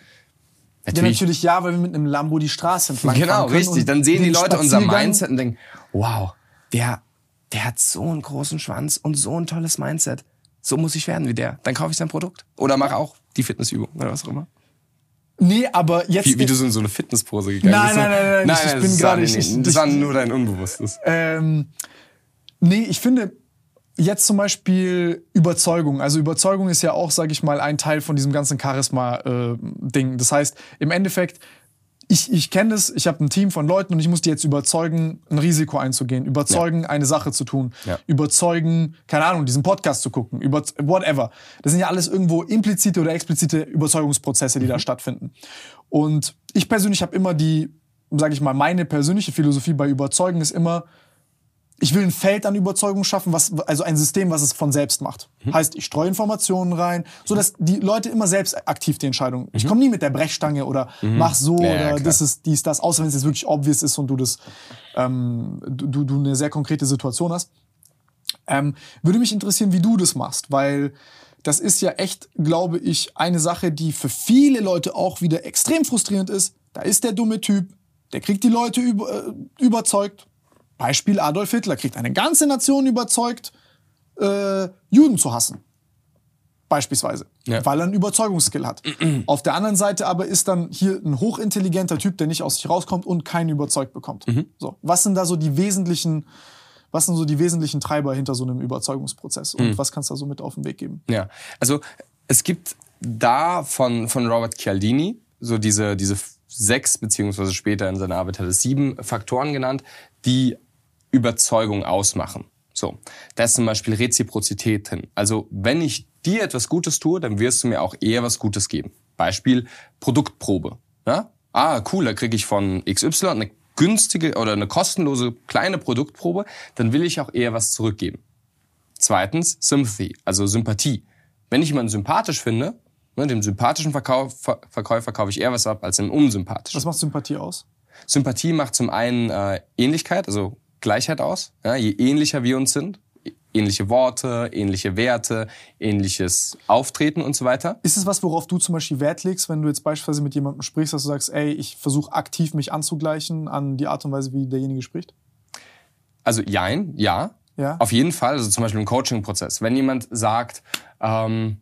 Ja, natürlich ja, weil wir mit einem Lambo die Straße entlang Genau, richtig. Dann sehen die Leute unser Mindset und denken, wow, der, der hat so einen großen Schwanz und so ein tolles Mindset. So muss ich werden wie der. Dann kaufe ich sein Produkt. Oder mache auch die Fitnessübung oder was auch immer. Nee, aber jetzt. Wie, wie du so in so eine Fitnesspose gegangen Nein, bist. so- nein, nein, nein, ich- ich das bin gerade- nee, ich- nee, ich- Das war ich- nur dein Unbewusstes. Ähm, nee, ich finde jetzt zum Beispiel Überzeugung. Also Überzeugung ist ja auch, sage ich mal, ein Teil von diesem ganzen Charisma-Ding. das heißt, im Endeffekt, ich, ich kenne das, ich habe ein Team von Leuten und ich muss die jetzt überzeugen, ein Risiko einzugehen, überzeugen, eine Sache zu tun, Ja. überzeugen, keine Ahnung, diesen Podcast zu gucken, über, whatever. Das sind ja alles irgendwo implizite oder explizite Überzeugungsprozesse, die da stattfinden. Und ich persönlich habe immer die, sage ich mal, meine persönliche Philosophie bei Überzeugen ist immer, ich will ein Feld an Überzeugung schaffen, was, also ein System, was es von selbst macht. Heißt, ich streue Informationen rein, so dass die Leute immer selbst aktiv die Entscheidung. Ich komme nie mit der Brechstange oder mach so Ja, oder das ist dies, das, außer wenn es jetzt wirklich obvious ist und du das, ähm, du, du- du eine sehr konkrete Situation hast. Ähm, würde mich interessieren, wie du das machst, weil das ist ja echt, glaube ich, eine Sache, die für viele Leute auch wieder extrem frustrierend ist. Da ist der dumme Typ, der kriegt die Leute über, äh, überzeugt. Beispiel Adolf Hitler kriegt eine ganze Nation überzeugt, äh, Juden zu hassen. Beispielsweise. Ja. Weil er einen Überzeugungsskill hat. Auf der anderen Seite aber ist dann hier ein hochintelligenter Typ, der nicht aus sich rauskommt und keinen überzeugt bekommt. So. Was sind da so die wesentlichen, was sind so die wesentlichen Treiber hinter so einem Überzeugungsprozess? Und was kannst du da so mit auf den Weg geben? Ja, also es gibt da von, von Robert Cialdini so diese, diese sechs, beziehungsweise später in seiner Arbeit hat er sieben Faktoren genannt, die Überzeugung ausmachen. So, da ist zum Beispiel Reziprozität drin. Also wenn ich dir etwas Gutes tue, dann wirst du mir auch eher was Gutes geben. Beispiel Produktprobe. Ja? Ah, cool, da kriege ich von XY eine günstige oder eine kostenlose kleine Produktprobe, dann will ich auch eher was zurückgeben. Zweitens, Sympathy, also Sympathie. Wenn ich jemanden sympathisch finde, ne, dem sympathischen Verkauf, Ver Verkäufer kaufe ich eher was ab als dem unsympathischen. Was macht Sympathie aus? Sympathie macht zum einen äh, Ähnlichkeit, also Gleichheit aus. Ja, je ähnlicher wir uns sind, ähnliche Worte, ähnliche Werte, ähnliches Auftreten und so weiter. Ist es was, worauf du zum Beispiel Wert legst, wenn du jetzt beispielsweise mit jemandem sprichst, dass du sagst, ey, ich versuche aktiv mich anzugleichen an die Art und Weise, wie derjenige spricht? Also jein, ja. Ja. Auf jeden Fall. Also zum Beispiel im Coaching-Prozess. Wenn jemand sagt, ähm,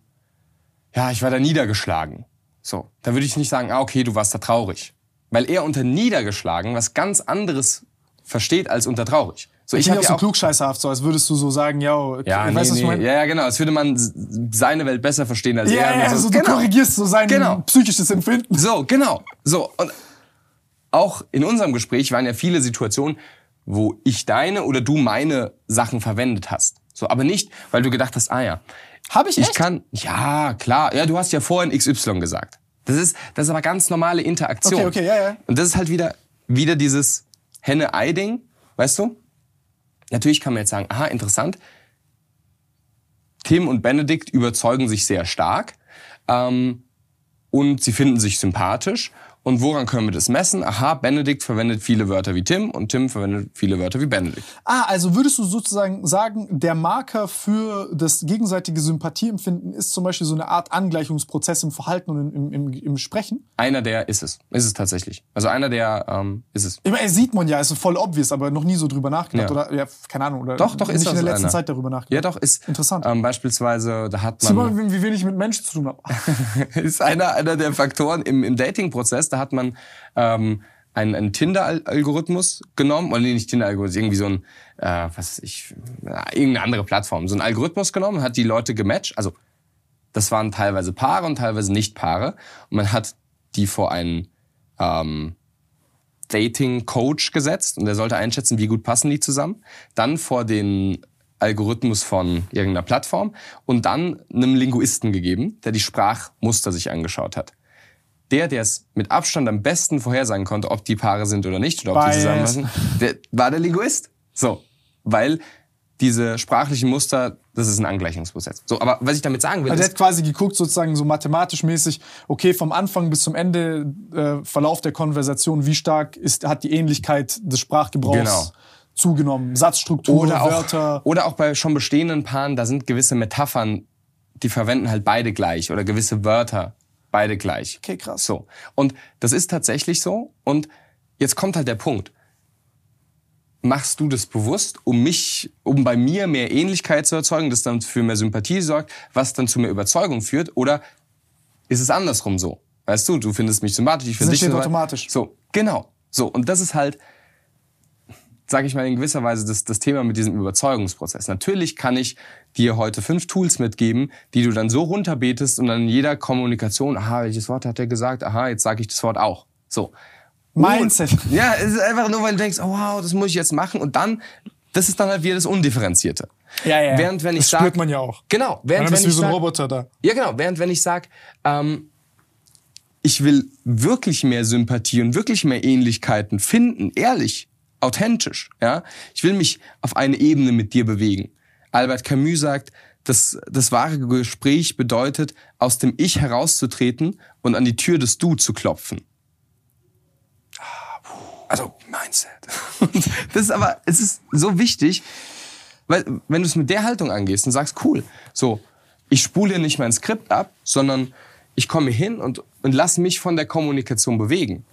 ja, ich war da niedergeschlagen. So, dann würde ich nicht sagen, ah, okay, du warst da traurig. Weil er unter niedergeschlagen was ganz anderes versteht als unter traurig. So, Ich hab bin ja auch so klugscheißerhaft, so als würdest du so sagen, ja, okay, Ja, nee, weißt du, ich nee. meine? ja, ja, genau. Als würde man seine Welt besser verstehen als Ja, er. ja, also du genau. korrigierst so sein Genau. psychisches Empfinden. So, genau. So, und auch in unserem Gespräch waren ja viele Situationen, wo ich deine oder du meine Sachen verwendet hast. So, aber nicht, weil du gedacht hast, ah ja. Habe ich Ich echt? kann, ja, klar. Ja, du hast ja vorhin XY gesagt. Das ist, das ist aber ganz normale Interaktion. Okay, okay, ja, ja. Und das ist halt wieder, wieder dieses Henne-Ei-Ding, weißt du? Natürlich kann man jetzt sagen, aha, interessant. Tim und Benedikt überzeugen sich sehr stark ähm, und sie finden sich sympathisch. Und woran können wir das messen? Aha, Benedikt verwendet viele Wörter wie Tim und Tim verwendet viele Wörter wie Benedikt. Ah, also würdest du sozusagen sagen, der Marker für das gegenseitige Sympathieempfinden ist zum Beispiel so eine Art Angleichungsprozess im Verhalten und im, im, im Sprechen? Einer der ist es. Ist es tatsächlich. Also einer der ähm, ist es. Ich meine, sieht man ja, ist voll obvious, aber noch nie so drüber nachgedacht. Ja. Oder, ja, keine Ahnung. Oder Doch, doch, ist nicht in das der letzten einer. Zeit darüber nachgedacht. Ja, doch, ist. Interessant. Ähm, beispielsweise, da hat man. mal, wie wie wenig mit Menschen zu tun habe. ist einer, einer der Faktoren im, im Dating-Prozess. Da hat man ähm, einen, einen Tinder-Algorithmus genommen, oder nee, nicht Tinder-Algorithmus, irgendwie so ein, äh, was weiß ich, na, irgendeine andere Plattform, so einen Algorithmus genommen, hat die Leute gematcht. Also das waren teilweise Paare und teilweise nicht Paare. Und man hat die vor einen ähm, Dating-Coach gesetzt und der sollte einschätzen, wie gut passen die zusammen. Dann vor den Algorithmus von irgendeiner Plattform und dann einem Linguisten gegeben, der die Sprachmuster sich angeschaut hat. Der, der es mit Abstand am besten vorhersagen konnte, ob die Paare sind oder nicht oder ob die Bias. zusammenpassen, der war der Linguist. So, weil diese sprachlichen Muster, das ist ein Angleichungsprozess. So, aber was ich damit sagen will, Also er hat quasi geguckt, sozusagen so mathematisch mäßig, okay, vom Anfang bis zum Ende, äh, Verlauf der Konversation, wie stark ist, hat die Ähnlichkeit des Sprachgebrauchs Genau. zugenommen? Satzstruktur, oder auch, Wörter. oder auch bei schon bestehenden Paaren, da sind gewisse Metaphern, die verwenden halt beide gleich oder gewisse Wörter beide gleich. Okay, krass. So. Und das ist tatsächlich so. Und jetzt kommt halt der Punkt. Machst du das bewusst, um mich, um bei mir mehr Ähnlichkeit zu erzeugen, das dann für mehr Sympathie sorgt, was dann zu mehr Überzeugung führt? Oder ist es andersrum so? Weißt du, du findest mich sympathisch, ich finde dich sympathisch. automatisch. So, genau. So, und das ist halt, sage ich mal in gewisser Weise, das, das Thema mit diesem Überzeugungsprozess. Natürlich kann ich dir heute fünf Tools mitgeben, die du dann so runterbetest und dann in jeder Kommunikation, aha, welches Wort hat er gesagt? Aha, jetzt sage ich das Wort auch. So. Mindset. Und- Ja, es ist einfach nur, weil du denkst, oh wow, das muss ich jetzt machen und dann, das ist dann halt wieder das Undifferenzierte. Ja, ja. Während wenn ich das sag, spürt man ja auch. Genau, Dann während bist wenn wie ich so ein Roboter da. ja, genau. Während wenn ich sag, ähm, ich will wirklich mehr Sympathie und wirklich mehr Ähnlichkeiten finden, ehrlich, authentisch, ja. Ich will mich auf eine Ebene mit dir bewegen. Albert Camus sagt, das, das wahre Gespräch bedeutet, aus dem Ich herauszutreten und an die Tür des Du zu klopfen. Also, Mindset. das ist aber, es ist so wichtig, weil, wenn du es mit der Haltung angehst und sagst, cool, so, ich spule hier nicht mein Skript ab, sondern ich komme hin und, und lass mich von der Kommunikation bewegen.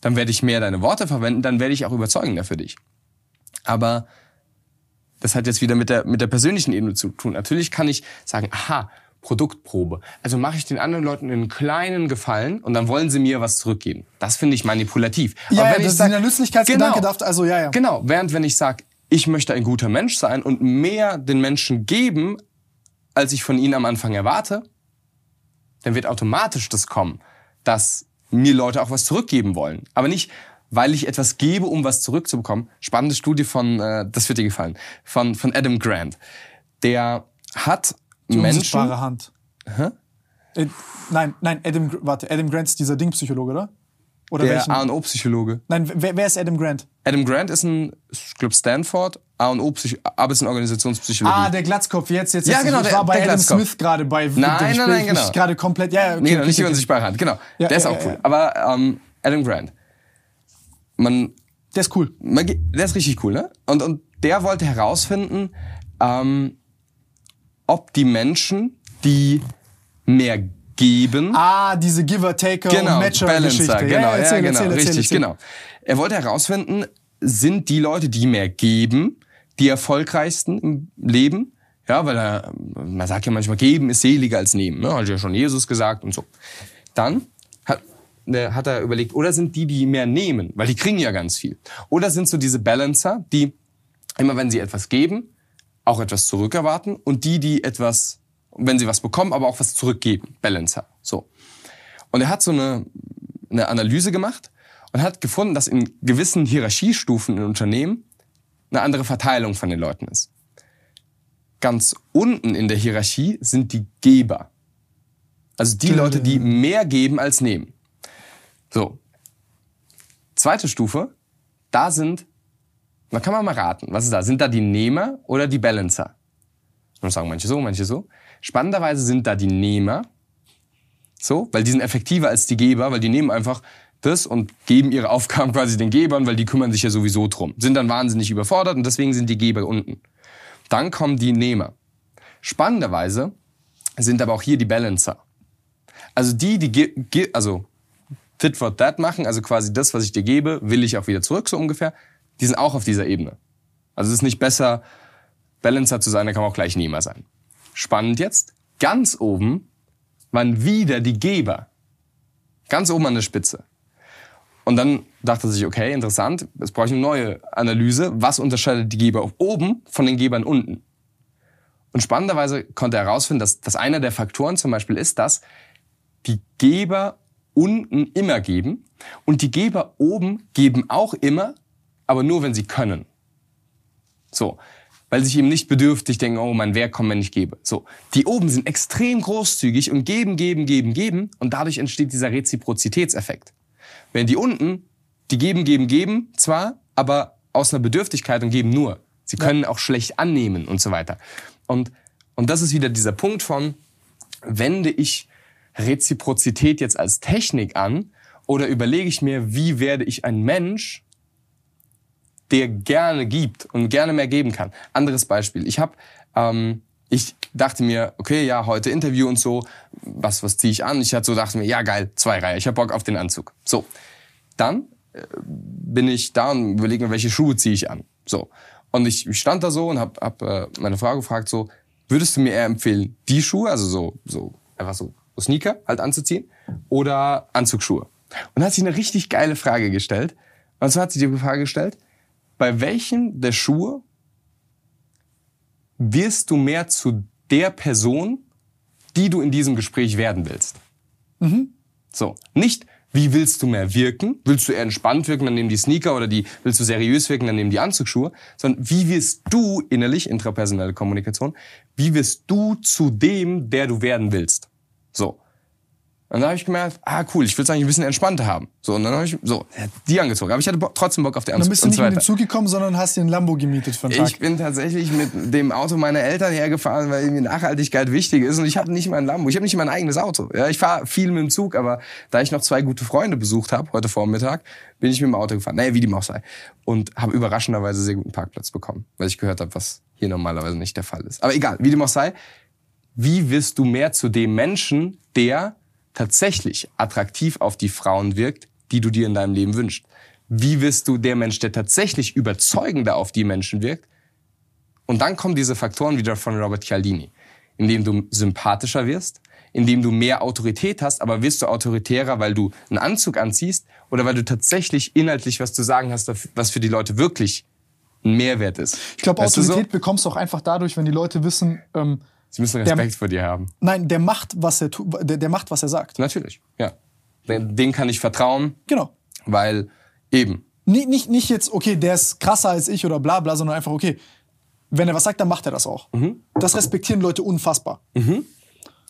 Dann werde ich mehr deine Worte verwenden, dann werde ich auch überzeugender für dich. Aber das hat jetzt wieder mit der, mit der persönlichen Ebene zu tun. Natürlich kann ich sagen, aha, Produktprobe. Also mache ich den anderen Leuten einen kleinen Gefallen und dann wollen sie mir was zurückgeben. Das finde ich manipulativ. Ja, Aber ja, wenn das ich ist sag- der Nützlichkeitsgedanke darf, also ja, ja. Genau, während wenn ich sage, ich möchte ein guter Mensch sein und mehr den Menschen geben, als ich von ihnen am Anfang erwarte, dann wird automatisch das kommen, dass mir Leute auch was zurückgeben wollen. Aber nicht, weil ich etwas gebe, um was zurückzubekommen. Spannende Studie von, äh, das wird dir gefallen, von, von Adam Grant. Der hat Die Menschen... unsichtbare Hand. Äh, nein, nein, Adam, warte, Adam Grant ist dieser Dingpsychologe, oder? Oder Der? A&O-Psychologe. Nein, wer, wer ist Adam Grant? Adam Grant ist ein, ich glaube Stanford, A&O-Psychologe, aber ist ein Organisationspsychologie. Ah, der Glatzkopf, jetzt, jetzt, Ja, genau, ich der- war bei der Adam Glatzkopf. Smith gerade bei. Nein, nein, nein, genau. gerade komplett, ja, okay, Nee, okay, nicht die okay. unsichtbare Hand, genau. Ja, der ist ja, auch ja, cool. Aber ähm, Adam Grant, man, Der ist cool. man, der ist richtig cool, ne? Und, und der wollte herausfinden, ähm, ob die Menschen, die mehr geben, Ah, diese Giver-Taker genau, und Matcher-Geschichte. Balancer, genau, ja, ja, erzähl, genau, erzähl, erzähl, richtig, genau. Er wollte herausfinden, sind die Leute, die mehr geben, die erfolgreichsten im Leben? Ja, weil er, man sagt ja manchmal, geben ist seliger als nehmen, ne? Hat ja schon Jesus gesagt und so. Dann hat, ne, hat er überlegt, oder sind die, die mehr nehmen, weil die kriegen ja ganz viel. Oder sind so diese Balancer, die immer wenn sie etwas geben, auch etwas zurückerwarten und die, die etwas, wenn sie was bekommen, aber auch was zurückgeben. Balancer. So. Und er hat so eine, eine Analyse gemacht und hat gefunden, dass in gewissen Hierarchiestufen in Unternehmen eine andere Verteilung von den Leuten ist. ganz unten in der Hierarchie sind die Geber. Also die Leute, die mehr geben als nehmen. So. Zweite Stufe, da sind, da kann man mal raten, was ist da? Sind da die Nehmer oder die Balancer? Und sagen manche so, manche so. Spannenderweise sind da die Nehmer, so, weil die sind effektiver als die Geber, weil die nehmen einfach das und geben ihre Aufgaben quasi den Gebern, weil die kümmern sich ja sowieso drum. Sind dann wahnsinnig überfordert und deswegen sind die Geber unten. Dann kommen die Nehmer. Spannenderweise sind aber auch hier die Balancer. Also die, die, also Tit for That machen, also quasi das, was ich dir gebe, will ich auch wieder zurück, so ungefähr. Die sind auch auf dieser Ebene. Also es ist nicht besser, Balancer zu sein, da kann man auch gleich Nehmer sein. Spannend jetzt, ganz oben waren wieder die Geber. Ganz oben an der Spitze. Und dann dachte sich, okay, interessant, jetzt brauche ich eine neue Analyse. Was unterscheidet die Geber oben von den Gebern unten? Und spannenderweise konnte er herausfinden, dass, dass einer der Faktoren zum Beispiel ist, dass die Geber unten immer geben und die Geber oben geben auch immer, aber nur wenn sie können. So. Weil sie sich eben nicht bedürftig denken, oh, mein Werk kommt, wenn ich gebe. So. Die oben sind extrem großzügig und geben, geben, geben, geben und dadurch entsteht dieser Reziprozitätseffekt. Wenn die unten, die geben, geben, geben zwar, aber aus einer Bedürftigkeit und geben nur. Sie können ja. auch schlecht annehmen und so weiter. Und, und das ist wieder dieser Punkt von, wende ich Reziprozität jetzt als Technik an oder überlege ich mir, wie werde ich ein Mensch, der gerne gibt und gerne mehr geben kann. Anderes Beispiel. Ich habe, ähm, ich dachte mir, okay, ja, heute Interview und so, was, was ziehe ich an? Ich hatte so dachte mir, ja geil, zwei Reihe, ich habe Bock auf den Anzug. So, dann äh, bin ich da und überlege mir, welche Schuhe ziehe ich an. So, und ich, ich stand da so und habe hab, äh, meine Frau gefragt so, würdest du mir eher empfehlen, die Schuhe, also so, so einfach so, so Sneaker halt anzuziehen oder Anzugsschuhe? Und hat sich eine richtig geile Frage gestellt. Und zwar hat sie die Frage gestellt, bei welchen der Schuhe wirst du mehr zu der Person, die du in diesem Gespräch werden willst? Mhm. So, nicht wie willst du mehr wirken? Willst du eher entspannt wirken, dann nehmen die Sneaker oder die willst du seriös wirken, dann nehmen die Anzugsschuhe, sondern wie wirst du innerlich intrapersonelle Kommunikation, wie wirst du zu dem, der du werden willst? So. Und dann habe ich gemerkt, ah cool, ich will es eigentlich ein bisschen entspannter haben. So, und dann habe ich so die angezogen. Aber ich hatte trotzdem Bock auf die Anzug. Dann bist du nicht mit dem Zug gekommen, sondern hast dir ein Lambo gemietet für einen Tag. Ich bin tatsächlich mit dem Auto meiner Eltern hergefahren, weil mir Nachhaltigkeit wichtig ist. Und ich habe nicht mein Lambo, ich habe nicht mein eigenes Auto. Ja, ich fahre viel mit dem Zug, aber da ich noch zwei gute Freunde besucht habe heute Vormittag, bin ich mit dem Auto gefahren. Naja, wie dem auch sei. Und habe überraschenderweise sehr guten Parkplatz bekommen, weil ich gehört habe, was hier normalerweise nicht der Fall ist. Aber egal, wie dem auch sei. Wie wirst du mehr zu dem Menschen, der tatsächlich attraktiv auf die Frauen wirkt, die du dir in deinem Leben wünschst? Wie wirst du der Mensch, der tatsächlich überzeugender auf die Menschen wirkt? Und dann kommen diese Faktoren wieder von Robert Cialdini, indem du sympathischer wirst, indem du mehr Autorität hast, aber wirst du autoritärer, weil du einen Anzug anziehst oder weil du tatsächlich inhaltlich was zu sagen hast, was für die Leute wirklich ein Mehrwert ist. Ich glaube, Autorität so? bekommst du auch einfach dadurch, wenn die Leute wissen, ähm, Sie müssen Respekt der, vor dir haben. Nein, der macht, was er tu, der, der macht, was er sagt. Natürlich, ja. Den kann ich vertrauen. Genau. Weil eben. Nicht, nicht, nicht jetzt, okay, der ist krasser als ich oder bla bla, sondern einfach, okay, wenn er was sagt, dann macht er das auch. Mhm. Das respektieren Leute unfassbar. Mhm.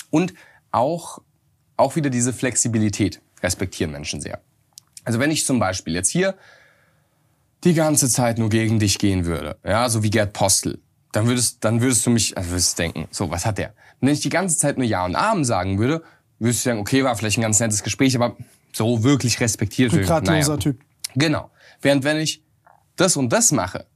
Und auch, auch wieder diese Flexibilität respektieren Menschen sehr. Also wenn ich zum Beispiel jetzt hier die ganze Zeit nur gegen dich gehen würde, ja, so wie Gerd Postel, dann würdest, dann würdest du mich, also würdest denken, so, was hat der? Und wenn ich die ganze Zeit nur Ja und Amen sagen würde, würdest du sagen, okay, war vielleicht ein ganz nettes Gespräch, aber so wirklich respektiert. Rückgratloser naja. Typ. Genau. Während wenn ich das und das mache,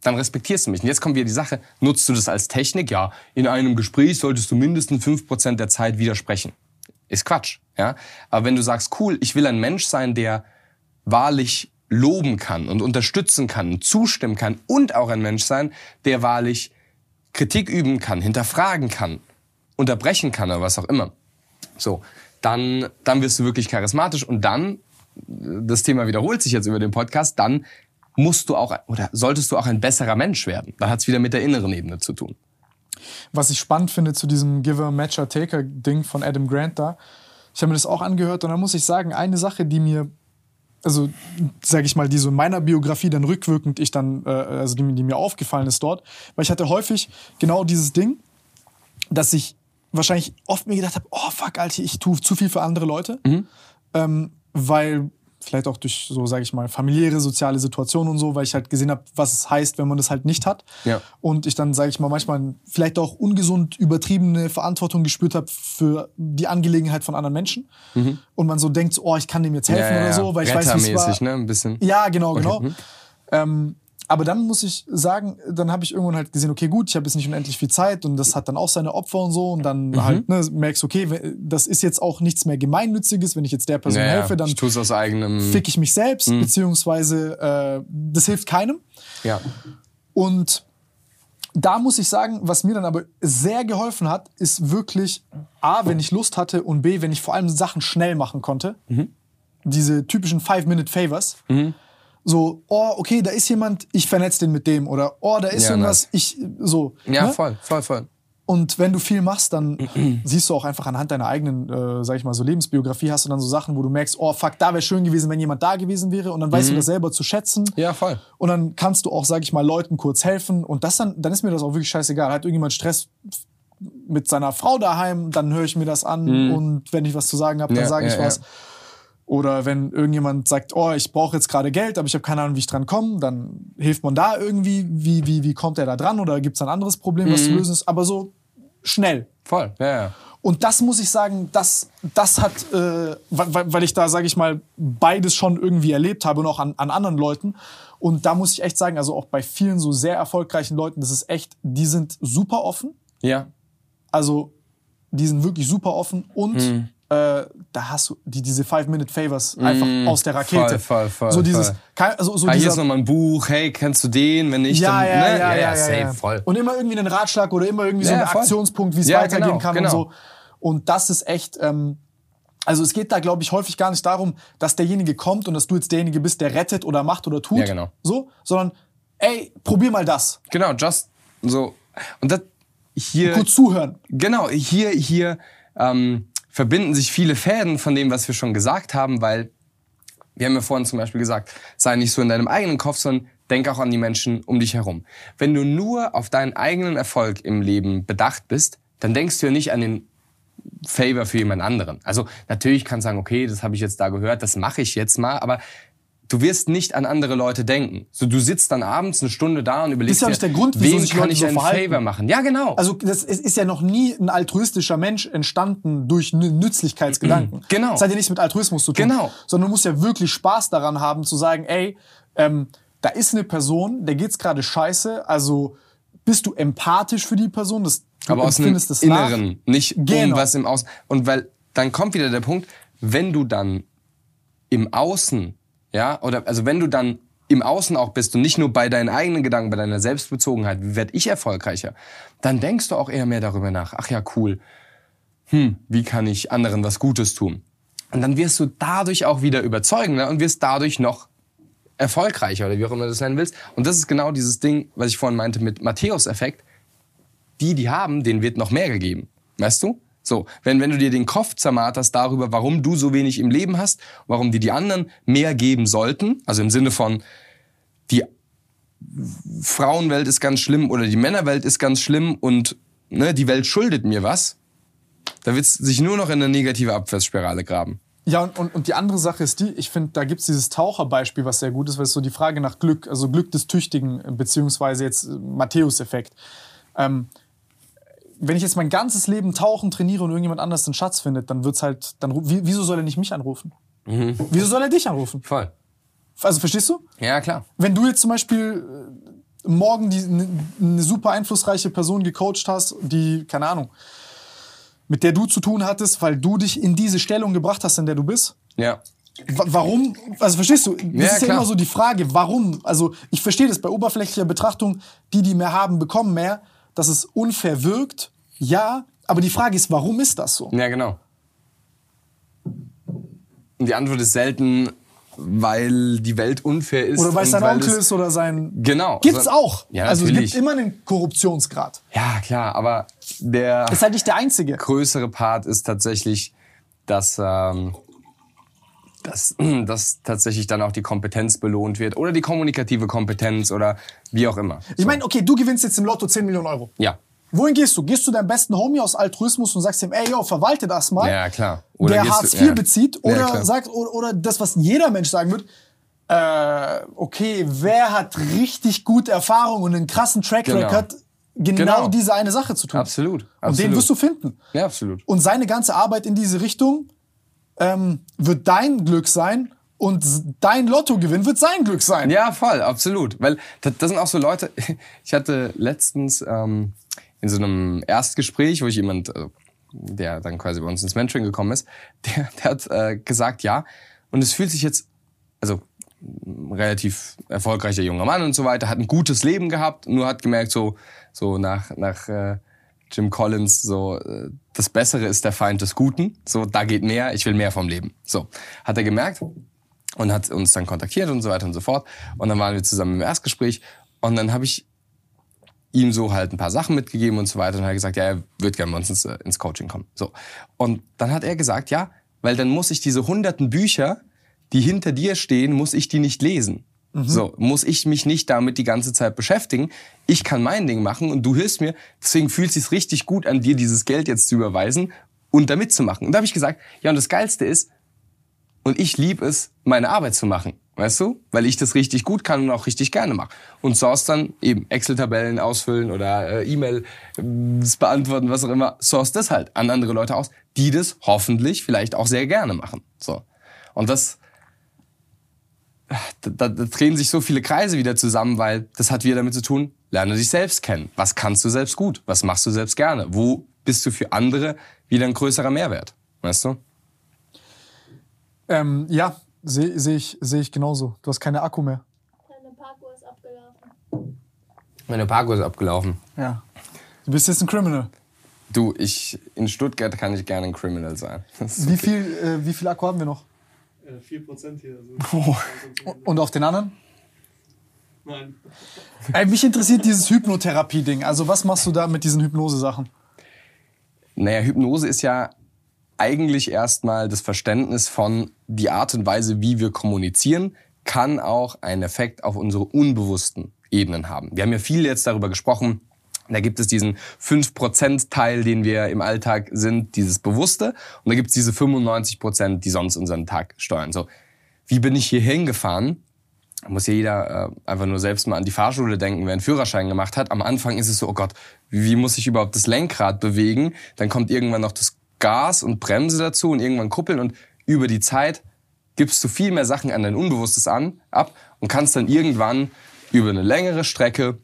dann respektierst du mich. Und jetzt kommt wieder die Sache, nutzt du das als Technik? Ja, in einem Gespräch solltest du mindestens fünf Prozent der Zeit widersprechen. Ist Quatsch, ja. Aber wenn du sagst, cool, ich will ein Mensch sein, der wahrlich loben kann und unterstützen kann, zustimmen kann und auch ein Mensch sein, der wahrlich Kritik üben kann, hinterfragen kann, unterbrechen kann oder was auch immer. So, dann, dann wirst du wirklich charismatisch und dann, das Thema wiederholt sich jetzt über den Podcast, dann musst du auch oder solltest du auch ein besserer Mensch werden. Da hat es wieder mit der inneren Ebene zu tun. Was ich spannend finde zu diesem Giver, Matcher, Taker Ding von Adam Grant da, ich habe mir das auch angehört und da muss ich sagen, eine Sache, die mir also sage ich mal, die so in meiner Biografie dann rückwirkend ich dann, äh, also die, die mir aufgefallen ist dort, weil ich hatte häufig genau dieses Ding, dass ich wahrscheinlich oft mir gedacht habe, oh fuck, Alter, ich tue zu viel für andere Leute, ähm, weil vielleicht auch durch so, sage ich mal, familiäre, soziale Situationen und so, weil ich halt gesehen habe, was es heißt, wenn man das halt nicht hat. Ja. Und ich dann, sage ich mal, manchmal vielleicht auch ungesund übertriebene Verantwortung gespürt habe für die Angelegenheit von anderen Menschen. Und man so denkt, oh, ich kann dem jetzt helfen oder so, weil ich weiß, wie es war. Ne? Ein bisschen. Ja, genau, Okay. genau. Mhm. Ähm, aber dann muss ich sagen, dann habe ich irgendwann halt gesehen, okay, gut, ich habe jetzt nicht unendlich viel Zeit und das hat dann auch seine Opfer und so und dann Mhm. halt ne, merkst, okay, das ist jetzt auch nichts mehr Gemeinnütziges, wenn ich jetzt der Person Ja, ja. helfe, dann ich aus eigenem. fick ich mich selbst, beziehungsweise äh, das hilft keinem. Ja. Und da muss ich sagen, was mir dann aber sehr geholfen hat, ist wirklich A, wenn ich Lust hatte und B, wenn ich vor allem Sachen schnell machen konnte. Mhm. Diese typischen Five-Minute-Favors. So, oh, okay, da ist jemand, ich vernetze den mit dem. Oder, oh, da ist Ja, irgendwas, ich, so. Ja, ne? voll, voll, voll. Und wenn du viel machst, dann siehst du auch einfach anhand deiner eigenen, äh, sag ich mal, so Lebensbiografie, hast du dann so Sachen, wo du merkst, oh fuck, da wäre schön gewesen, wenn jemand da gewesen wäre. Und dann weißt du das selber zu schätzen. Mhm. Ja, voll. Und dann kannst du auch, sag ich mal, Leuten kurz helfen. Und das dann, dann ist mir das auch wirklich scheißegal. Hat irgendjemand Stress mit seiner Frau daheim, dann höre ich mir das an. Und wenn ich was zu sagen habe, dann Mhm. Ja, sage ich ja, was. ja. Oder wenn irgendjemand sagt, oh, ich brauche jetzt gerade Geld, aber ich habe keine Ahnung, wie ich dran komme, dann hilft man da irgendwie, wie, wie, wie kommt er da dran oder gibt es ein anderes Problem, was zu Mhm. lösen ist, aber so schnell. Voll. Ja, ja. Und das muss ich sagen, das, das hat, äh, weil, weil ich da, sage ich mal, beides schon irgendwie erlebt habe und auch an, an anderen Leuten. Und da muss ich echt sagen, also auch bei vielen so sehr erfolgreichen Leuten, das ist echt, die sind super offen. Ja. Also die sind wirklich super offen und Hm. Äh, da hast du die, diese Five-Minute-Favors einfach aus der Rakete. Voll, voll, voll, so dieses, voll. also so Ah, hier ist nochmal ein Buch. Hey, kennst du den? Wenn nicht, ja, dann. ja, ne? ja, ja, ja, safe, ja. voll. Und immer irgendwie einen Ratschlag oder immer irgendwie so einen voll. Aktionspunkt, wie es weitergehen genau, kann genau. und so. Und das ist echt, ähm, also es geht da, glaube ich, häufig gar nicht darum, dass derjenige kommt und dass du jetzt derjenige bist, der rettet oder macht oder tut. Ja, genau. So, sondern, ey, probier mal das. Genau, just so. Und das hier. Gut zuhören. Genau, hier, hier ähm, verbinden sich viele Fäden von dem, was wir schon gesagt haben, weil wir haben ja vorhin zum Beispiel gesagt, sei nicht so in deinem eigenen Kopf, sondern denk auch an die Menschen um dich herum. Wenn du nur auf deinen eigenen Erfolg im Leben bedacht bist, dann denkst du ja nicht an den Favor für jemand anderen. Also natürlich kannst du sagen, okay, das habe ich jetzt da gehört, das mache ich jetzt mal, aber du wirst nicht an andere Leute denken. So, du sitzt dann abends eine Stunde da und überlegst ja dir, der Grund, wem kann Leute ich so einen. Favor machen? Ja, genau. Also das es ist ja noch nie ein altruistischer Mensch entstanden durch Nü- Nützlichkeitsgedanken. Genau. Das hat ja nichts mit Altruismus zu tun. Genau. Sondern du musst ja wirklich Spaß daran haben zu sagen, ey, ähm, da ist eine Person, der geht's gerade scheiße, also bist du empathisch für die Person, das, du aber aus empfindest das nach. Inneren, nicht um Genau. was im Außen. Und weil dann kommt wieder der Punkt, wenn du dann im Außen, ja, oder also wenn du dann im Außen auch bist und nicht nur bei deinen eigenen Gedanken, bei deiner Selbstbezogenheit, wie werde ich erfolgreicher, dann denkst du auch eher mehr darüber nach. Ach ja, cool. Hm, wie kann ich anderen was Gutes tun? Und dann wirst du dadurch auch wieder überzeugender und wirst dadurch noch erfolgreicher oder wie auch immer du das nennen willst. Und das ist genau dieses Ding, was ich vorhin meinte mit Matthäus-Effekt die, die haben, denen wird noch mehr gegeben. Weißt du? So, wenn, wenn du dir den Kopf zermarterst darüber, warum du so wenig im Leben hast, warum dir die anderen mehr geben sollten, also im Sinne von, die Frauenwelt ist ganz schlimm oder die Männerwelt ist ganz schlimm und ne, die Welt schuldet mir was, da wird sich nur noch in eine negative Abwärtsspirale graben. Ja, und, und, die andere Sache ist die, ich finde, da gibt's dieses Taucherbeispiel, was sehr gut ist, weil es so die Frage nach Glück, also Glück des Tüchtigen, äh, beziehungsweise jetzt äh, Matthäus-Effekt. Ähm, wenn ich jetzt mein ganzes Leben tauchen trainiere und irgendjemand anders den Schatz findet, dann wird's halt, dann wieso soll er nicht mich anrufen? Wieso soll er dich anrufen? Voll. Also verstehst du? Ja, klar. Wenn du jetzt zum Beispiel äh, morgen die, eine ne super einflussreiche Person gecoacht hast, die, keine Ahnung, mit der du zu tun hattest, weil du dich in diese Stellung gebracht hast, in der du bist, Ja. Wa- Warum? Also verstehst du? Das Ja, ist ja klar. immer so die Frage, warum? Also ich verstehe das bei oberflächlicher Betrachtung, die, die mehr haben, bekommen mehr, dass es unfair wirkt. Ja, aber die Frage ist, warum ist das so? Ja, genau. Und die Antwort ist selten, weil die Welt unfair ist. Oder weil es sein Onkel ist oder sein. Genau. Gibt's So- auch. Ja, also es gibt immer einen Korruptionsgrad. Ja, klar, aber der Ist halt nicht der einzige. größere Part ist tatsächlich, dass, ähm, dass, dass tatsächlich dann auch die Kompetenz belohnt wird oder die kommunikative Kompetenz oder wie auch immer. Ich meine, okay, du gewinnst jetzt im Lotto 10 Millionen Euro. Ja. Wohin gehst du? Gehst du deinem besten Homie aus Altruismus und sagst ihm, ey, yo, verwalte das mal? Ja, klar. der gehst Hartz IV ja. bezieht Ja, oder klar. sagt oder, oder das, was jeder Mensch sagen wird. Äh, okay, wer hat richtig gute Erfahrung und einen krassen Track Genau. Record, genau, Genau. diese eine Sache zu tun? Absolut. Und absolut. den wirst du finden. Ja, absolut. Und seine ganze Arbeit in diese Richtung ähm, wird dein Glück sein und dein Lottogewinn wird sein Glück sein. Ja, voll, absolut. Weil das, das sind auch so Leute, ich hatte letztens ähm, in so einem Erstgespräch, wo ich jemand, äh, der dann quasi bei uns ins Mentoring gekommen ist, der, der hat äh, gesagt, ja, und es fühlt sich jetzt, also relativ erfolgreicher junger Mann und so weiter, hat ein gutes Leben gehabt, nur hat gemerkt, so, so nach, nach äh, Jim Collins, so, äh, das Bessere ist der Feind des Guten, so, da geht mehr, ich will mehr vom Leben. So, hat er gemerkt und hat uns dann kontaktiert und so weiter und so fort. Und dann waren wir zusammen im Erstgespräch und dann habe ich ihm so halt ein paar Sachen mitgegeben und so weiter und hat gesagt, ja, er wird gerne bei uns ins, äh, ins Coaching kommen. So. Und dann hat er gesagt, ja, weil dann muss ich diese hunderten Bücher, die hinter dir stehen, muss ich die nicht lesen. So, muss ich mich nicht damit die ganze Zeit beschäftigen. Ich kann mein Ding machen und du hilfst mir. Deswegen fühlt es sich richtig gut an, dir dieses Geld jetzt zu überweisen und da mitzumachen. Und da habe ich gesagt, ja, und das Geilste ist, und ich liebe es, meine Arbeit zu machen. Weißt du? Weil ich das richtig gut kann und auch richtig gerne mache. Und Source dann eben Excel-Tabellen ausfüllen oder äh, E-Mail äh, beantworten, was auch immer. Source das halt an andere Leute aus, die das hoffentlich vielleicht auch sehr gerne machen. So. Und das, da, da, drehen sich so viele Kreise wieder zusammen, weil das hat wieder damit zu tun, lerne dich selbst kennen. Was kannst du selbst gut? Was machst du selbst gerne? Wo bist du für andere wieder ein größerer Mehrwert? Weißt du? Ähm, ja, sehe seh ich, seh ich genauso. Du hast keine Akku mehr. Deine Parkour ist abgelaufen. Meine Parkour ist abgelaufen. Ja. Du bist jetzt ein Criminal. Du, ich in Stuttgart kann ich gerne ein Criminal sein. Ist Wie okay. viel, äh, wie viel Akku haben wir noch? Äh, 4% hier. Also Und auf den anderen? Nein. Ey, mich interessiert dieses Hypnotherapie-Ding. Also was machst du da mit diesen Hypnose-Sachen? Naja, Hypnose ist ja eigentlich erstmal das Verständnis von die Art und Weise, wie wir kommunizieren, kann auch einen Effekt auf unsere unbewussten Ebenen haben. Wir haben ja viel jetzt darüber gesprochen. Da gibt es diesen 5%-Teil, den wir im Alltag sind, dieses Bewusste. Und da gibt es diese 95%, die sonst unseren Tag steuern. So, wie bin ich hier hingefahren? Da muss ja jeder äh, einfach nur selbst mal an die Fahrschule denken, wer einen Führerschein gemacht hat. Am Anfang ist es so, oh Gott, wie muss ich überhaupt das Lenkrad bewegen? Dann kommt irgendwann noch das Gas und Bremse dazu und irgendwann Kuppeln und über die Zeit gibst du viel mehr Sachen an dein Unbewusstes an, ab und kannst dann irgendwann über eine längere Strecke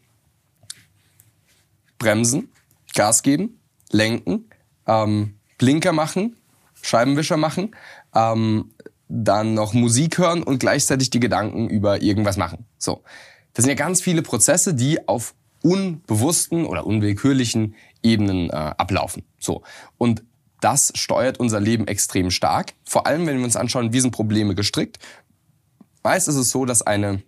bremsen, Gas geben, lenken, ähm, Blinker machen, Scheibenwischer machen, ähm, dann noch Musik hören und gleichzeitig die Gedanken über irgendwas machen. So, das sind ja ganz viele Prozesse, die auf unbewussten oder unwillkürlichen Ebenen äh, ablaufen. So und das steuert unser Leben extrem stark. Vor allem, wenn wir uns anschauen, wie sind Probleme gestrickt. Meist ist es so, dass eine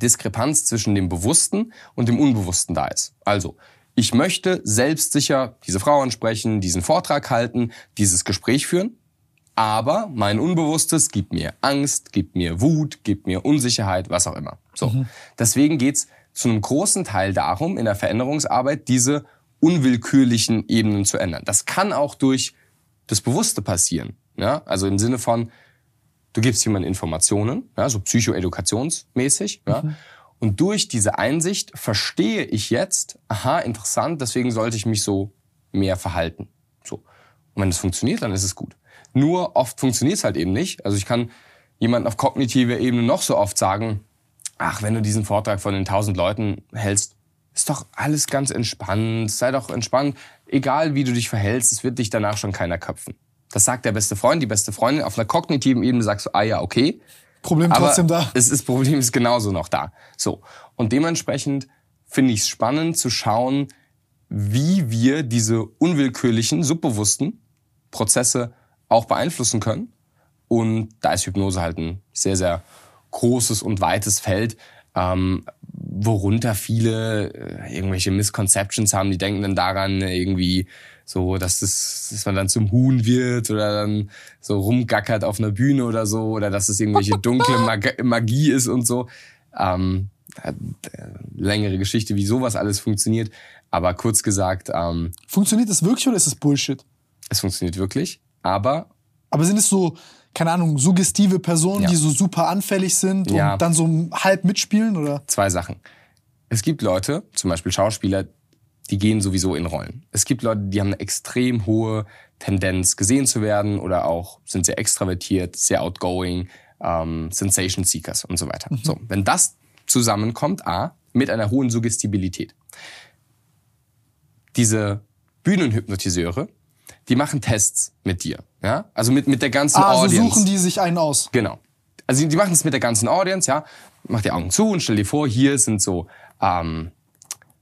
Diskrepanz zwischen dem Bewussten und dem Unbewussten da ist. Also, ich möchte selbstsicher diese Frau ansprechen, diesen Vortrag halten, dieses Gespräch führen, aber mein Unbewusstes gibt mir Angst, gibt mir Wut, gibt mir Unsicherheit, was auch immer. So. Deswegen geht's zu einem großen Teil darum, in der Veränderungsarbeit diese unwillkürlichen Ebenen zu ändern. Das kann auch durch das Bewusste passieren. Ja? Also im Sinne von, du gibst jemandem Informationen, ja, so psychoedukationsmäßig, ja, und durch diese Einsicht verstehe ich jetzt, aha, interessant, deswegen sollte ich mich so mehr verhalten. So. Und wenn das funktioniert, dann ist es gut. Nur oft funktioniert es halt eben nicht. Also ich kann jemanden auf kognitiver Ebene noch so oft sagen, ach, wenn du diesen Vortrag von den tausend Leuten hältst, ist doch alles ganz entspannt, sei doch entspannt, egal wie du dich verhältst, es wird dich danach schon keiner köpfen. Das sagt der beste Freund, die beste Freundin. Auf einer kognitiven Ebene sagst du, ah ja, okay. Problem Aber trotzdem da. Es, das Problem ist genauso noch da. So. Und dementsprechend finde ich es spannend zu schauen, wie wir diese unwillkürlichen, subbewussten Prozesse auch beeinflussen können. Und da ist Hypnose halt ein sehr, sehr großes und weites Feld, ähm, worunter viele äh, irgendwelche Misconceptions haben, die denken dann daran irgendwie so, dass, das, dass man dann zum Huhn wird oder dann so rumgackert auf einer Bühne oder so oder dass es irgendwelche dunkle Mag Magie ist und so. Ähm, äh, längere Geschichte, wie sowas alles funktioniert. Aber kurz gesagt, ähm, Funktioniert das wirklich oder ist es Bullshit? es funktioniert wirklich. Aber Aber sind es so, keine Ahnung, suggestive Personen, Ja. die so super anfällig sind Ja. und dann so halb mitspielen oder? zwei Sachen. Es gibt Leute, zum Beispiel Schauspieler, die gehen sowieso in Rollen. Es gibt Leute, die haben eine extrem hohe Tendenz, gesehen zu werden oder auch sind sehr extravertiert, sehr outgoing, ähm, Sensation Seekers und so weiter. So, wenn das zusammenkommt, A, mit einer hohen Suggestibilität. Diese Bühnenhypnotiseure, die machen Tests mit dir. Ja? Also mit, mit der ganzen Ah, so Audience. suchen die sich einen aus. Genau. Also die- die machen es mit der ganzen Audience, ja. Mach die Augen zu und stell dir vor, hier sind so, ähm,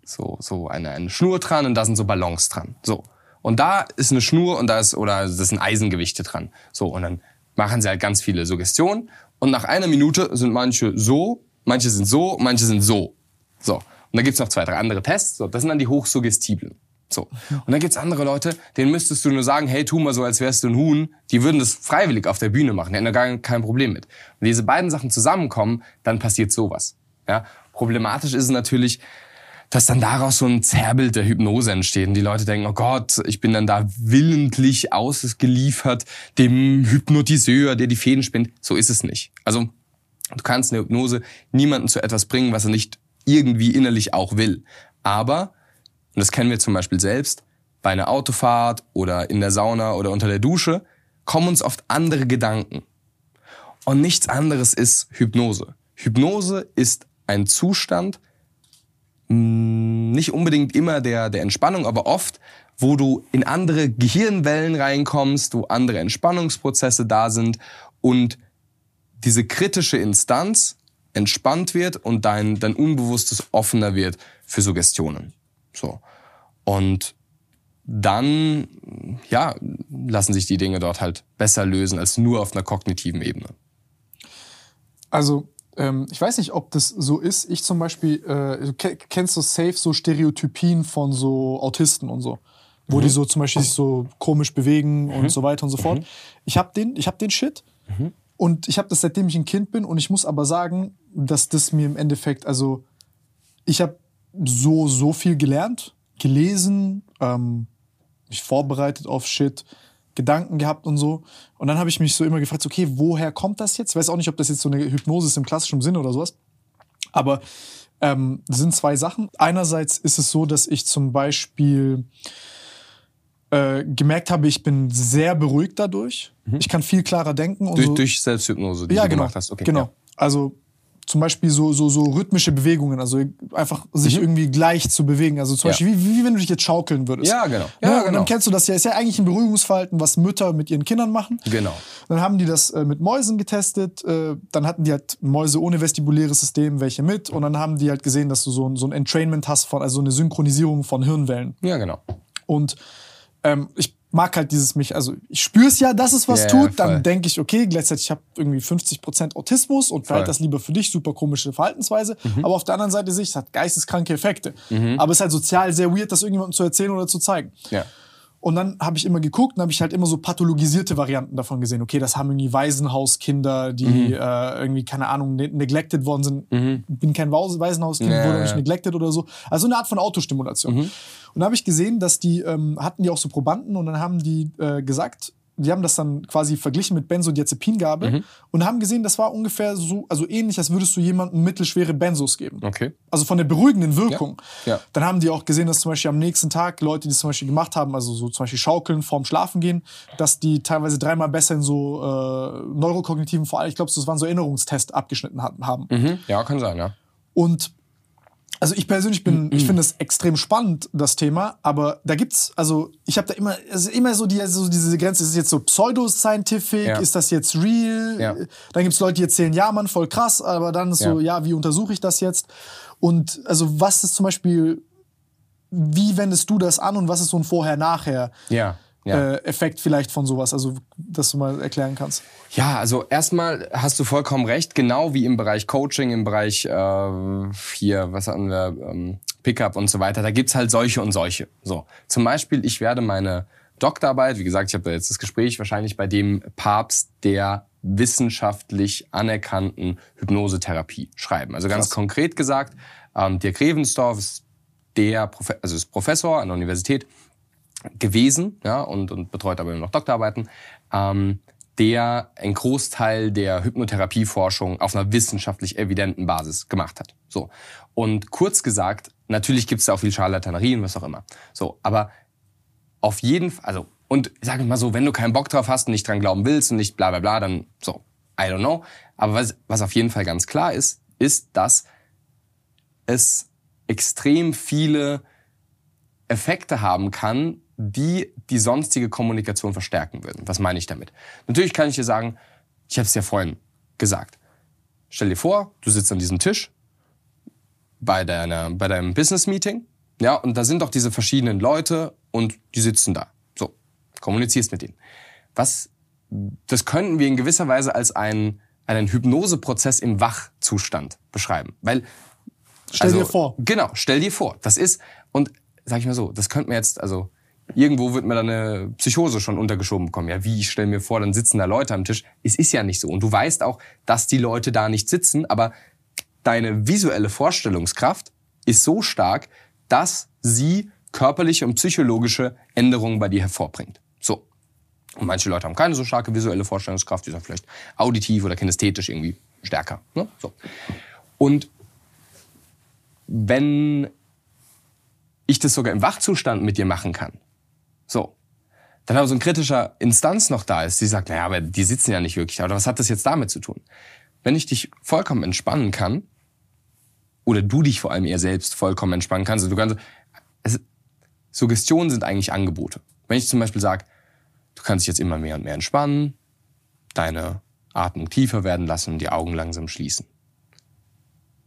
so, so eine, eine Schnur dran und da sind so Ballons dran. So. Und da ist eine Schnur und da ist, oder das sind Eisengewichte dran. So. Und dann machen sie halt ganz viele Suggestionen. Und nach einer Minute sind manche so, manche sind so, manche sind so. So. Und da gibt's noch zwei, drei andere Tests. So. Das sind dann die hochsuggestiblen. So. Und dann gibt's andere Leute, denen müsstest du nur sagen, hey, tu mal so, als wärst du ein Huhn. Die würden das freiwillig auf der Bühne machen. Die hätten da gar kein Problem mit. Wenn diese beiden Sachen zusammenkommen, dann passiert sowas. Ja? Problematisch ist es natürlich, dass dann daraus so ein Zerrbild der Hypnose entsteht und die Leute denken, oh Gott, ich bin dann da willentlich ausgeliefert dem Hypnotiseur, der die Fäden spinnt. So ist es nicht. Also du kannst eine Hypnose niemanden zu etwas bringen, was er nicht irgendwie innerlich auch will. Aber, und das kennen wir zum Beispiel selbst, bei einer Autofahrt oder in der Sauna oder unter der Dusche, kommen uns oft andere Gedanken. Und nichts anderes ist Hypnose. Hypnose ist ein Zustand, nicht unbedingt immer der, der Entspannung, aber oft, wo du in andere Gehirnwellen reinkommst, wo andere Entspannungsprozesse da sind und diese kritische Instanz entspannt wird und dein, dein Unbewusstes offener wird für Suggestionen. So. Und dann, ja, lassen sich die Dinge dort halt besser lösen als nur auf einer kognitiven Ebene. Also, ähm, ich weiß nicht, ob das so ist. Ich zum Beispiel, äh, kennst du safe so Stereotypien von so Autisten und so. Wo die so zum Beispiel sich so komisch bewegen und so weiter und so fort. Ich hab den, ich hab den Shit. Und ich habe das seitdem ich ein Kind bin. Und ich muss aber sagen, dass das mir im Endeffekt, also ich habe so, so viel gelernt, gelesen, ähm, mich vorbereitet auf Shit, Gedanken gehabt und so. Und dann habe ich mich so immer gefragt, okay, woher kommt das jetzt? Ich weiß auch nicht, ob das jetzt so eine Hypnose ist im klassischen Sinne oder sowas. Aber ähm, sind zwei Sachen. Einerseits ist es so, dass ich zum Beispiel äh, gemerkt habe, ich bin sehr beruhigt dadurch. Ich kann viel klarer denken. Und Durch, so. durch Selbsthypnose, die ja, du genau. gemacht hast. Okay, genau. Ja. Also zum Beispiel so, so, so rhythmische Bewegungen, also einfach sich irgendwie gleich zu bewegen. Also zum Mhm. Ja. Beispiel, wie, wie wenn du dich jetzt schaukeln würdest. Ja, genau. Ne? Ja, Und genau. dann kennst du das ja, ist ja eigentlich ein Beruhigungsverhalten, was Mütter mit ihren Kindern machen. Genau. Dann haben die das äh, mit Mäusen getestet. Äh, dann hatten die halt Mäuse ohne vestibuläres System, welche mit. Und dann haben die halt gesehen, dass du so ein, so ein Entrainment hast, von, also eine Synchronisierung von Hirnwellen. Ja, genau. Und ähm, ich mag halt dieses mich, also ich spüre es ja, dass es was ja, tut, voll. dann denke ich, okay, gleichzeitig ich habe irgendwie 50% Autismus und Voll. halt das lieber für dich, super komische Verhaltensweise. Mhm. Aber auf der anderen Seite sehe ich, es hat geisteskranke Effekte. Aber es ist halt sozial sehr weird, das irgendjemandem zu erzählen oder zu zeigen. Ja. Und dann habe ich immer geguckt und habe ich halt immer so pathologisierte Varianten davon gesehen. Okay, das haben irgendwie Waisenhauskinder, die Mhm. äh, irgendwie, keine Ahnung, ne neglected worden sind. Bin kein Waisenhauskind, Ja, wurde ja, nicht neglected oder so. Also eine Art von Autostimulation. Und da habe ich gesehen, dass die, ähm, hatten die auch so Probanden und dann haben die äh, gesagt, die haben das dann quasi verglichen mit Benzodiazepingabe und haben gesehen, das war ungefähr so, also ähnlich, als würdest du jemandem mittelschwere Benzos geben. Okay. Also von der beruhigenden Wirkung. Ja. Ja. Dann haben die auch gesehen, dass zum Beispiel am nächsten Tag Leute, die es zum Beispiel gemacht haben, also so zum Beispiel Schaukeln vorm Schlafen gehen, dass die teilweise dreimal besser in so äh, neurokognitiven, vor allem, ich glaube, das waren so Erinnerungstests abgeschnitten haben. Mhm. Ja, kann sein, ja. Und also ich persönlich bin, Mhm. ich finde es extrem spannend, das Thema, aber da gibt's, also ich habe da immer, also immer so, die, so diese Grenze, ist es jetzt so pseudoscientific, Ja. ist das jetzt real? Ja. Dann gibt's Leute, die erzählen, ja, Mann, voll krass, aber dann ist so, ja, wie untersuche ich das jetzt? Und also was ist zum Beispiel, wie wendest du das an und was ist so ein Vorher-Nachher? Ja. Ja. äh, Effekt vielleicht von sowas? Also, dass du mal erklären kannst. Ja, also erstmal hast du vollkommen recht, genau wie im Bereich Coaching, im Bereich äh, hier, was hatten wir, ähm, Pickup und so weiter, da gibt's halt solche und solche. So, zum Beispiel, ich werde meine Doktorarbeit, wie gesagt, ich habe jetzt das Gespräch wahrscheinlich bei dem Papst der wissenschaftlich anerkannten Hypnosetherapie schreiben. Also ganz Krass. konkret gesagt, ähm, Dirk Revensdorf ist der Profe also ist Professor an der Universität gewesen ja, und, und betreut aber immer noch Doktorarbeiten, ähm, der einen Großteil der Hypnotherapieforschung auf einer wissenschaftlich evidenten Basis gemacht hat. So. Und kurz gesagt, natürlich gibt es da auch viel Scharlatanerie und was auch immer. So, aber auf jeden Fall, also, und ich sage mal so, wenn du keinen Bock drauf hast und nicht dran glauben willst und nicht bla bla bla, dann so, I don't know. Aber was, was auf jeden Fall ganz klar ist, ist, dass es extrem viele Effekte haben kann, die die sonstige Kommunikation verstärken würden. Was meine ich damit? Natürlich kann ich dir sagen, ich habe es ja vorhin gesagt. Stell dir vor, du sitzt an diesem Tisch bei, deiner, bei deinem Business-Meeting, ja, und da sind doch diese verschiedenen Leute und die sitzen da. So, kommunizierst mit denen. Was, das könnten wir in gewisser Weise als einen, einen Hypnoseprozess im Wachzustand beschreiben. Weil Stell dir vor. Genau, stell dir vor. Das ist, und sag ich mal so, das könnte mir jetzt, also irgendwo wird mir dann eine Psychose schon untergeschoben bekommen. Ja, wie, ich stell mir vor, dann sitzen da Leute am Tisch. Es ist ja nicht so. Und du weißt auch, dass die Leute da nicht sitzen, aber deine visuelle Vorstellungskraft ist so stark, dass sie körperliche und psychologische Änderungen bei dir hervorbringt. So. Und manche Leute haben keine so starke visuelle Vorstellungskraft, die sind vielleicht auditiv oder kinästhetisch irgendwie stärker. Ne? So. Und wenn ich das sogar im Wachzustand mit dir machen kann, so, dann aber so ein kritischer Instanz noch da ist, die sagt, naja, aber die sitzen ja nicht wirklich da. Oder was hat das jetzt damit zu tun? Wenn ich dich vollkommen entspannen kann, oder du dich vor allem eher selbst vollkommen entspannen kannst, also du kannst, es, Suggestionen sind eigentlich Angebote. Wenn ich zum Beispiel sage, du kannst dich jetzt immer mehr und mehr entspannen, deine Atmung tiefer werden lassen und die Augen langsam schließen.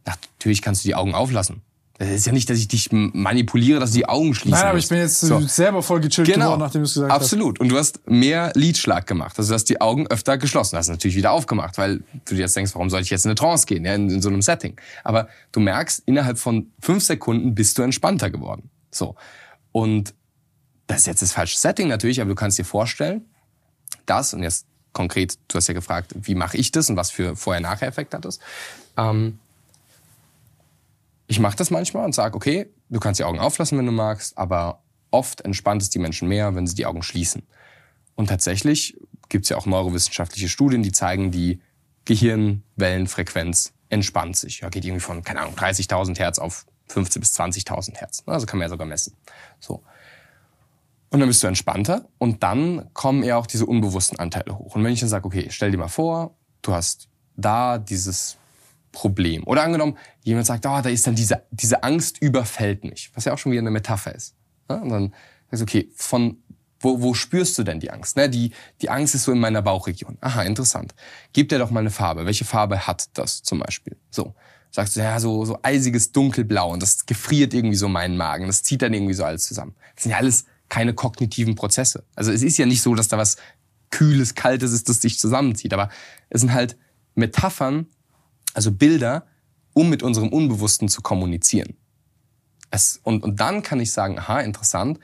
Natürlich kannst du die Augen auflassen. Das ist ja nicht, dass ich dich manipuliere, dass du die Augen schließen Nein, aber ich bin jetzt So. selber voll gechillt geworden, nachdem du es gesagt Absolut. Und du hast mehr Lidschlag gemacht. Also du hast die Augen öfter geschlossen. Hast natürlich wieder aufgemacht, weil du dir jetzt denkst, warum soll ich jetzt in eine Trance gehen, ja, in, in so einem Setting. Aber du merkst, innerhalb von fünf Sekunden bist du entspannter geworden. So. Und das ist jetzt das falsche Setting natürlich, aber du kannst dir vorstellen, dass, und jetzt konkret, du hast ja gefragt, wie mache ich das und was für Vorher-Nachher-Effekt hat das. Ähm, ich mache das manchmal und sage, okay, du kannst die Augen auflassen, wenn du magst, aber oft entspannt es die Menschen mehr, wenn sie die Augen schließen. Und tatsächlich gibt es ja auch neurowissenschaftliche Studien, die zeigen, die Gehirnwellenfrequenz entspannt sich. Ja, geht irgendwie von, keine Ahnung, 30.000 Hertz auf 15.000 bis 20.000 Hertz. Also kann man ja sogar messen. So. Und dann bist du entspannter und dann kommen eher auch diese unbewussten Anteile hoch. Und wenn ich dann sage, okay, stell dir mal vor, du hast da dieses Problem. Oder angenommen, jemand sagt, oh, da ist dann diese, diese Angst überfällt mich, was ja auch schon wieder eine Metapher ist. Ja, und dann sagst du, okay, von wo, wo spürst du denn die Angst? Ne, die, die Angst ist so in meiner Bauchregion. Aha, interessant. Gib dir doch mal eine Farbe. Welche Farbe hat das zum Beispiel? So. Sagst du, ja, so, so eisiges Dunkelblau und das gefriert irgendwie so meinen Magen. Das zieht dann irgendwie so alles zusammen. Das sind ja alles keine kognitiven Prozesse. Also es ist ja nicht so, dass da was Kühles, Kaltes ist, das dich zusammenzieht. Aber es sind halt Metaphern, also Bilder, um mit unserem Unbewussten zu kommunizieren. Es, und, und dann kann ich sagen, aha, interessant,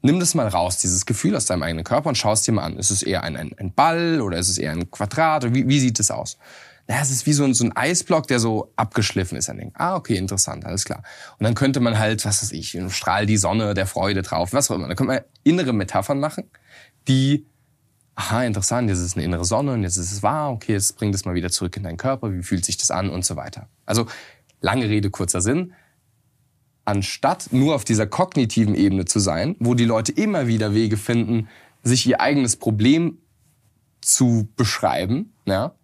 nimm das mal raus, dieses Gefühl aus deinem eigenen Körper und schau es dir mal an. Ist es eher ein, ein, ein Ball oder ist es eher ein Quadrat? Wie, wie sieht es aus? Naja, es ist wie so ein, so ein Eisblock, der so abgeschliffen ist. Denkt, ah, okay, interessant, alles klar. Und dann könnte man halt, was weiß ich, strahl die Sonne der Freude drauf, was auch immer. Dann könnte man innere Metaphern machen, die aha, interessant, jetzt ist es eine innere Sonne und jetzt ist es wahr, okay, jetzt bring das mal wieder zurück in deinen Körper, wie fühlt sich das an und so weiter. Also lange Rede, kurzer Sinn. Anstatt nur auf dieser kognitiven Ebene zu sein, wo die Leute immer wieder Wege finden, sich ihr eigenes Problem zu beschreiben, ja,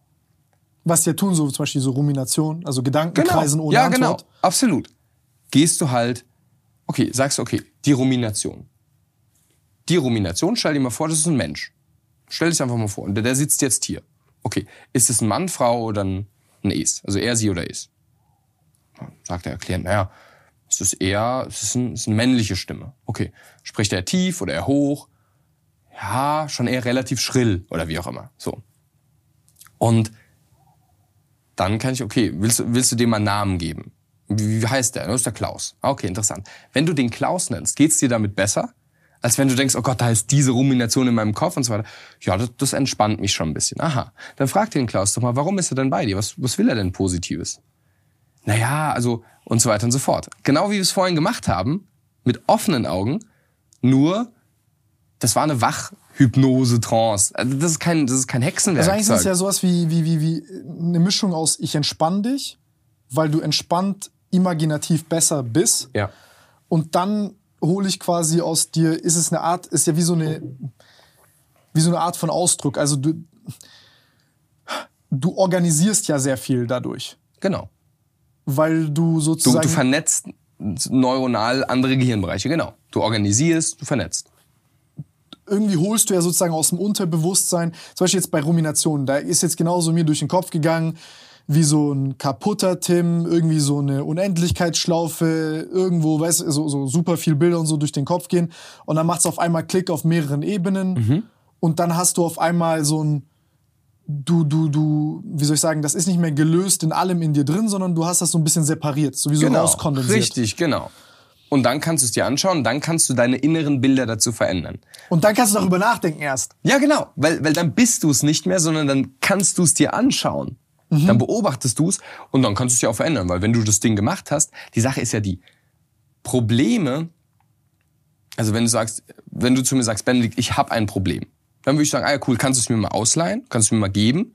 Was ja tun, so zum Beispiel so Rumination, also Gedankenkreisen ohne ja, Antwort. genau, absolut. Gehst du halt, okay, sagst du, okay, die Rumination. Die Rumination, stell dir mal vor, das ist ein Mensch. Stell dich einfach mal vor. Der, der sitzt jetzt hier. Okay, ist es ein Mann, Frau oder ein, ein Es? Also er, sie oder es? Sagt er erklärend, naja, es ist eher, es ist, ein, es ist eine männliche Stimme. Okay, spricht er tief oder eher hoch? ja, schon eher relativ schrill oder wie auch immer. So. Und dann kann ich, okay, willst, du- willst du dem mal einen Namen geben? Wie wie heißt der? Das ist der Klaus. Ah, Okay, interessant. Wenn du den Klaus nennst, geht's dir damit besser? Als wenn du denkst, oh Gott, da ist diese Rumination in meinem Kopf und so weiter. Ja, das, das entspannt mich schon ein bisschen. Aha. Dann frag den Klaus doch mal, warum ist er denn bei dir? Was, was will er denn Positives? Naja, also, und so weiter und so fort. Genau wie wir es vorhin gemacht haben, mit offenen Augen, nur, das war eine Wachhypnose, Trance. Also das ist kein, das ist kein Hexenwerk. Also eigentlich ist es ja sowas wie, wie, wie, wie eine Mischung aus ich entspann dich, weil du entspannt imaginativ besser bist. ja. Und dann hole ich quasi aus dir, ist es eine Art, ist ja wie so eine, wie so eine Art von Ausdruck. Also du, du organisierst ja sehr viel dadurch, Genau. weil du Du, sozusagen du vernetzt neuronal andere Gehirnbereiche, genau. Du organisierst, du vernetzt. irgendwie holst du ja sozusagen aus dem Unterbewusstsein, zum Beispiel jetzt bei Ruminationen, da ist jetzt genauso mir durch den Kopf gegangen, wie so ein kaputter Tim, irgendwie so eine Unendlichkeitsschlaufe, irgendwo, weißt du, so, so super viel Bilder und so durch den Kopf gehen. Und dann macht's auf einmal Klick auf mehreren Ebenen. Und dann hast du auf einmal so ein, du, du, du, wie soll ich sagen, das ist nicht mehr gelöst in allem in dir drin, sondern du hast das so ein bisschen separiert, sowieso rauskondensiert. Genau. Richtig, genau. Und dann kannst du es dir anschauen, dann kannst du deine inneren Bilder dazu verändern. Und dann kannst du darüber nachdenken erst. Ja, genau, weil, weil dann bist du es nicht mehr, sondern dann kannst du es dir anschauen. Dann beobachtest du es und dann kannst du es dir auch verändern, weil wenn du das Ding gemacht hast, die Sache ist ja die, Probleme, also wenn du sagst, wenn du zu mir sagst, Benedikt, ich habe ein Problem, dann würde ich sagen, ah ja cool, kannst du es mir mal ausleihen, kannst du mir mal geben?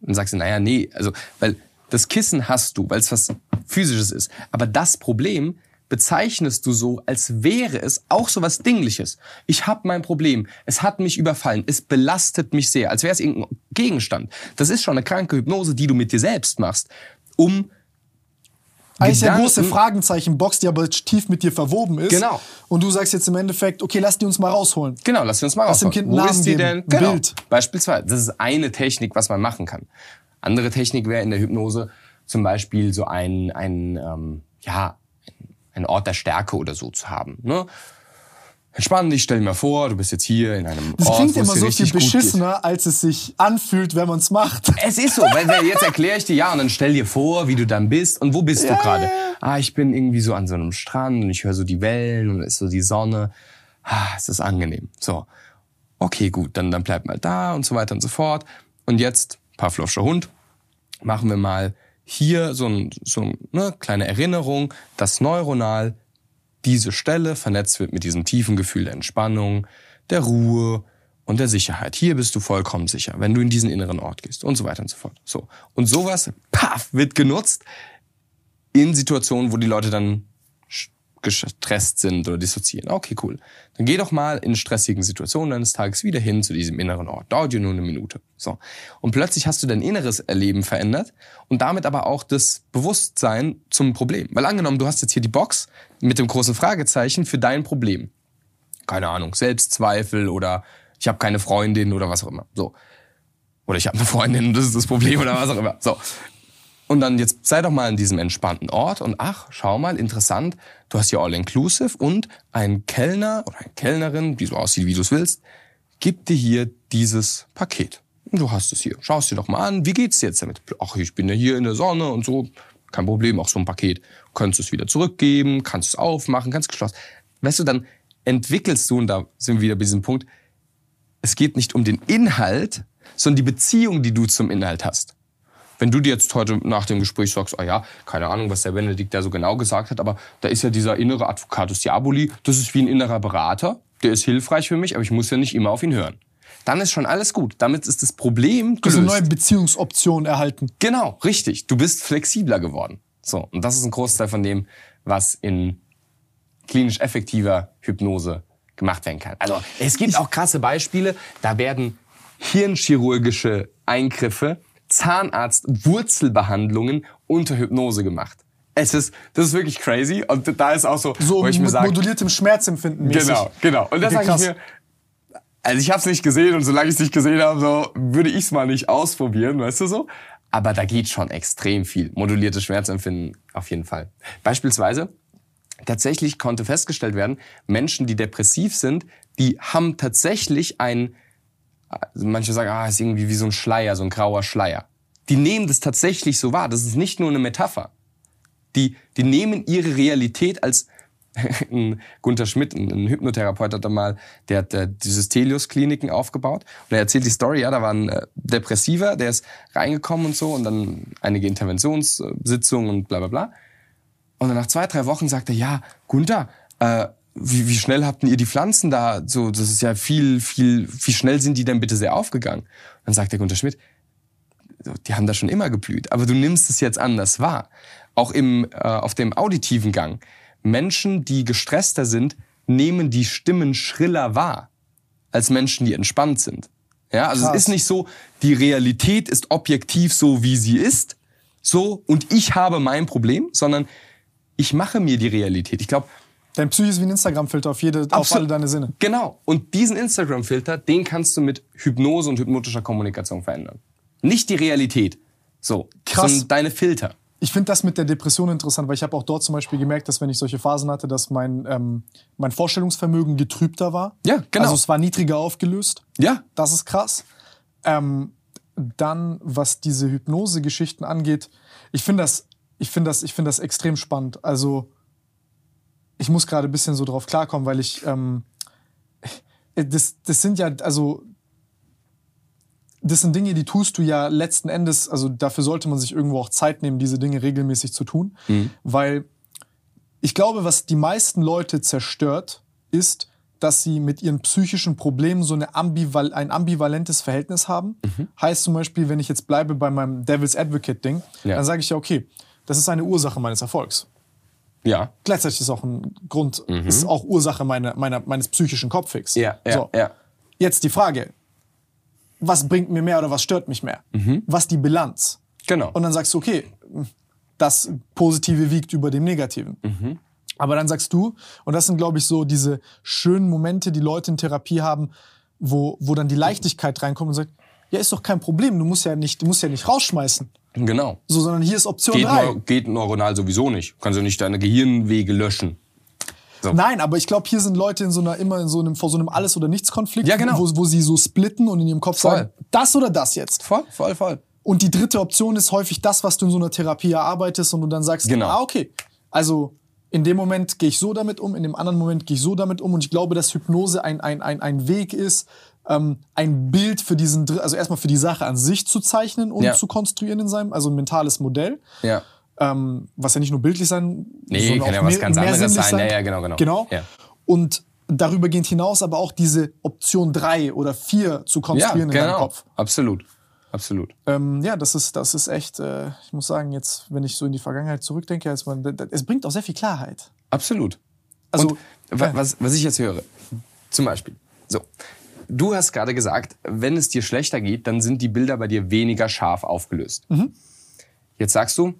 Dann sagst du, naja, nee, also, weil das Kissen hast du, weil es was physisches ist, aber das Problem bezeichnest du so, als wäre es auch so was Dingliches. Ich habe mein Problem, es hat mich überfallen, es belastet mich sehr, als wäre es irgendein Gegenstand. Das ist schon eine kranke Hypnose, die du mit dir selbst machst, um Eigentlich der große Fragenzeichen-Box, die aber tief mit dir verwoben ist. Genau. Und du sagst jetzt im Endeffekt, okay, lass die uns mal rausholen. Genau, lass uns mal Lass dem rausholen. Kind Wo Namen ist die geben, denn? Genau. Bild. Beispielsweise, das ist eine Technik, was man machen kann. Andere Technik wäre in der Hypnose zum Beispiel so ein, ein ähm, ja, ein Ort der Stärke oder so zu haben. Ne? Entspann dich, stell dir mal vor, du bist jetzt hier in einem Das Ort, klingt wo es immer dir so viel beschissener, als es sich anfühlt, wenn man es macht. Es ist so, weil weil jetzt erkläre ich dir ja und dann stell dir vor, wie du dann bist und wo bist du gerade? Ah, ich bin irgendwie so an so einem Strand und ich höre so die Wellen und es ist so die Sonne. Ah, es ist angenehm. So, okay, gut, dann dann bleib mal da und so weiter und so fort. Und jetzt Pavlovscher Hund, machen wir mal hier so ein so ne, kleine Erinnerung, dass neuronal diese Stelle vernetzt wird mit diesem tiefen Gefühl der Entspannung, der Ruhe und der Sicherheit. Hier bist du vollkommen sicher, wenn du in diesen inneren Ort gehst und so weiter und so fort. So. Und sowas, paff, wird genutzt in Situationen, wo die Leute dann gestresst sind oder dissoziieren. Okay, cool. Dann geh doch mal in stressigen Situationen deines Tages wieder hin zu diesem inneren Ort. Dauert dir nur eine Minute. So. Und plötzlich hast du dein inneres Erleben verändert und damit aber auch das Bewusstsein zum Problem. Weil angenommen, du hast jetzt hier die Box mit dem großen Fragezeichen für dein Problem. Keine Ahnung, Selbstzweifel oder ich habe keine Freundin oder was auch immer. So. Oder ich habe eine Freundin, das ist das Problem oder was auch immer. So. Und dann jetzt sei doch mal in diesem entspannten Ort und ach, schau mal, interessant, du hast hier All-Inclusive und ein Kellner oder eine Kellnerin, die so aussieht, wie du es willst, gibt dir hier dieses Paket. Und du hast es hier. Schau es dir doch mal an. Wie geht's dir jetzt damit? Ach, ich bin ja hier in der Sonne und so. Kein Problem, auch so ein Paket. Könntest es wieder zurückgeben, kannst es aufmachen, kannst geschlossen. Weißt du, dann entwickelst du, und da sind wir wieder bei diesem Punkt, es geht nicht um den Inhalt, sondern die Beziehung, die du zum Inhalt hast. Wenn du dir jetzt heute nach dem Gespräch sagst, ah ja, keine Ahnung, was der Benedikt da so genau gesagt hat, aber da ist ja dieser innere Advocatus Diaboli, das ist wie ein innerer Berater, der ist hilfreich für mich, aber ich muss ja nicht immer auf ihn hören. Dann ist schon alles gut. Damit ist das Problem Du hast eine gelöst. neue Beziehungsoption erhalten. Genau, richtig. Du bist flexibler geworden. So, und das ist ein Großteil von dem, was in klinisch effektiver Hypnose gemacht werden kann. Also es gibt auch krasse Beispiele, da werden hirnchirurgische Eingriffe, Zahnarzt, Wurzelbehandlungen unter Hypnose gemacht. Es ist, das ist wirklich crazy und da ist auch so, So wo ich mir sage, moduliertem Schmerzempfinden mäßig. Genau, genau. Und das Okay, sage ich mir. Also ich habe es nicht gesehen und solange ich es nicht gesehen habe, so würde ich es mal nicht ausprobieren, weißt du so. Aber da geht schon extrem viel. Moduliertes Schmerzempfinden auf jeden Fall. Beispielsweise tatsächlich konnte festgestellt werden, Menschen, die depressiv sind, die haben tatsächlich ein, also manche sagen, ah, ist irgendwie wie so ein Schleier, so ein grauer Schleier. Die nehmen das tatsächlich so wahr. Das ist nicht nur eine Metapher. Die, die nehmen ihre Realität als Gunther Schmidt, ein, ein Hypnotherapeut, hat da mal, der hat äh, die Systelius-Kliniken aufgebaut. Und er erzählt die Story, ja, da war ein äh, Depressiver, der ist reingekommen und so und dann einige Interventionssitzungen und bla bla bla. Und dann nach zwei, drei Wochen sagt er, ja, Gunther, äh, wie, wie schnell habt ihr die Pflanzen da? So, das ist ja viel, viel, wie schnell sind die denn bitte sehr aufgegangen? Dann sagt der Gunther Schmidt, die haben da schon immer geblüht, aber du nimmst es jetzt anders wahr. Auch im, äh, auf dem auditiven Gang. Menschen, die gestresster sind, nehmen die Stimmen schriller wahr als Menschen, die entspannt sind. Ja, also Krass. es ist nicht so, die Realität ist objektiv so, wie sie ist, so und ich habe mein Problem, sondern ich mache mir die Realität. Ich glaube, Dein Psyche ist wie ein Instagram-Filter auf, jede, auf alle deine Sinne. Genau. Und diesen Instagram-Filter, den kannst du mit Hypnose und hypnotischer Kommunikation verändern. Nicht die Realität. So. Krass. Sondern deine Filter. Ich finde das mit der Depression interessant, weil ich habe auch dort zum Beispiel gemerkt, dass wenn ich solche Phasen hatte, dass mein, ähm, mein Vorstellungsvermögen getrübter war. Ja, genau. Also es war niedriger aufgelöst. Ja. Das ist krass. Ähm, dann, was diese Hypnose-Geschichten angeht, ich finde das, ich finde das, ich finde das extrem spannend. Also ich muss gerade ein bisschen so drauf klarkommen, weil ich ähm, das, das sind ja, also das sind Dinge, die tust du ja letzten Endes, also dafür sollte man sich irgendwo auch Zeit nehmen, diese Dinge regelmäßig zu tun, weil ich glaube, was die meisten Leute zerstört, ist, dass sie mit ihren psychischen Problemen so eine ambival ein ambivalentes Verhältnis haben. Heißt zum Beispiel, wenn ich jetzt bleibe bei meinem Devil's Advocate-Ding, Ja. dann sage ich ja, okay, das ist eine Ursache meines Erfolgs. Ja. Gleichzeitig ist auch ein Grund, ist auch Ursache meiner, meiner, meines psychischen Kopffigs. Mhm. Ja, ja, so. ja. Jetzt die Frage, was bringt mir mehr oder was stört mich mehr? Was die Bilanz? Genau. Und dann sagst du, okay, das Positive wiegt über dem Negativen. Aber dann sagst du, und das sind, glaube ich, so diese schönen Momente, die Leute in Therapie haben, wo, wo dann die Leichtigkeit reinkommt und sagt, ja, ist doch kein Problem, du musst ja nicht, du musst ja nicht rausschmeißen. Genau. So, sondern hier ist Option Geht, 3. neu, geht neuronal sowieso nicht. Du kannst ja nicht deine Gehirnwege löschen. Nein, aber ich glaube, hier sind Leute in so einer, immer in so einem, vor so einem Alles- oder Nichts-Konflikt, Ja, genau. wo, wo sie so splitten und in ihrem Kopf Voll. sagen, das oder das jetzt. Voll, voll, voll. Und die dritte Option ist häufig das, was du in so einer Therapie erarbeitest und du dann sagst, Genau. ah, okay. Also in dem Moment gehe ich so damit um, in dem anderen Moment gehe ich so damit um. Und ich glaube, dass Hypnose ein, ein, ein, ein Weg ist, ähm, ein Bild für diesen, also erstmal für die Sache an sich zu zeichnen und Ja. zu konstruieren in seinem, also ein mentales Modell. Ja. Ähm, was ja nicht nur bildlich sein, Nee, sondern kann ja was mehr, ganz anderes sinnlich sein. Ja, ja, genau, genau. Genau. Ja. Und darüber gehend hinaus aber auch diese Option drei oder vier zu Ja, konstruieren in deinem genau. Kopf. Absolut. Absolut. Ähm, ja, das ist, das ist echt, äh, ich muss sagen, jetzt, wenn ich so in die Vergangenheit zurückdenke, als man, das- es bringt auch sehr viel Klarheit. Absolut. Also, Und wa- was, was ich jetzt höre, zum Beispiel, so, du hast gerade gesagt, wenn es dir schlechter geht, dann sind die Bilder bei dir weniger scharf aufgelöst. Jetzt sagst du,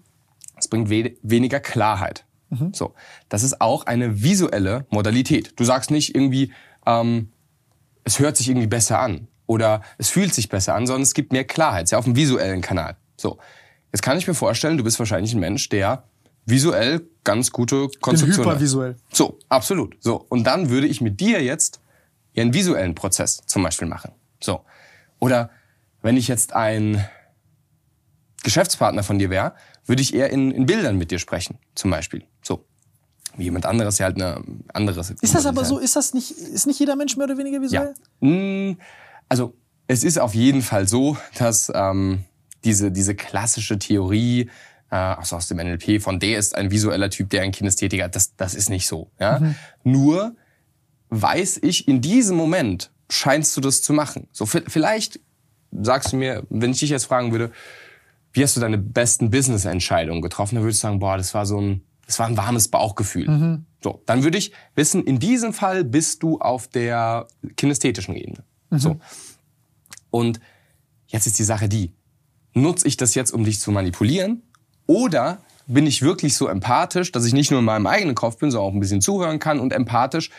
es bringt we weniger Klarheit. So, das ist auch eine visuelle Modalität. Du sagst nicht irgendwie, ähm, es hört sich irgendwie besser an oder es fühlt sich besser an, sondern es gibt mehr Klarheit. Ist ja auf dem visuellen Kanal. So, jetzt kann ich mir vorstellen, du bist wahrscheinlich ein Mensch, der visuell ganz gute bin Konzeption hat. hypervisuell. So, absolut. So. Und dann würde ich mit dir jetzt ja einen visuellen Prozess zum Beispiel machen. So. Oder wenn ich jetzt ein Geschäftspartner von dir wäre, würde ich eher in, in Bildern mit dir sprechen, zum Beispiel. So. Wie jemand anderes ja halt eine anderes. Ist das aber so, ist das nicht, ist nicht jeder Mensch mehr oder weniger Ja. visuell? Mm, Also es ist auf jeden Fall so, dass ähm, diese, diese klassische Theorie äh, also aus dem NLP von der ist ein visueller Typ, der ein Kinästhetiker, das, das ist nicht so. Ja? Nur weiß ich, in diesem Moment scheinst du das zu machen. So vi- vielleicht sagst du mir, wenn ich dich jetzt fragen würde, wie hast du deine besten Business-Entscheidungen getroffen, dann würdest du sagen, boah, das war so ein, das war ein warmes Bauchgefühl. So, dann würde ich wissen, in diesem Fall bist du auf der kinästhetischen Ebene. So. Und jetzt ist die Sache die, nutze ich das jetzt, um dich zu manipulieren? Oder bin ich wirklich so empathisch, dass ich nicht nur in meinem eigenen Kopf bin, sondern auch ein bisschen zuhören kann und empathisch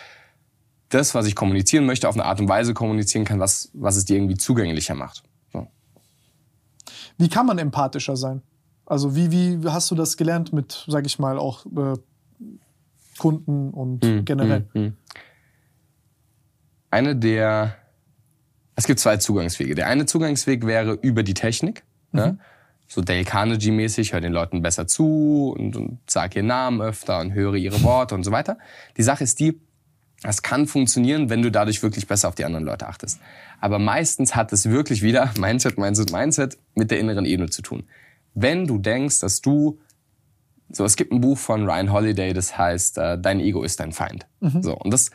das, was ich kommunizieren möchte, auf eine Art und Weise kommunizieren kann, was, was es dir irgendwie zugänglicher macht. So. Wie kann man empathischer sein? Also wie, wie hast du das gelernt mit, sag ich mal, auch äh, Kunden und Mhm, generell? mhm, mhm. Eine der, es gibt zwei Zugangswege. Der eine Zugangsweg wäre über die Technik, ne? so Dale Carnegie-mäßig, hör den Leuten besser zu und, und sag ihren Namen öfter und höre ihre Worte und so weiter. Die Sache ist die, das kann funktionieren, wenn du dadurch wirklich besser auf die anderen Leute achtest. Aber meistens hat es wirklich wieder Mindset, Mindset, Mindset mit der inneren Ebene zu tun. Wenn du denkst, dass du so, es gibt ein Buch von Ryan Holiday, das heißt, äh, dein Ego ist dein Feind. So, und das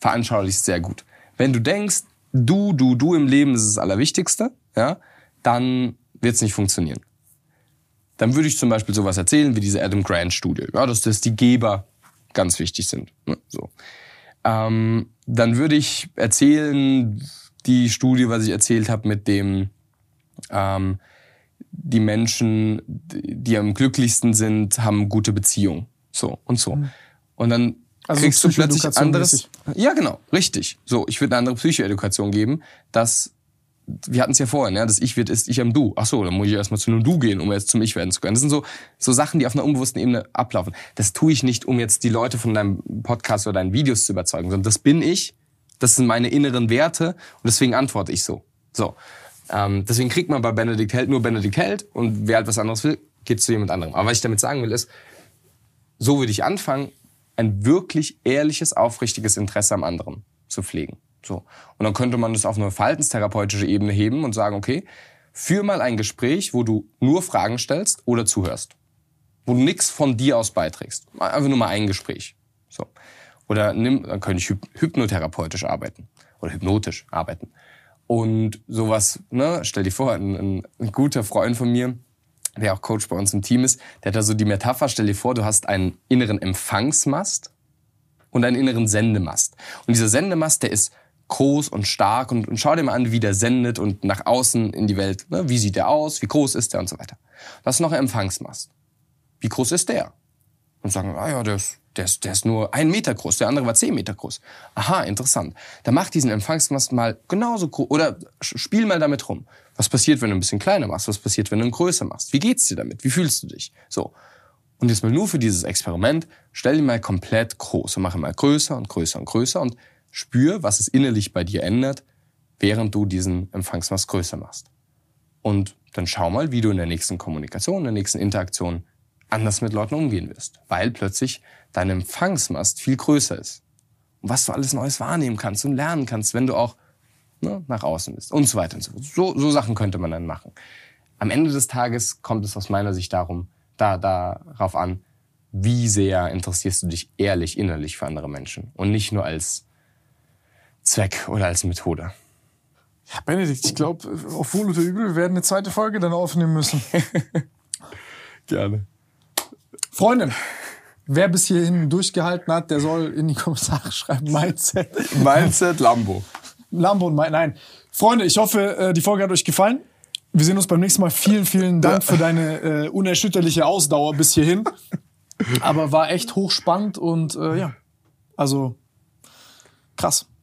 veranschaulicht sehr gut. Wenn du denkst, du, du, du im Leben ist das Allerwichtigste, ja, dann wird es nicht funktionieren. Dann würde ich zum Beispiel sowas erzählen wie diese Adam Grant Studie, ja, dass das die Geber ganz wichtig sind. Ne, so. Ähm, dann würde ich erzählen die Studie, was ich erzählt habe mit dem ähm, die Menschen, die am glücklichsten sind, haben gute Beziehungen. So und so. Und dann Mhm. Also kriegst du plötzlich anderes. Ja, genau, richtig. So, ich würde eine andere Psychoedukation geben, dass wir hatten es ja vorhin, ja, das Ich wird ist Ich am Du. Ach so, dann muss ich erstmal zu einem Du gehen, um jetzt zum Ich werden zu können. Das sind so, so Sachen, die auf einer unbewussten Ebene ablaufen. Das tue ich nicht, um jetzt die Leute von deinem Podcast oder deinen Videos zu überzeugen, sondern das bin ich, das sind meine inneren Werte und deswegen antworte ich so. So. Ähm, deswegen kriegt man bei Benedikt Held nur Benedikt Held und wer halt was anderes will, geht zu jemand anderem. Aber was ich damit sagen will, ist, so würde ich anfangen, ein wirklich ehrliches, aufrichtiges Interesse am anderen zu pflegen. So. Und dann könnte man das auf eine verhaltenstherapeutische Ebene heben und sagen, okay, führ mal ein Gespräch, wo du nur Fragen stellst oder zuhörst. Wo du nichts von dir aus beiträgst. Einfach nur mal ein Gespräch. So. Oder nimm, dann könnte ich hyp hypnotherapeutisch arbeiten. Oder hypnotisch arbeiten. Und sowas, ne, stell dir vor, ein, ein guter Freund von mir, der auch Coach bei uns im Team ist, der hat da so die Metapher, stell dir vor, du hast einen inneren Empfangsmast und einen inneren Sendemast. Und dieser Sendemast, der ist groß und stark und, und schau dir mal an, wie der sendet und nach außen in die Welt. Ne? Wie sieht der aus? Wie groß ist der und so weiter. Das ist noch ein Empfangsmast. Wie groß ist der? Und sagen, ah ja, der ist, der, ist, der ist nur ein Meter groß, der andere war zehn Meter groß. Aha, interessant. Dann mach diesen Empfangsmast mal genauso groß oder spiel mal damit rum. Was passiert, wenn du ein bisschen kleiner machst? Was passiert, wenn du ihn größer machst? Wie geht's dir damit? Wie fühlst du dich? So. Und jetzt mal nur für dieses Experiment, stell ihn mal komplett groß und mach ihn mal größer und größer und größer und spür, was es innerlich bei dir ändert, während du diesen Empfangsmast größer machst. Und dann schau mal, wie du in der nächsten Kommunikation, in der nächsten Interaktion anders mit Leuten umgehen wirst. Weil plötzlich dein Empfangsmast viel größer ist. Und was du alles Neues wahrnehmen kannst und lernen kannst, wenn du auch ne, nach außen bist und so weiter und so fort. So, so Sachen könnte man dann machen. Am Ende des Tages kommt es aus meiner Sicht darum, da, darauf an, wie sehr interessierst du dich ehrlich innerlich für andere Menschen und nicht nur als Zweck oder als Methode. Ja, Benedikt, ich glaube, auf Wohl oder Übel, wir werden eine zweite Folge dann aufnehmen müssen. Gerne. Freunde, wer bis hierhin durchgehalten hat, der soll in die Kommentare schreiben, Mindset. Mindset Lambo. Lambo und mein, nein. Freunde, ich hoffe, äh, die Folge hat euch gefallen. Wir sehen uns beim nächsten Mal. Vielen, vielen Dank für deine äh, unerschütterliche Ausdauer bis hierhin. Aber war echt hochspannend und äh, ja, also krass.